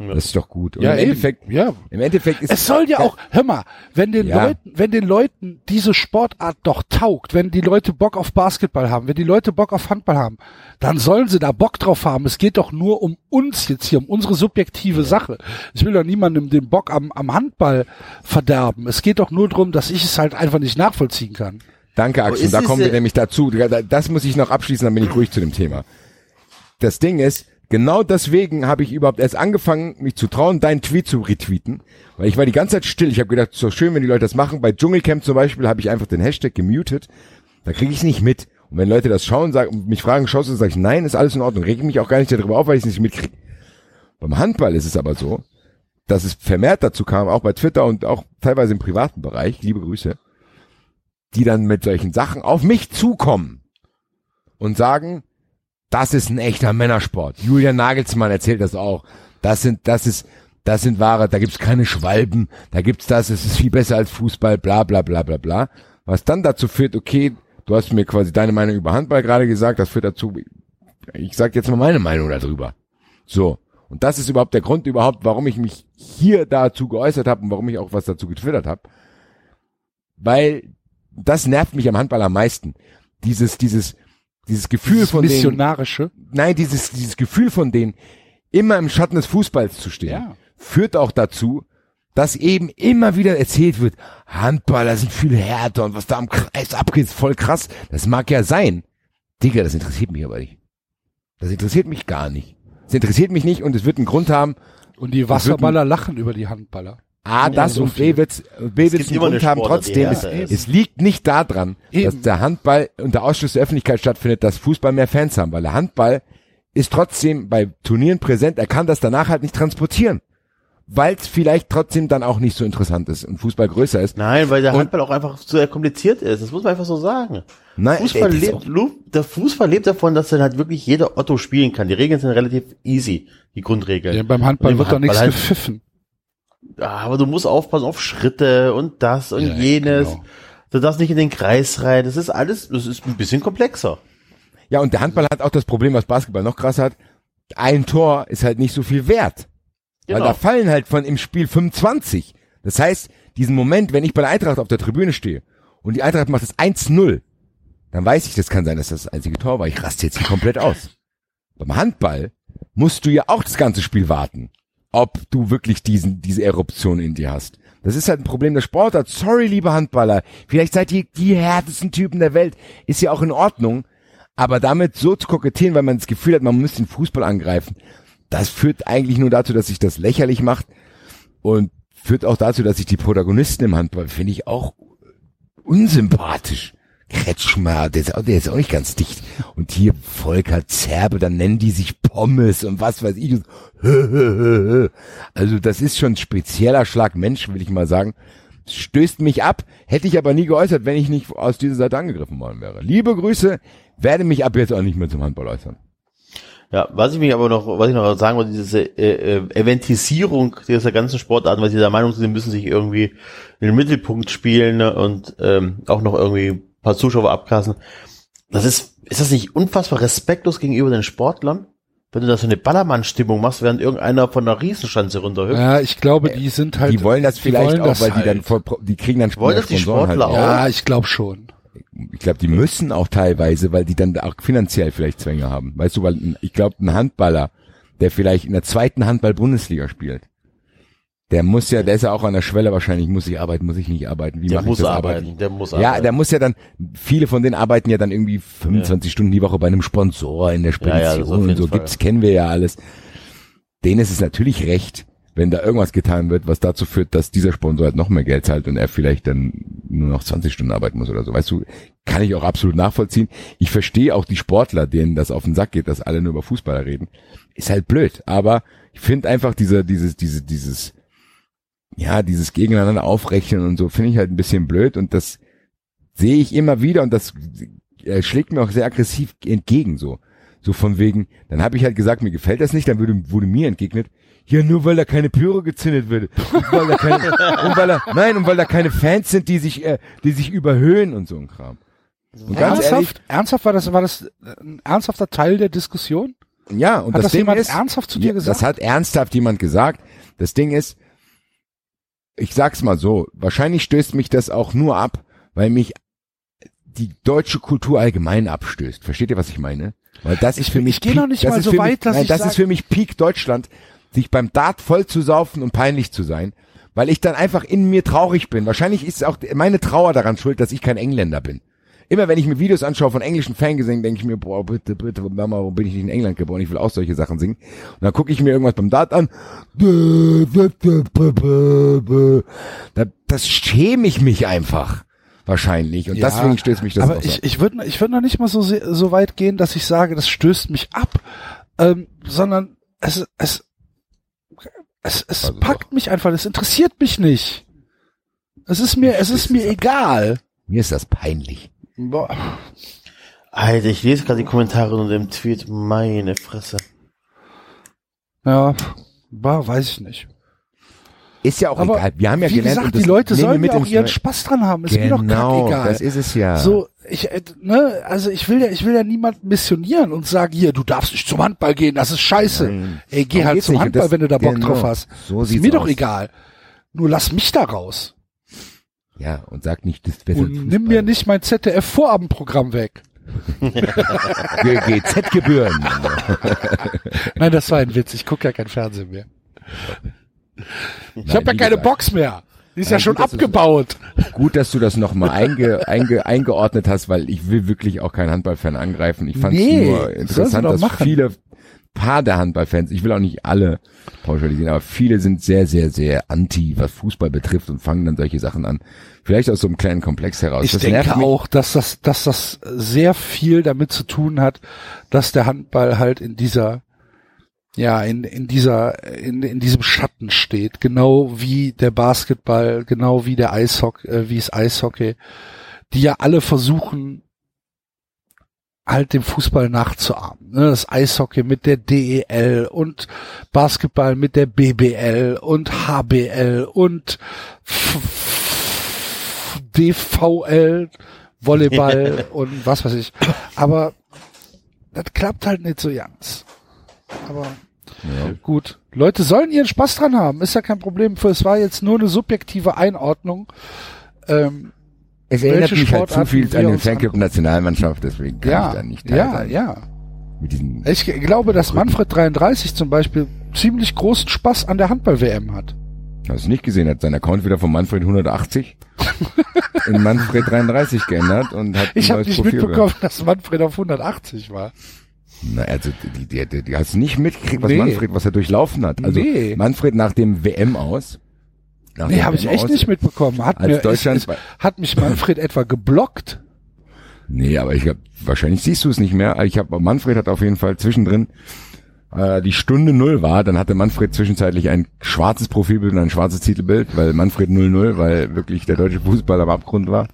Das ist doch gut. Und Ja, im eben. Endeffekt, Ja. im Endeffekt ist Es soll ja auch, hör mal, wenn den Ja. Leuten, wenn den Leuten diese Sportart doch taugt, wenn die Leute Bock auf Basketball haben, wenn die Leute Bock auf Handball haben, dann sollen sie da Bock drauf haben. Es geht doch nur um uns jetzt hier, um unsere subjektive Sache. Ich will doch niemandem den Bock am, am Handball verderben. Es geht doch nur darum, dass ich es halt einfach nicht nachvollziehen kann. Danke, Axel. Da kommen wir nämlich dazu. Da- Das muss ich noch abschließen, dann bin ich ruhig zu dem Thema. Das Ding ist, genau deswegen habe ich überhaupt erst angefangen, mich zu trauen, deinen Tweet zu retweeten. Weil ich war die ganze Zeit still. Ich habe gedacht, so schön, wenn die Leute das machen. Bei Dschungelcamp zum Beispiel habe ich einfach den Hashtag gemutet. Da kriege ich nicht mit. Und wenn Leute das schauen und mich fragen, schaust du, sage ich, nein, ist alles in Ordnung. Reg ich mich auch gar nicht darüber auf, weil ich es nicht mitkriege. Beim Handball ist es aber so, dass es vermehrt dazu kam, auch bei Twitter und auch teilweise im privaten Bereich, liebe Grüße, die dann mit solchen Sachen auf mich zukommen und sagen, das ist ein echter Männersport. Julian Nagelsmann erzählt das auch. Das sind, das ist, das sind wahre, da gibt's keine Schwalben, da gibt's das, es ist viel besser als Fußball, bla bla bla bla bla. Was dann dazu führt, okay, du hast mir quasi deine Meinung über Handball gerade gesagt, das führt dazu, ich sag jetzt mal meine Meinung darüber. So. Und das ist überhaupt der Grund überhaupt, warum ich mich hier dazu geäußert habe und warum ich auch was dazu getwittert habe. Weil das nervt mich am Handball am meisten. Dieses, dieses, dieses Gefühl Dieses von denen, Missionarische. nein, dieses, dieses Gefühl von denen, immer im Schatten des Fußballs zu stehen, Ja. führt auch dazu, dass eben immer wieder erzählt wird, Handballer sind viel härter und was da am Kreis abgeht, ist voll krass. Das mag ja sein. Digga, das interessiert mich aber nicht. Das interessiert mich gar nicht. Das interessiert mich nicht und es wird einen Grund haben, Und die Wasserballer lachen über die Handballer. A, das so und. B wird's, B Es wird's eine Grund haben, trotzdem, es, es liegt nicht daran, dass Eben. der Handball unter Ausschluss der Öffentlichkeit stattfindet, dass Fußball mehr Fans haben, weil der Handball ist trotzdem bei Turnieren präsent, er kann das danach halt nicht transportieren. Weil es vielleicht trotzdem dann auch nicht so interessant ist und Fußball größer ist. Nein, weil der Und- Handball auch einfach sehr kompliziert ist. Das muss man einfach so sagen. Nein, Fußball ist lebt, der Fußball lebt davon, dass dann halt wirklich jeder Otto spielen kann. Die Regeln sind relativ easy, die Grundregeln. Ja, beim Handball wird im doch nichts halt- gepfiffen. Ja, aber du musst aufpassen auf Schritte und das und Ja, jenes. genau. Du darfst nicht in den Kreis rein. Das ist alles, das ist ein bisschen komplexer. Ja, und der Handball hat auch das Problem, was Basketball noch krass hat. Ein Tor ist halt nicht so viel wert. Weil Genau. da fallen halt von im Spiel 25. Das heißt, diesen Moment, wenn ich bei der Eintracht auf der Tribüne stehe und die Eintracht macht das 1-0, dann weiß ich, das kann sein, dass das das einzige Tor war. Ich raste jetzt hier komplett aus. Beim Handball musst du ja auch das ganze Spiel warten, ob du wirklich diesen, diese Eruption in dir hast. Das ist halt ein Problem der Sportart. Sorry, liebe Handballer. Vielleicht seid ihr die härtesten Typen der Welt. Ist ja auch in Ordnung. Aber damit so zu kokettieren, weil man das Gefühl hat, man muss den Fußball angreifen, das führt eigentlich nur dazu, dass sich das lächerlich macht und führt auch dazu, dass sich die Protagonisten im Handball, finde ich, auch unsympathisch. Kretschmer, der ist, auch, der ist auch nicht ganz dicht. Und hier Volker Zerbe, dann nennen die sich Pommes und was weiß ich. Also das ist schon ein spezieller Schlag Mensch, will ich mal sagen. stößt mich ab, hätte ich aber nie geäußert, wenn ich nicht aus dieser Seite angegriffen worden wäre. Liebe Grüße, werde mich ab jetzt auch nicht mehr zum Handball äußern. Ja, was ich mich aber noch, was ich noch sagen wollte, diese äh, äh, Eventisierung dieser ganzen Sportarten, weil sie der Meinung sind, sie müssen sich irgendwie in den Mittelpunkt spielen ne, und ähm, auch noch irgendwie paar Zuschauer abkassen. Das ist, ist das nicht unfassbar respektlos gegenüber den Sportlern? Wenn du da so eine Ballermann-Stimmung machst, während irgendeiner von der Riesenschanze runterhüpft. Ja, ich glaube, die sind halt. die wollen das die vielleicht wollen auch, das weil die halt. dann voll, die kriegen dann Wollen das die Sponsoren Sportler halt. auch? Ja, ich glaube schon. Ich glaube, die müssen auch teilweise, weil die dann auch finanziell vielleicht Zwänge haben. Weißt du, weil ich glaube, ein Handballer, der vielleicht in der zweiten Handball-Bundesliga spielt, der muss ja, der ist ja auch an der Schwelle wahrscheinlich, muss ich arbeiten, muss ich nicht arbeiten, wie Der mache ich muss das arbeiten, der muss Ja, arbeiten. der muss ja dann, viele von denen arbeiten ja dann irgendwie 25 Stunden die Woche bei einem Sponsor in der Ja, ja, Spedition auf und so Fall. gibt's, kennen wir ja alles. Denen ist es natürlich recht, wenn da irgendwas getan wird, was dazu führt, dass dieser Sponsor halt noch mehr Geld zahlt und er vielleicht dann nur noch 20 Stunden arbeiten muss oder so. Weißt du, kann ich auch absolut nachvollziehen. Ich verstehe auch die Sportler, denen das auf den Sack geht, dass alle nur über Fußballer reden. Ist halt blöd, aber ich finde einfach diese, dieses, diese, dieses, ja, dieses gegeneinander aufrechnen und so finde ich halt ein bisschen blöd und das sehe ich immer wieder und das äh, schlägt mir auch sehr aggressiv entgegen so. So von wegen, dann habe ich halt gesagt, mir gefällt das nicht, dann würde, wurde mir entgegnet, ja, nur weil da keine Pyro gezündet wird. Und weil da keine, und weil da, nein, und weil da keine Fans sind, die sich, äh, die sich überhöhen und so ein Kram. Und ganz ehrlich, Ernsthaft? Ernsthaft war das, war das ein ernsthafter Teil der Diskussion? ja, und Hat das, das Ding jemand ist, ernsthaft zu dir ja, gesagt? Das hat ernsthaft jemand gesagt. Das Ding ist, ich sag's mal so, wahrscheinlich stößt mich das auch nur ab, weil mich die deutsche Kultur allgemein abstößt. Versteht ihr, was ich meine? Weil das ist für mich ich geh noch nicht das mal so weit, mich, dass nein, ich das ist für mich Peak Deutschland, sich beim Dart voll zu saufen und peinlich zu sein, weil ich dann einfach in mir traurig bin. Wahrscheinlich ist auch meine Trauer daran schuld, dass ich kein Engländer bin. Immer wenn ich mir Videos anschaue von englischen Fangesängen, denke ich mir, boah, bitte, bitte, Mama, warum bin ich nicht in England geboren? Ich will auch solche Sachen singen. Und dann gucke ich mir irgendwas beim Dart an. Da, das schäme ich mich einfach. Wahrscheinlich. Und Ja, deswegen stößt mich das aber ich, ab. ich würde ich würd noch nicht mal so, so weit gehen, dass ich sage, das stößt mich ab, ähm, sondern es, es, es, es Also packt mich einfach, es interessiert mich nicht. Es ist mir, es ist mir egal. Mir ist das peinlich. Boah. Alter, ich lese gerade die Kommentare unter dem Tweet. Meine Fresse. Ja, war, weiß ich nicht. Ist ja auch Aber egal. Wir haben ja Wie gelernt, gesagt, die Leute sollen mit ja auch ihren Spaß dran haben. Ist mir doch Genau, kackegal. das ist es ja. So, ich, äh, ne, also ich will ja, ich will ja niemanden missionieren und sagen, hier, du darfst nicht zum Handball gehen, das ist scheiße. Nein. Ey, geh Darum halt zum Handball, das- wenn du da Bock genau, drauf hast. so ist mir doch aus. egal. Nur lass mich da raus. Ja, und sag nicht, das wäre Und nimm mir nicht mein ZDF-Vorabendprogramm weg. GZ-Gebühren. Nein, das war ein Witz. Ich gucke ja kein Fernsehen mehr. Ich habe ja keine gesagt. Box mehr. Die ist Nein, ja schon gut, dass du's- abgebaut. Gut, dass du das nochmal einge, einge, eingeordnet hast, weil ich will wirklich auch keinen Handballfan angreifen. Ich fand es Nee, nur interessant, dass machen. viele paar der Handballfans, ich will auch nicht alle pauschalisieren, aber viele sind sehr, sehr, sehr anti, was Fußball betrifft und fangen dann solche Sachen an. Vielleicht aus so einem kleinen Komplex heraus. Ich Das denke auch, dass das, dass das sehr viel damit zu tun hat, dass der Handball halt in dieser, ja, in, in dieser, in, in diesem Schatten steht. Genau wie der Basketball, genau wie der Eishockey, äh, wie es Eishockey, die ja alle versuchen, halt dem Fußball nachzuahmen. Ne? Das Eishockey mit der DEL und Basketball mit der BBL und HBL und DVL, Volleyball und was weiß ich. Aber das klappt halt nicht so ganz. Aber Ja. gut. Leute sollen ihren Spaß dran haben, ist ja kein Problem. Es war jetzt nur eine subjektive Einordnung. Ähm, Es erinnert mich halt zu viel an den uns Fanclub angucken. Nationalmannschaft, deswegen kann ich ja, da nicht teil ja, sein. ja. Ich glaube, dass Manfred 33 zum Beispiel ziemlich großen Spaß an der Handball-WM hat. hast du nicht gesehen, hat sein Account wieder von Manfred 180 in Manfred 33 geändert und hat Ich habe nicht Profil mitbekommen, dass Manfred auf 180 war. Na, also die, die, die, die hast du nicht mitgekriegt, was Nee. Manfred, was er durchlaufen hat. Also Nee. Manfred nach dem WM aus. Nee, habe ich echt aus- nicht mitbekommen. Hat, Als mir, Deutschland ist, ist, hat mich Manfred etwa geblockt? Nee, aber ich glaube, wahrscheinlich siehst du es nicht mehr. Ich habe Manfred hat auf jeden Fall zwischendrin äh, die Stunde Null war, dann hatte Manfred zwischenzeitlich ein schwarzes Profilbild und ein schwarzes Titelbild, weil Manfred 00, weil wirklich der deutsche Fußball am Abgrund war.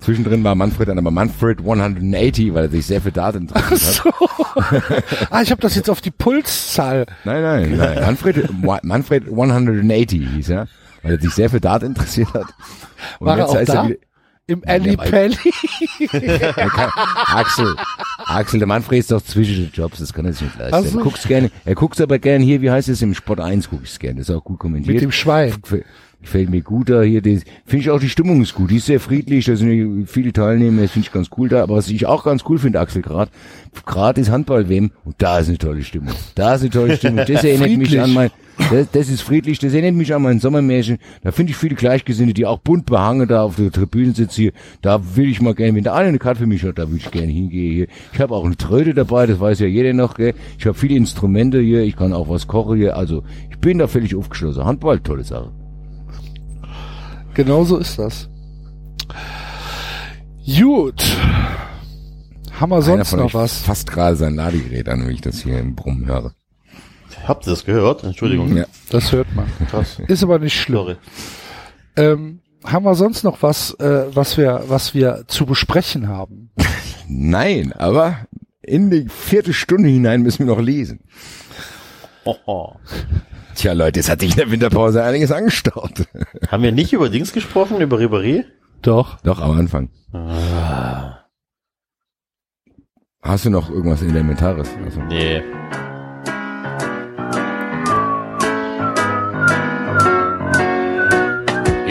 Zwischendrin war Manfred dann aber Manfred 180, weil er sich sehr für Daten interessiert hat. Ah, ich habe das jetzt auf die Pulszahl. Nein, nein, nein. Manfred, Manfred 180 hieß er, weil er sich sehr für Daten interessiert hat. Und War er auch da? wieder- Im. Er kann, Axel, Axel, der Manfred ist doch zwischen den Jobs, das kann er sich nicht leisten. Ach so. Er guckt's gerne, er guckt's aber gerne hier, wie heißt es, im Sport 1 guck ich's gerne, das ist auch gut kommentiert. Mit dem Schwein. Gefällt- mir gut da hier, finde ich auch die Stimmung ist gut, die ist sehr friedlich, da sind viele Teilnehmer, das finde ich ganz cool da, aber was ich auch ganz cool finde, Axel, gerade, gerade ist Handball-WM und da ist eine tolle Stimmung, da ist eine tolle Stimmung, das erinnert mich an mein, das, das ist friedlich, das erinnert mich an mein Sommermärchen, da finde ich viele Gleichgesinnte, die auch bunt behangen da auf der Tribüne sitzen hier, da will ich mal gerne, wenn der eine eine Karte für mich hat, da würde ich gerne hingehen hier. Ich habe auch eine Tröte dabei, das weiß ja jeder noch, gell. Ich habe viele Instrumente hier, ich kann auch was kochen hier, also ich bin da völlig aufgeschlossen. Handball, tolle Sache. Genau so ist das. Gut. Haben wir sonst noch was? Fasst gerade sein Ladegerät an, wenn ich das hier im Brummen höre. Habt ihr das gehört? Entschuldigung. Ja. Das hört man. Krass. Ist aber nicht schlimm. Ähm, haben wir sonst noch was, äh, was wir, was wir zu besprechen haben? Nein, aber in die vierte Stunde hinein müssen wir noch lesen. Hoho. Tja, Leute, es hat sich in der Winterpause einiges angestaut. Haben wir nicht über Dings gesprochen, über Ribéry? Doch. Doch, am Anfang. Hast du noch irgendwas Elementares? Also, Nee.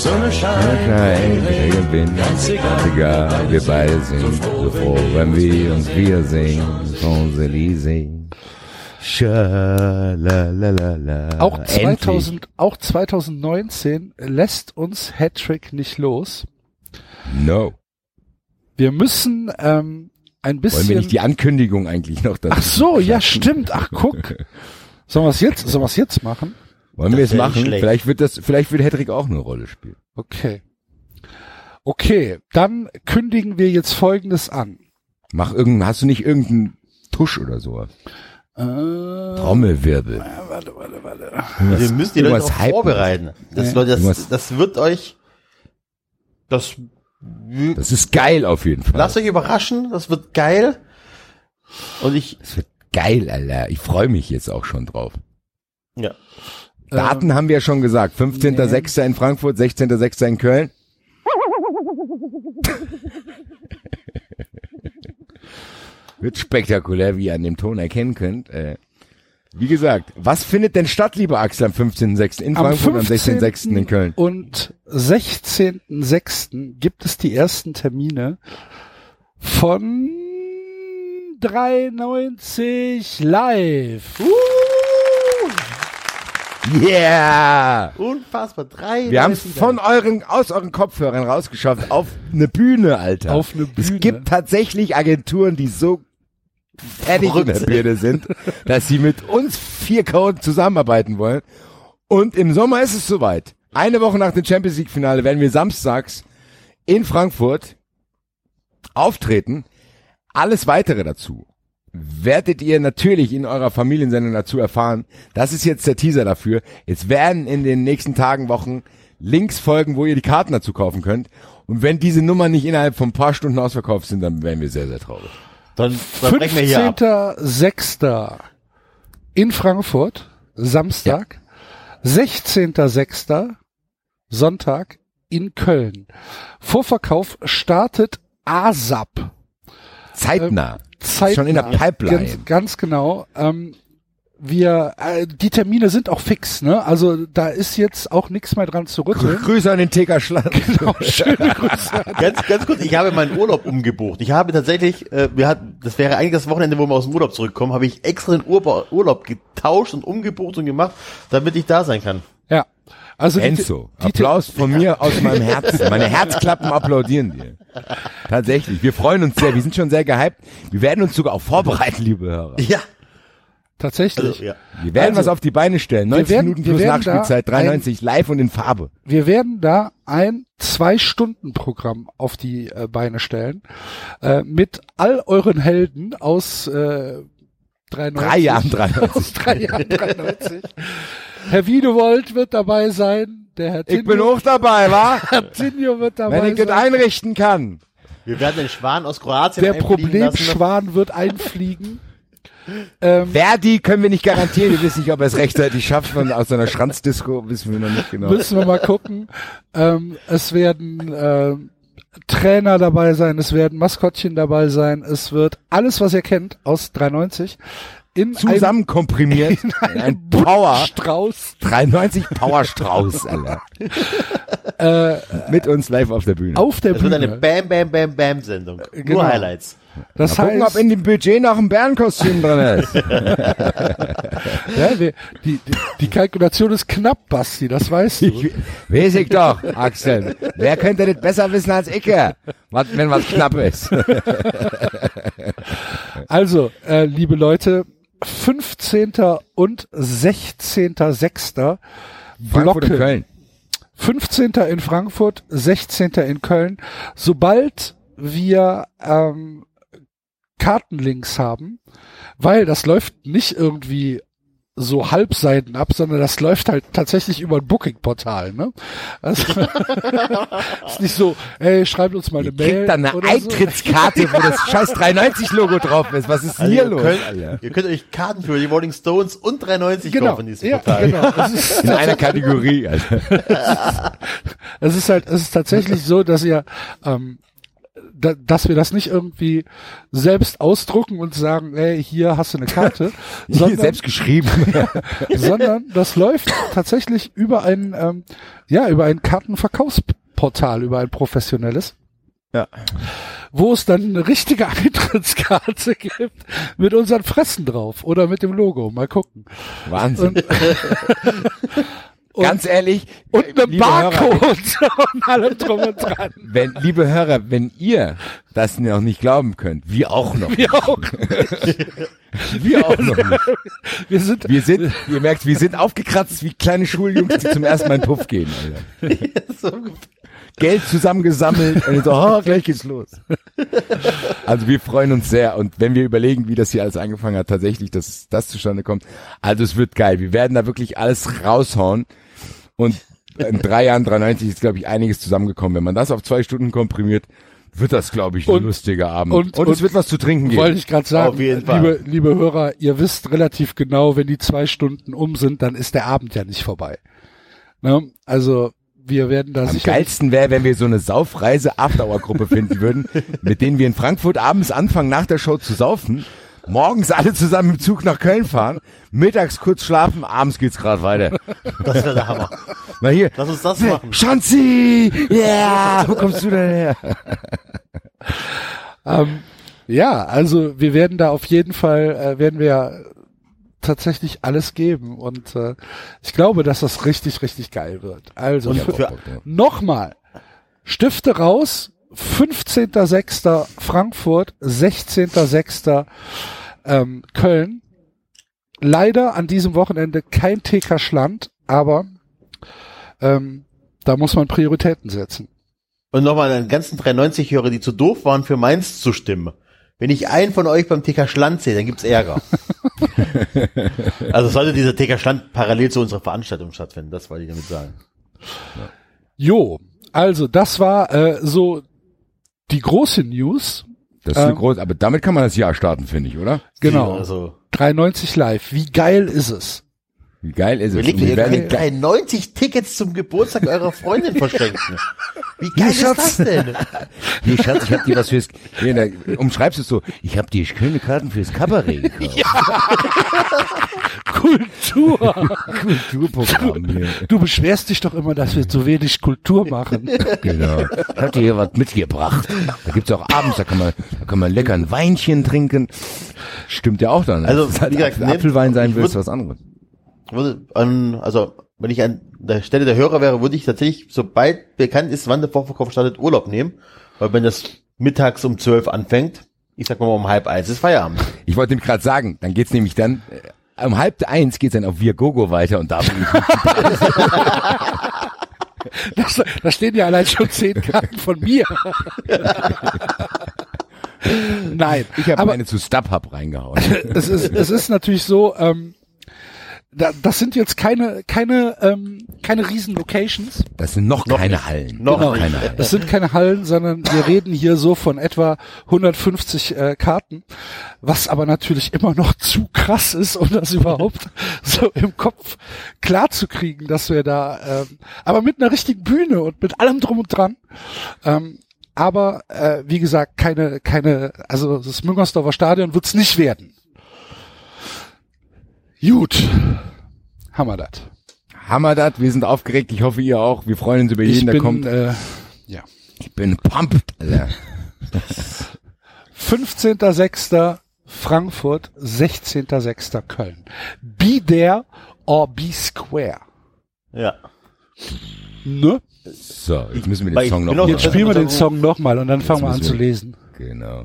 Sonne scheint, Regen, Wind, ganz egal. egal, wir beide sind so froh, wenn wir uns wiedersehen. Champs-Élysées. Auch Endlich. 2000, auch 2019 lässt uns Hattrick nicht los. No. Wir müssen ähm, ein Wollen bisschen. wir nicht die Ankündigung eigentlich noch dazu Ach so, ja stimmt. Ach guck. Sollen wir es jetzt, sollen wir es jetzt machen? Wollen wir es machen? schlecht. Vielleicht wird das, vielleicht wird Hedrick auch eine Rolle spielen. Okay. Okay, dann kündigen wir jetzt Folgendes an. Mach irgendein, hast du nicht irgendeinen Tusch oder so? Äh, Trommelwirbel. warte, warte, warte. Wir müssen die Leute auch vorbereiten. Das. Leute, das, das wird euch, das, Das ist geil auf jeden Fall. lasst euch überraschen, das wird geil. Und ich, Das wird geil, Alter. Ich freue mich jetzt auch schon drauf. ja. Daten haben wir ja schon gesagt. 15.06. in Frankfurt, 16.06. in Köln. Wird spektakulär, wie ihr an dem Ton erkennen könnt. Äh, wie gesagt, was findet denn statt, lieber Axel, am 15.06. in Am Frankfurt und am 15. 16.06. in Köln? Und 16.06. gibt es die ersten Termine von 390 live. Yeah! Unfassbar. Drei. Wir haben Leute von euren, aus euren Kopfhörern rausgeschafft auf eine Bühne, Alter. Auf eine Es Bühne. gibt tatsächlich Agenturen, die so fertig in der. Birne sind, dass sie mit uns vier Code zusammenarbeiten wollen. Und im Sommer ist es soweit. Eine Woche nach dem Champions League Finale werden wir samstags in Frankfurt auftreten. Alles weitere dazu werdet ihr natürlich in eurer Familiensendung dazu erfahren. Das ist jetzt der Teaser dafür. Es werden in den nächsten Tagen, Wochen Links folgen, wo ihr die Karten dazu kaufen könnt. Und wenn diese Nummern nicht innerhalb von ein paar Stunden ausverkauft sind, dann wären wir sehr, sehr traurig. Dann, dann brechen wir hier ab. 15.06. in Frankfurt, Samstag. 16.06. Sonntag in Köln. Vorverkauf startet ASAP. Zeitnah. Zeit Schon in der Pipeline. Ganz, ganz genau. Ähm, wir, äh, die Termine sind auch fix, ne? Also da ist jetzt auch nichts mehr dran zu rütteln. Grüße an den TK Schland. Genau, schöne Grüße. Ganz, ganz kurz, ich habe meinen Urlaub umgebucht. Ich habe tatsächlich, äh, wir hatten, das wäre eigentlich das Wochenende, wo wir aus dem Urlaub zurückkommen, habe ich extra den Urba Urlaub getauscht und umgebucht und gemacht, damit ich da sein kann. Also die- Enzo, die- Applaus von mir aus meinem Herzen. Meine Herzklappen applaudieren dir. Tatsächlich. Wir freuen uns sehr. Wir sind schon sehr gehypt. Wir werden uns sogar auch vorbereiten, liebe Hörer. Ja. Tatsächlich. Also, ja. Wir werden Also, was auf die Beine stellen. 90 werden- Minuten plus Nachspielzeit, 93 live und in Farbe. Wir werden da ein Zwei-Stunden-Programm auf die äh, Beine stellen, äh, mit all euren Helden aus äh, 93. Drei Jahren 93. Aus drei Jahren 93. Herr Wiedewold wird dabei sein, der Herr Ich bin Tinio, auch dabei, wa? Herr Tinio wird dabei Wenn ich das sein. einrichten kann. Wir werden den Schwan aus Kroatien Der einfliegen lassen. Problemschwan wird einfliegen. Ähm, Verdi können wir nicht garantieren. Wir wissen nicht, ob er es rechtzeitig schafft. Und aus seiner Schranzdisco wissen wir noch nicht genau. müssen wir mal gucken. Ähm, es werden äh, Trainer dabei sein, es werden Maskottchen dabei sein, es wird alles, was ihr kennt aus 93 in Zusammen komprimiert. einem, Ein Power. Strauß 93 Power Strauß, Alter. Mit uns live auf der Bühne. auf der Das wird eine Bühne. Bam Bam Bam Bam Sendung. Genau. Nur Highlights. Das Mal gucken, ob heißt, in dem Budget noch ein Bärenkostüm drin ist. ja, die, die, die Kalkulation ist knapp, Basti, das weißt du. Ich, weiß ich doch, Axel. Wer könnte das besser wissen als ich? Wenn was knapp ist. Also, äh, liebe Leute, 15. und 16.06. Frankfurt und Blocke. Köln. 15. in Frankfurt, 16. in Köln. Sobald wir ähm, Kartenlinks haben, weil das läuft nicht irgendwie so Halbseiten ab, sondern das läuft halt tatsächlich über ein Booking-Portal, ne? Also, ist nicht so, ey, schreibt uns mal eine Ihr Mail. kriegt dann eine oder so. Eintrittskarte, wo das scheiß 390-Logo drauf ist. Was ist denn Also hier ihr, los? könnt, ihr könnt euch Karten für die Rolling Stones und 390 Genau, kaufen in diesem ja, Portal. genau. Das ist, In einer Kategorie. Es ist halt, es ist tatsächlich so, dass ihr, ähm, da, dass wir das nicht irgendwie selbst ausdrucken und sagen, ey, hier hast du eine Karte, sondern, selbst geschrieben. sondern das läuft tatsächlich über ein, ähm, ja, über ein Kartenverkaufsportal, über ein professionelles. Ja. Wo es dann eine richtige Eintrittskarte gibt mit unseren Fressen drauf oder mit dem Logo. Mal gucken. Wahnsinn. Und, und, Ganz ehrlich. und äh, eine liebe Hörer, Barcode und allem drum und dran. wenn, liebe Hörer, wenn ihr das noch nicht glauben könnt, wir auch noch. Wir auch. Wir auch noch nicht. Wir sind, Wir sind, ihr merkt, wir sind aufgekratzt wie kleine Schuljungs, die zum ersten Mal in den Puff gehen. Alter. Geld zusammengesammelt und so, oh, gleich geht's los. Also wir freuen uns sehr und wenn wir überlegen, wie das hier alles angefangen hat, tatsächlich, dass das zustande kommt, also es wird geil. Wir werden da wirklich alles raushauen und in drei Jahren 93 ist, glaube ich, einiges zusammengekommen. Wenn man das auf zwei Stunden komprimiert, wird das, glaube ich, ein Und- lustiger Abend. und- Und, es und- wird was zu trinken wollte geben. ich gerade sagen, Auf jeden Fall. liebe, liebe Hörer, ihr wisst relativ genau, wenn die zwei Stunden um sind, dann ist der Abend ja nicht vorbei. Ne? Also wir werden da Am sicher geilsten wäre, wenn wir so eine Saufreise Afterhour-Gruppe finden würden, mit denen wir in Frankfurt abends anfangen, nach der Show zu saufen, morgens alle zusammen im Zug nach Köln fahren, mittags kurz schlafen, abends geht's gerade weiter. das wäre der Hammer. Na hier, Lass uns das machen. Schanzi! Yeah! Wo kommst du denn her? Ähm, ja, also wir werden da auf jeden Fall, äh, werden wir tatsächlich alles geben und äh, ich glaube, dass das richtig, richtig geil wird. Also ja. nochmal, Stifte raus, 15.06. Frankfurt, 16.06. Ähm, Köln. Leider an diesem Wochenende kein TK Schland, aber ähm, da muss man Prioritäten setzen. Und nochmal an den ganzen 390 Hörer, die zu doof waren, für Mainz zu stimmen. Wenn ich einen von euch beim TK Schland sehe, dann gibt's Ärger. also sollte dieser TK Schland parallel zu unserer Veranstaltung stattfinden, das wollte ich damit sagen. Jo, also das war äh, so die große News. Das ist eine Ähm. große, aber damit kann man das Jahr starten, finde ich, oder? Genau. Also, 93 live. Wie geil ist es? Wie geil ist es? überlegt ihr, werden könnt 390 Tickets zum Geburtstag eurer Freundin verschenken. Wie geil ist das denn? Hier, Schatz, ich hab dir was fürs, hier, da, umschreibst du es so, ich hab dir schöne Karten fürs Kabarett gekauft. Kultur. Kulturprogramm hier. Du beschwerst dich doch immer, dass wir zu wenig Kultur machen. Genau. Ich hab dir hier was mitgebracht. Da gibt's auch abends, da kann man, da kann man lecker ein Weinchen trinken. Stimmt ja auch dann. Also, Dass es halt wie gesagt, Apfelwein sein ich will, ist würd- was anderes. Würde an, also wenn ich an der Stelle der Hörer wäre, würde ich tatsächlich, sobald bekannt ist, wann der Vorverkauf startet, Urlaub nehmen. Weil wenn das mittags um zwölf anfängt, ich sag mal um halb eins ist Feierabend. Ich wollte ihm gerade sagen, dann geht's nämlich dann, äh, um halb eins geht's dann auf Viagogo weiter und da bin ich Das, da stehen ja allein schon zehn Karten von mir. Nein, Ich habe aber eine zu StubHub reingehauen. es ist, es ist natürlich so, ähm, da, das sind jetzt keine, keine, ähm, keine riesen Locations. Das sind noch, Noch keine nicht. Hallen. Noch nicht. keine Hallen. Das sind keine Hallen, sondern wir reden hier so von etwa 150 äh, Karten, was aber natürlich immer noch zu krass ist, um das überhaupt so im Kopf klar zu kriegen, dass wir da, ähm, aber mit einer richtigen Bühne und mit allem drum und dran. Ähm, aber äh, wie gesagt, keine, keine, also das Müngersdorfer Stadion wird's nicht werden. Gut, wir das. Hammer das, wir sind aufgeregt, ich hoffe ihr auch. Wir freuen uns über jeden, Ich der bin kommt. äh, ja. Ich bin pumped, Alter. 15.06. Frankfurt, 16.06. Köln. Be there or be square. Ja. Ne? So, jetzt müssen wir den ich Song noch bin auch- mal- Jetzt spielen wir den Song nochmal und dann fangen wir an müssen zu wir- lesen. Genau.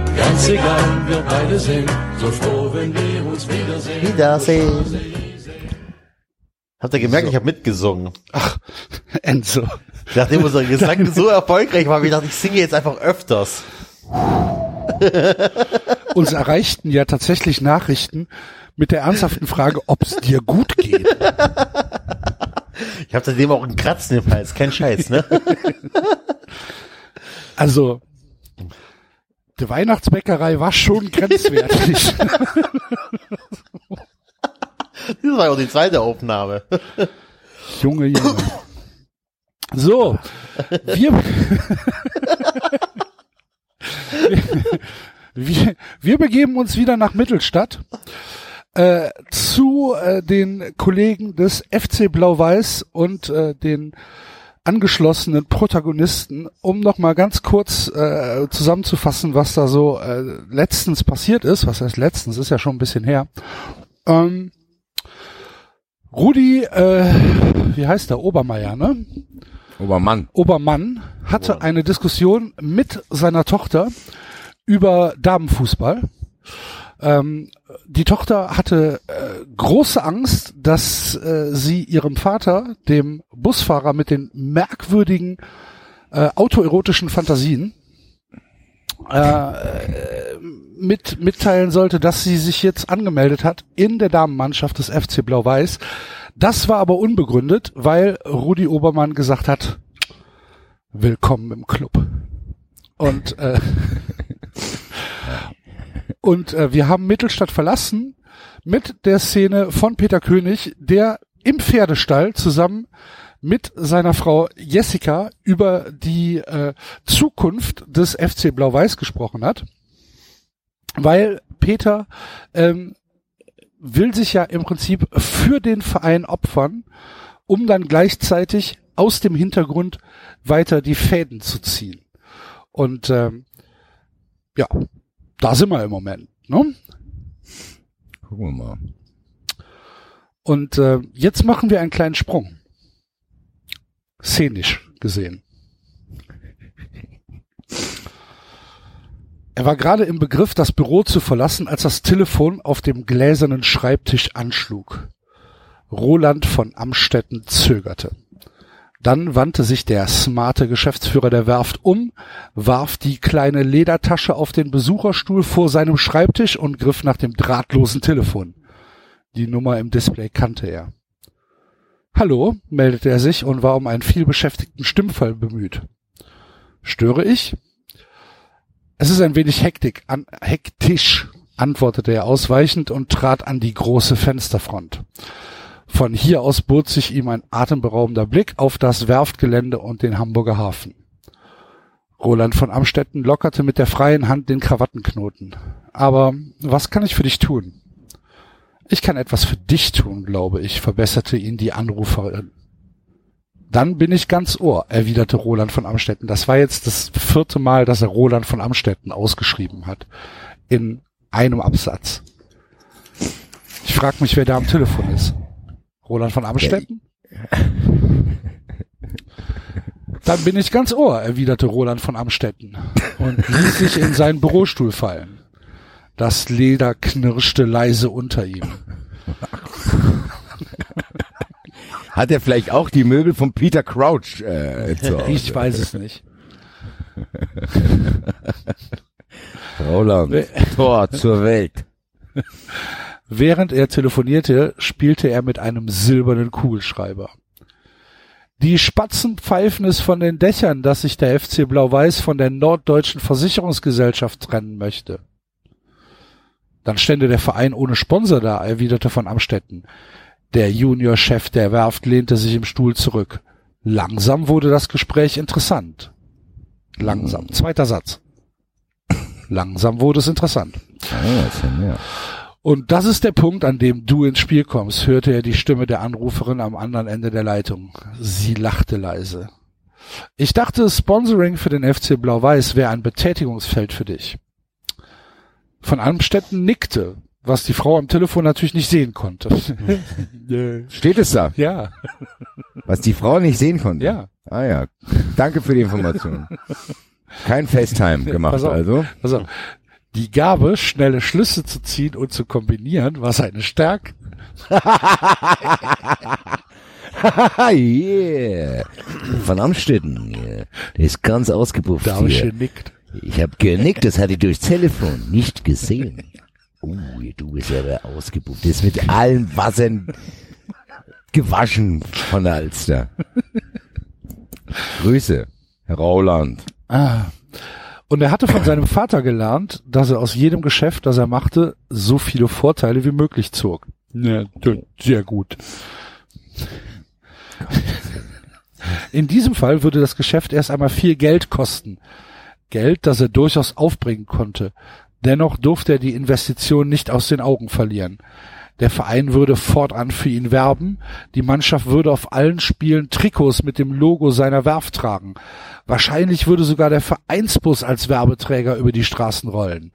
ganz egal, wir beide sind so froh, wenn wir uns wiedersehen. Wiedersehen. Habt ihr gemerkt, ich habe mitgesungen. Enzo. Nachdem unser Gesang so erfolgreich war, ich dachte, ich singe jetzt einfach öfters. Uns erreichten ja tatsächlich Nachrichten mit der ernsthaften Frage, ob es dir gut geht. Ich habe seitdem auch einen Kratzen im Hals, kein Scheiß, ne? Also, die Weihnachtsbäckerei war schon grenzwertig. Das war ja auch die zweite Aufnahme. Junge, Junge. So, wir, wir, wir begeben uns wieder nach Mittelstadt äh, zu äh, den Kollegen des FC Blau-Weiß und äh, den angeschlossenen Protagonisten, um noch mal ganz kurz äh, zusammenzufassen, was da so äh, letztens passiert ist. Was heißt letztens? Ist ja schon ein bisschen her. Ähm, Rudi, äh, wie heißt der? Obermeier, ne? Obermann. Obermann hatte eine Diskussion mit seiner Tochter über Damenfußball. Ähm, die Tochter hatte äh, große Angst, dass äh, sie ihrem Vater, dem Busfahrer mit den merkwürdigen äh, autoerotischen Fantasien, äh, mit mitteilen sollte, dass sie sich jetzt angemeldet hat in der Damenmannschaft des FC Blau-Weiß. Das war aber unbegründet, weil Rudi Obermann gesagt hat, willkommen im Club. Und äh, und äh, wir haben Mittelstadt verlassen mit der Szene von Peter König, der im Pferdestall zusammen mit seiner Frau Jessica über die äh, Zukunft des FC Blau-Weiß gesprochen hat, weil Peter ähm, will sich ja im Prinzip für den Verein opfern, um dann gleichzeitig aus dem Hintergrund weiter die Fäden zu ziehen. Und ähm, ja, da sind wir im Moment. Ne? Gucken wir mal. Und äh, jetzt machen wir einen kleinen Sprung. Szenisch gesehen. Er war gerade im Begriff, das Büro zu verlassen, als das Telefon auf dem gläsernen Schreibtisch anschlug. Roland von Amstetten zögerte. Dann wandte sich der smarte Geschäftsführer der Werft um, warf die kleine Ledertasche auf den Besucherstuhl vor seinem Schreibtisch und griff nach dem drahtlosen Telefon. Die Nummer im Display kannte er. Hallo, meldete er sich und war um einen vielbeschäftigten Stimmfall bemüht. Störe ich? Es ist ein wenig Hektik, an, hektisch, antwortete er ausweichend und trat an die große Fensterfront. Von hier aus bot sich ihm ein atemberaubender Blick auf das Werftgelände und den Hamburger Hafen. Roland von Amstetten lockerte mit der freien Hand den Krawattenknoten. Aber was kann ich für dich tun? Ich kann etwas für dich tun, glaube ich, verbesserte ihn die Anruferin. Dann bin ich ganz Ohr, erwiderte Roland von Amstetten. Das war jetzt das vierte Mal, dass er Roland von Amstetten ausgeschrieben hat. In einem Absatz. Ich frage mich, wer da am Telefon ist. Roland von Amstetten? Dann bin ich ganz Ohr, erwiderte Roland von Amstetten und ließ sich in seinen Bürostuhl fallen. Das Leder knirschte leise unter ihm. Hat er vielleicht auch die Möbel von Peter Crouch äh, zu Hause? Ich weiß es nicht. Roland, Tor zur Welt. Während er telefonierte, spielte er mit einem silbernen Kugelschreiber. Die Spatzen pfeifen es von den Dächern, dass sich der FC Blau-Weiß von der Norddeutschen Versicherungsgesellschaft trennen möchte. Dann stände der Verein ohne Sponsor da, erwiderte von Amstetten. Der Juniorchef der Werft lehnte sich im Stuhl zurück. Langsam wurde das Gespräch interessant. Langsam. Zweiter Satz. Langsam wurde es interessant. Ah, ja. Und das ist der Punkt, an dem du ins Spiel kommst, hörte er die Stimme der Anruferin am anderen Ende der Leitung. Sie lachte leise. Ich dachte, Sponsoring für den FC Blau-Weiß wäre ein Betätigungsfeld für dich. Von Amstetten nickte, was die Frau am Telefon natürlich nicht sehen konnte. Steht es da, ja, was die Frau nicht sehen konnte? ja. Ah ja. Danke für die Information. Kein FaceTime gemacht, Pass auf. also. Also, die Gabe, schnelle Schlüsse zu ziehen und zu kombinieren, war seine Stärke. yeah. Von Amstetten. Yeah. Der ist ganz ausgepufft Da habe ich genickt. Ich habe genickt, das hatte ich durchs Telefon nicht gesehen. Uh, du bist aber ausgepufft. Der ist mit allen Wassern gewaschen von der Alster. Grüße, Herr Roland. Ah. Und er hatte von seinem Vater gelernt, dass er aus jedem Geschäft, das er machte, so viele Vorteile wie möglich zog. Ja, sehr gut. In diesem Fall würde das Geschäft erst einmal viel Geld kosten. Geld, das er durchaus aufbringen konnte. Dennoch durfte er die Investition nicht aus den Augen verlieren. Der Verein würde fortan für ihn werben, die Mannschaft würde auf allen Spielen Trikots mit dem Logo seiner Werft tragen. Wahrscheinlich würde sogar der Vereinsbus als Werbeträger über die Straßen rollen.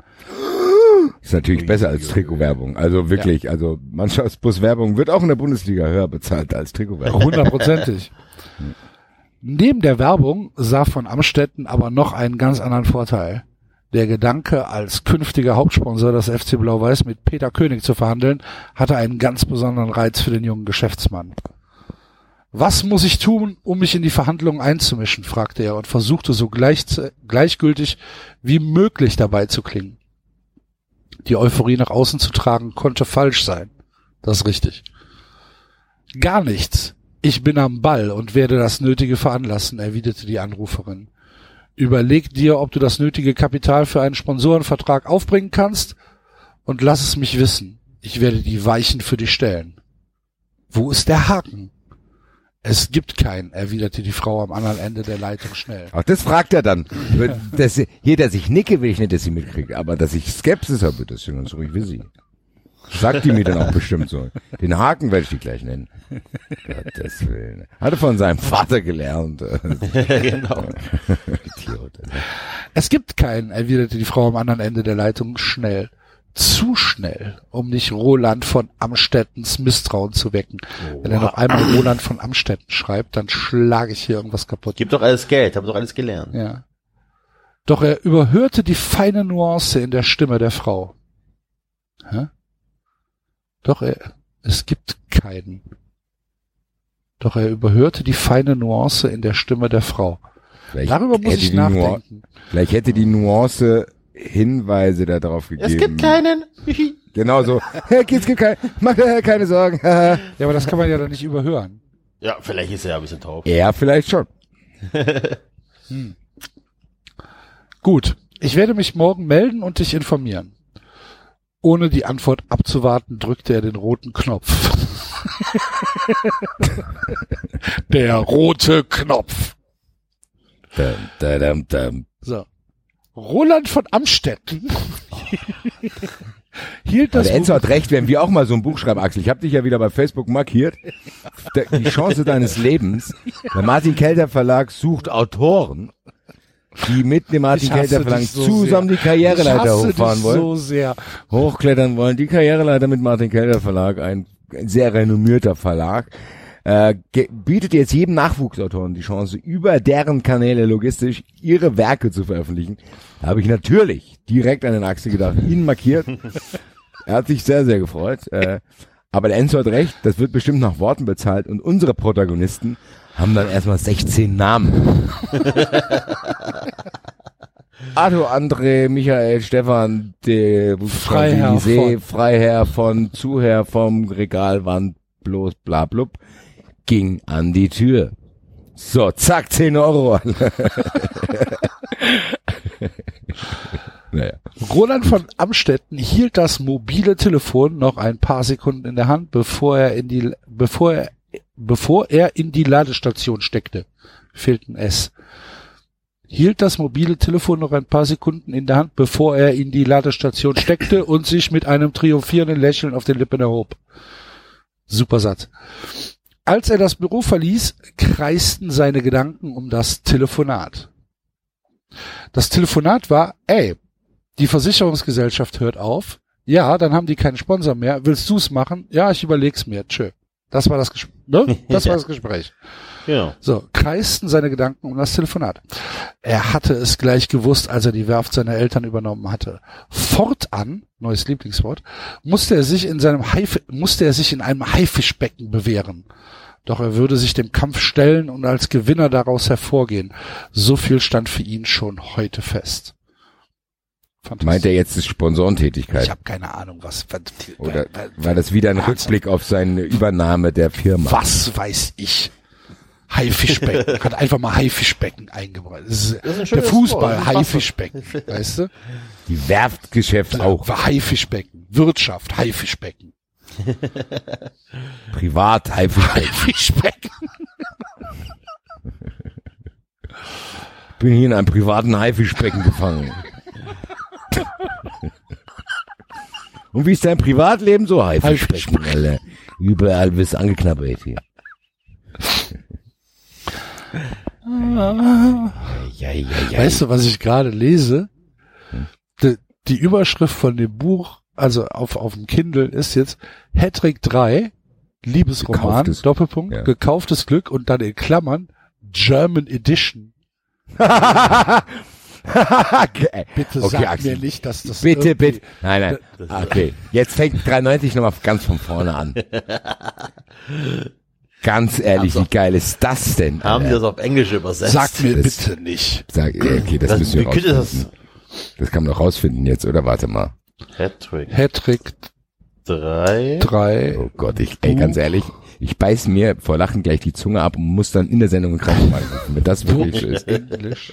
Ist natürlich besser als Trikotwerbung. Also wirklich, also Mannschaftsbuswerbung wird auch in der Bundesliga höher bezahlt als Trikotwerbung. Hundertprozentig. Neben der Werbung sah von Amstetten aber noch einen ganz anderen Vorteil. Der Gedanke, als künftiger Hauptsponsor des FC Blau-Weiß mit Peter König zu verhandeln, hatte einen ganz besonderen Reiz für den jungen Geschäftsmann. Was muss ich tun, um mich in die Verhandlungen einzumischen? fragte er und versuchte so gleich, gleichgültig wie möglich dabei zu klingen. Die Euphorie nach außen zu tragen konnte falsch sein. Das ist richtig. Gar nichts. Ich bin am Ball und werde das Nötige veranlassen, erwiderte die Anruferin. Überleg dir, ob du das nötige Kapital für einen Sponsorenvertrag aufbringen kannst und lass es mich wissen. Ich werde die Weichen für dich stellen. Wo ist der Haken? Es gibt keinen, erwiderte die Frau am anderen Ende der Leitung schnell. Auch das fragt er dann. Das, hier, dass ich nicke, will ich nicht, dass sie mitkriege. Aber dass ich Skepsis habe, das ist ganz ruhig wie sie. Sagt die mir dann auch bestimmt so. Den Haken werde ich die gleich nennen. Gottes Willen. Hatte von seinem Vater gelernt. genau. Idiot. Es gibt keinen, erwiderte die Frau am anderen Ende der Leitung schnell. Zu schnell, um nicht Roland von Amstettens Misstrauen zu wecken. Wenn er noch einmal Roland von Amstetten schreibt, dann schlage ich hier irgendwas kaputt. Gib doch alles Geld, hab doch alles gelernt. Ja. Doch er überhörte die feine Nuance in der Stimme der Frau. Hä? Doch er, es gibt keinen. Doch er überhörte die feine Nuance in der Stimme der Frau. Vielleicht Darüber muss hätte ich die Nuance- nachdenken. Vielleicht hätte die Nuance Hinweise darauf gegeben. Es gibt keinen. Genau so. Kids, gibt keinen. Mach dir keine Sorgen. Ja, aber das kann man ja dann nicht überhören. ja, vielleicht ist er ja ein bisschen taub. ja, vielleicht schon. Gut. Ich werde mich morgen melden und dich informieren. Ohne die Antwort abzuwarten, drückte er den roten Knopf. Der rote Knopf. Dum, dum, dum. So. Roland von Amstetten hielt Aber das der Enzo hat recht, wenn wir auch mal so ein Buch schreiben, Axel. Ich habe dich ja wieder bei Facebook markiert. Die Chance deines Lebens. Der Martin Kelter Verlag sucht Autoren, die mit dem Martin Kelter Verlag dich so zusammen sehr. die Karriereleiter hochfahren wollen. so sehr. hochklettern wollen. Die Karriereleiter mit Martin Kelter Verlag, ein, ein sehr renommierter Verlag, äh, bietet jetzt jedem Nachwuchsautoren die Chance, über deren Kanäle logistisch ihre Werke zu veröffentlichen. Da habe ich natürlich direkt an den Axel gedacht, ihn markiert. er hat sich sehr, sehr gefreut. Äh, aber der Enzo hat recht, das wird bestimmt nach Worten bezahlt und unsere Protagonisten haben dann erstmal 16 Namen. Arthur, André, Michael, Stefan, der Freiherr See, von- Freiherr von Zuherr vom Regalwand, bloß bla blub, ging an die Tür. So, zack, 10 Euro. naja. Roland von Amstetten hielt das mobile Telefon noch ein paar Sekunden in der Hand, bevor er in die, bevor er, bevor er in die Ladestation steckte. Fehlt ein S. Hielt das mobile Telefon noch ein paar Sekunden in der Hand, bevor er in die Ladestation steckte und sich mit einem triumphierenden Lächeln auf den Lippen erhob. Super Satz. Als er das Büro verließ, kreisten seine Gedanken um das Telefonat. Das Telefonat war, ey, die Versicherungsgesellschaft hört auf. Ja, dann haben die keinen Sponsor mehr. Willst du's machen? Ja, ich überleg's mir. Tschö. Das war das Gespräch. Ne? Das war das Gespräch. Genau. So, kreisten seine Gedanken um das Telefonat. Er hatte es gleich gewusst, als er die Werft seiner Eltern übernommen hatte. Fortan, neues Lieblingswort, musste er sich in seinem Haif musste er sich in einem Haifischbecken bewähren. Doch er würde sich dem Kampf stellen und als Gewinner daraus hervorgehen. So viel stand für ihn schon heute fest. Fantastisch. Meint er jetzt ist Sponsorentätigkeit? Ich habe keine Ahnung, was. was Oder war das wieder ein Rückblick auf seine Übernahme der Firma? Was weiß ich? Haifischbecken. Hat einfach mal Haifischbecken eingebaut. Das ist, Das ist ein der Fußball, Haifischbecken. Weißt du? Die Werftgeschäft auch. Haifischbecken. Wirtschaft, Haifischbecken. Privat, Haifischbecken. Haifischbecken. Bin hier in einem privaten Haifischbecken gefangen. Und wie ist dein Privatleben so? Haifischbecken, Alter. Überall wirst du angeknabbert hier. Ja, ja, ja. Weißt du, was ich gerade lese? Die, die Überschrift von dem Buch, also auf, auf dem Kindle, ist jetzt Hattrick 3, Liebesroman, Gekauftes- Doppelpunkt, ja. gekauftes Glück und dann in Klammern German Edition. okay. Bitte Okay, sag Axel. mir nicht, dass das Bitte, bitte. Nein, nein. Okay. Jetzt fängt 93 nochmal ganz von vorne an. Ganz ehrlich, wie geil ist das denn? Haben die Alter? das auf Englisch übersetzt? Sag mir Das- bitte nicht. Sag, okay, das, das, müssen wir rausfinden. das? Das kann man doch rausfinden jetzt, oder? Warte mal. Hattrick Hattrick 3. 3. Oh Gott, ich, ey, ganz ehrlich, ich beiß mir vor Lachen gleich die Zunge ab und muss dann in der Sendung einen Krankenwagen rufen, wenn das wirklich so ist. Englisch.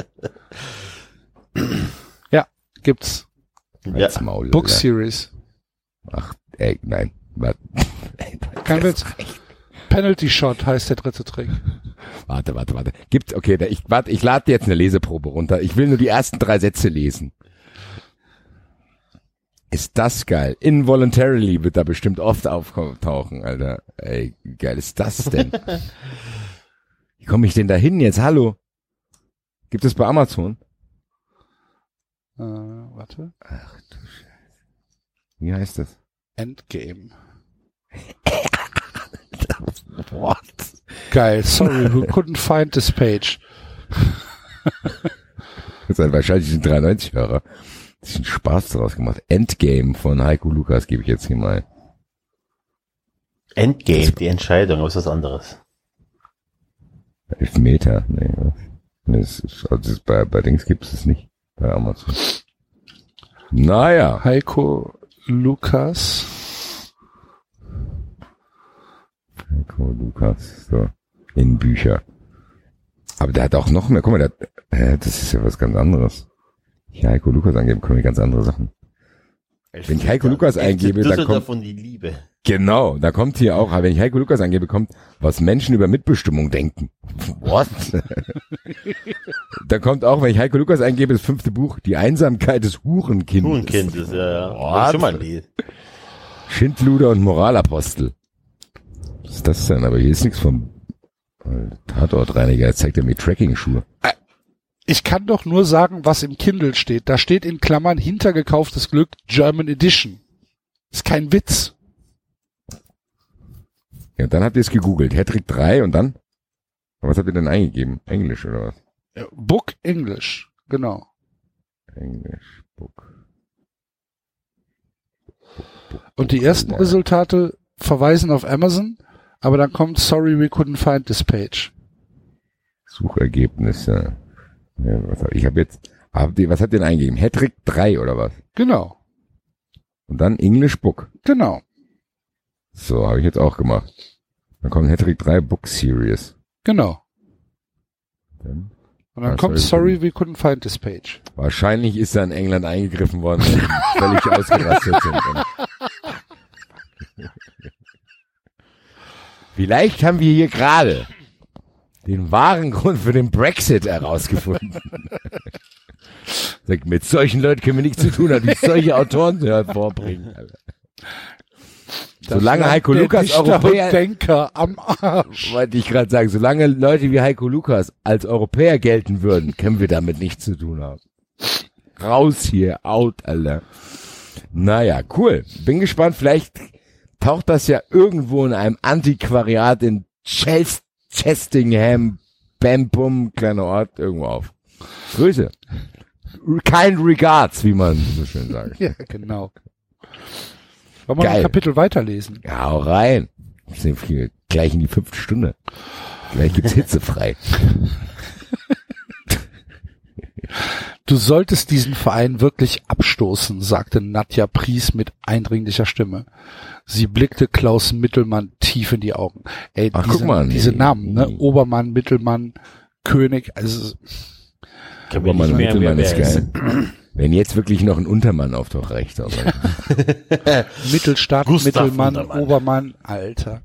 Ja, gibt's. Ja. Maul, Book Alter. Series. Ach, ey, nein. Kein Witz. Penalty Shot heißt der dritte Trick. warte, warte. warte. Gibt, okay, da, ich, warte, ich lade jetzt eine Leseprobe runter. Ich will nur die ersten drei Sätze lesen. Ist das geil? Involuntarily wird da bestimmt oft auftauchen, Alter. Ey, wie geil ist das denn? Wie komme ich denn da hin jetzt? Hallo? Gibt es bei Amazon? Äh, warte. Wie heißt das? Endgame. What? Geil. Sorry, we couldn't find this page. Das sind wahrscheinlich die 93-Hörer. sich einen Spaß daraus gemacht. Endgame von Heiko Lukas gebe ich jetzt hier mal. Endgame, die Entscheidung, aber ist was anderes. Elfmeter. Nee, das ist, also das ist bei, bei Dings gibt es es nicht. Bei Amazon. Naja. Heiko Lukas. Heiko Lukas. So. In Bücher. Aber der hat auch noch mehr. Guck mal, der, hat- äh, das ist ja was ganz anderes. ich Heiko Lukas angebe, kommen hier ganz andere Sachen. Wenn ich Heiko Lukas eingebe, dann kommt, und die Liebe. genau, da kommt hier auch, wenn ich Heiko Lukas eingebe, kommt, was Menschen über Mitbestimmung denken. What? da kommt auch, wenn ich Heiko Lukas eingebe, das fünfte Buch, die Einsamkeit des Hurenkindes. Hurenkind ist ja, ja. Ich Schon mal. Schindluder und Moralapostel. Was ist das denn? Aber hier ist nichts vom Tatortreiniger. Jetzt zeigt er mir Tracking-Schuhe. Ich kann doch nur sagen, was im Kindle steht. Da steht in Klammern hintergekauftes Glück German Edition. Ist kein Witz. Ja, dann habt ihr es gegoogelt. Hattrick 3 und dann? Was habt ihr denn eingegeben? Englisch oder was? Ja, Book English. Genau. Englisch, Book. Und die ersten Ja. Resultate verweisen auf Amazon, aber dann kommt Sorry we couldn't find this page. Suchergebnisse. Ja, was hab, ich habe jetzt, ihr, was habt ihr denn eingegeben? Hattrick 3 oder was? Genau. Und dann English Book. Genau. So, habe ich jetzt auch gemacht. Dann kommt Hattrick 3 Book Series. Genau. Dann Und dann kommt sorry. We couldn't find this page. Wahrscheinlich ist da in England eingegriffen worden, weil die völlig ausgerastet sind. Und Vielleicht haben wir hier gerade den wahren Grund für den Brexit herausgefunden. Sag, mit solchen Leuten können wir nichts zu tun haben, die solche Autoren hervorbringen. Solange Heiko Lukas Europäer, Denker am Arsch. wollte ich gerade sagen, solange Leute wie Heiko Lukas als Europäer gelten würden, können wir damit nichts zu tun haben. Raus hier, out, Alter. Naja, cool. Bin gespannt, vielleicht taucht das ja irgendwo in einem Antiquariat in Chels Chestingham, Bambum, kleiner Ort, irgendwo auf. Grüße. Kein Regards, wie man so schön sagt. Ja, genau. Wollen wir Geil. ein Kapitel weiterlesen? Ja, hau rein. Wir sind viel- gleich in die fünfte Stunde. Gleich gibt's hitzefrei. Du solltest diesen Verein wirklich abstoßen, sagte Nadja Pries mit eindringlicher Stimme. Sie blickte Klaus Mittelmann tief in die Augen. Ey, Ach, diese, guck mal, nee. diese Namen, ne? Obermann, Mittelmann, König, also mehr, wer, Mittelmann wer ist geil. Wenn jetzt wirklich noch ein Untermann auftaucht, reicht aber. Mittelstadt, Gustav Mittelmann, Untermann. Obermann, Alter.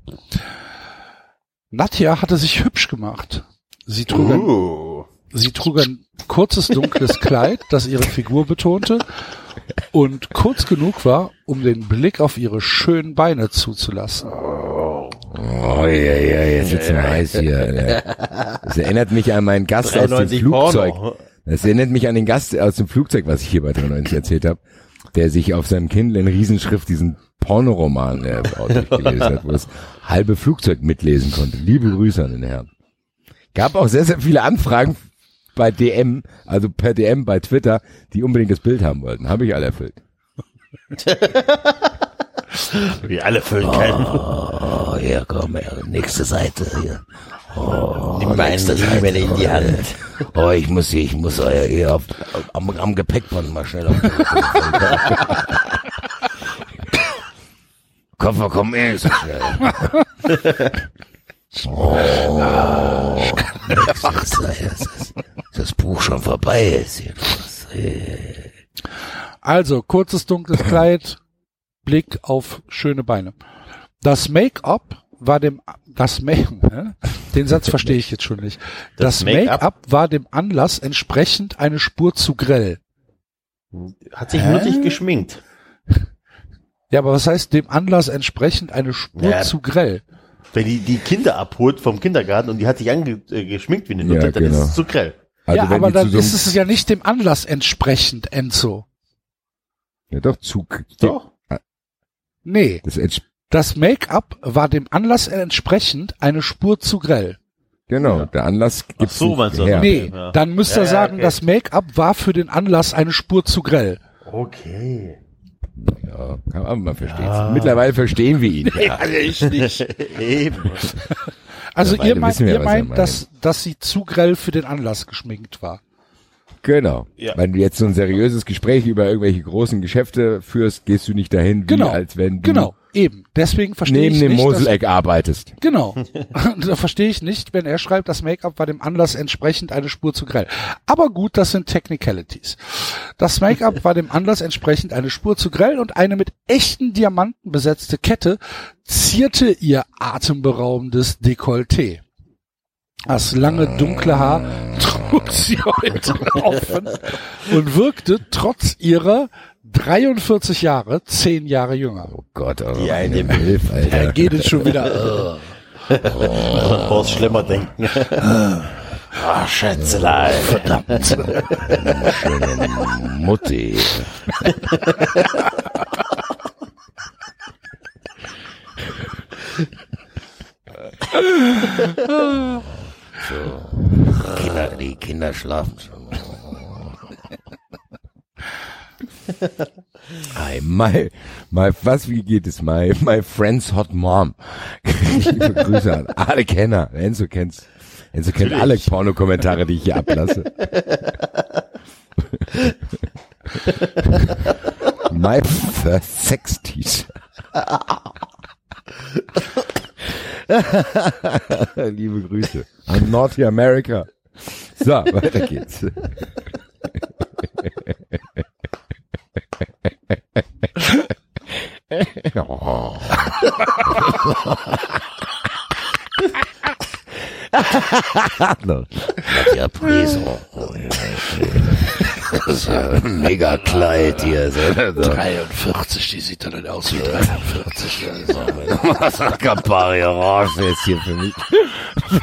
Nadja hatte sich hübsch gemacht. Sie trug, ein, Uh. Sie trug ein kurzes dunkles Kleid, das ihre Figur betonte und kurz genug war, um den Blick auf ihre schönen Beine zuzulassen. Oh, ja, ja, jetzt wird's mir heiß hier. Das erinnert mich an meinen Gast aus dem 93 Flugzeug. Porno. Das erinnert mich an den Gast aus dem Flugzeug, was ich hier bei 93 erzählt habe, der sich auf seinem Kindle in Riesenschrift diesen Pornoroman äh, gelesen hat, wo das halbe Flugzeug mitlesen konnte. Liebe Grüße an den Herrn. Gab auch sehr, sehr viele Anfragen bei DM, also per DM bei Twitter, die unbedingt das Bild haben wollten. Habe ich alle erfüllt. Wir alle füllen kennen. Oh, hier, komm, nächste Seite hier. Nimm mal einen Riemen in die Hand. Oh, ich muss hier, ich muss euer hier auf, am, am Gepäckband mal schnell auf. Koffer, komm her, so schnell. Oh, das, ist, das, das Buch schon vorbei ist. Also, kurzes dunkles Kleid, Blick auf schöne Beine. Das Make-up war dem, das Make, den Satz verstehe ich jetzt schon nicht. Das, Das Make-up? War dem Anlass entsprechend eine Spur zu grell. Hat sich wirklich geschminkt. Ja, aber was heißt dem Anlass entsprechend eine Spur Ja. zu grell? Wenn die die Kinder abholt vom Kindergarten und die hat sich ange, äh, wie eine Nutte, Ja, dann genau. ist es zu grell. Also ja, aber dann zu so ist es ja nicht dem Anlass entsprechend, Enzo. ja doch Zug. Doch. Nee, Das das Make-up war dem Anlass entsprechend eine Spur zu grell. genau, der Anlass gibt's so, nicht her. Nee, ja. dann müsst ihr Ja, ja, sagen, okay. das Make-up war für den Anlass eine Spur zu grell. Okay. Ja, kann man mal verstehen. Ja. Mittlerweile verstehen wir ihn. Ja. ich nicht. Eben. Also ihr meint, ihr meint, meint. dass, dass sie zu grell für den Anlass geschminkt war. Genau. Ja. Wenn du jetzt so ein seriöses Gespräch über irgendwelche großen Geschäfte führst, gehst du nicht dahin, wie Genau. als wenn du Genau. Eben. Deswegen verstehe neben ich dem nicht, dass, Moseleck arbeitest. Genau. da verstehe ich nicht, wenn er schreibt, das Make-up war dem Anlass entsprechend eine Spur zu grell. Aber gut, das sind Technicalities. Das Make-up war dem Anlass entsprechend eine Spur zu grell und eine mit echten Diamanten besetzte Kette zierte ihr atemberaubendes Dekolleté. Das lange dunkle Haar trug sie heute offen und wirkte trotz ihrer 43 Jahre, 10 Jahre jünger. Oh Gott, oh, Die eine Hilf, Da Alter. geht es schon wieder. äh. Horst Schlemmer denken. Ah, Schätzelein. Verdammt. Schöne Mutti. Kinder, die Kinder schlafen schon. Hi, my, my, was, wie geht es? My, my friend's hot mom. Liebe Grüße an alle Kenner. Enzo kennt's. Enzo kennt alle Pornokommentare, die ich hier ablasse. my first sex teacher. Liebe Grüße an North America. So, weiter geht's. Oh. no. Ja, Prison. Das ist ja ein mega Kleid hier. So. 43, die sieht dann aus wie 43. Was hat Campari Orange jetzt hier für mich?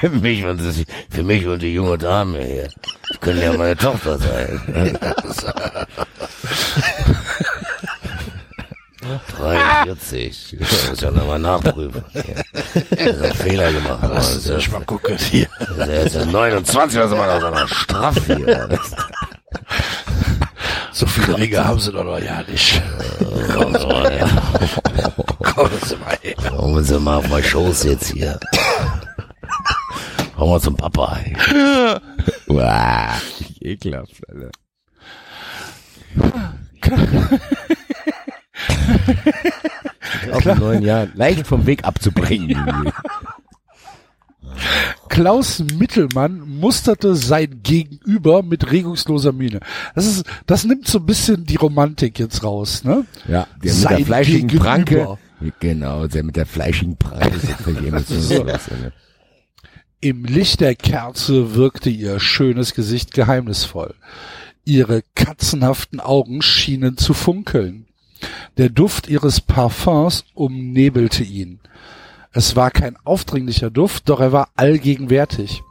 Für mich und, das, für mich und die junge Dame hier. Das könnte ja meine Tochter sein. 43. Ich muss ja nochmal nachprüfen. Das ist ein Fehler gemacht. Lass uns erst mal gucken hier. Der ist ja 29, was man aus einer Strafe hier. Das So viele Ringe haben sie doch noch ja nicht. kommt so, ja. Kommen Sie mal her. Kommen Sie mal auf meinen Schoß jetzt hier. Kommen wir zum Papa. Uah, ekelhaft, Alter. Auf dem neuen Jahr leicht vom Weg abzubringen. Klaus Mittelmann musterte sein Gegenüber mit regungsloser Miene. Das ist, das nimmt so ein bisschen die Romantik jetzt raus, ne? Ja, der mit Sein der fleischigen Gegenüber. Pranke. Genau, der mit der fleischigen Pranke. Das ist völlig emotionslos, Alter. Im Licht der Kerze wirkte ihr schönes Gesicht geheimnisvoll. Ihre katzenhaften Augen schienen zu funkeln. Der Duft ihres Parfums umnebelte ihn. Es war kein aufdringlicher Duft, doch er war allgegenwärtig.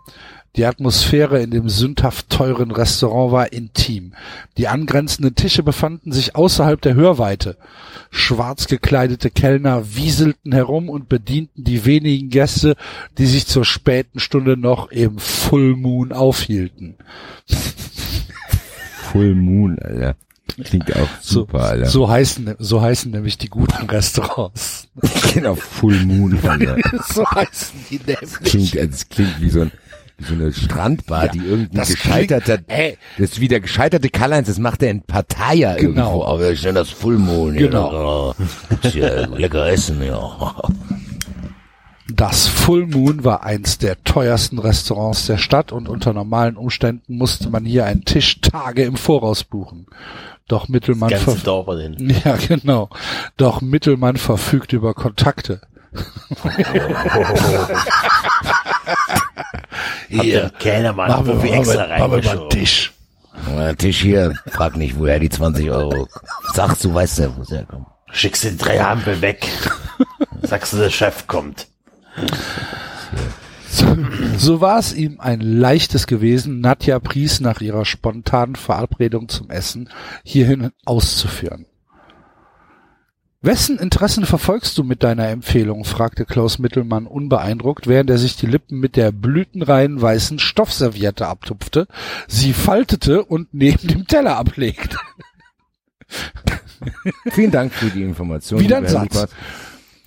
Die Atmosphäre in dem sündhaft teuren Restaurant war intim. Die angrenzenden Tische befanden sich außerhalb der Hörweite. Schwarz gekleidete Kellner wieselten herum und bedienten die wenigen Gäste, die sich zur späten Stunde noch im Full Moon aufhielten. Full Moon, Alter. Klingt auch super, so, Alter. so heißen, so heißen nämlich die guten Restaurants. Genau, Full Moon, Alter. so heißen die Das nämlich. klingt, das klingt wie so ein, wie so eine Strandbar, Ja, die irgendwie das gescheiterter, klingt- das ist wie der gescheiterte Karl-Heinz, das macht er in Pattaya Genau. irgendwo. Aber wir stellen das Full Moon. Genau. Gibt's hier lecker Essen, ja. Das Full Moon war eins der teuersten Restaurants der Stadt und unter normalen Umständen musste man hier einen Tisch Tage im Voraus buchen. Doch Mittelmann, Ganze Dorf hin. ja genau. Doch Mittelmann verfügt über Kontakte. Hier, Kellnermann, machen wir, wir machen extra wir, machen wir mal. Tisch. Tisch hier, frag nicht, woher die 20 Euro. Sagst du, weißt ja, wo es herkommt. Schickst die drei Ampel weg. Sagst du, der Chef kommt. So war es ihm ein leichtes gewesen, Nadja Pries nach ihrer spontanen Verabredung zum Essen hierhin auszuführen. Wessen Interessen verfolgst du mit deiner Empfehlung? fragte Klaus Mittelmann unbeeindruckt, während er sich die Lippen mit der blütenreinen weißen Stoffserviette abtupfte, sie faltete und neben dem Teller ablegte. Vielen Dank für die Information. Wieder ein Satz.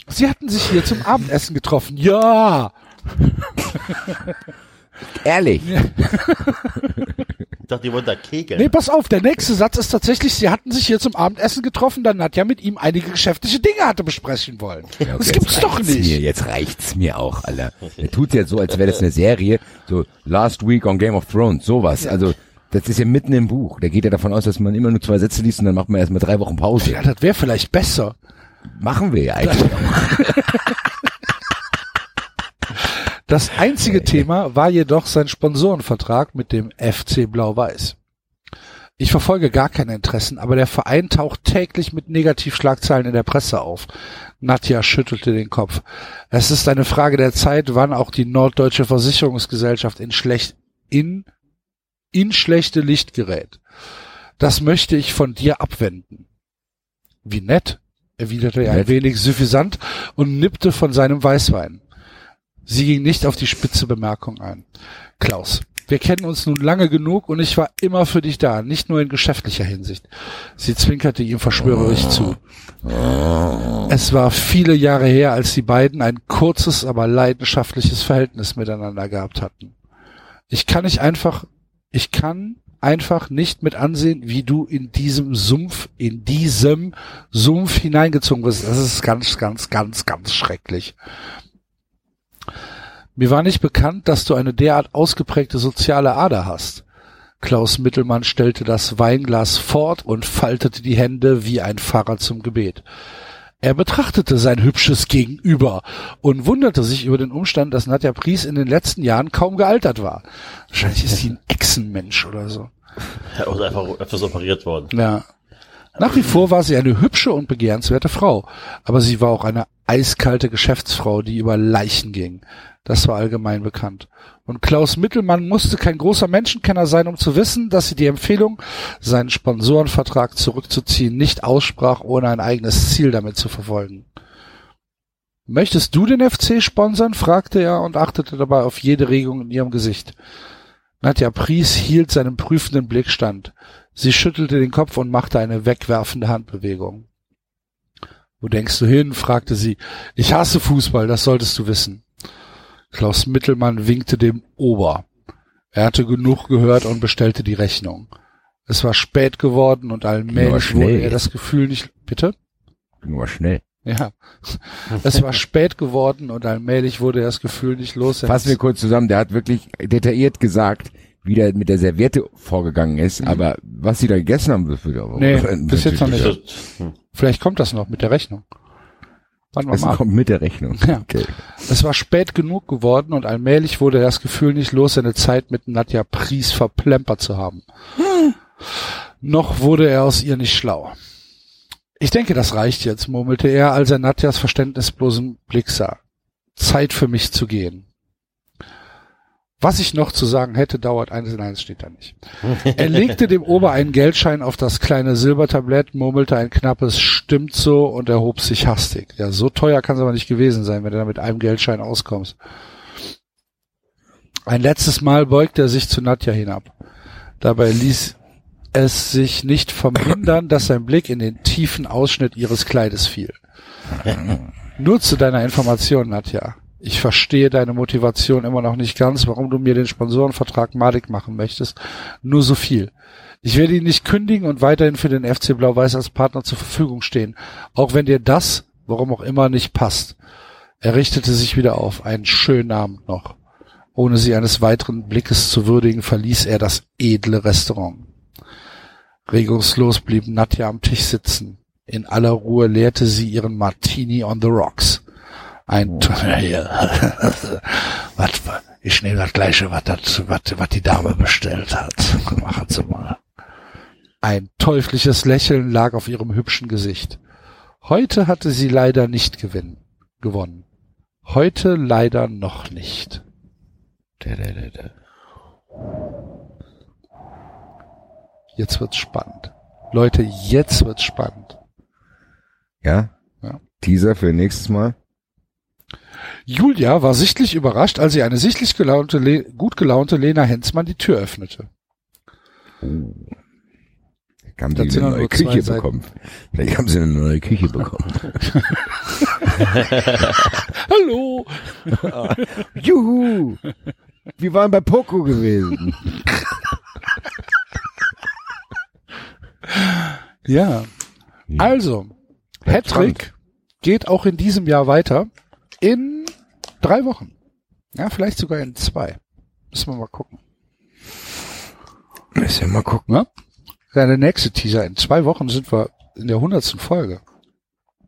Sie hatten sich hier zum Abendessen getroffen. Ja! Ehrlich. dachte, die wollen da kegeln. Nee, pass auf, der nächste Satz ist tatsächlich, sie hatten sich hier zum Abendessen getroffen, dann hat ja mit ihm einige geschäftliche Dinge hatte besprechen wollen. Ja, okay, das gibt's doch nicht. Mir, jetzt reicht's mir auch, Alter. Er tut jetzt so, als wäre das eine Serie, so Last Week on Game of Thrones, sowas. Also, das ist ja mitten im Buch. Der geht ja davon aus, dass man immer nur zwei Sätze liest und dann macht man erstmal drei Wochen Pause. Ja, das wäre vielleicht besser. Machen wir ja eigentlich auch. Das einzige Thema war jedoch sein Sponsorenvertrag mit dem FC Blau-Weiß. Ich verfolge gar keine Interessen, aber der Verein taucht täglich mit Negativschlagzeilen in der Presse auf. Nadja schüttelte den Kopf. Es ist eine Frage der Zeit, wann auch die Norddeutsche Versicherungsgesellschaft in schlecht, in, in schlechte Licht gerät. Das möchte ich von dir abwenden. Wie nett, erwiderte er ein Nett. wenig suffisant und nippte von seinem Weißwein. Sie ging nicht auf die spitze Bemerkung ein. Klaus, wir kennen uns nun lange genug und ich war immer für dich da, nicht nur in geschäftlicher Hinsicht. Sie zwinkerte ihm verschwörerisch zu. Es war viele Jahre her, als die beiden ein kurzes, aber leidenschaftliches Verhältnis miteinander gehabt hatten. Ich kann nicht einfach, ich kann einfach nicht mit ansehen, wie du in diesem Sumpf, in diesem Sumpf hineingezogen wirst. Das ist ganz, ganz, ganz, ganz schrecklich. Mir war nicht bekannt, dass du eine derart ausgeprägte soziale Ader hast. Klaus Mittelmann stellte das Weinglas fort und faltete die Hände wie ein Pfarrer zum Gebet. Er betrachtete sein hübsches Gegenüber und wunderte sich über den Umstand, dass Nadja Pries in den letzten Jahren kaum gealtert war. Wahrscheinlich ist sie ein Echsenmensch oder so. Oder einfach öfters operiert worden. Ja. Nach wie vor war sie eine hübsche und begehrenswerte Frau, aber sie war auch eine eiskalte Geschäftsfrau, die über Leichen ging. Das war allgemein bekannt. Und Klaus Mittelmann musste kein großer Menschenkenner sein, um zu wissen, dass sie die Empfehlung, seinen Sponsorenvertrag zurückzuziehen, nicht aussprach, ohne ein eigenes Ziel damit zu verfolgen. Möchtest du den FC sponsern? fragte er und achtete dabei auf jede Regung in ihrem Gesicht. Nadja Pries hielt seinem prüfenden Blick stand. Sie schüttelte den Kopf und machte eine wegwerfende Handbewegung. Wo denkst du hin? fragte sie. Ich hasse Fußball, das solltest du wissen. Klaus Mittelmann winkte dem Ober. Er hatte genug gehört und bestellte die Rechnung. Es war spät geworden und allmählich wurde er das Gefühl nicht, bitte? Nur schnell. Ja. Es war spät geworden und allmählich wurde er das Gefühl nicht los. Fassen wir kurz zusammen, der hat wirklich detailliert gesagt, wie der mit der Serviette vorgegangen ist, aber was sie da gegessen haben, wird Mhm. Nee, bis jetzt noch nicht. Hm. Vielleicht kommt das noch mit der Rechnung. Warten ab. kommt mit der Rechnung. Ja. Okay. Es war spät genug geworden und allmählich wurde das Gefühl nicht los, seine Zeit mit Nadja Pries verplempert zu haben. Noch wurde er aus ihr nicht schlau. Ich denke, das reicht jetzt, murmelte er, als er Nadjas verständnislosen Blick sah. Zeit für mich zu gehen. Was ich noch zu sagen hätte, dauert eines, nein, es steht da nicht. Er legte dem Ober einen Geldschein auf das kleine Silbertablett, murmelte ein knappes Stimmt so und erhob sich hastig. Ja, so teuer kann es aber nicht gewesen sein, wenn du da mit einem Geldschein auskommst. Ein letztes Mal beugte er sich zu Nadja hinab. Dabei ließ es sich nicht verhindern, dass sein Blick in den tiefen Ausschnitt ihres Kleides fiel. Nur zu deiner Information, Nadja. Ich verstehe deine Motivation immer noch nicht ganz, warum du mir den Sponsorenvertrag madig machen möchtest. Nur so viel. Ich werde ihn nicht kündigen und weiterhin für den FC Blau-Weiß als Partner zur Verfügung stehen, auch wenn dir das, warum auch immer, nicht passt. Er richtete sich wieder auf. Einen schönen Abend noch. Ohne sie eines weiteren Blickes zu würdigen, verließ er das edle Restaurant. Regungslos blieb Nadja am Tisch sitzen. In aller Ruhe leerte sie ihren Martini on the Rocks. Ein was, ich nehme das gleiche, was, das, was, was die Dame bestellt hat. Machen Sie mal. Ein teuflisches Lächeln lag auf ihrem hübschen Gesicht. Heute hatte sie leider nicht gewinnen, gewonnen. Heute leider noch nicht. Jetzt wird's spannend. Leute, jetzt wird's spannend. Ja? Ja. Teaser für nächstes Mal. Julia war sichtlich überrascht, als sie eine sichtlich gelaunte, gut gelaunte Lena Hensmann die Tür öffnete. Haben Das sie eine neue Küche Seiten. bekommen. Vielleicht haben sie eine neue Küche bekommen. Hallo! Juhu! Wir waren bei Poco gewesen. Ja. Also, Hattrick geht auch in diesem Jahr weiter. In drei Wochen. Ja, vielleicht sogar in zwei. Müssen wir mal gucken. Müssen wir mal gucken. Ne? Ja, der nächste Teaser. In zwei Wochen sind wir in der hundertsten Folge.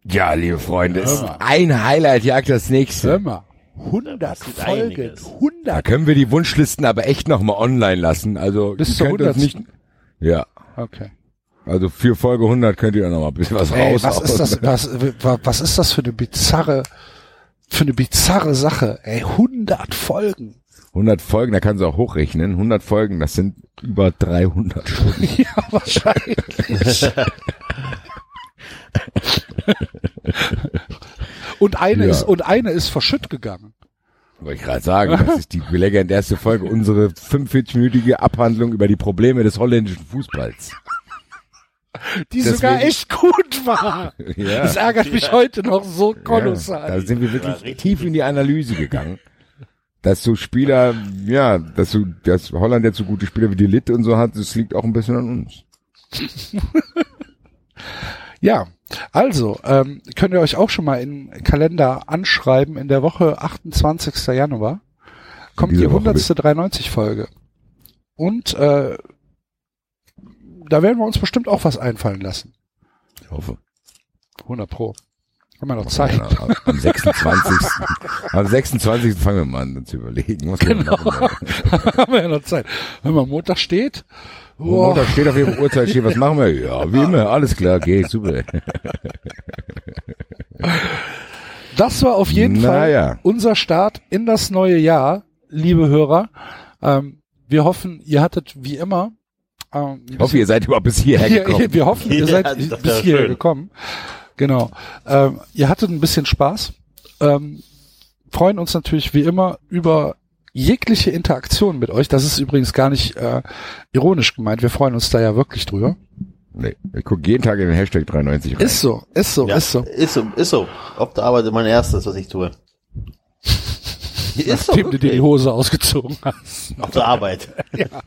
Ja, liebe Freunde, ist Hör ein Highlight jagt das Hör nächste. mal. 100 passiert Folgen. einiges. 100. Da können wir die Wunschlisten aber echt nochmal online lassen. Also, Bis zur könnt uns 100. nicht, ja. Okay. Also für Folge 100 könnt ihr dann noch mal ein bisschen was Ey, raus. was ist das, was, wa- was ist das für eine bizarre, für eine bizarre Sache? Ey, 100 Folgen. 100 Folgen, da kannst du auch hochrechnen. 100 Folgen, das sind über 300 Stunden. Ja, wahrscheinlich. und eine Ja. ist, und eine ist verschütt gegangen. Wollte ich gerade sagen, das ist die Legend erste Folge, unsere 45-minütige Abhandlung über die Probleme des holländischen Fußballs. Die Deswegen- sogar echt gut war. Ja. Das ärgert mich heute noch so kolossal. Ja, da sind wir wirklich tief in die Analyse gegangen. Dass so Spieler, ja, dass so, dass Holland jetzt so gute Spieler wie die Lit und so hat, das liegt auch ein bisschen an uns. Ja, also ähm, könnt ihr euch auch schon mal im Kalender anschreiben. In der Woche 28. Januar kommt Diese die Woche 193 Folge. Und äh, da werden wir uns bestimmt auch was einfallen lassen. Ich hoffe. 100 pro. Haben wir noch Zeit. Ja, am 26. am 26. fangen wir mal an, uns zu überlegen. Was wir Genau. machen. Haben wir ja noch Zeit. Wenn man Montag steht, boah, Montag steht auf ihrer Uhrzeit steht, was machen wir? Ja, wie immer, alles klar, geht, super. das war auf jeden Naja. Fall unser Start in das neue Jahr, liebe Hörer. Ähm, wir hoffen, ihr hattet wie immer ähm, Ich hoffe, ihr seid überhaupt bis hierher Ja, gekommen. wir hoffen, ihr Ja, seid das bis hierher schön. gekommen. Genau. Ähm, ihr hattet ein bisschen Spaß. Ähm, freuen uns natürlich wie immer über jegliche Interaktion mit euch. Das ist übrigens gar nicht äh, ironisch gemeint. Wir freuen uns da ja wirklich drüber. Nee, ich gucke jeden Tag in den Hashtag 93 rein. Ist so, ist so, Ja, ist so. Ist so, ist so. Auf der Arbeit mein erstes, was ich tue. Nachdem du dir die. Hose ausgezogen hast. Auf der Arbeit.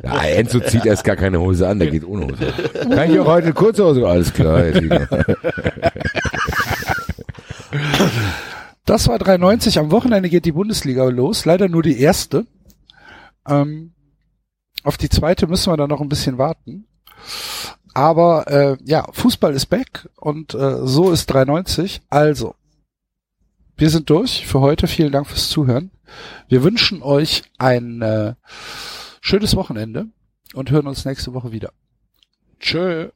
Ja, Enzo zieht erst gar keine Hose an, der geht ohne Hose. Kann ich auch heute eine kurze Hose? Alles klar. Das war 3,90. Am Wochenende geht die Bundesliga los. Leider nur die erste. Ähm, auf die zweite müssen wir dann noch ein bisschen warten. Aber äh, ja, Fußball ist back und äh, so ist 3,90. Also, wir sind durch für heute. Vielen Dank fürs Zuhören. Wir wünschen euch ein äh, schönes Wochenende und hören uns nächste Woche wieder. Tschö.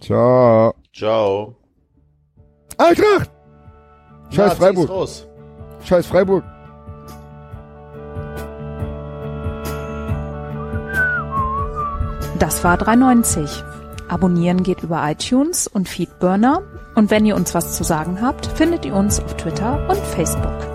Ciao. Ciao. Eintracht! Scheiß zieh's Freiburg. Raus. Scheiß Freiburg. Das war 390. Abonnieren geht über iTunes und Feedburner. Und wenn ihr uns was zu sagen habt, findet ihr uns auf Twitter und Facebook.